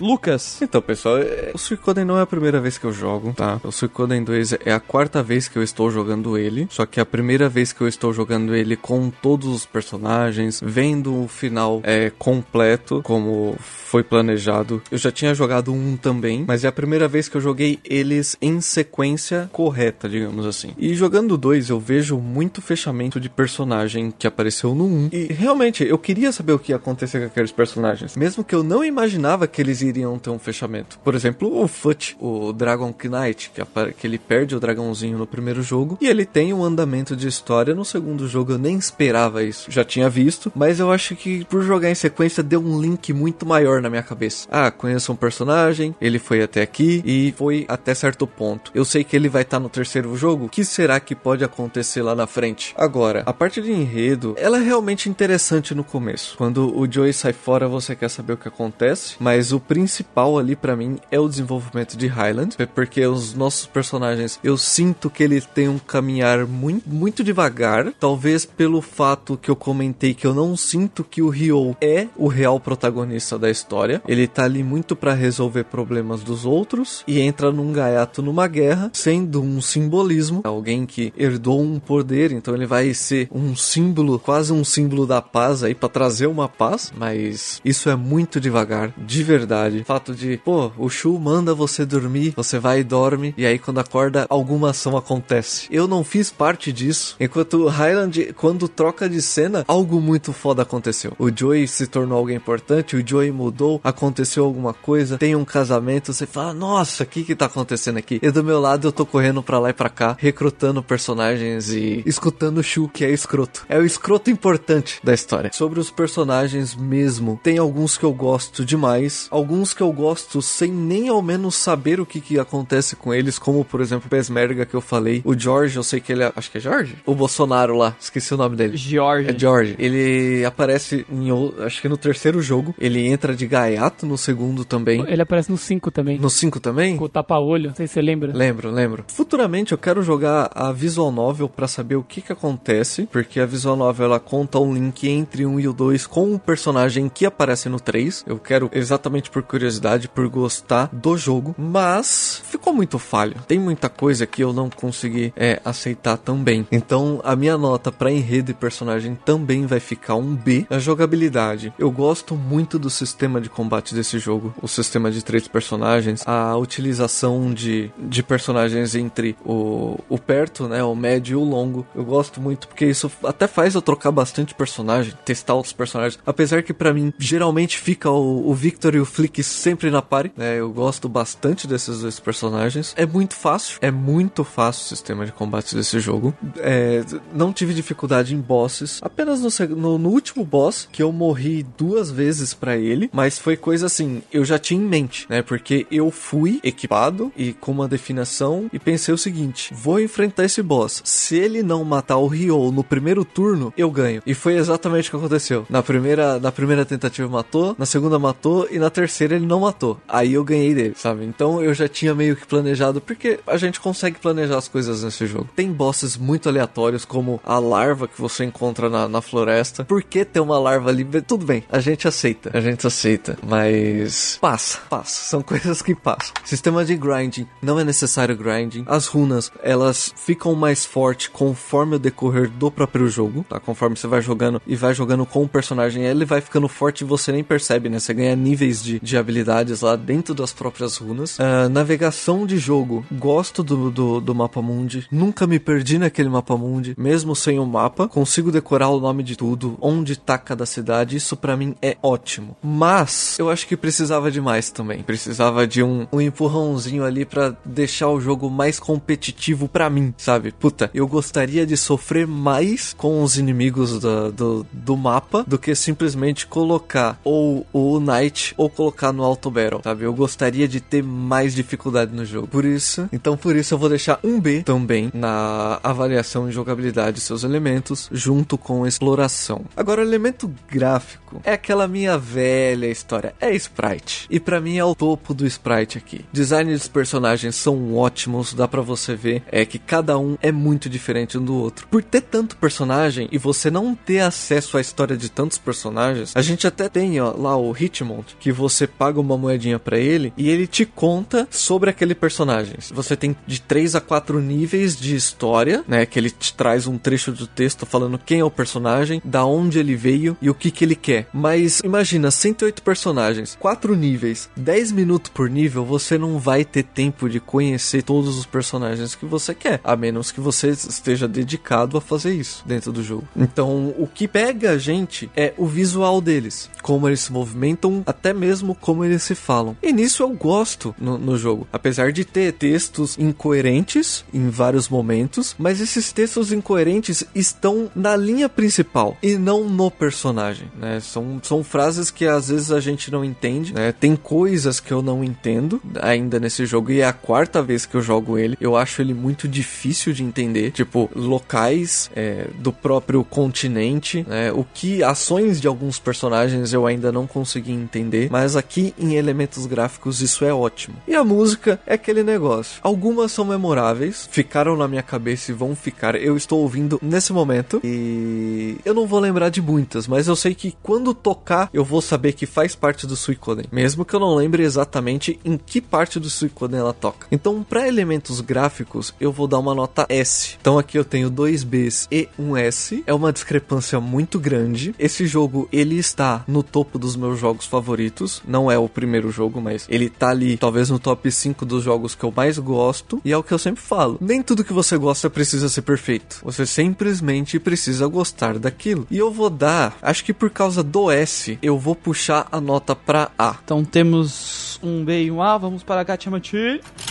Lucas. Então, pessoal, é, o Suicoden não é a primeira vez que eu jogo, tá? O Suicoden 2 é a quarta vez que eu estou jogando ele, só que é a primeira vez que eu estou jogando ele com todos os personagens, vendo o final é, completo, como foi planejado. Eu já tinha jogado um também, mas é a primeira vez que eu joguei eles em sequência correta, digamos assim. E jogando dois, eu vejo muito fechamento de personagem que apareceu no 1. Um. E realmente, eu queria saber o que ia acontecer com aqueles personagens, mesmo que eu não imaginava que eles iriam ter um fechamento. Por exemplo, o Fut, o Dragon Knight, que, que ele perde o dragãozinho no primeiro jogo e ele tem um andamento de história no segundo jogo. Eu nem esperava isso, já tinha visto, mas eu acho que por jogar em sequência deu um link muito maior na minha cabeça. Ah, conheço um personagem, ele foi até aqui e foi até certo ponto. Eu sei que ele vai estar tá no terceiro jogo. O que será que pode acontecer lá na frente? Agora, a parte de enredo, ela é realmente interessante no começo. Quando o Joey sai fora, você quer saber o que acontece, mas o principal ali para mim é o desenvolvimento de Highland, porque os nossos personagens, eu sinto que eles têm um caminhar muito, muito devagar, talvez pelo fato que eu comentei que eu não sinto que o Ryo é o real protagonista da história. Ele tá ali muito para resolver problemas dos outros e entra num gaiato numa guerra, sendo um simbolismo, alguém que herdou um poder, então ele vai ser um símbolo, quase um símbolo da paz aí para trazer uma paz, mas isso é muito devagar, de verdade O fato de, pô, o Shu manda você dormir, você vai e dorme, e aí quando acorda, alguma ação acontece. Eu não fiz parte disso, enquanto Highland, quando troca de cena, algo muito foda aconteceu. O Joey se tornou alguém importante, o Joey mudou, aconteceu alguma coisa, tem um casamento, você fala, nossa, o que que tá acontecendo aqui? E do meu lado eu tô correndo pra lá e pra cá, recrutando personagens e escutando o Shu, que é escroto. É o escroto importante da história. Sobre os personagens mesmo, tem alguns que eu gosto demais, alguns que eu gosto sem nem ao menos saber o que que acontece com eles, como por exemplo o Pesmerga que eu falei, o George, eu sei que ele é, acho que é George? O Bolsonaro lá, esqueci o nome dele. George. É George. Ele aparece em, acho que no terceiro jogo, ele entra de gaiato no segundo também. Ele aparece no 5 também. No 5 também? Com o tapa-olho, não sei se você lembra. Lembro, lembro. Futuramente eu quero jogar a Visual Novel pra saber o que que acontece, porque a Visual Novel ela conta um link entre um e o 2 com um personagem que aparece no 3. Eu quero exatamente por curiosidade, por gostar do jogo, mas ficou muito falho. Tem muita coisa que eu não consegui é, aceitar também. Então a minha nota pra enredo e personagem também vai ficar um B. A jogabilidade, eu gosto muito do sistema de combate desse jogo, o sistema de três personagens, a utilização de, de personagens entre o, o perto, né, o médio e o longo. Eu gosto muito porque isso até faz eu trocar bastante personagem, testar outros personagens. Apesar que pra mim geralmente fica o, o Victor e o Flick sempre na party, né? Eu gosto bastante desses dois personagens. É muito fácil, é muito fácil o sistema de combate desse jogo. É, não tive dificuldade em bosses, apenas no, no, no último boss que eu morri duas vezes pra ele, mas foi coisa assim, eu já tinha em mente, né? Porque eu fui equipado e com uma definição e pensei o seguinte: vou enfrentar esse boss. Se ele não matar o Ryo no primeiro turno, eu ganho. E foi exatamente o que aconteceu. Na primeira, na primeira tentativa matou, na segunda matou e na terceira ele não matou. Aí eu ganhei dele, sabe? Então eu já tinha meio que planejado, porque a gente consegue planejar as coisas nesse jogo. Tem bosses muito aleatórios, como a larva que você encontra na, na floresta. Por que ter uma larva ali? Tudo bem, a gente aceita, a gente aceita. Mas passa, passa. São coisas que passam. Sistema de grinding, não é necessário grinding. As runas, elas ficam mais fortes conforme o decorrer do próprio jogo, tá? Conforme você vai jogando e vai jogando com o personagem, ele vai ficando forte e você nem percebe, né? Você ganha níveis de, de habilidades lá dentro das próprias runas. Ah, navegação de jogo, gosto do, do, do mapa mundi. Nunca me perdi naquele mapa mundi, mesmo sem o mapa. Consigo decorar o nome de tudo, onde tá cada cidade. Isso pra mim é ótimo. Mas eu acho que precisava de mais também. Precisava de um, um empurrãozinho ali pra deixar o jogo mais competitivo pra mim, sabe? Puta, eu gostaria de sofrer mais com os inimigos da- do, do mapa do que simplesmente colocar ou o Knight ou colocar no Auto Battle, sabe? Eu gostaria de ter mais dificuldade no jogo. Por isso, então por isso eu vou deixar um B também na avaliação de jogabilidade de seus elementos, junto com exploração. Agora, o elemento gráfico é aquela minha velha história, é sprite. E pra mim é o topo do sprite aqui. Design dos personagens são ótimos, dá pra você ver é que cada um é muito diferente um do outro. Por ter tanto personagem e você não ter acesso à história de tantos personagens, a gente até tem ó, lá o Hitmont, que você paga uma moedinha pra ele e ele te conta sobre aquele personagem. Você tem de 3 a 4 níveis de história, né, que ele te traz um trecho do texto falando quem é o personagem, da onde ele veio e o que que ele quer. Mas imagina, 108 personagens, 4 níveis, 10 minutos por nível, você não vai ter tempo de conhecer todos os personagens que você quer, a menos que você esteja dedicado a fazer isso dentro do jogo. Então, o que pega a gente é o visual deles, como eles se movimentam, até mesmo como eles se falam. E nisso eu gosto no, no jogo, apesar de ter textos incoerentes em vários momentos, mas esses textos incoerentes estão na linha principal e não no personagem, né? São, são frases que às vezes a gente não entende, né? Tem coisas que eu não entendo ainda nesse jogo e é a quarta vez que eu jogo ele. Eu acho ele muito difícil de entender, tipo locais é, do próprio continente, né? O que ações de alguns personagens eu ainda não consegui entender, mas aqui em elementos gráficos isso é ótimo. E a música é aquele negócio. Algumas são memoráveis, ficaram na minha cabeça e vão ficar. Eu estou ouvindo nesse momento e eu não vou lembrar de muitas, mas eu sei que quando tocar eu vou saber que faz parte do Suicoden, mesmo que eu não lembre exatamente em que parte do Suicoden ela toca. Então, para elementos gráficos, eu vou dar uma nota S. Então aqui eu tenho dois Bs e um S. É uma discrepância muito grande. Esse jogo ele está no topo dos meus jogos favoritos. Não não é o primeiro jogo, mas ele tá ali, talvez no top 5 dos jogos que eu mais gosto. E é o que eu sempre falo: nem tudo que você gosta precisa ser perfeito. Você simplesmente precisa gostar daquilo. E eu vou dar, acho que por causa do S, eu vou puxar a nota pra A. Então temos um B e um A, vamos para a. É,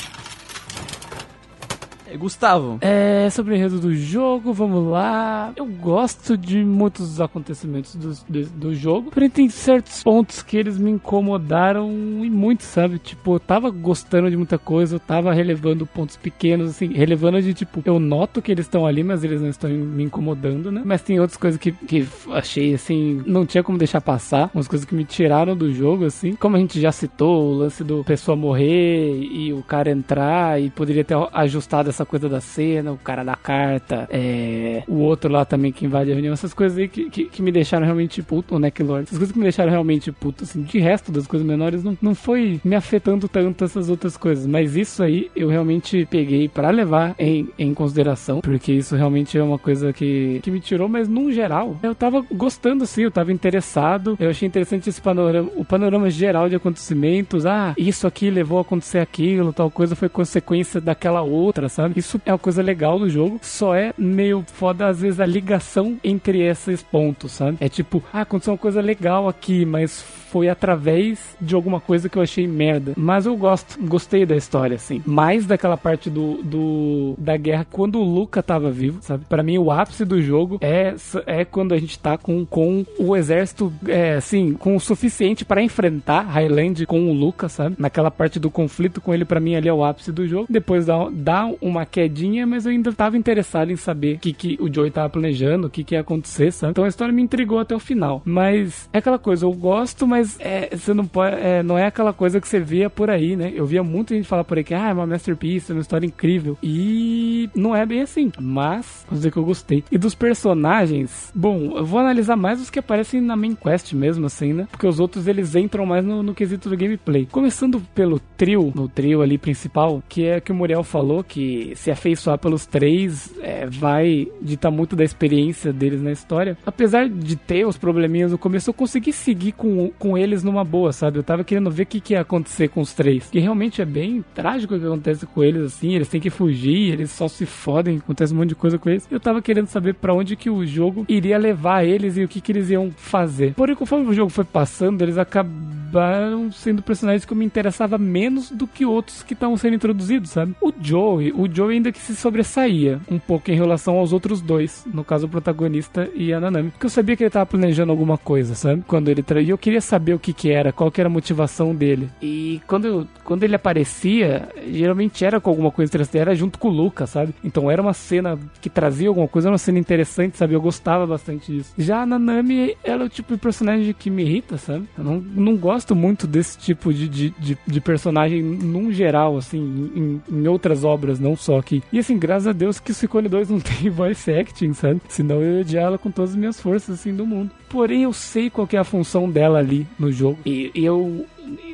Gustavo, É, sobre o enredo do jogo, vamos lá. Eu gosto de muitos dos acontecimentos do, do, do jogo, porém tem certos pontos que eles me incomodaram e muito, sabe? Tipo, eu tava gostando de muita coisa, eu tava relevando pontos pequenos, assim, relevando de tipo, eu noto que eles estão ali, mas eles não estão me incomodando, né? Mas tem outras coisas que, que achei, assim, não tinha como deixar passar, umas coisas que me tiraram do jogo, assim. Como a gente já citou, o lance do pessoa morrer e o cara entrar e poderia ter ajustado essa coisa da cena, o cara da carta, é, o outro lá também que invade a reunião, essas coisas aí que, que, que me deixaram realmente puto, o Necklord, essas coisas que me deixaram realmente puto, assim, de resto das coisas menores, não, não foi me afetando tanto essas outras coisas, mas isso aí eu realmente peguei pra levar em, em consideração, porque isso realmente é uma coisa que, que me tirou, mas num geral, eu tava gostando sim, eu tava interessado, eu achei interessante esse panorama, o panorama geral de acontecimentos, ah, isso aqui levou a acontecer aquilo, tal coisa foi consequência daquela outra, sabe? Isso é uma coisa legal do jogo, só é meio foda às vezes a ligação entre esses pontos, sabe? É tipo, ah, aconteceu uma coisa legal aqui, mas foi através de alguma coisa que eu achei merda. Mas eu gosto, gostei da história, assim. Mais daquela parte do, do da guerra quando o Luca tava vivo, sabe? Para mim, o ápice do jogo é, é quando a gente tá com, com o exército, é, assim, com o suficiente para enfrentar Highland com o Luca, sabe? Naquela parte do conflito com ele, para mim, ali é o ápice do jogo. Depois dá, dá uma quedinha, mas eu ainda tava interessado em saber o que, que o Joey tava planejando, o que, que ia acontecer, sabe? Então a história me intrigou até o final. Mas é aquela coisa, eu gosto, mas é, você não pode. É, não é aquela coisa que você via por aí, né? Eu via muita gente falar por aí que ah, é uma masterpiece, é uma história incrível. E não é bem assim. Mas, vou dizer que eu gostei. E dos personagens, bom, eu vou analisar mais os que aparecem na main quest mesmo, assim, né? Porque os outros eles entram mais no, no quesito do gameplay. Começando pelo trio, no trio ali principal, que é que o Muriel falou, que se afeiçoar pelos três é, vai ditar muito da experiência deles na história. Apesar de ter os probleminhas no começo, eu consegui seguir com, com eles numa boa, sabe? Eu tava querendo ver o que, que ia acontecer com os três. Que realmente é bem trágico o que acontece com eles, assim. Eles têm que fugir, eles só se fodem, acontece um monte de coisa com eles. Eu tava querendo saber para onde que o jogo iria levar eles e o que, que eles iam fazer. Porém, conforme o jogo foi passando, eles acabaram sendo personagens que eu me interessava menos do que outros que estavam sendo introduzidos, sabe? O Joey, o Joey ainda que se sobressaía um pouco em relação aos outros dois, no caso o protagonista e a Nanami, porque eu sabia que ele tava planejando alguma coisa, sabe? Quando ele traiu, eu queria saber o que que era, qual que era a motivação dele. E quando, quando ele aparecia, geralmente era com alguma coisa interessante, era junto com o Luca, sabe? Então era uma cena que trazia alguma coisa, era uma cena interessante, sabe? Eu gostava bastante disso. Já a Nanami, ela é o tipo de personagem que me irrita, sabe? Eu não, não gosto muito desse tipo de, de, de, de personagem num geral, assim, em, em outras obras, não só aqui. E assim, graças a Deus que o Suicune 2 não tem voice acting, sabe? Senão eu ia odiar ela com todas as minhas forças, assim, do mundo. Porém, eu sei qual é a função dela ali no jogo. E eu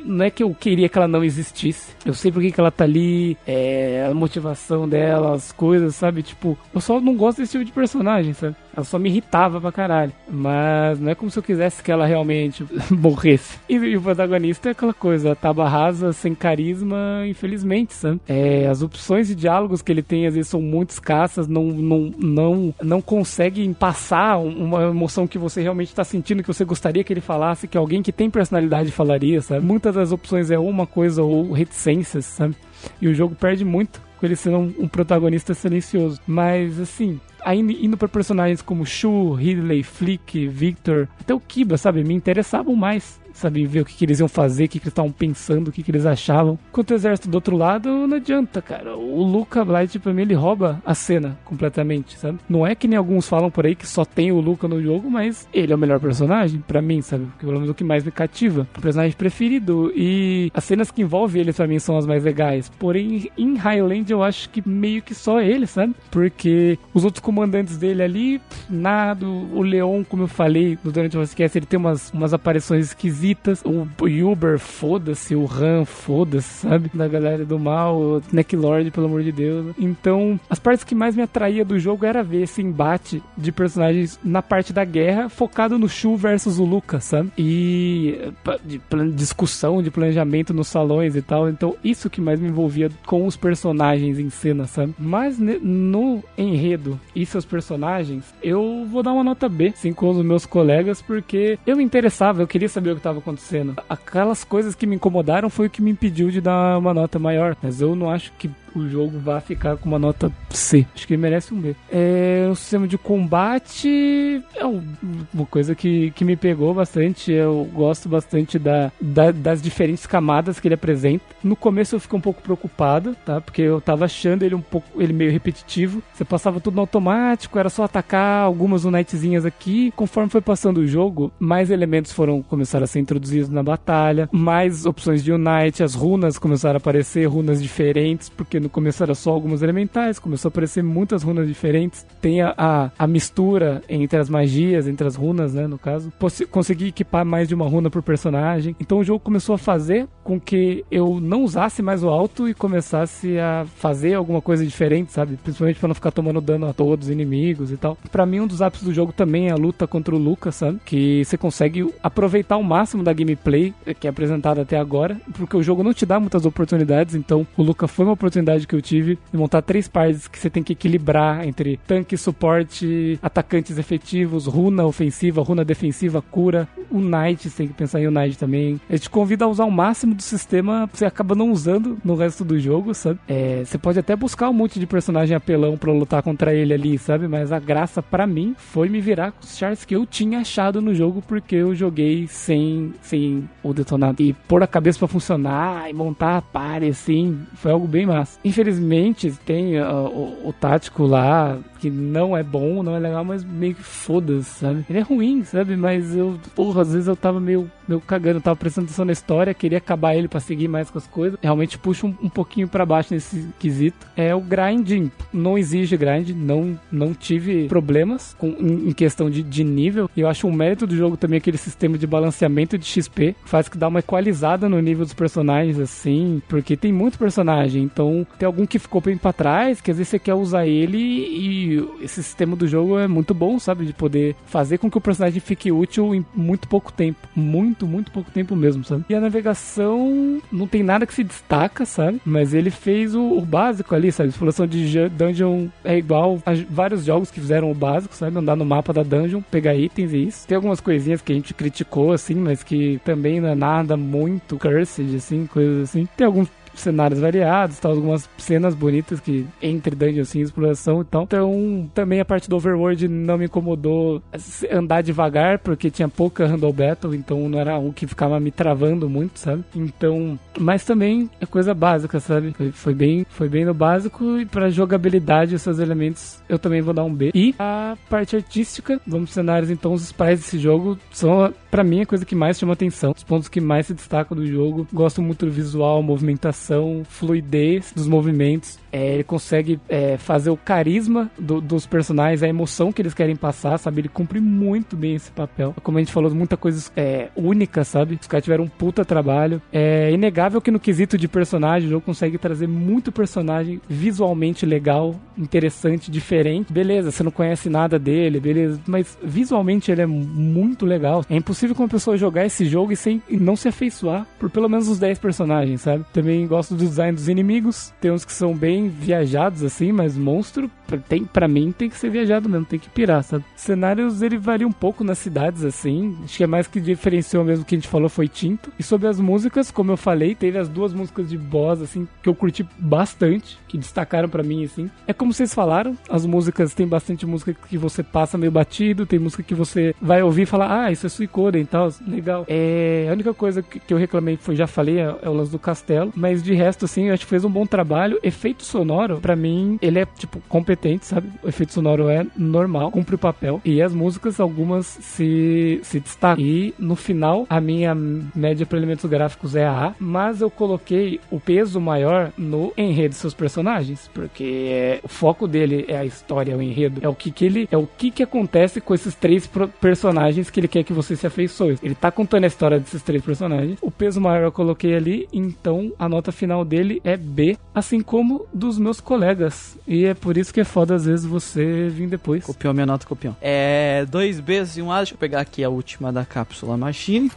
não é que eu queria que ela não existisse. Eu sei porque que ela tá ali, é, a motivação dela, as coisas, sabe? Tipo, eu só não gosto desse tipo de personagem, sabe? Ela só me irritava pra caralho. Mas não é como se eu quisesse que ela realmente morresse. E, e o protagonista é aquela coisa, taba rasa, sem carisma, infelizmente, sabe? É, as opções de diálogos que ele tem às vezes são muito escassas, não, não, não, não conseguem passar uma emoção que você realmente tá sentindo, que você gostaria que ele falasse, que alguém que tem personalidade falaria, sabe? Muitas das opções é uma coisa ou reticências, sabe? E o jogo perde muito com ele sendo um, um protagonista silencioso. Mas, assim, ainda indo para personagens como Shu, Ridley, Flick, Victor, até o Kiba, sabe? Me interessavam mais sabe, ver o que, que eles iam fazer, o que, que eles estavam pensando, o que, que eles achavam. Enquanto o exército do outro lado, não adianta, cara. O Luca Blight, pra mim, ele rouba a cena completamente, sabe? Não é que nem alguns falam por aí que só tem o Luca no jogo, mas ele é o melhor personagem, para mim, sabe? Porque pelo menos o que mais me cativa. O personagem preferido. E as cenas que envolvem ele, pra mim, são as mais legais. Porém, em Highland, eu acho que meio que só ele, sabe? Porque os outros comandantes dele ali, nada. O Leon, como eu falei durante o podcast, ele tem umas, umas aparições esquisitas. O Uber, foda-se. O Han, foda-se, sabe? Da galera do mal. O Necklord, pelo amor de Deus. Então, as partes que mais me atraía do jogo era ver esse embate de personagens na parte da guerra, focado no Shu versus o Lucas, sabe? E de discussão, de planejamento nos salões e tal. Então, isso que mais me envolvia com os personagens em cena, sabe? Mas no enredo e seus personagens, eu vou dar uma nota B, assim, com os meus colegas, porque eu me interessava, eu queria saber o que estava acontecendo. Aquelas coisas que me incomodaram foi o que me impediu de dar uma nota maior. Mas eu não acho que o jogo vai ficar com uma nota C. Acho que ele merece um B. É, o sistema de combate é uma coisa que, que me pegou bastante. Eu gosto bastante da, da, das diferentes camadas que ele apresenta. No começo eu fiquei um pouco preocupado, tá? Porque eu tava achando ele um pouco ele meio repetitivo. Você passava tudo no automático, era só atacar algumas unitezinhas aqui. Conforme foi passando o jogo, mais elementos foram começar a ser introduzidos na batalha, mais opções de unite, as runas começaram a aparecer, runas diferentes, porque no começo era só alguns elementais, começou a aparecer muitas runas diferentes. Tem a, a, a mistura entre as magias, entre as runas, né, no caso. consegui equipar mais de uma runa por personagem. Então o jogo começou a fazer com que eu não usasse mais o alto e começasse a fazer alguma coisa diferente, sabe? Principalmente para não ficar tomando dano a todos os inimigos e tal. Para mim um dos ápices do jogo também é a luta contra o Lucas, sabe? Que você consegue aproveitar o máximo da gameplay que é apresentada até agora, porque o jogo não te dá muitas oportunidades, então o Lucas foi uma oportunidade que eu tive de montar três partes que você tem que equilibrar entre tanque, suporte, atacantes efetivos, runa ofensiva, runa defensiva, cura, o Knight, você tem que pensar em o Knight também. Eu te convido a usar o máximo do sistema, você acaba não usando no resto do jogo, sabe? É, você pode até buscar um monte de personagem apelão para lutar contra ele ali, sabe? Mas a graça para mim foi me virar com os charts que eu tinha achado no jogo porque eu joguei sem, sem o detonado. E pôr a cabeça para funcionar e montar a pare assim, foi algo bem massa. Infelizmente, tem uh, o, o, tático lá, que não é bom, não é legal, mas meio que foda-se, sabe? Ele é ruim, sabe? Mas eu, porra, às vezes eu tava meio, meio cagando, eu tava prestando atenção na história, queria acabar ele para seguir mais com as coisas. Realmente puxa um, um, pouquinho para baixo nesse quesito. É o grinding. Não exige grind, não, não tive problemas com, em, em questão de, de nível. E eu acho um mérito do jogo também aquele sistema de balanceamento de XP, que faz que dá uma equalizada no nível dos personagens, assim, porque tem muito personagem, então tem algum que ficou bem pra trás, que às vezes você quer usar ele e esse sistema do jogo é muito bom, sabe? De poder fazer com que o personagem fique útil em muito pouco tempo. Muito, muito pouco tempo mesmo, sabe? E a navegação não tem nada que se destaca, sabe? Mas ele fez o, o básico ali, sabe? Exploração de dungeon é igual a vários jogos que fizeram o básico, sabe? Andar no mapa da dungeon, pegar itens e isso. Tem algumas coisinhas que a gente criticou, assim, mas que também não é nada muito cursed, assim, coisas assim. Tem alguns cenários variados, tal, algumas cenas bonitas que entre dungeon assim, exploração e tal. Então, também a parte do overworld não me incomodou andar devagar, porque tinha pouca handle battle, então não era algo que ficava me travando muito, sabe? Então, mas também é coisa básica, sabe? Foi, foi bem, foi bem no básico e para jogabilidade esses elementos eu também vou dar um B. E a parte artística, vamos cenários então os sprites desse jogo são para mim a coisa que mais chama atenção, os pontos que mais se destacam do jogo. Gosto muito do visual, movimentação fluidez dos movimentos. É, ele consegue é, fazer o carisma do, dos personagens, a emoção que eles querem passar, sabe? Ele cumpre muito bem esse papel. Como a gente falou, muita coisa é, única, sabe? Os caras tiveram um puta trabalho. É inegável que no quesito de personagem, o jogo consegue trazer muito personagem visualmente legal, interessante, diferente. Beleza, você não conhece nada dele, beleza, mas visualmente ele é muito legal. É impossível uma pessoa jogar esse jogo e, sem, e não se afeiçoar por pelo menos uns 10 personagens, sabe? Também gosto do design dos inimigos. Tem uns que são bem viajados, assim, mas monstro, tem, pra mim, tem que ser viajado mesmo, tem que pirar, sabe? Cenários, ele varia um pouco nas cidades, assim. Acho que é mais que diferenciou mesmo que a gente falou foi Tinto. E sobre as músicas, como eu falei, teve as duas músicas de boss, assim, que eu curti bastante, que destacaram para mim, assim. É como vocês falaram, as músicas, tem bastante música que você passa meio batido, tem música que você vai ouvir e falar, ah, isso é Suicoden e tal, legal. É, a única coisa que eu reclamei, foi, já falei, é, é o lance do castelo, mas de resto, assim, eu acho que fez um bom trabalho. Efeito sonoro, pra mim, ele é, tipo, competente, sabe? O efeito sonoro é normal, cumpre o papel. E as músicas, algumas se, se destacam. E no final, a minha média para elementos gráficos é a mas eu coloquei o peso maior no enredo seus personagens, porque é, o foco dele é a história, é o enredo, é o que, que ele, é o que que acontece com esses três personagens que ele quer que você se afeiçoe. Ele tá contando a história desses três personagens. O peso maior eu coloquei ali, então a nota final dele é B, assim como dos meus colegas. E é por isso que é foda às vezes você vir depois. Copiou minha nota, copiou. É, dois Bs e um A. Deixa eu pegar aqui a última da cápsula Machine.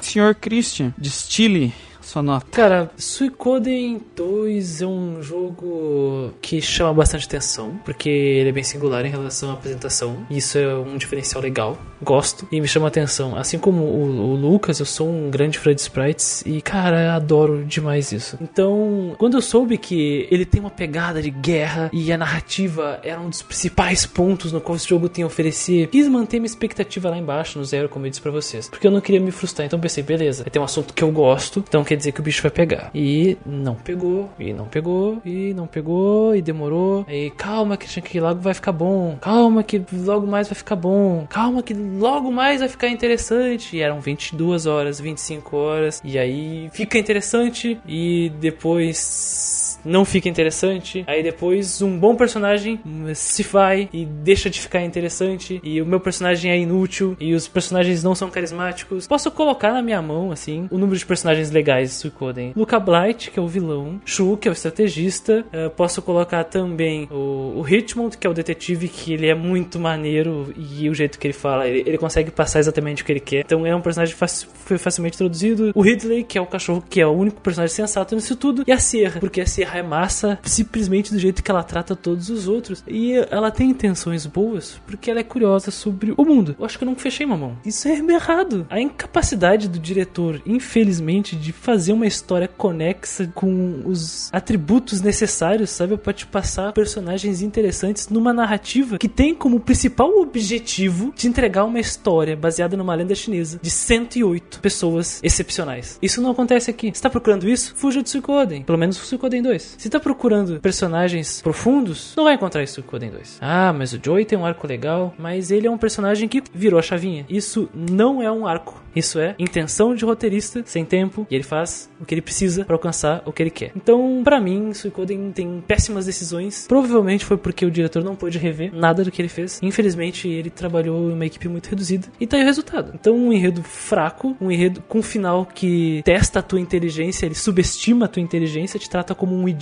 Senhor Christian, destile sua nota. Cara, Suicoden 2 é um jogo que chama bastante atenção, porque ele é bem singular em relação à apresentação. Isso é um diferencial legal. Gosto e me chama atenção. Assim como o, o Lucas, eu sou um grande fã de sprites e, cara, adoro demais isso. Então, quando eu soube que ele tem uma pegada de guerra e a narrativa era um dos principais pontos no qual esse jogo tem a oferecer, quis manter minha expectativa lá embaixo, no zero, como eu disse pra vocês. Porque eu não queria me frustrar. Então pensei, beleza, ter um assunto que eu gosto, então quer dizer que o bicho vai pegar. E não pegou, e não pegou, e não pegou, e demorou. Aí, calma, Christian, que logo vai ficar bom. Calma, que logo mais vai ficar bom. Calma, que logo mais vai ficar interessante. E eram 22 horas, 25 horas. E aí fica interessante, e depois não fica interessante. Aí depois um bom personagem se vai e deixa de ficar interessante. E o meu personagem é inútil. E os personagens não são carismáticos. Posso colocar na minha mão, assim, o número de personagens legais de Suikoden. Luca Blight, que é o vilão. Shu, que é o estrategista. Eh, posso colocar também o, o Richmond, que é o detetive, que ele é muito maneiro. E o jeito que ele fala, ele, ele consegue passar exatamente o que ele quer. Então é um personagem faci- foi facilmente introduzido. O Ridley, que é o cachorro, que é o único personagem sensato nisso tudo. E a Sierra, porque a Sierra é massa simplesmente do jeito que ela trata todos os outros. E ela tem intenções boas porque ela é curiosa sobre o mundo. Eu acho que eu não fechei mamão. Isso é errado. A incapacidade do diretor, infelizmente, de fazer uma história conexa com os atributos necessários, sabe? Pra te passar personagens interessantes numa narrativa que tem como principal objetivo de entregar uma história baseada numa lenda chinesa de 108 pessoas excepcionais. Isso não acontece aqui. Você tá procurando isso? Fuja de Suikoden. Pelo menos Suikoden 2. Se tá procurando personagens profundos, não vai encontrar isso no Suikoden 2. Ah, mas o Joey tem um arco legal, mas ele é um personagem que virou a chavinha. Isso não é um arco. Isso é intenção de roteirista sem tempo e ele faz o que ele precisa pra alcançar o que ele quer. Então, pra mim, Suikoden tem péssimas decisões. Provavelmente foi porque o diretor não pôde rever nada do que ele fez. Infelizmente, ele trabalhou em uma equipe muito reduzida e tá aí o resultado. Então, um enredo fraco, um enredo com um final que testa a tua inteligência, ele subestima a tua inteligência, te trata como um idiota.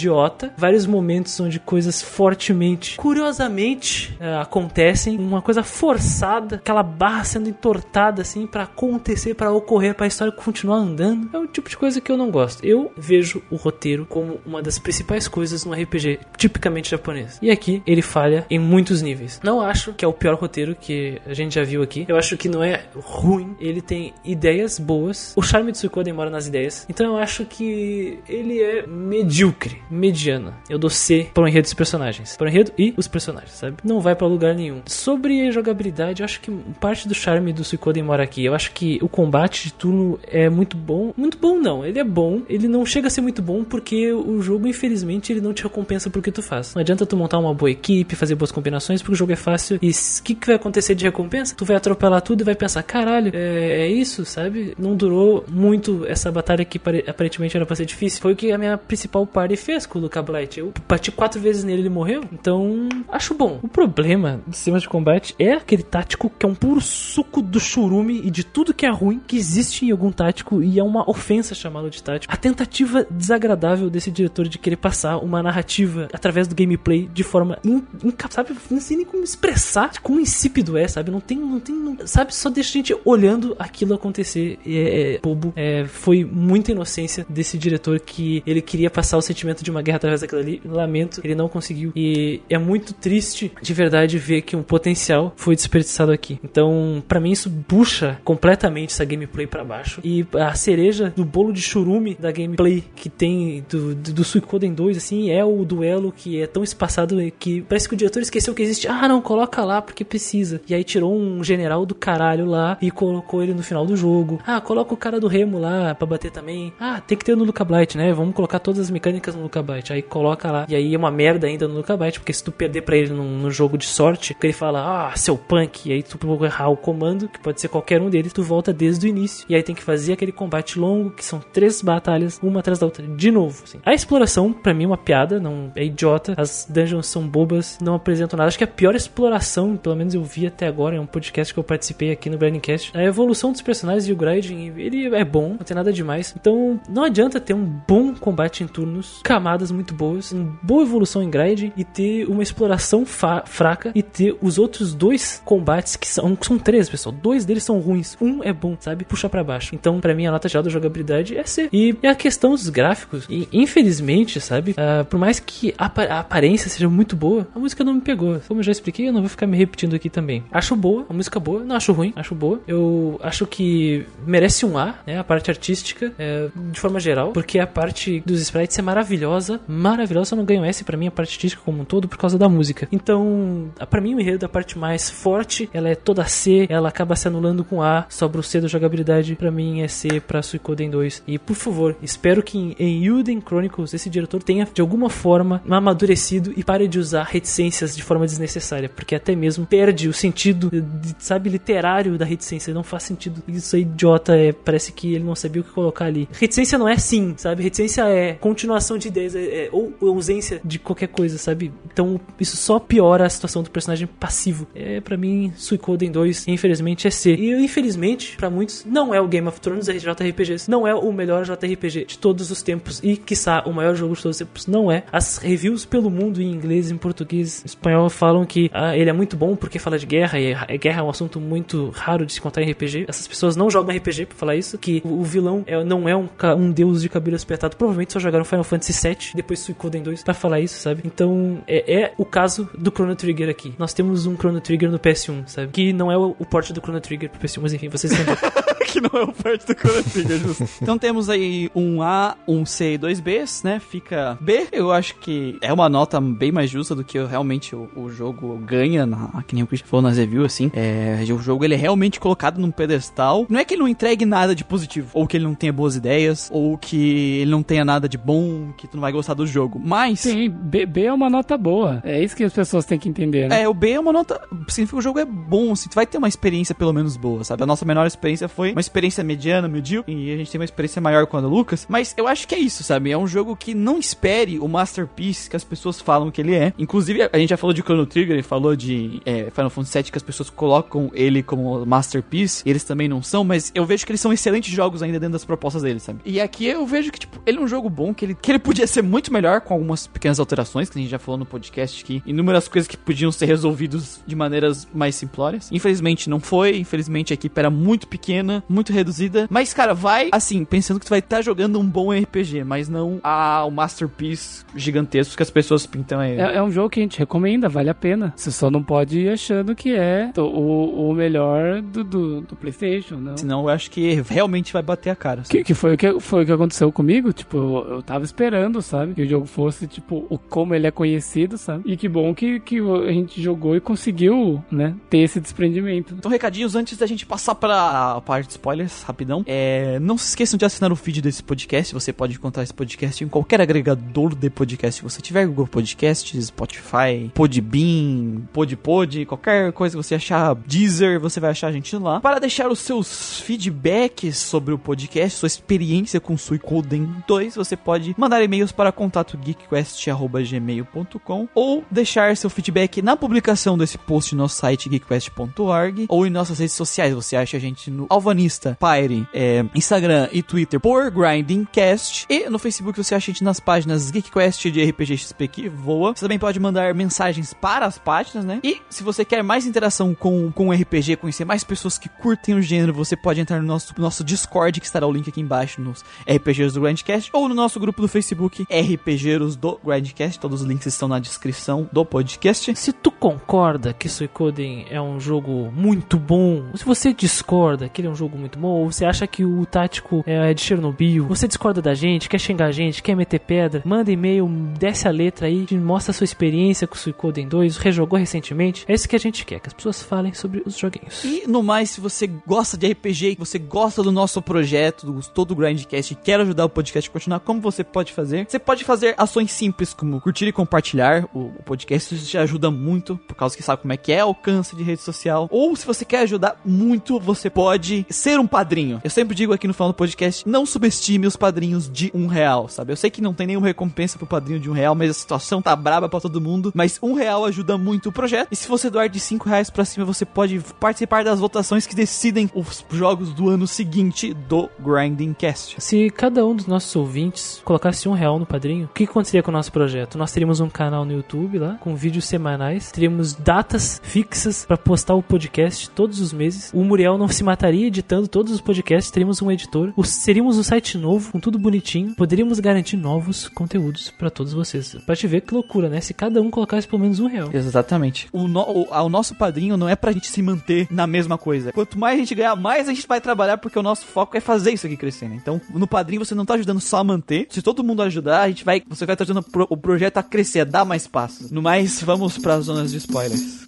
Vários momentos onde coisas fortemente, curiosamente, eh, acontecem, uma coisa forçada, aquela barra sendo entortada assim pra acontecer, pra ocorrer, pra história continuar andando. É o tipo de coisa que eu não gosto. Eu vejo o roteiro como uma das principais coisas no RPG tipicamente japonês. E aqui ele falha em muitos níveis. Não acho que é o pior roteiro que a gente já viu aqui. Eu acho que não é ruim. Ele tem ideias boas. O charme de Suikoden mora nas ideias. Então eu acho que ele é medíocre, mediano. Eu dou C para enredo dos personagens. Para enredo e os personagens, sabe? Não vai pra lugar nenhum. Sobre jogabilidade, eu acho que parte do charme do Suikoden mora aqui. Eu acho que o combate de turno é muito bom. Muito bom não, ele é bom. Ele não chega a ser muito bom porque o jogo, infelizmente, ele não te recompensa por que tu faz. Não adianta tu montar uma boa equipe, fazer boas combinações, porque o jogo é fácil. E o que, que vai acontecer de recompensa? Tu vai atropelar tudo e vai pensar, caralho, é, é isso, sabe? Não durou muito essa batalha que pare- aparentemente era pra ser difícil. Foi o que a minha principal party fez com o Luca Blight. Eu bati quatro vezes nele e ele morreu. Então, acho bom. O problema dos sistemas de combate é aquele tático que é um puro suco do churume e de tudo que é ruim que existe em algum tático e é uma ofensa chamá-lo de tático. A tentativa desagradável desse diretor de querer passar uma narrativa através do gameplay de forma in, inca- sabe, não sei nem como expressar como insípido é, sabe? Não tem, não tem, não- sabe? Só deixa a gente olhando aquilo acontecer. É, é bobo. É, foi muita inocência desse diretor que ele queria passar o sentimento de uma guerra através daquilo ali. Lamento, ele não conseguiu. E é muito triste, de verdade, ver que um potencial foi desperdiçado aqui. Então, pra mim, isso puxa completamente essa gameplay pra baixo. E a cereja do bolo de churume da gameplay que tem do, do, do Suicoden 2, assim, é o duelo que é tão espaçado que parece que o diretor esqueceu que existe. Ah, não, coloca lá porque precisa. E aí tirou um general do caralho lá e colocou ele no final do jogo. Ah, coloca o cara do remo lá pra bater também. Ah, tem que ter no Luca Blight, né? Vamos colocar todas as mecânicas no Luca Blight. Aí coloca lá. E aí é uma merda ainda no Luca Blight, porque se tu perder pra ele num, num jogo de sorte, que ele fala, ah, seu punk, e aí tu errar o comando, que pode ser qualquer um deles, tu volta desde o início. E aí tem que fazer aquele combate longo, que são três batalhas, uma atrás da outra, de novo. assim. A exploração, pra mim, é uma piada, não é idiota. As dungeons são bobas, não apresentam nada. Acho que a pior exploração, pelo menos eu vi até agora, é um podcast que eu participei aqui no Grindcast. A evolução dos personagens e o grinding, ele é bom, não tem nada demais. Então, não adianta ter um bom combate em turnos, camadas muito boas, uma boa evolução em grinding e ter uma exploração fraca e ter os outros dois combates que são, são três, pessoal. Dois deles são ruins, um é bom, sabe? Puxa pra baixo. Então, pra mim, a nota geral da jogabilidade é C. E, e a questão dos gráficos, e, infelizmente, sabe? ah, por mais que a, a aparência seja muito boa, a música não me pegou. Como eu já expliquei, eu não vou ficar me repetindo aqui também. Acho boa, a música boa, não acho ruim, acho boa. Eu acho que merece um A, né? A parte artística, é, de forma geral, porque a parte dos sprites é maravilhosa, maravilhosa. Só não ganho S pra mim a parte artística como um todo por causa da música. Então, a- pra mim o enredo da parte mais forte, ela é toda C, ela acaba se anulando com A, sobra o C da jogabilidade, pra mim é C pra Suicoden 2. E por favor, espero que em, em Yuden Chronicles esse diretor tenha de alguma forma amadurecido e pare de usar reticências de forma desnecessária, porque até mesmo perde o sentido, sabe, literário da reticência, não faz sentido. Isso é idiota, é, parece que ele não sabia o que colocar ali. Reticência não é sim, sabe? Reticência é continuação de é, é- ou ausência de qualquer coisa, sabe? Então isso só piora a situação do personagem passivo. É para mim Suicoden 2, infelizmente é C. E infelizmente para muitos não é o Game of Thrones JRPGs, não é o melhor JRPG de todos os tempos e quiçá o maior jogo de todos os tempos, não é. As reviews pelo mundo em inglês, em português, em espanhol falam que ah, ele é muito bom porque fala de guerra e a guerra é um assunto muito raro de se contar em RPG. Essas pessoas não jogam RPG pra falar isso, que o, vilão é- não é um, um deus de cabelo espetado, provavelmente só jogaram Final Fantasy VII, depois Suicoden 2 pra falar isso, sabe? Então é, é o caso do Chrono Trigger aqui. Nós temos um Chrono Trigger no PS1, sabe? Que não é o, o port do Chrono Trigger pro PS1, mas enfim, vocês entenderam. que não é o parte do Chrono Trigger, justo. Então temos aí um A, um C e dois Bs, né? Fica B, eu acho que é uma nota bem mais justa do que realmente o, o jogo ganha, na, que nem o Christian falou nas reviews, assim. É, o jogo ele é realmente colocado num pedestal. Não é que ele não entregue nada de positivo, ou que ele não tenha boas ideias, ou que ele não tenha nada de bom, que tu não vai gostar do jogo. Mas. Sim, B, B é uma nota boa. É isso que as pessoas têm que entender, né? É, o B é uma nota. Significa que o jogo é bom, assim, tu vai ter uma experiência pelo menos boa, sabe? A nossa menor experiência foi uma experiência mediana, medíocre, e a gente tem uma experiência maior com a do Lucas. Mas eu acho que é isso, sabe? É um jogo que não espere o masterpiece que as pessoas falam que ele é. Inclusive, a gente já falou de Chrono Trigger e falou de é, Final Fantasy VII que as pessoas colocam ele como masterpiece, e eles também não são, mas eu vejo que eles são excelentes jogos ainda dentro das propostas deles, sabe? E aqui eu vejo que, tipo, ele é um jogo bom, que ele, que ele podia ser muito melhor com algumas pequenas alterações, que a gente já falou no podcast aqui, inúmeras coisas que podiam ser resolvidas de maneiras mais simplórias. Infelizmente não foi, infelizmente a equipe era muito pequena, muito reduzida, mas cara, vai assim, pensando que tu vai estar jogando um bom RPG, mas não a, o masterpiece gigantesco que as pessoas pintam aí. É, é um jogo que a gente recomenda, vale a pena. Você só não pode ir achando que é o, o melhor do, do, do PlayStation, não. Senão eu acho que realmente vai bater a cara. sabe? Que, que foi o que foi o que aconteceu comigo, tipo, eu, eu tava esperando, sabe? Que o jogo fosse, tipo, o como ele é conhecido, sabe? E que bom que, que a gente jogou e conseguiu, né, ter esse desprendimento. Então, recadinhos antes da gente passar pra parte de spoilers, rapidão. É, não se esqueçam de assinar o feed desse podcast. Você pode encontrar esse podcast em qualquer agregador de podcast que você tiver. Google Podcasts, Spotify, Podbean, Podpod, qualquer coisa que você achar, Deezer, você vai achar a gente lá. Para deixar os seus feedbacks sobre o podcast, sua experiência com Suicoden 2, você pode mandar e-mails para contato geekquest.gmail.com ou deixar seu feedback na publicação desse post no nosso site geekquest.org ou em nossas redes sociais. Você acha a gente no Alvanista Pyre, é, Instagram e Twitter por GrindingCast. E no Facebook você acha a gente nas páginas GeekQuest de RPG XP que voa. Você também pode mandar mensagens para as páginas, né? E se você quer mais interação com, com RPG, conhecer mais pessoas que curtem o gênero, você pode entrar no nosso, nosso Discord, que estará o link aqui embaixo nos RPGs do Grindcast, ou no nosso grupo do Facebook RPGeiros do Grindcast. Todos os links estão na descrição do podcast. Se tu concorda que Suicoden é um jogo muito bom, ou se você discorda que ele é um jogo muito bom, ou você acha que o tático é de Chernobyl, você discorda da gente, quer xingar a gente, quer meter pedra, manda e-mail, desce a letra aí, mostra a sua experiência com o Suicoden 2, rejogou recentemente. É isso que a gente quer, que as pessoas falem sobre os joguinhos. E no mais, se você gosta de RPG, você gosta do nosso projeto, do todo o Grindcast e quer ajudar o podcast a continuar, como você pode fazer? Você pode fazer ações simples como curtir e compartilhar o, o podcast, isso te ajuda muito, por causa que sabe como é que é alcance de rede social. Ou se você quer ajudar muito, você pode ser um padrinho. Eu sempre digo aqui no final do podcast, não subestime os padrinhos de um real, sabe? Eu sei que não tem nenhuma recompensa pro padrinho de um real, mas a situação tá braba pra todo mundo. Mas um real ajuda muito o projeto. E se você doar de cinco reais pra cima, você pode participar das votações que decidem os jogos do ano seguinte do Grinding Cast. Se cada um dos nossos ouvintes colocasse um real no padrinho, o que aconteceria com o nosso projeto? Nós teríamos um canal no YouTube lá, com vídeos semanais, teríamos datas fixas pra postar o podcast todos os meses. O Muriel não se mataria editando todos os podcasts, teríamos um editor. Seríamos um site novo, com tudo bonitinho. Poderíamos garantir novos conteúdos pra todos vocês. Pra te ver que loucura, né? Se cada um colocasse pelo menos um real. Exatamente. O, no- o- o nosso padrinho não é pra gente se manter na mesma coisa. Quanto mais a gente ganhar, mais a gente vai trabalhar, porque o nosso foco é fazer isso aqui crescer, né? Então, no padrinho você não tá ajudando só a manter. Se todo mundo ajudar, a gente vai. Você vai ajudando pro- o projeto a crescer, a dar mais passos. No mais, vamos pras zonas de spoilers.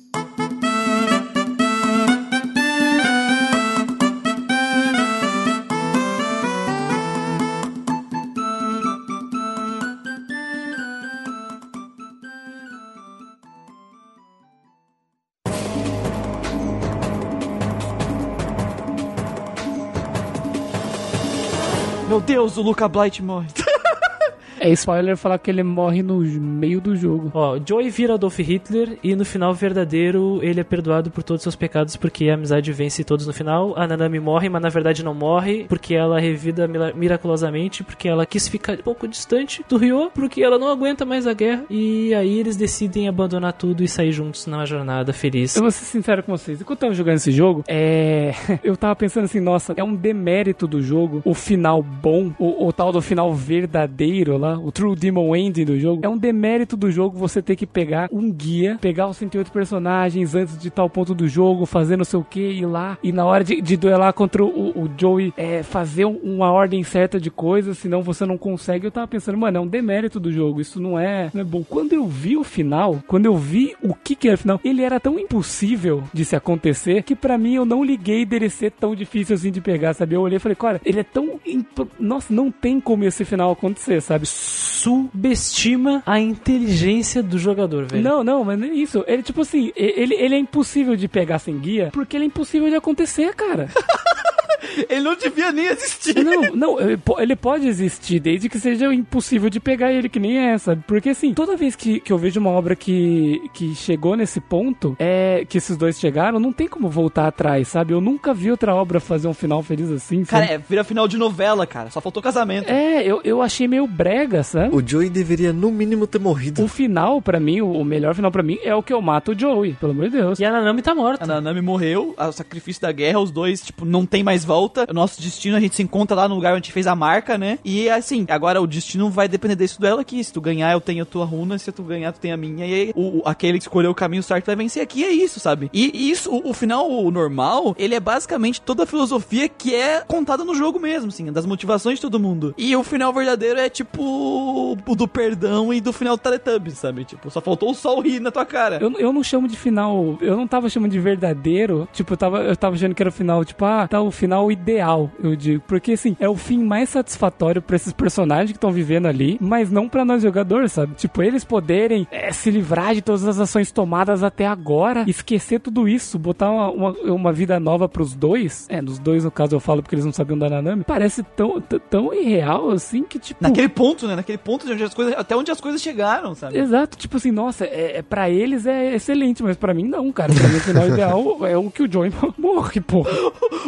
Meu Deus, o Luca Blight morre. É spoiler falar que ele morre no meio do jogo. Ó, Joey vira Adolf Hitler e no final verdadeiro ele é perdoado por todos os seus pecados porque a amizade vence todos no final. A Nanami morre, mas na verdade não morre porque ela revida miraculosamente, porque ela quis ficar um pouco distante do Ryo, porque ela não aguenta mais a guerra. E aí eles decidem abandonar tudo e sair juntos numa jornada feliz. Eu vou ser sincero com vocês. Enquanto eu tava jogando esse jogo, é. Eu tava pensando assim, nossa, é um demérito do jogo o final bom, o, o tal do final verdadeiro lá, o True Demon Ending do jogo. É um demérito do jogo você ter que pegar um guia, pegar os 108 personagens antes de tal ponto do jogo, fazer não sei o que, ir lá, e na hora de, de duelar contra o, o Joey, é, fazer um- uma ordem certa de coisas, senão você não consegue. Eu tava pensando, mano, é um demérito do jogo, isso não é, não é bom. Quando eu vi o final, quando eu vi o que que era o final, ele era tão impossível de se acontecer que pra mim eu não liguei dele ser tão difícil assim de pegar, sabe? Eu olhei e falei, cara, ele é tão. imp- Nossa, não tem como esse final acontecer, sabe? Subestima a inteligência do jogador, velho. Não, não, mas nem isso. Ele, tipo assim, ele, ele é impossível de pegar sem guia porque ele é impossível de acontecer, cara. Ele não devia nem existir. Não, não, ele po- ele pode existir desde que seja impossível de pegar ele, que nem é, sabe? Porque assim, toda vez que, que eu vejo uma obra que, que chegou nesse ponto, é que esses dois chegaram, não tem como voltar atrás, sabe? Eu nunca vi outra obra fazer um final feliz assim, Cara, sabe? é, vira final de novela, cara. Só faltou casamento. É, eu, eu achei meio brega, sabe? O Joey deveria no mínimo ter morrido. O final, pra mim, o, melhor final pra mim é o que eu mato o Joey, pelo amor de Deus. E a Nanami tá morta. A Nanami morreu, o sacrifício da guerra, os dois, tipo, não tem mais volta. O nosso destino, a gente se encontra lá no lugar onde a gente fez a marca, né? E assim, agora o destino vai depender desse duelo aqui. Se tu ganhar, eu tenho a tua runa. Se tu ganhar, tu tem a minha. E aí, o- aquele que escolheu o caminho certo vai vencer aqui. É isso, sabe? E isso, o, o final o normal, ele é basicamente toda a filosofia que é contada no jogo mesmo, assim, das motivações de todo mundo. E o final verdadeiro é tipo o do perdão e do final do Teletubbies, sabe? Tipo, só faltou o sol rir na tua cara. Eu, eu não chamo de final. Eu não tava chamando de verdadeiro. Tipo, eu tava, eu tava achando que era o final, tipo, ah, tá o final ideal, eu digo. Porque, assim, é o fim mais satisfatório pra esses personagens que estão vivendo ali, mas não pra nós jogadores, sabe? Tipo, eles poderem é, se livrar de todas as ações tomadas até agora, esquecer tudo isso, botar uma, uma, uma vida nova pros dois. É, nos dois, no caso, eu falo porque eles não sabiam da Nanami. Parece tão, tão irreal assim que, tipo. Naquele ponto, né? Naquele ponto de onde as coisas, até onde as coisas chegaram, sabe? Exato, tipo assim, nossa, é, é, pra eles é excelente, mas pra mim não, cara. Pra mim o final ideal é o que o Joey morre, pô.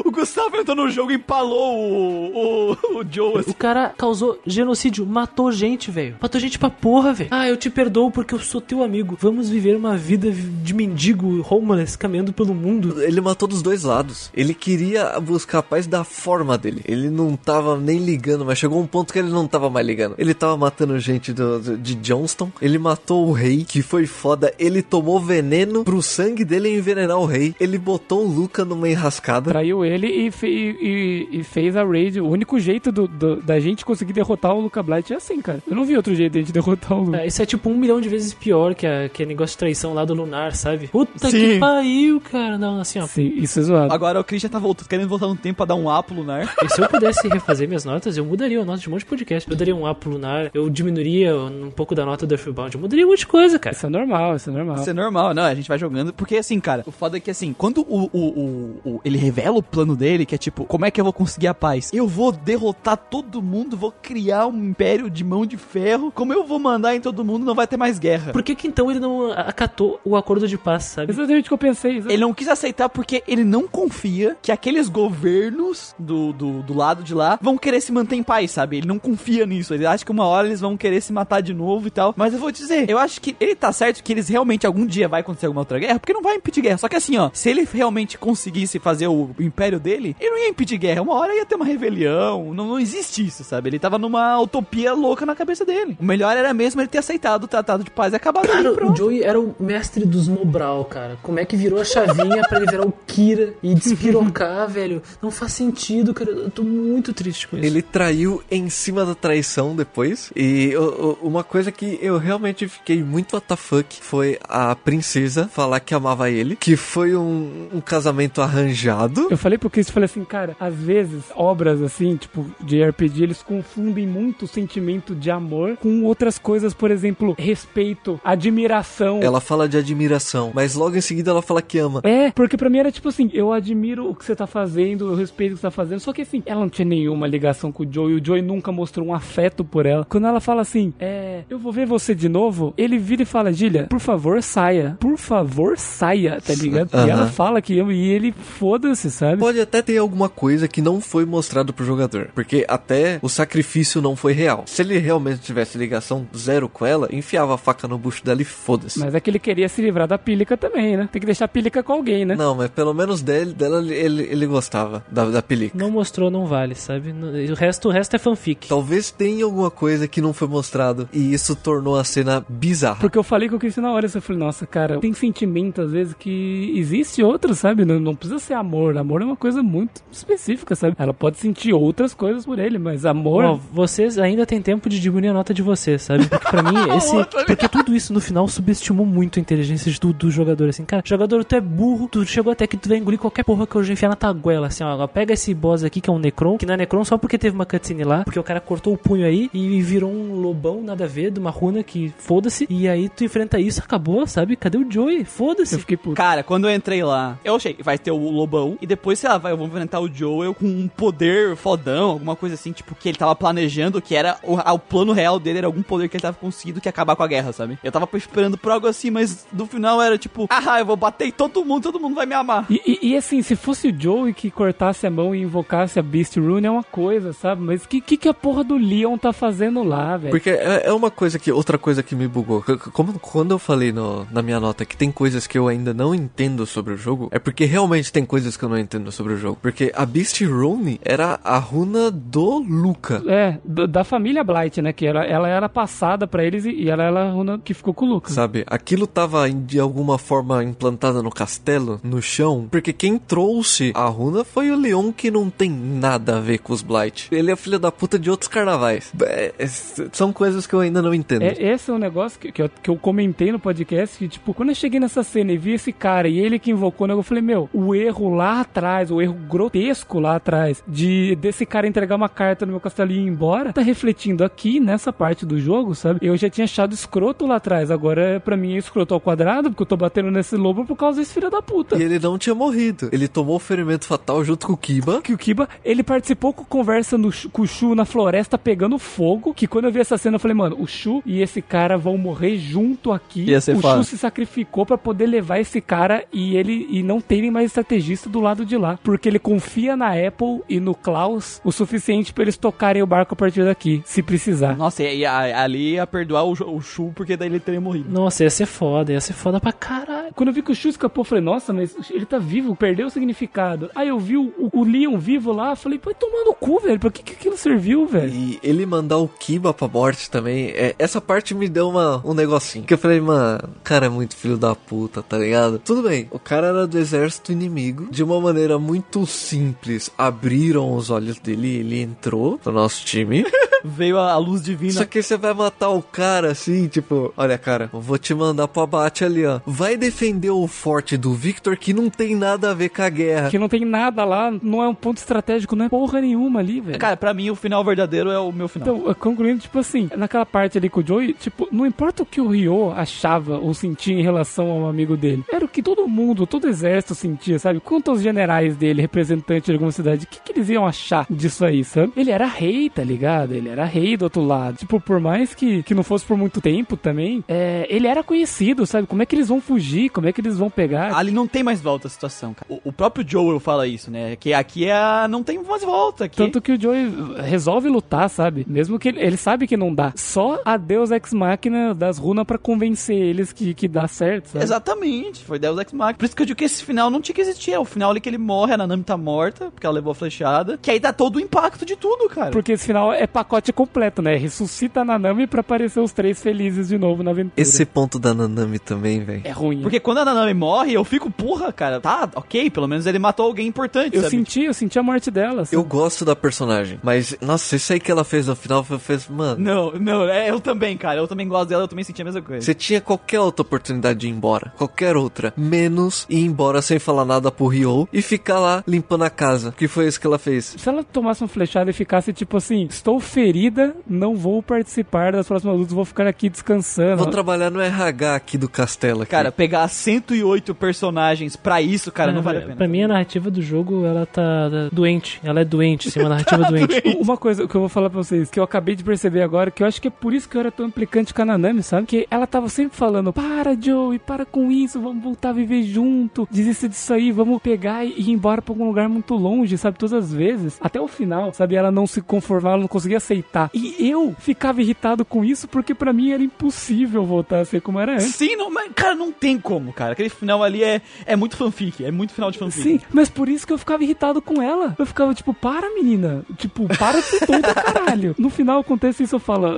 O Gustavo entrou no jogo e empalou o, o, o Joe, assim. O cara causou genocídio, matou gente, velho. Matou gente pra porra, velho. Ah, eu te perdoo porque eu sou teu amigo. Vamos viver uma vida de mendigo homeless caminhando pelo mundo. Ele matou dos dois lados. Ele queria buscar a paz da forma dele. Ele não tava nem ligando, mas chegou um ponto que ele não tava mais ligando. Ele tava matando gente do- do- de Johnston. Ele matou o rei, que foi foda. Ele tomou veneno pro sangue dele envenenar o rei. Ele botou o Luca numa enrascada. Traiu ele e, fe- e- e fez a raid. O único jeito do- do- da gente conseguir derrotar o Luca Blight é assim, cara. Eu não vi outro jeito de a gente derrotar o Luca. É, isso é tipo um milhão de vezes pior que a- aquele negócio de traição lá do Lunar, sabe? Puta Sim. que pariu, cara. Não, assim, ó. Sim, isso é zoado. Agora o Chris já tá voltando, querendo voltar no tempo pra dar um A pro Lunar. E se eu pudesse refazer minhas notas, eu mudaria a nota de um monte de podcast. Eu daria um A pro Lunar, eu diminuiria um pouco da nota do Earthbound. Eu mudaria um monte de coisa, cara. Isso é normal, isso é normal. Isso é normal, não, a gente vai jogando. Porque assim, cara, o foda é que assim, quando o, o, o- o- ele revela o plano dele, que é tipo, como é que eu vou conseguir a paz? Eu vou derrotar todo mundo, vou criar um império de mão de ferro. Como eu vou mandar em todo mundo, não vai ter mais guerra. Por que que então ele não acatou o acordo de paz, sabe? Exatamente o que eu pensei. exatamente. Ele não quis aceitar porque ele não confia que aqueles governos do, do, do lado de lá vão querer se manter em paz, sabe? Ele não confia nisso. Ele acha que uma hora eles vão querer se matar de novo e tal. Mas eu vou dizer, eu acho que ele tá certo que eles realmente algum dia vai acontecer alguma outra guerra, porque não vai impedir guerra. Só que assim, ó, se ele realmente conseguisse fazer o, o império dele, ele não ia impedir guerra. Uma hora ia ter uma rebelião. Não, não existe isso, sabe? Ele tava numa utopia louca na cabeça dele. O melhor era mesmo ele ter aceitado o tratado de paz e acabado ali, Cara, o pronto. Joey era o mestre dos Mobral, cara. Como é que virou a chavinha pra ele virar o Kira e despirocar, velho? Não faz sentido, cara. Eu tô muito triste com isso. Ele traiu em cima da traição depois. E o- o- uma coisa que eu realmente fiquei muito WTF foi a princesa falar que amava ele, que foi um, um casamento arranjado. Eu falei pro Chris, falei assim, cara, às vezes obras assim, tipo, de RPG, eles confundem muito o sentimento de amor com outras coisas, por exemplo, respeito, admiração. Ela fala de admiração, mas logo em seguida ela fala que ama. É, porque pra mim era tipo assim, eu admiro o que você tá fazendo, eu respeito o que você tá fazendo, só que assim, ela não tinha nenhuma ligação com o Joey, o Joey nunca mostrou um afeto por ela. Quando ela fala assim, é, eu vou ver você de novo, ele vira e fala, Gília, por favor, saia. Por favor, saia, tá ligado? E ela fala que ama, e ele foda-se, sabe? Pode até ter alguma coisa que não foi mostrado pro jogador, porque até o sacrifício não foi real. Se ele realmente tivesse ligação zero com ela, enfiava a faca no bucho dela e foda-se. Mas é que ele queria se livrar da pílica também, né? Tem que deixar a pílica com alguém, né? Não, mas pelo menos dele, dela ele, ele gostava da, da pelica. Não mostrou, não vale, sabe? O resto, o resto é fanfic. Talvez tenha alguma coisa que não foi mostrado e isso tornou a cena bizarra. Porque eu falei com o Chris na hora, eu falei, nossa, cara, tem sentimento às vezes que existe outros, sabe? Não, não precisa ser amor. Amor é uma coisa muito específica, sabe? Ela pode sentir outras coisas por ele, mas amor. Ó, vocês ainda tem tempo de diminuir a nota de vocês, sabe? Porque pra mim, esse. Porque tudo isso no final subestimou muito a inteligência de- do, do jogador, assim. Cara, jogador, tu é burro, tu chegou até que tu vai engolir qualquer porra que eu já enfiar na taguela, assim, ó. Pega esse boss aqui que é um Necron, que não é Necron só porque teve uma cutscene lá, porque o cara cortou o punho aí e virou um lobão, nada a ver, de uma runa que foda-se. E aí tu enfrenta isso, acabou, sabe? Cadê o Joey? Eu Foda-se. fiquei puto. Cara, quando eu entrei lá, eu achei, vai ter o Lobão, e depois, sei lá, vai, eu vou enfrentar o Joel com um poder fodão, alguma coisa assim, tipo, que ele tava planejando, que era o, o plano real dele, era algum poder que ele tava conseguindo que acabar com a guerra, sabe? Eu tava esperando por algo assim, mas no final era tipo, ah, eu vou bater em todo mundo, todo mundo vai me amar. E, e- e, assim, se fosse o Joey que cortasse a mão e invocasse a Beast Rune é uma coisa, sabe? Mas o que, que, que a porra do Leon tá fazendo lá, velho? Porque é, é uma coisa que. Outra coisa que me bugou. Como quando eu falei no- na minha nota que tem coisas que eu ainda não entendo sobre o jogo, é porque realmente tem coisas que eu não entendo sobre o jogo. Porque a Beast Rune era a runa do Luca. É, da família Blight, né? Que ela, ela era passada pra eles e, e ela era a runa que ficou com o Lucas. Sabe? Aquilo tava de alguma forma implantada no castelo, no chão, porque quem trouxe a runa foi o Leon, que não tem nada a ver com os Blight. Ele é filho da puta de outros carnavais. É, é, são coisas que eu ainda não entendo. É, esse é um negócio que, que, eu, que eu comentei no podcast, que, tipo, quando eu cheguei nessa cena e vi esse cara e ele que invocou, né, eu falei, meu, o erro lá atrás, o erro grotesco lá atrás, de desse cara entregar uma carta no meu castelo e ir embora, tá refletindo aqui nessa parte do jogo, sabe? Eu já tinha achado escroto lá atrás, agora pra mim é escroto ao quadrado, porque eu tô batendo nesse lobo por causa desse filho da puta. E ele não tinha morrido. Ele tomou o ferimento fatal junto com o Kiba. que o Kiba, ele participou com conversa no, com o Shu na floresta pegando fogo, que quando eu vi essa cena eu falei, mano, o Shu e esse cara vão morrer junto aqui. Ia ser o foda. Shu se sacrificou pra poder levar esse cara e ele e não terem mais estrategista do lado de lá, porque ele confia na Apple e no Klaus o suficiente pra eles tocarem o barco a partir daqui, se precisar. Nossa, e, e a- ali ia perdoar o, o Shu, porque daí ele teria morrido. Nossa, ia ser foda, ia ser foda pra caralho. Quando eu vi que o Shu escapou, eu falei, nossa, mas ele tá vivo, perdeu o significado. Aí eu vi o, o Leon vivo lá, falei, pô, tomar no cu, velho, pra que, que aquilo serviu, velho? E ele mandar o Kiba pra morte também, é, essa parte me deu uma, um negocinho. Que eu falei, mano, o cara é muito filho da puta, tá ligado? Tudo bem, o cara era do exército inimigo, de uma maneira muito simples, abriram os olhos dele e ele entrou no nosso time. Veio a, a luz divina. Só que você vai matar o cara assim, tipo, olha, cara, eu vou te mandar pro abate ali, ó. Vai defender o forte do Victor que não tem nada a ver com a guerra. Que não tem nada lá, não é um ponto estratégico, não é porra nenhuma ali, velho. Cara, pra mim o final verdadeiro é o meu final. Então, concluindo, tipo assim, naquela parte ali com o Joey, tipo, não importa o que o Ryo achava ou sentia em relação ao amigo dele, era o que todo mundo, todo exército sentia, sabe? Quanto aos generais dele, representantes de alguma cidade, o que, que eles iam achar disso aí, sabe? Ele era rei, tá ligado? Ele era rei do outro lado. Tipo, por mais que, que não fosse por muito tempo também, é, ele era conhecido, sabe? Como é que eles vão fugir? Como é que eles vão pegar? Ali não tem mais volta a situação, cara. O, o próprio Joel fala isso, né? Que aqui é a... não tem mais volta. Aqui. Tanto que o Joey resolve lutar, sabe? Mesmo que ele, ele sabe que não dá. Só a Deus Ex Machina das runas pra convencer eles que, que dá certo, sabe? Exatamente, foi Deus Ex Machina. Por isso que eu digo que esse final não tinha que existir. É o final ali que ele morre, a Nanami tá morta, porque ela levou a flechada. Que aí dá todo o impacto de tudo, cara. Porque esse final é pacote completo, né? Ressuscita a Nanami pra aparecer os três felizes de novo na aventura. Esse ponto da Nanami também, velho. é ruim. Porque quando a Nanami morre, eu fico, porra, cara, tá, ok, pelo menos ele matou alguém importante, eu sabe? senti, eu senti a morte dela. sabe? Eu gosto da personagem, mas, nossa, isso aí que ela fez no final, foi- fez, mano. Não, não, é, eu também, cara, eu também gosto dela, eu também senti a mesma coisa. Você tinha qualquer outra oportunidade de ir embora, qualquer outra, menos ir embora sem falar nada pro Ryo e ficar lá limpando a casa, que foi isso que ela fez. Se ela tomasse uma flechada e ficasse tipo assim, estou ferida, não vou participar das próximas lutas, vou ficar aqui descansando. Vou trabalhar no RH aqui do castelo. Aqui. Cara, pegar 108 personagens pra isso, cara, não, vale a pena. Pra mim, a narrativa do jogo, ela tá tá doente. Ela é doente, sim, uma narrativa doente. Uma coisa que eu vou falar pra vocês, que eu acabei de perceber agora, que eu acho que é por isso que eu era tão implicante com a Nanami, sabe? Que ela tava sempre falando, para Joey, para com isso, vamos voltar a viver junto, desista disso aí, vamos pegar e ir embora pra algum lugar muito longe, sabe? Todas as vezes, até o final, sabe? Ela não se conformava, ela não conseguia aceitar. E eu ficava irritado com isso, porque pra mim era impossível voltar a ser como era antes. Sim, não, mas, cara, não tem como, cara. Aquele final ali é, é muito fanfic, é muito final de fanfic. Sim, mas por isso que eu ficava irritado com ela. Eu ficava tipo, para menina. Tipo, para de ser tonta, caralho. No final acontece isso, eu falo.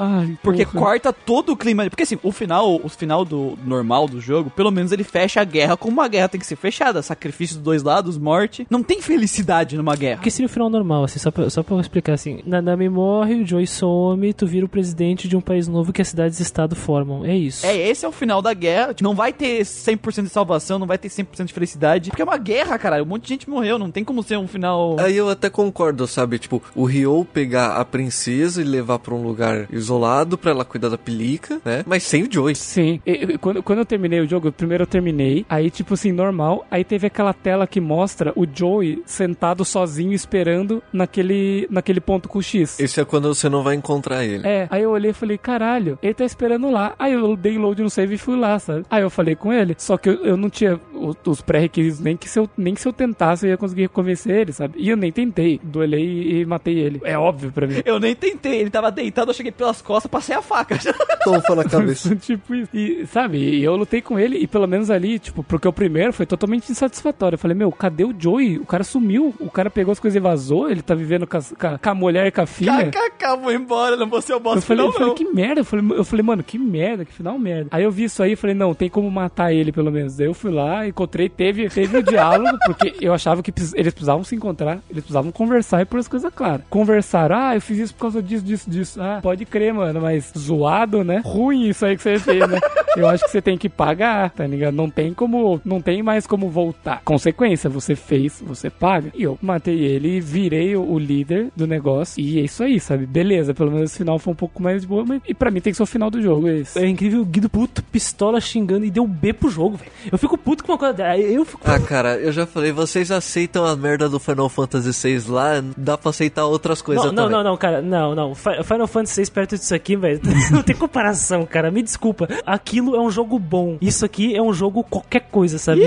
Ai, Porque porra. corta todo o clima. Porque assim, o final, o final do normal do jogo, pelo menos ele fecha a guerra como uma guerra tem que ser fechada. Sacrifício dos dois lados, morte. Não tem felicidade numa guerra. Porque seria o final normal, assim, só pra, só pra eu explicar assim. Nanami morre, o Joey some, tu vira o presidente de um país novo que as cidades e estado formam. É isso. É, esse é o final da guerra. Não vai ter 100% de salvação, não vai ter 100% de felicidade. Porque é uma guerra, cara. Um monte de gente morreu. Não tem como ser um final. Aí eu até concordo, sabe? Tipo, o Ryo pegar a princesa e levar pra um lugar isolado pra ela cuidar da pelica, né? Mas sem o Joey. Sim, e- quando, quando eu terminei o jogo, primeiro eu terminei, aí tipo assim, normal, aí teve aquela tela que mostra o Joey sentado sozinho esperando naquele, naquele ponto com o X. Esse é quando você não vai encontrar ele. É, aí eu olhei e falei, caralho, ele tá esperando lá. Aí eu dei load no save e fui lá, sabe? Aí eu falei com ele, só que eu, eu não tinha o- os pré-requisitos, nem que se eu, nem que se eu tentasse eu ia conseguir convencer ele, sabe? E eu nem tentei, duelei e, e matei ele. É óbvio pra mim. Eu nem tentei. Ele tava deitado, eu cheguei pelas costas, passei a faca. Tofa na cabeça. tipo isso. E, sabe, e eu lutei com ele e pelo menos ali, tipo, porque o primeiro foi totalmente insatisfatório. Eu falei, meu, cadê o Joey? O cara sumiu. O cara pegou as coisas e vazou. Ele tá vivendo com, a, com a mulher e com a filha. KKK, vou embora, não vou ser o boss Eu falei, eu falei, não. que merda. Eu falei, eu falei, mano, que merda, que final merda. Aí eu vi isso aí e falei, não, tem como matar ele pelo menos. Daí eu fui lá, encontrei, teve, teve o diálogo, porque eu achava que eles precisavam se encontrar, eles precisavam conversar e pôr as coisas claras. Conversaram, ah, eu fiz isso por causa disso, disso, disso. Ah, pode crer, mano, mas zoado, né? Ruim isso aí que você fez, né? Eu acho que você tem que pagar, tá ligado? Não tem como, não tem mais como voltar. Consequência, você fez, você paga. E eu matei ele, virei o, o líder do negócio. E é isso aí, sabe? Beleza, pelo menos esse final foi um pouco mais de boa, mas e pra mim tem que ser o final do jogo, é isso. É incrível o Guido puto, pistola xingando e deu B pro jogo, velho. Eu fico puto com uma coisa. Eu fico. Ah, cara, eu já falei, vocês aceitam a merda do Final Fantasy VI lá, dá pra aceitar outras coisas Não, não, também. não, não, cara, não, não. Fi- Final Fantasy VI perto disso aqui, velho, não tem comparação, cara. Me desculpa. Aquilo é um jogo bom. Isso aqui é um jogo qualquer coisa, sabe?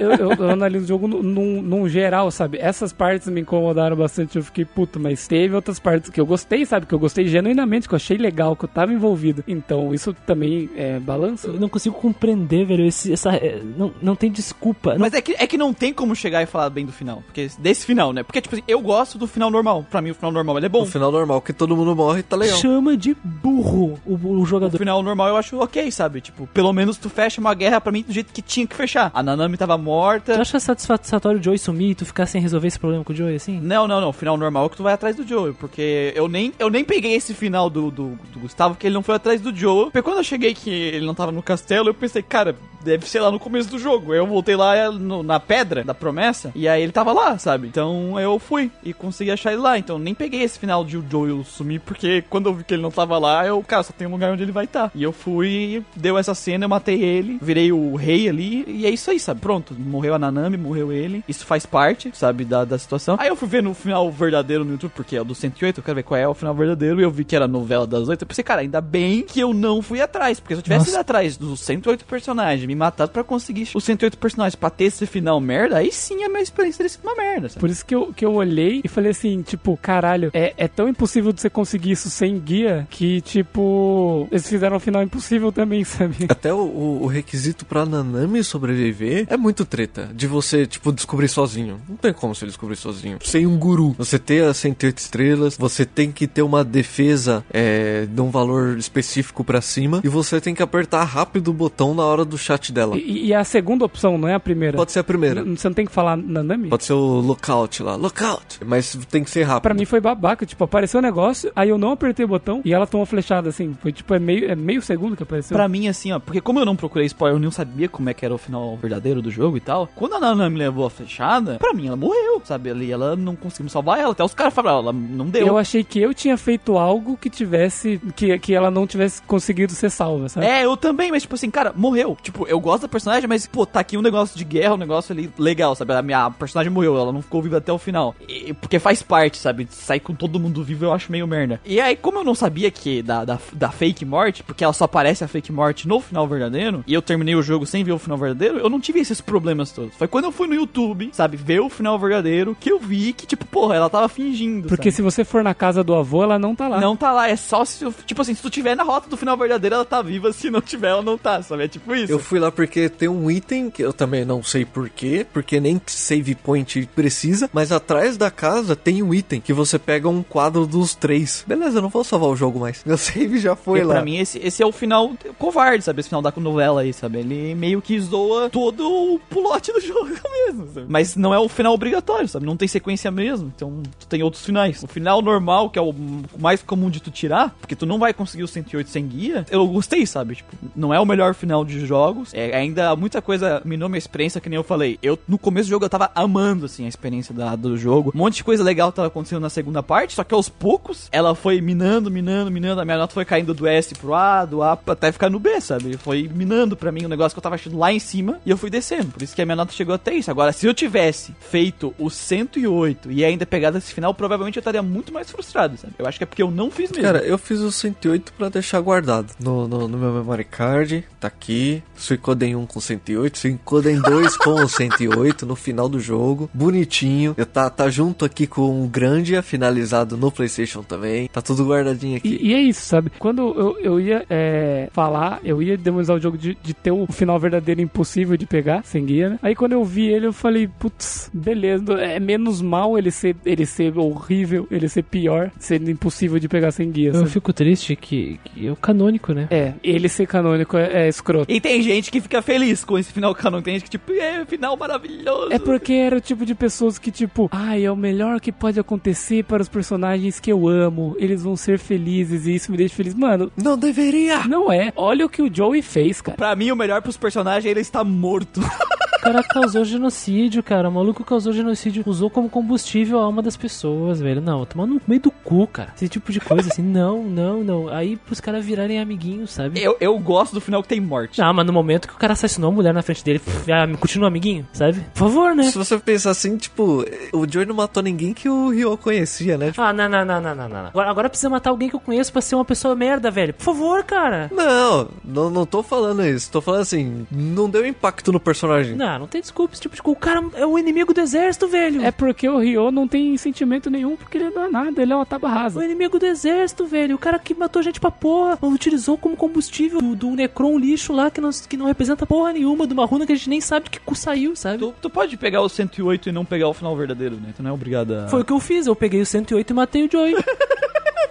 eu, eu, eu analiso o jogo num, num- geral, sabe? Essas partes me incomodaram bastante, eu fiquei puto, mas teve outras partes que eu gostei, sabe? Que eu gostei genuinamente, que eu achei legal, que eu tava envolvido. Então, isso também é balança. Eu não consigo compreender, velho. Esse, essa, é, não, não tem desculpa. Não- Mas é que, é que não tem como chegar e falar bem do final. Porque desse final, né? Porque, tipo assim, eu gosto do final normal. Pra mim, o final normal ele é bom. No final normal, que todo mundo morre, tá legal. chama de burro o, o O jogador. final normal eu acho ok, sabe? Tipo, pelo menos tu fecha uma guerra pra mim do jeito que tinha que fechar. A Nanami tava Tu morta. acha satisfatório o Joey sumir e tu ficar sem resolver esse problema com o Joey assim? Não, não, não. O final normal é que tu vai atrás do Joe. Porque eu nem, eu nem peguei esse final do, do, do Gustavo, que ele não foi atrás do Joe. Porque quando eu cheguei que ele não tava no castelo, eu pensei, cara, deve ser lá no começo do jogo. Eu voltei lá é, no- na pedra da promessa. E aí ele tava lá, sabe? Então eu fui e consegui achar ele lá. Então nem peguei esse final de o Joel sumir, porque quando eu vi que ele não tava lá, eu, cara, só tem um lugar onde ele vai estar. E eu fui, deu essa cena, eu matei ele, virei o rei ali, e é isso aí, sabe? Pronto, morreu a Nanami, morreu ele. Isso faz parte, sabe, da, da situação. Aí eu fui ver no final verdadeiro no YouTube, porque é o do 108, eu quero ver qual é o final verdadeiro, e eu vi que era a novela das oito. Eu pensei, cara, ainda bem que eu não fui atrás, porque se eu tivesse Nossa. ido atrás dos 108 personagens, me matado pra conseguir os 108 personagens pra ter esse final merda, aí sim a minha experiência teria sido uma merda, sabe? Por isso que eu, que eu olhei e falei assim, tipo, caralho, é, é tão impossível de você conseguir isso sem guia que, tipo, eles fizeram um final impossível também, sabe? Até o, o- o requisito pra Nanami sobreviver é muito treta. De você, tipo, descobrir sozinho. Não tem como você descobrir sozinho. Sem um guru. Você ter as 108 estrelas, você tem que ter uma defesa é, de um valor específico pra cima. E você tem que apertar rápido o botão na hora do chat dela. E, e a segunda opção, não é a primeira? Pode ser a primeira. N- Você não tem que falar Nanami? Pode ser o lookout lá. Lookout! Mas tem que ser rápido. Pra mim foi babaca, tipo, apareceu o negócio, aí eu não apertei o botão e ela tomou flechada, assim. Foi tipo, é meio, é meio segundo que apareceu. Pra mim, assim, ó, porque como eu não procurei spoiler, eu não sabia como é que era o final verdadeiro do jogo e tal. Quando a Nana me levou a flechada, pra mim ela morreu, sabe? Ali ela não conseguimos salvar ela. Até os caras falaram, ela não deu. Eu achei que eu tinha feito algo que tivesse. Que, que ela não tivesse conseguido ser salva, sabe? É, eu também, mas tipo assim, cara, morreu. Tipo, eu gosto da personagem, mas, pô, tá aqui um negócio de guerra, um negócio ali legal, sabe? A minha personagem morreu, ela não ficou viva até o final. E- porque faz parte, sabe? Sair com todo mundo vivo eu acho meio merda. E aí, como eu não sabia que da, da, da fake morte, porque ela só aparece a fake morte no final verdadeiro, e eu terminei o jogo sem ver o final verdadeiro, eu não tive esses problemas todos. Foi quando eu fui no YouTube, sabe, ver o final verdadeiro, que eu vi que, tipo, porra, ela tava fingindo. Porque sabe? se você for na casa do avô, ela não tá lá. Não tá lá, é só se. Tipo assim, se tu tiver na rota do final verdadeiro, ela tá viva, se não tiver, ela não tá, sabe? É tipo isso. Eu fui lá porque tem um item que eu também não sei porquê, porque nem save point precisa, mas atrás da casa tem um item que você pega um quadro dos três. Beleza, eu não vou salvar o jogo mais. Meu save já foi Porque lá. pra mim, esse, esse é o final covarde, sabe? Esse final da novela aí, sabe? Ele meio que zoa todo o pulote do jogo mesmo, sabe? Mas não é o final obrigatório, sabe? Não tem sequência mesmo, então tu tem outros finais. O final normal, que é o mais comum de tu tirar, porque tu não vai conseguir o 108 sem guia, eu gostei, sabe? Tipo, não é o melhor final de jogos, é ainda muita coisa minou minha experiência, que nem eu falei. Eu, no começo do jogo, eu tava amando, assim, a experiência da, do jogo. Um monte de coisa legal tava acontecendo na segunda parte, só que aos poucos, ela foi minando, minando, minando, a minha nota foi caindo do S pro A, do A até ficar no B, sabe? Foi minando pra mim um negócio que eu tava achando lá em cima e eu fui descendo. Por isso que a minha nota chegou até isso. Agora, se eu tivesse feito o 108 e ainda pegado esse final, provavelmente eu estaria muito mais frustrado, sabe? Eu acho que é porque eu não fiz mesmo. Cara, eu fiz o 108 pra deixar guardado no, no, no meu memory card. Tá aqui. Suicoden 1 com 108. Suicoden 2 com o 108 no final do jogo. Bonitinho. Eu tá, tá junto aqui com o Grandia, finalizado no PlayStation também. Tá tudo guardadinho aqui. E, e é isso, sabe? Quando eu, eu ia é, falar, eu ia demonstrar o jogo de, de ter o final verdadeiro impossível de pegar, sem guia, né? Aí quando eu vi ele, eu falei, putz, beleza, é menos mal ele ser, ele ser horrível, ele ser pior, sendo impossível de pegar sem guia, Eu sabe? fico triste que, que é o canônico, né? É, ele ser canônico é, é escroto. E tem gente que fica feliz com esse final canon. Tem gente que, tipo, é, final maravilhoso. É porque era o tipo de pessoas que, tipo, ai, é o melhor que pode acontecer para os personagens que eu amo. Eles vão ser felizes e isso me deixa feliz. Mano, Não deveria! não é. Olha o que o Joey fez, cara. Pra mim, o melhor pros personagens é ele estar morto. O cara causou genocídio, cara. O maluco causou genocídio, usou como combustível a alma das pessoas, velho. Não, tomar no meio do cu, cara. Esse tipo de coisa assim. Não, não, não. Aí pros caras virarem amiguinhos, sabe? Eu, eu gosto do final que tem morte. Ah, mas no momento que o cara assassinou a mulher na frente dele, ah, continua amiguinho, sabe? Por favor, né? Se você pensar assim, tipo, o Joey não matou ninguém que o Ryo conhecia, né? Tipo, Ah, não, não, não, não, não, não. Agora, agora precisa matar alguém que eu conheço pra ser uma pessoa merda, velho. Por favor, cara. não, não, não tô falando isso. Tô falando assim, não deu impacto no personagem. Não, não tem desculpa. Esse tipo de coisa. O cara é o inimigo do exército, velho. É porque o Ryo não tem sentimento nenhum, porque ele não é nada, ele é uma tábua o rasa. inimigo do exército, velho. O cara que matou gente pra porra. Utilizou como combustível do, do Necron lixo lá que não, que não representa porra nenhuma. De uma runa que a gente nem sabe de que cu saiu, sabe? Tu, tu pode pegar o 108 e não pegar o final verdadeiro, né? Tu não é obrigado a... Foi o que eu fiz. Eu peguei o 108 e matei o Joey.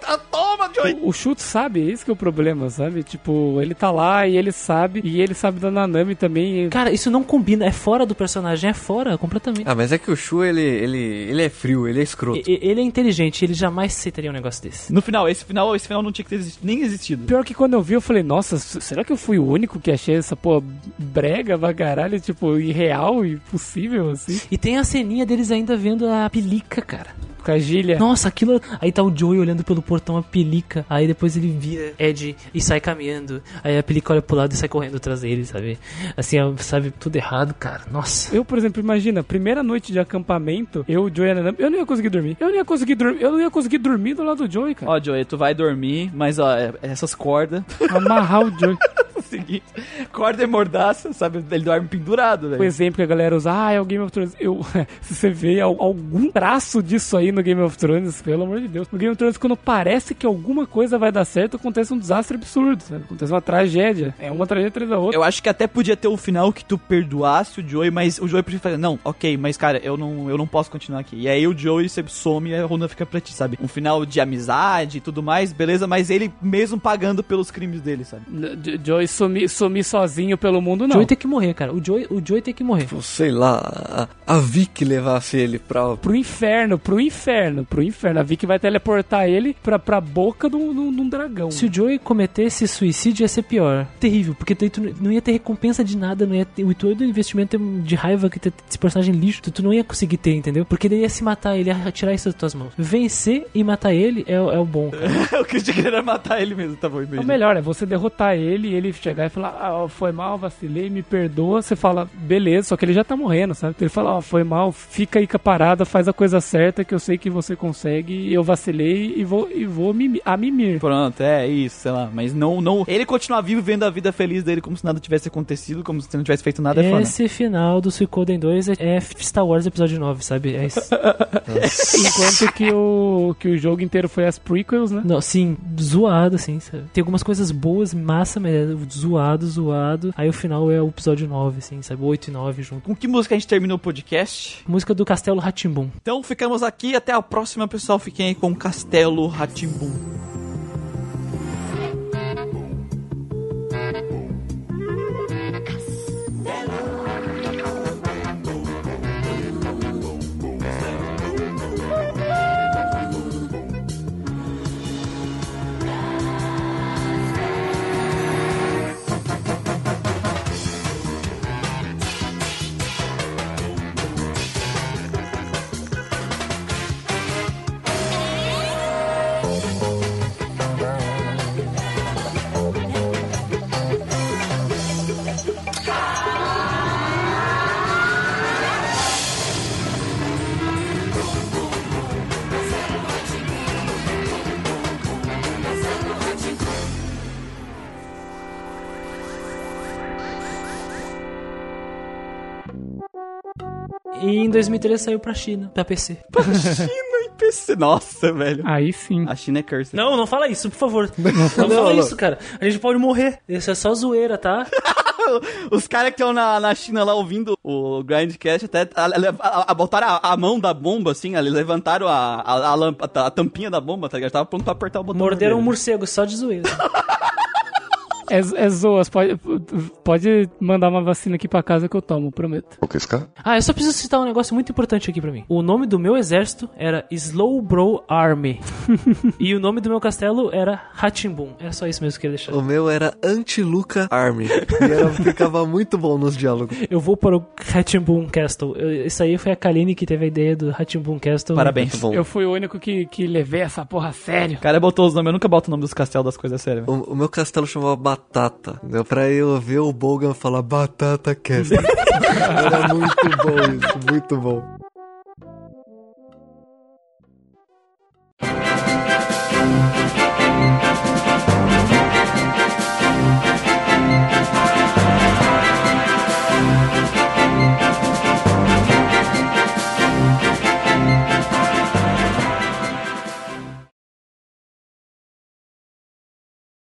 Ah, toma, Joey! O Chute sabe, esse que é o problema, sabe? Tipo, ele tá lá e ele sabe, e ele sabe da Nanami também. cara, isso não combina. É fora do personagem. É fora, completamente. Ah, mas é que o Shu, ele, ele, ele é frio, ele é escroto. E- Ele é inteligente. Ele jamais aceitaria um negócio desse. No final, esse final, esse final não tinha que ter exist- nem existido. Pior que quando eu vi, eu falei, nossa, será que eu fui o único que achei essa, pô, brega pra caralho, tipo, irreal e possível, assim? E tem a ceninha deles ainda vendo a pelica, cara. Com a Gília. Nossa, aquilo. Aí tá o Joey olhando pelo portão a pelica. Aí depois ele vira Ed e sai caminhando. Aí a pelica olha pro lado e sai correndo atrás dele, sabe? Assim, sabe, tudo errado, cara. Nossa. Eu, por exemplo, imagina, primeira noite de acampamento, eu, o Joey eu não ia conseguir dormir. Eu não ia conseguir dormir, eu não ia conseguir dormir do lado do Joey, cara. Ó, Joey, tu vai dormir, mas ó, é- essas cordas... Amarrar o Joey. o seguinte, corda e mordaça, sabe? Ele dorme pendurado, O velho. exemplo que a galera usa, ah, é o Game of Thrones. Eu, se você vê al- algum traço disso aí no Game of Thrones, pelo amor de Deus. No Game of Thrones, quando parece que alguma coisa vai dar certo, acontece um desastre absurdo, sabe? Acontece uma tragédia. É uma tragédia atrás da outra. Eu acho que até podia ter o final que tu perdoasse o Joey, mas o Joey prefere falar, não, ok, mas cara, eu não, eu não posso continuar aqui. E aí o Joey sempre some e a Runa fica pra ti, sabe? Um final de amizade e tudo mais, beleza, mas ele mesmo pagando pelos crimes dele, sabe? Jo- Joey sumir, sumir sozinho pelo mundo, O não. Joey tem que morrer, cara. O Joey, o Joey tem que morrer. Sei lá, a, a Vicky levasse ele pra. Pro inferno, pro inferno, pro inferno. A Vicky vai teleportar ele pra, pra boca de um dragão. Se o Joey cometesse suicídio ia ser pior. Terrível, porque daí tu não ia ter recompensa de nada, não ia ter. O todo investimento de raiva que ter esse personagem lixo, tu, tu não ia conseguir ter, entendeu? Porque daí ia se matar, ele ia tirar isso das tuas mãos. Vencer e matar ele é, o- é o bom, o que eu queria matar ele mesmo, tá bom, O imagina. melhor é você derrotar ele e ele chegar e falar, ah, foi mal, vacilei, me perdoa. Você fala, beleza, só que ele já tá morrendo, sabe? Ele fala, ó, foi mal, fica aí com a parada, faz a coisa certa que eu sei que você consegue, eu vacilei e vou, e vou mimi- a mimir. Pronto, é isso, sei lá. Mas não, não. Ele continuar vivo vendo a vida feliz dele como se nada tivesse acontecido, como se não tivesse feito nada, é foda. Esse final do Suicoden 2 é, é Star Wars Episódio 9, sabe? É isso. Enquanto que o, que o jogo inteiro foi as prequels, né? Não, sim, zoado, assim, sabe? Tem algumas coisas boas, massa, mas é zoado, zoado. Aí o final é o episódio 9, assim, sabe? 8 e 9 junto. Com que música a gente terminou o podcast? Música do Castelo Ratimbum. Então ficamos aqui, até a próxima, pessoal. Fiquem aí com Castelo Ratimbum. E em 2003 saiu pra China, pra PC. China e PC. Nossa, velho. Aí sim. A China é curse. Não, não fala isso, por favor. Não, fala isso, cara. A gente pode morrer. Isso é só zoeira, tá? Os caras que estão na, na China lá ouvindo o Grindcast até a, a, a, botaram a, a mão da bomba, assim, ali, levantaram a, a, a, lampa- a tampinha da bomba, tá ligado? Tava pronto pra apertar o botão. Morderam um morcego só de zoeira. É, é zoas, pode, pode mandar uma vacina aqui pra casa que eu tomo, prometo. Ah, eu só preciso citar um negócio muito importante aqui pra mim. O nome do meu exército era Slow Bro Army. e o nome do meu castelo era Hatimbun. Era só isso mesmo que eu queria deixar. O meu era Anti-Luca Army. E era, ficava muito bom nos diálogos. Eu vou para o Hatimbun Castle. Eu- isso aí foi a Kaline que teve a ideia do Hatimbun Castle. Parabéns. Eu fui o único que, que levei essa porra a sério. O cara botou os nomes, eu nunca boto o nome dos castelos das coisas sérias. velho. O, o meu castelo chamava Batata. Deu pra eu ver o Bogan falar Batata Castle. Era muito bom isso, muito bom.